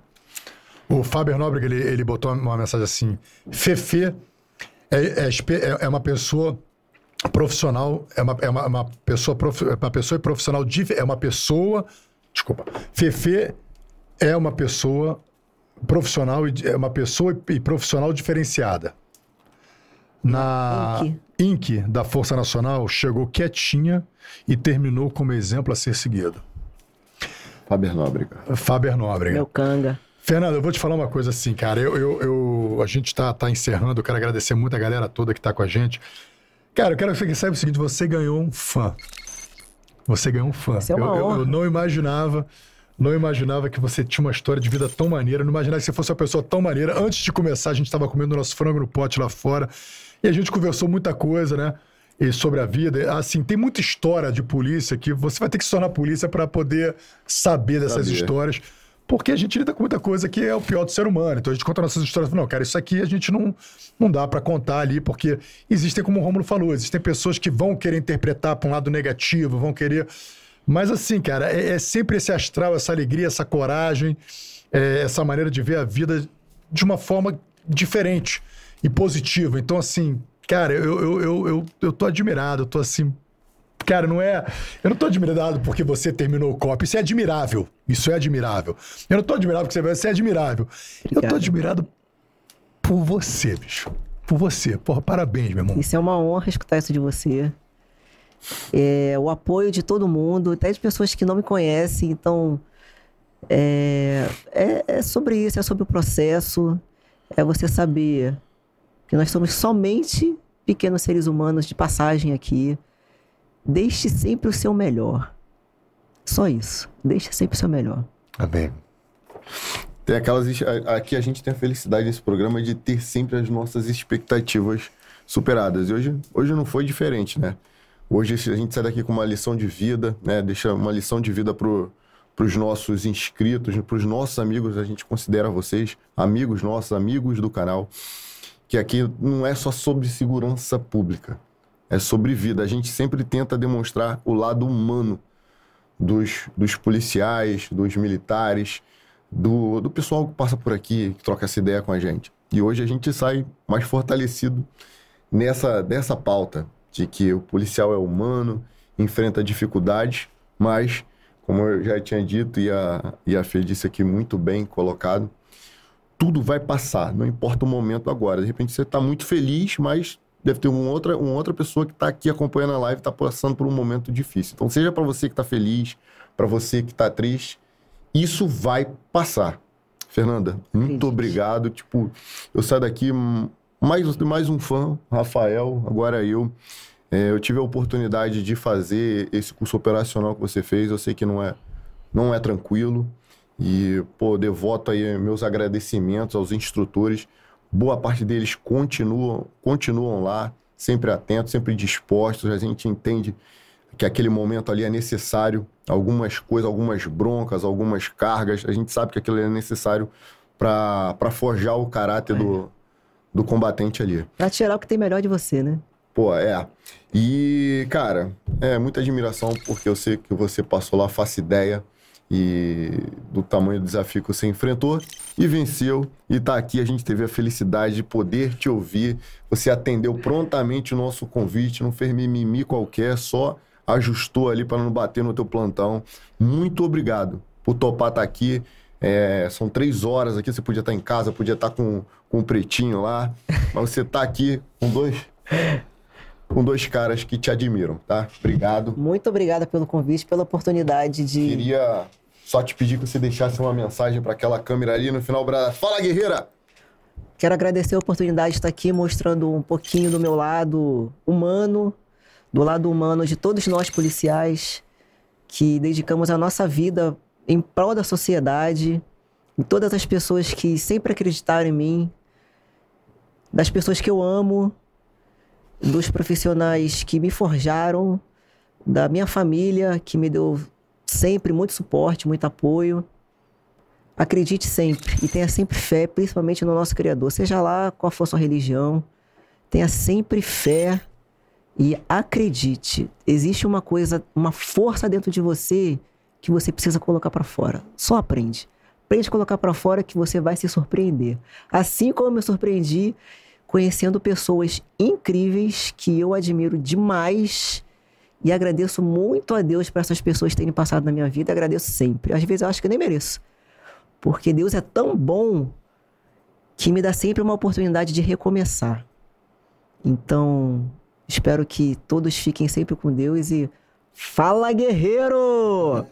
O Fábio Nóbrega, ele, ele botou uma mensagem assim, Fefe é, é, é, é uma pessoa profissional, é uma, é uma, uma pessoa, prof, é uma pessoa profissional, é uma pessoa, desculpa, Fefe é uma pessoa profissional, é uma pessoa e profissional diferenciada na Inc. da Força Nacional chegou quietinha e terminou como exemplo a ser seguido. Faber Nóbrega. Faber Nóbrega. Meu canga. Fernando, eu vou te falar uma coisa assim, cara. Eu, eu, eu a gente tá, tá encerrando, eu quero agradecer muito a galera toda que tá com a gente. Cara, eu quero que você saiba o seguinte: você ganhou um fã. Você ganhou um fã. Isso é uma eu, honra. eu, eu não imaginava não imaginava que você tinha uma história de vida tão maneira, não imaginava que você fosse uma pessoa tão maneira. Antes de começar, a gente estava comendo nosso frango no pote lá fora. E a gente conversou muita coisa, né? E sobre a vida. Assim, tem muita história de polícia que você vai ter que se tornar polícia para poder saber dessas Sabia. histórias. Porque a gente lida com muita coisa que é o pior do ser humano. Então a gente conta nossas histórias. Não, cara, isso aqui a gente não, não dá para contar ali, porque existem, como o Romulo falou, existem pessoas que vão querer interpretar para um lado negativo, vão querer. Mas assim, cara, é, é sempre esse astral, essa alegria, essa coragem, é, essa maneira de ver a vida de uma forma diferente e positivo. Então, assim, cara, eu, eu, eu, eu, eu tô admirado, eu tô assim. Cara, não é. Eu não tô admirado porque você terminou o copo. Isso é admirável. Isso é admirável. Eu não tô admirado porque você vai. Isso é admirável. Obrigado. Eu tô admirado por você, bicho. Por você. Porra, parabéns, meu irmão. Isso é uma honra escutar isso de você. É, o apoio de todo mundo, até de pessoas que não me conhecem. Então, é, é, é sobre isso, é sobre o processo. É você saber que nós somos somente pequenos seres humanos de passagem aqui. Deixe sempre o seu melhor. Só isso. Deixe sempre o seu melhor. Amém. Tem aquelas. Aqui a gente tem a felicidade nesse programa de ter sempre as nossas expectativas superadas. E hoje, hoje não foi diferente, né? Hoje a gente sai daqui com uma lição de vida, né? Deixa uma lição de vida pro, os nossos inscritos, para os nossos amigos. A gente considera vocês amigos nossos, amigos do canal que aqui não é só sobre segurança pública, é sobre vida. A gente sempre tenta demonstrar o lado humano dos, dos policiais, dos militares, do, do pessoal que passa por aqui, que troca essa ideia com a gente. E hoje a gente sai mais fortalecido nessa dessa pauta de que o policial é humano, enfrenta dificuldades, mas, como eu já tinha dito e a, e a Fê disse aqui muito bem colocado, tudo vai passar, não importa o momento agora. De repente você está muito feliz, mas deve ter uma outra, uma outra pessoa que está aqui acompanhando a live está passando por um momento difícil. Então, seja para você que está feliz, para você que está triste, isso vai passar. Fernanda, muito obrigado. Tipo, eu saio daqui mais, mais um fã, Rafael, agora eu. É, eu tive a oportunidade de fazer esse curso operacional que você fez. Eu sei que não é, não é tranquilo. E, pô, devoto aí meus agradecimentos aos instrutores. Boa parte deles continuam, continuam lá, sempre atentos, sempre dispostos. A gente entende que aquele momento ali é necessário, algumas coisas, algumas broncas, algumas cargas, a gente sabe que aquilo é necessário para forjar o caráter do, do combatente ali. Pra tirar o que tem melhor de você, né? Pô, é. E, cara, é muita admiração, porque eu sei que você passou lá, faço ideia e do tamanho do desafio que você enfrentou e venceu. E tá aqui, a gente teve a felicidade de poder te ouvir. Você atendeu prontamente o nosso convite, não fez mimimi qualquer, só ajustou ali para não bater no teu plantão. Muito obrigado por topar estar tá aqui. É, são três horas aqui, você podia estar tá em casa, podia estar tá com, com o pretinho lá, mas você tá aqui com dois com dois caras que te admiram, tá? Obrigado. Muito obrigada pelo convite, pela oportunidade de. Queria só te pedir que você deixasse uma mensagem para aquela câmera ali no final. Fala, guerreira! Quero agradecer a oportunidade de estar aqui mostrando um pouquinho do meu lado humano, do lado humano de todos nós policiais que dedicamos a nossa vida em prol da sociedade, e todas as pessoas que sempre acreditaram em mim, das pessoas que eu amo, dos profissionais que me forjaram, da minha família, que me deu sempre muito suporte, muito apoio. Acredite sempre e tenha sempre fé, principalmente no nosso Criador. Seja lá qual for a sua religião, tenha sempre fé e acredite. Existe uma coisa, uma força dentro de você que você precisa colocar para fora. Só aprende. Aprende a colocar para fora que você vai se surpreender. Assim como eu me surpreendi conhecendo pessoas incríveis que eu admiro demais e agradeço muito a Deus por essas pessoas terem passado na minha vida. Agradeço sempre. Às vezes eu acho que eu nem mereço. Porque Deus é tão bom que me dá sempre uma oportunidade de recomeçar. Então, espero que todos fiquem sempre com Deus e fala guerreiro!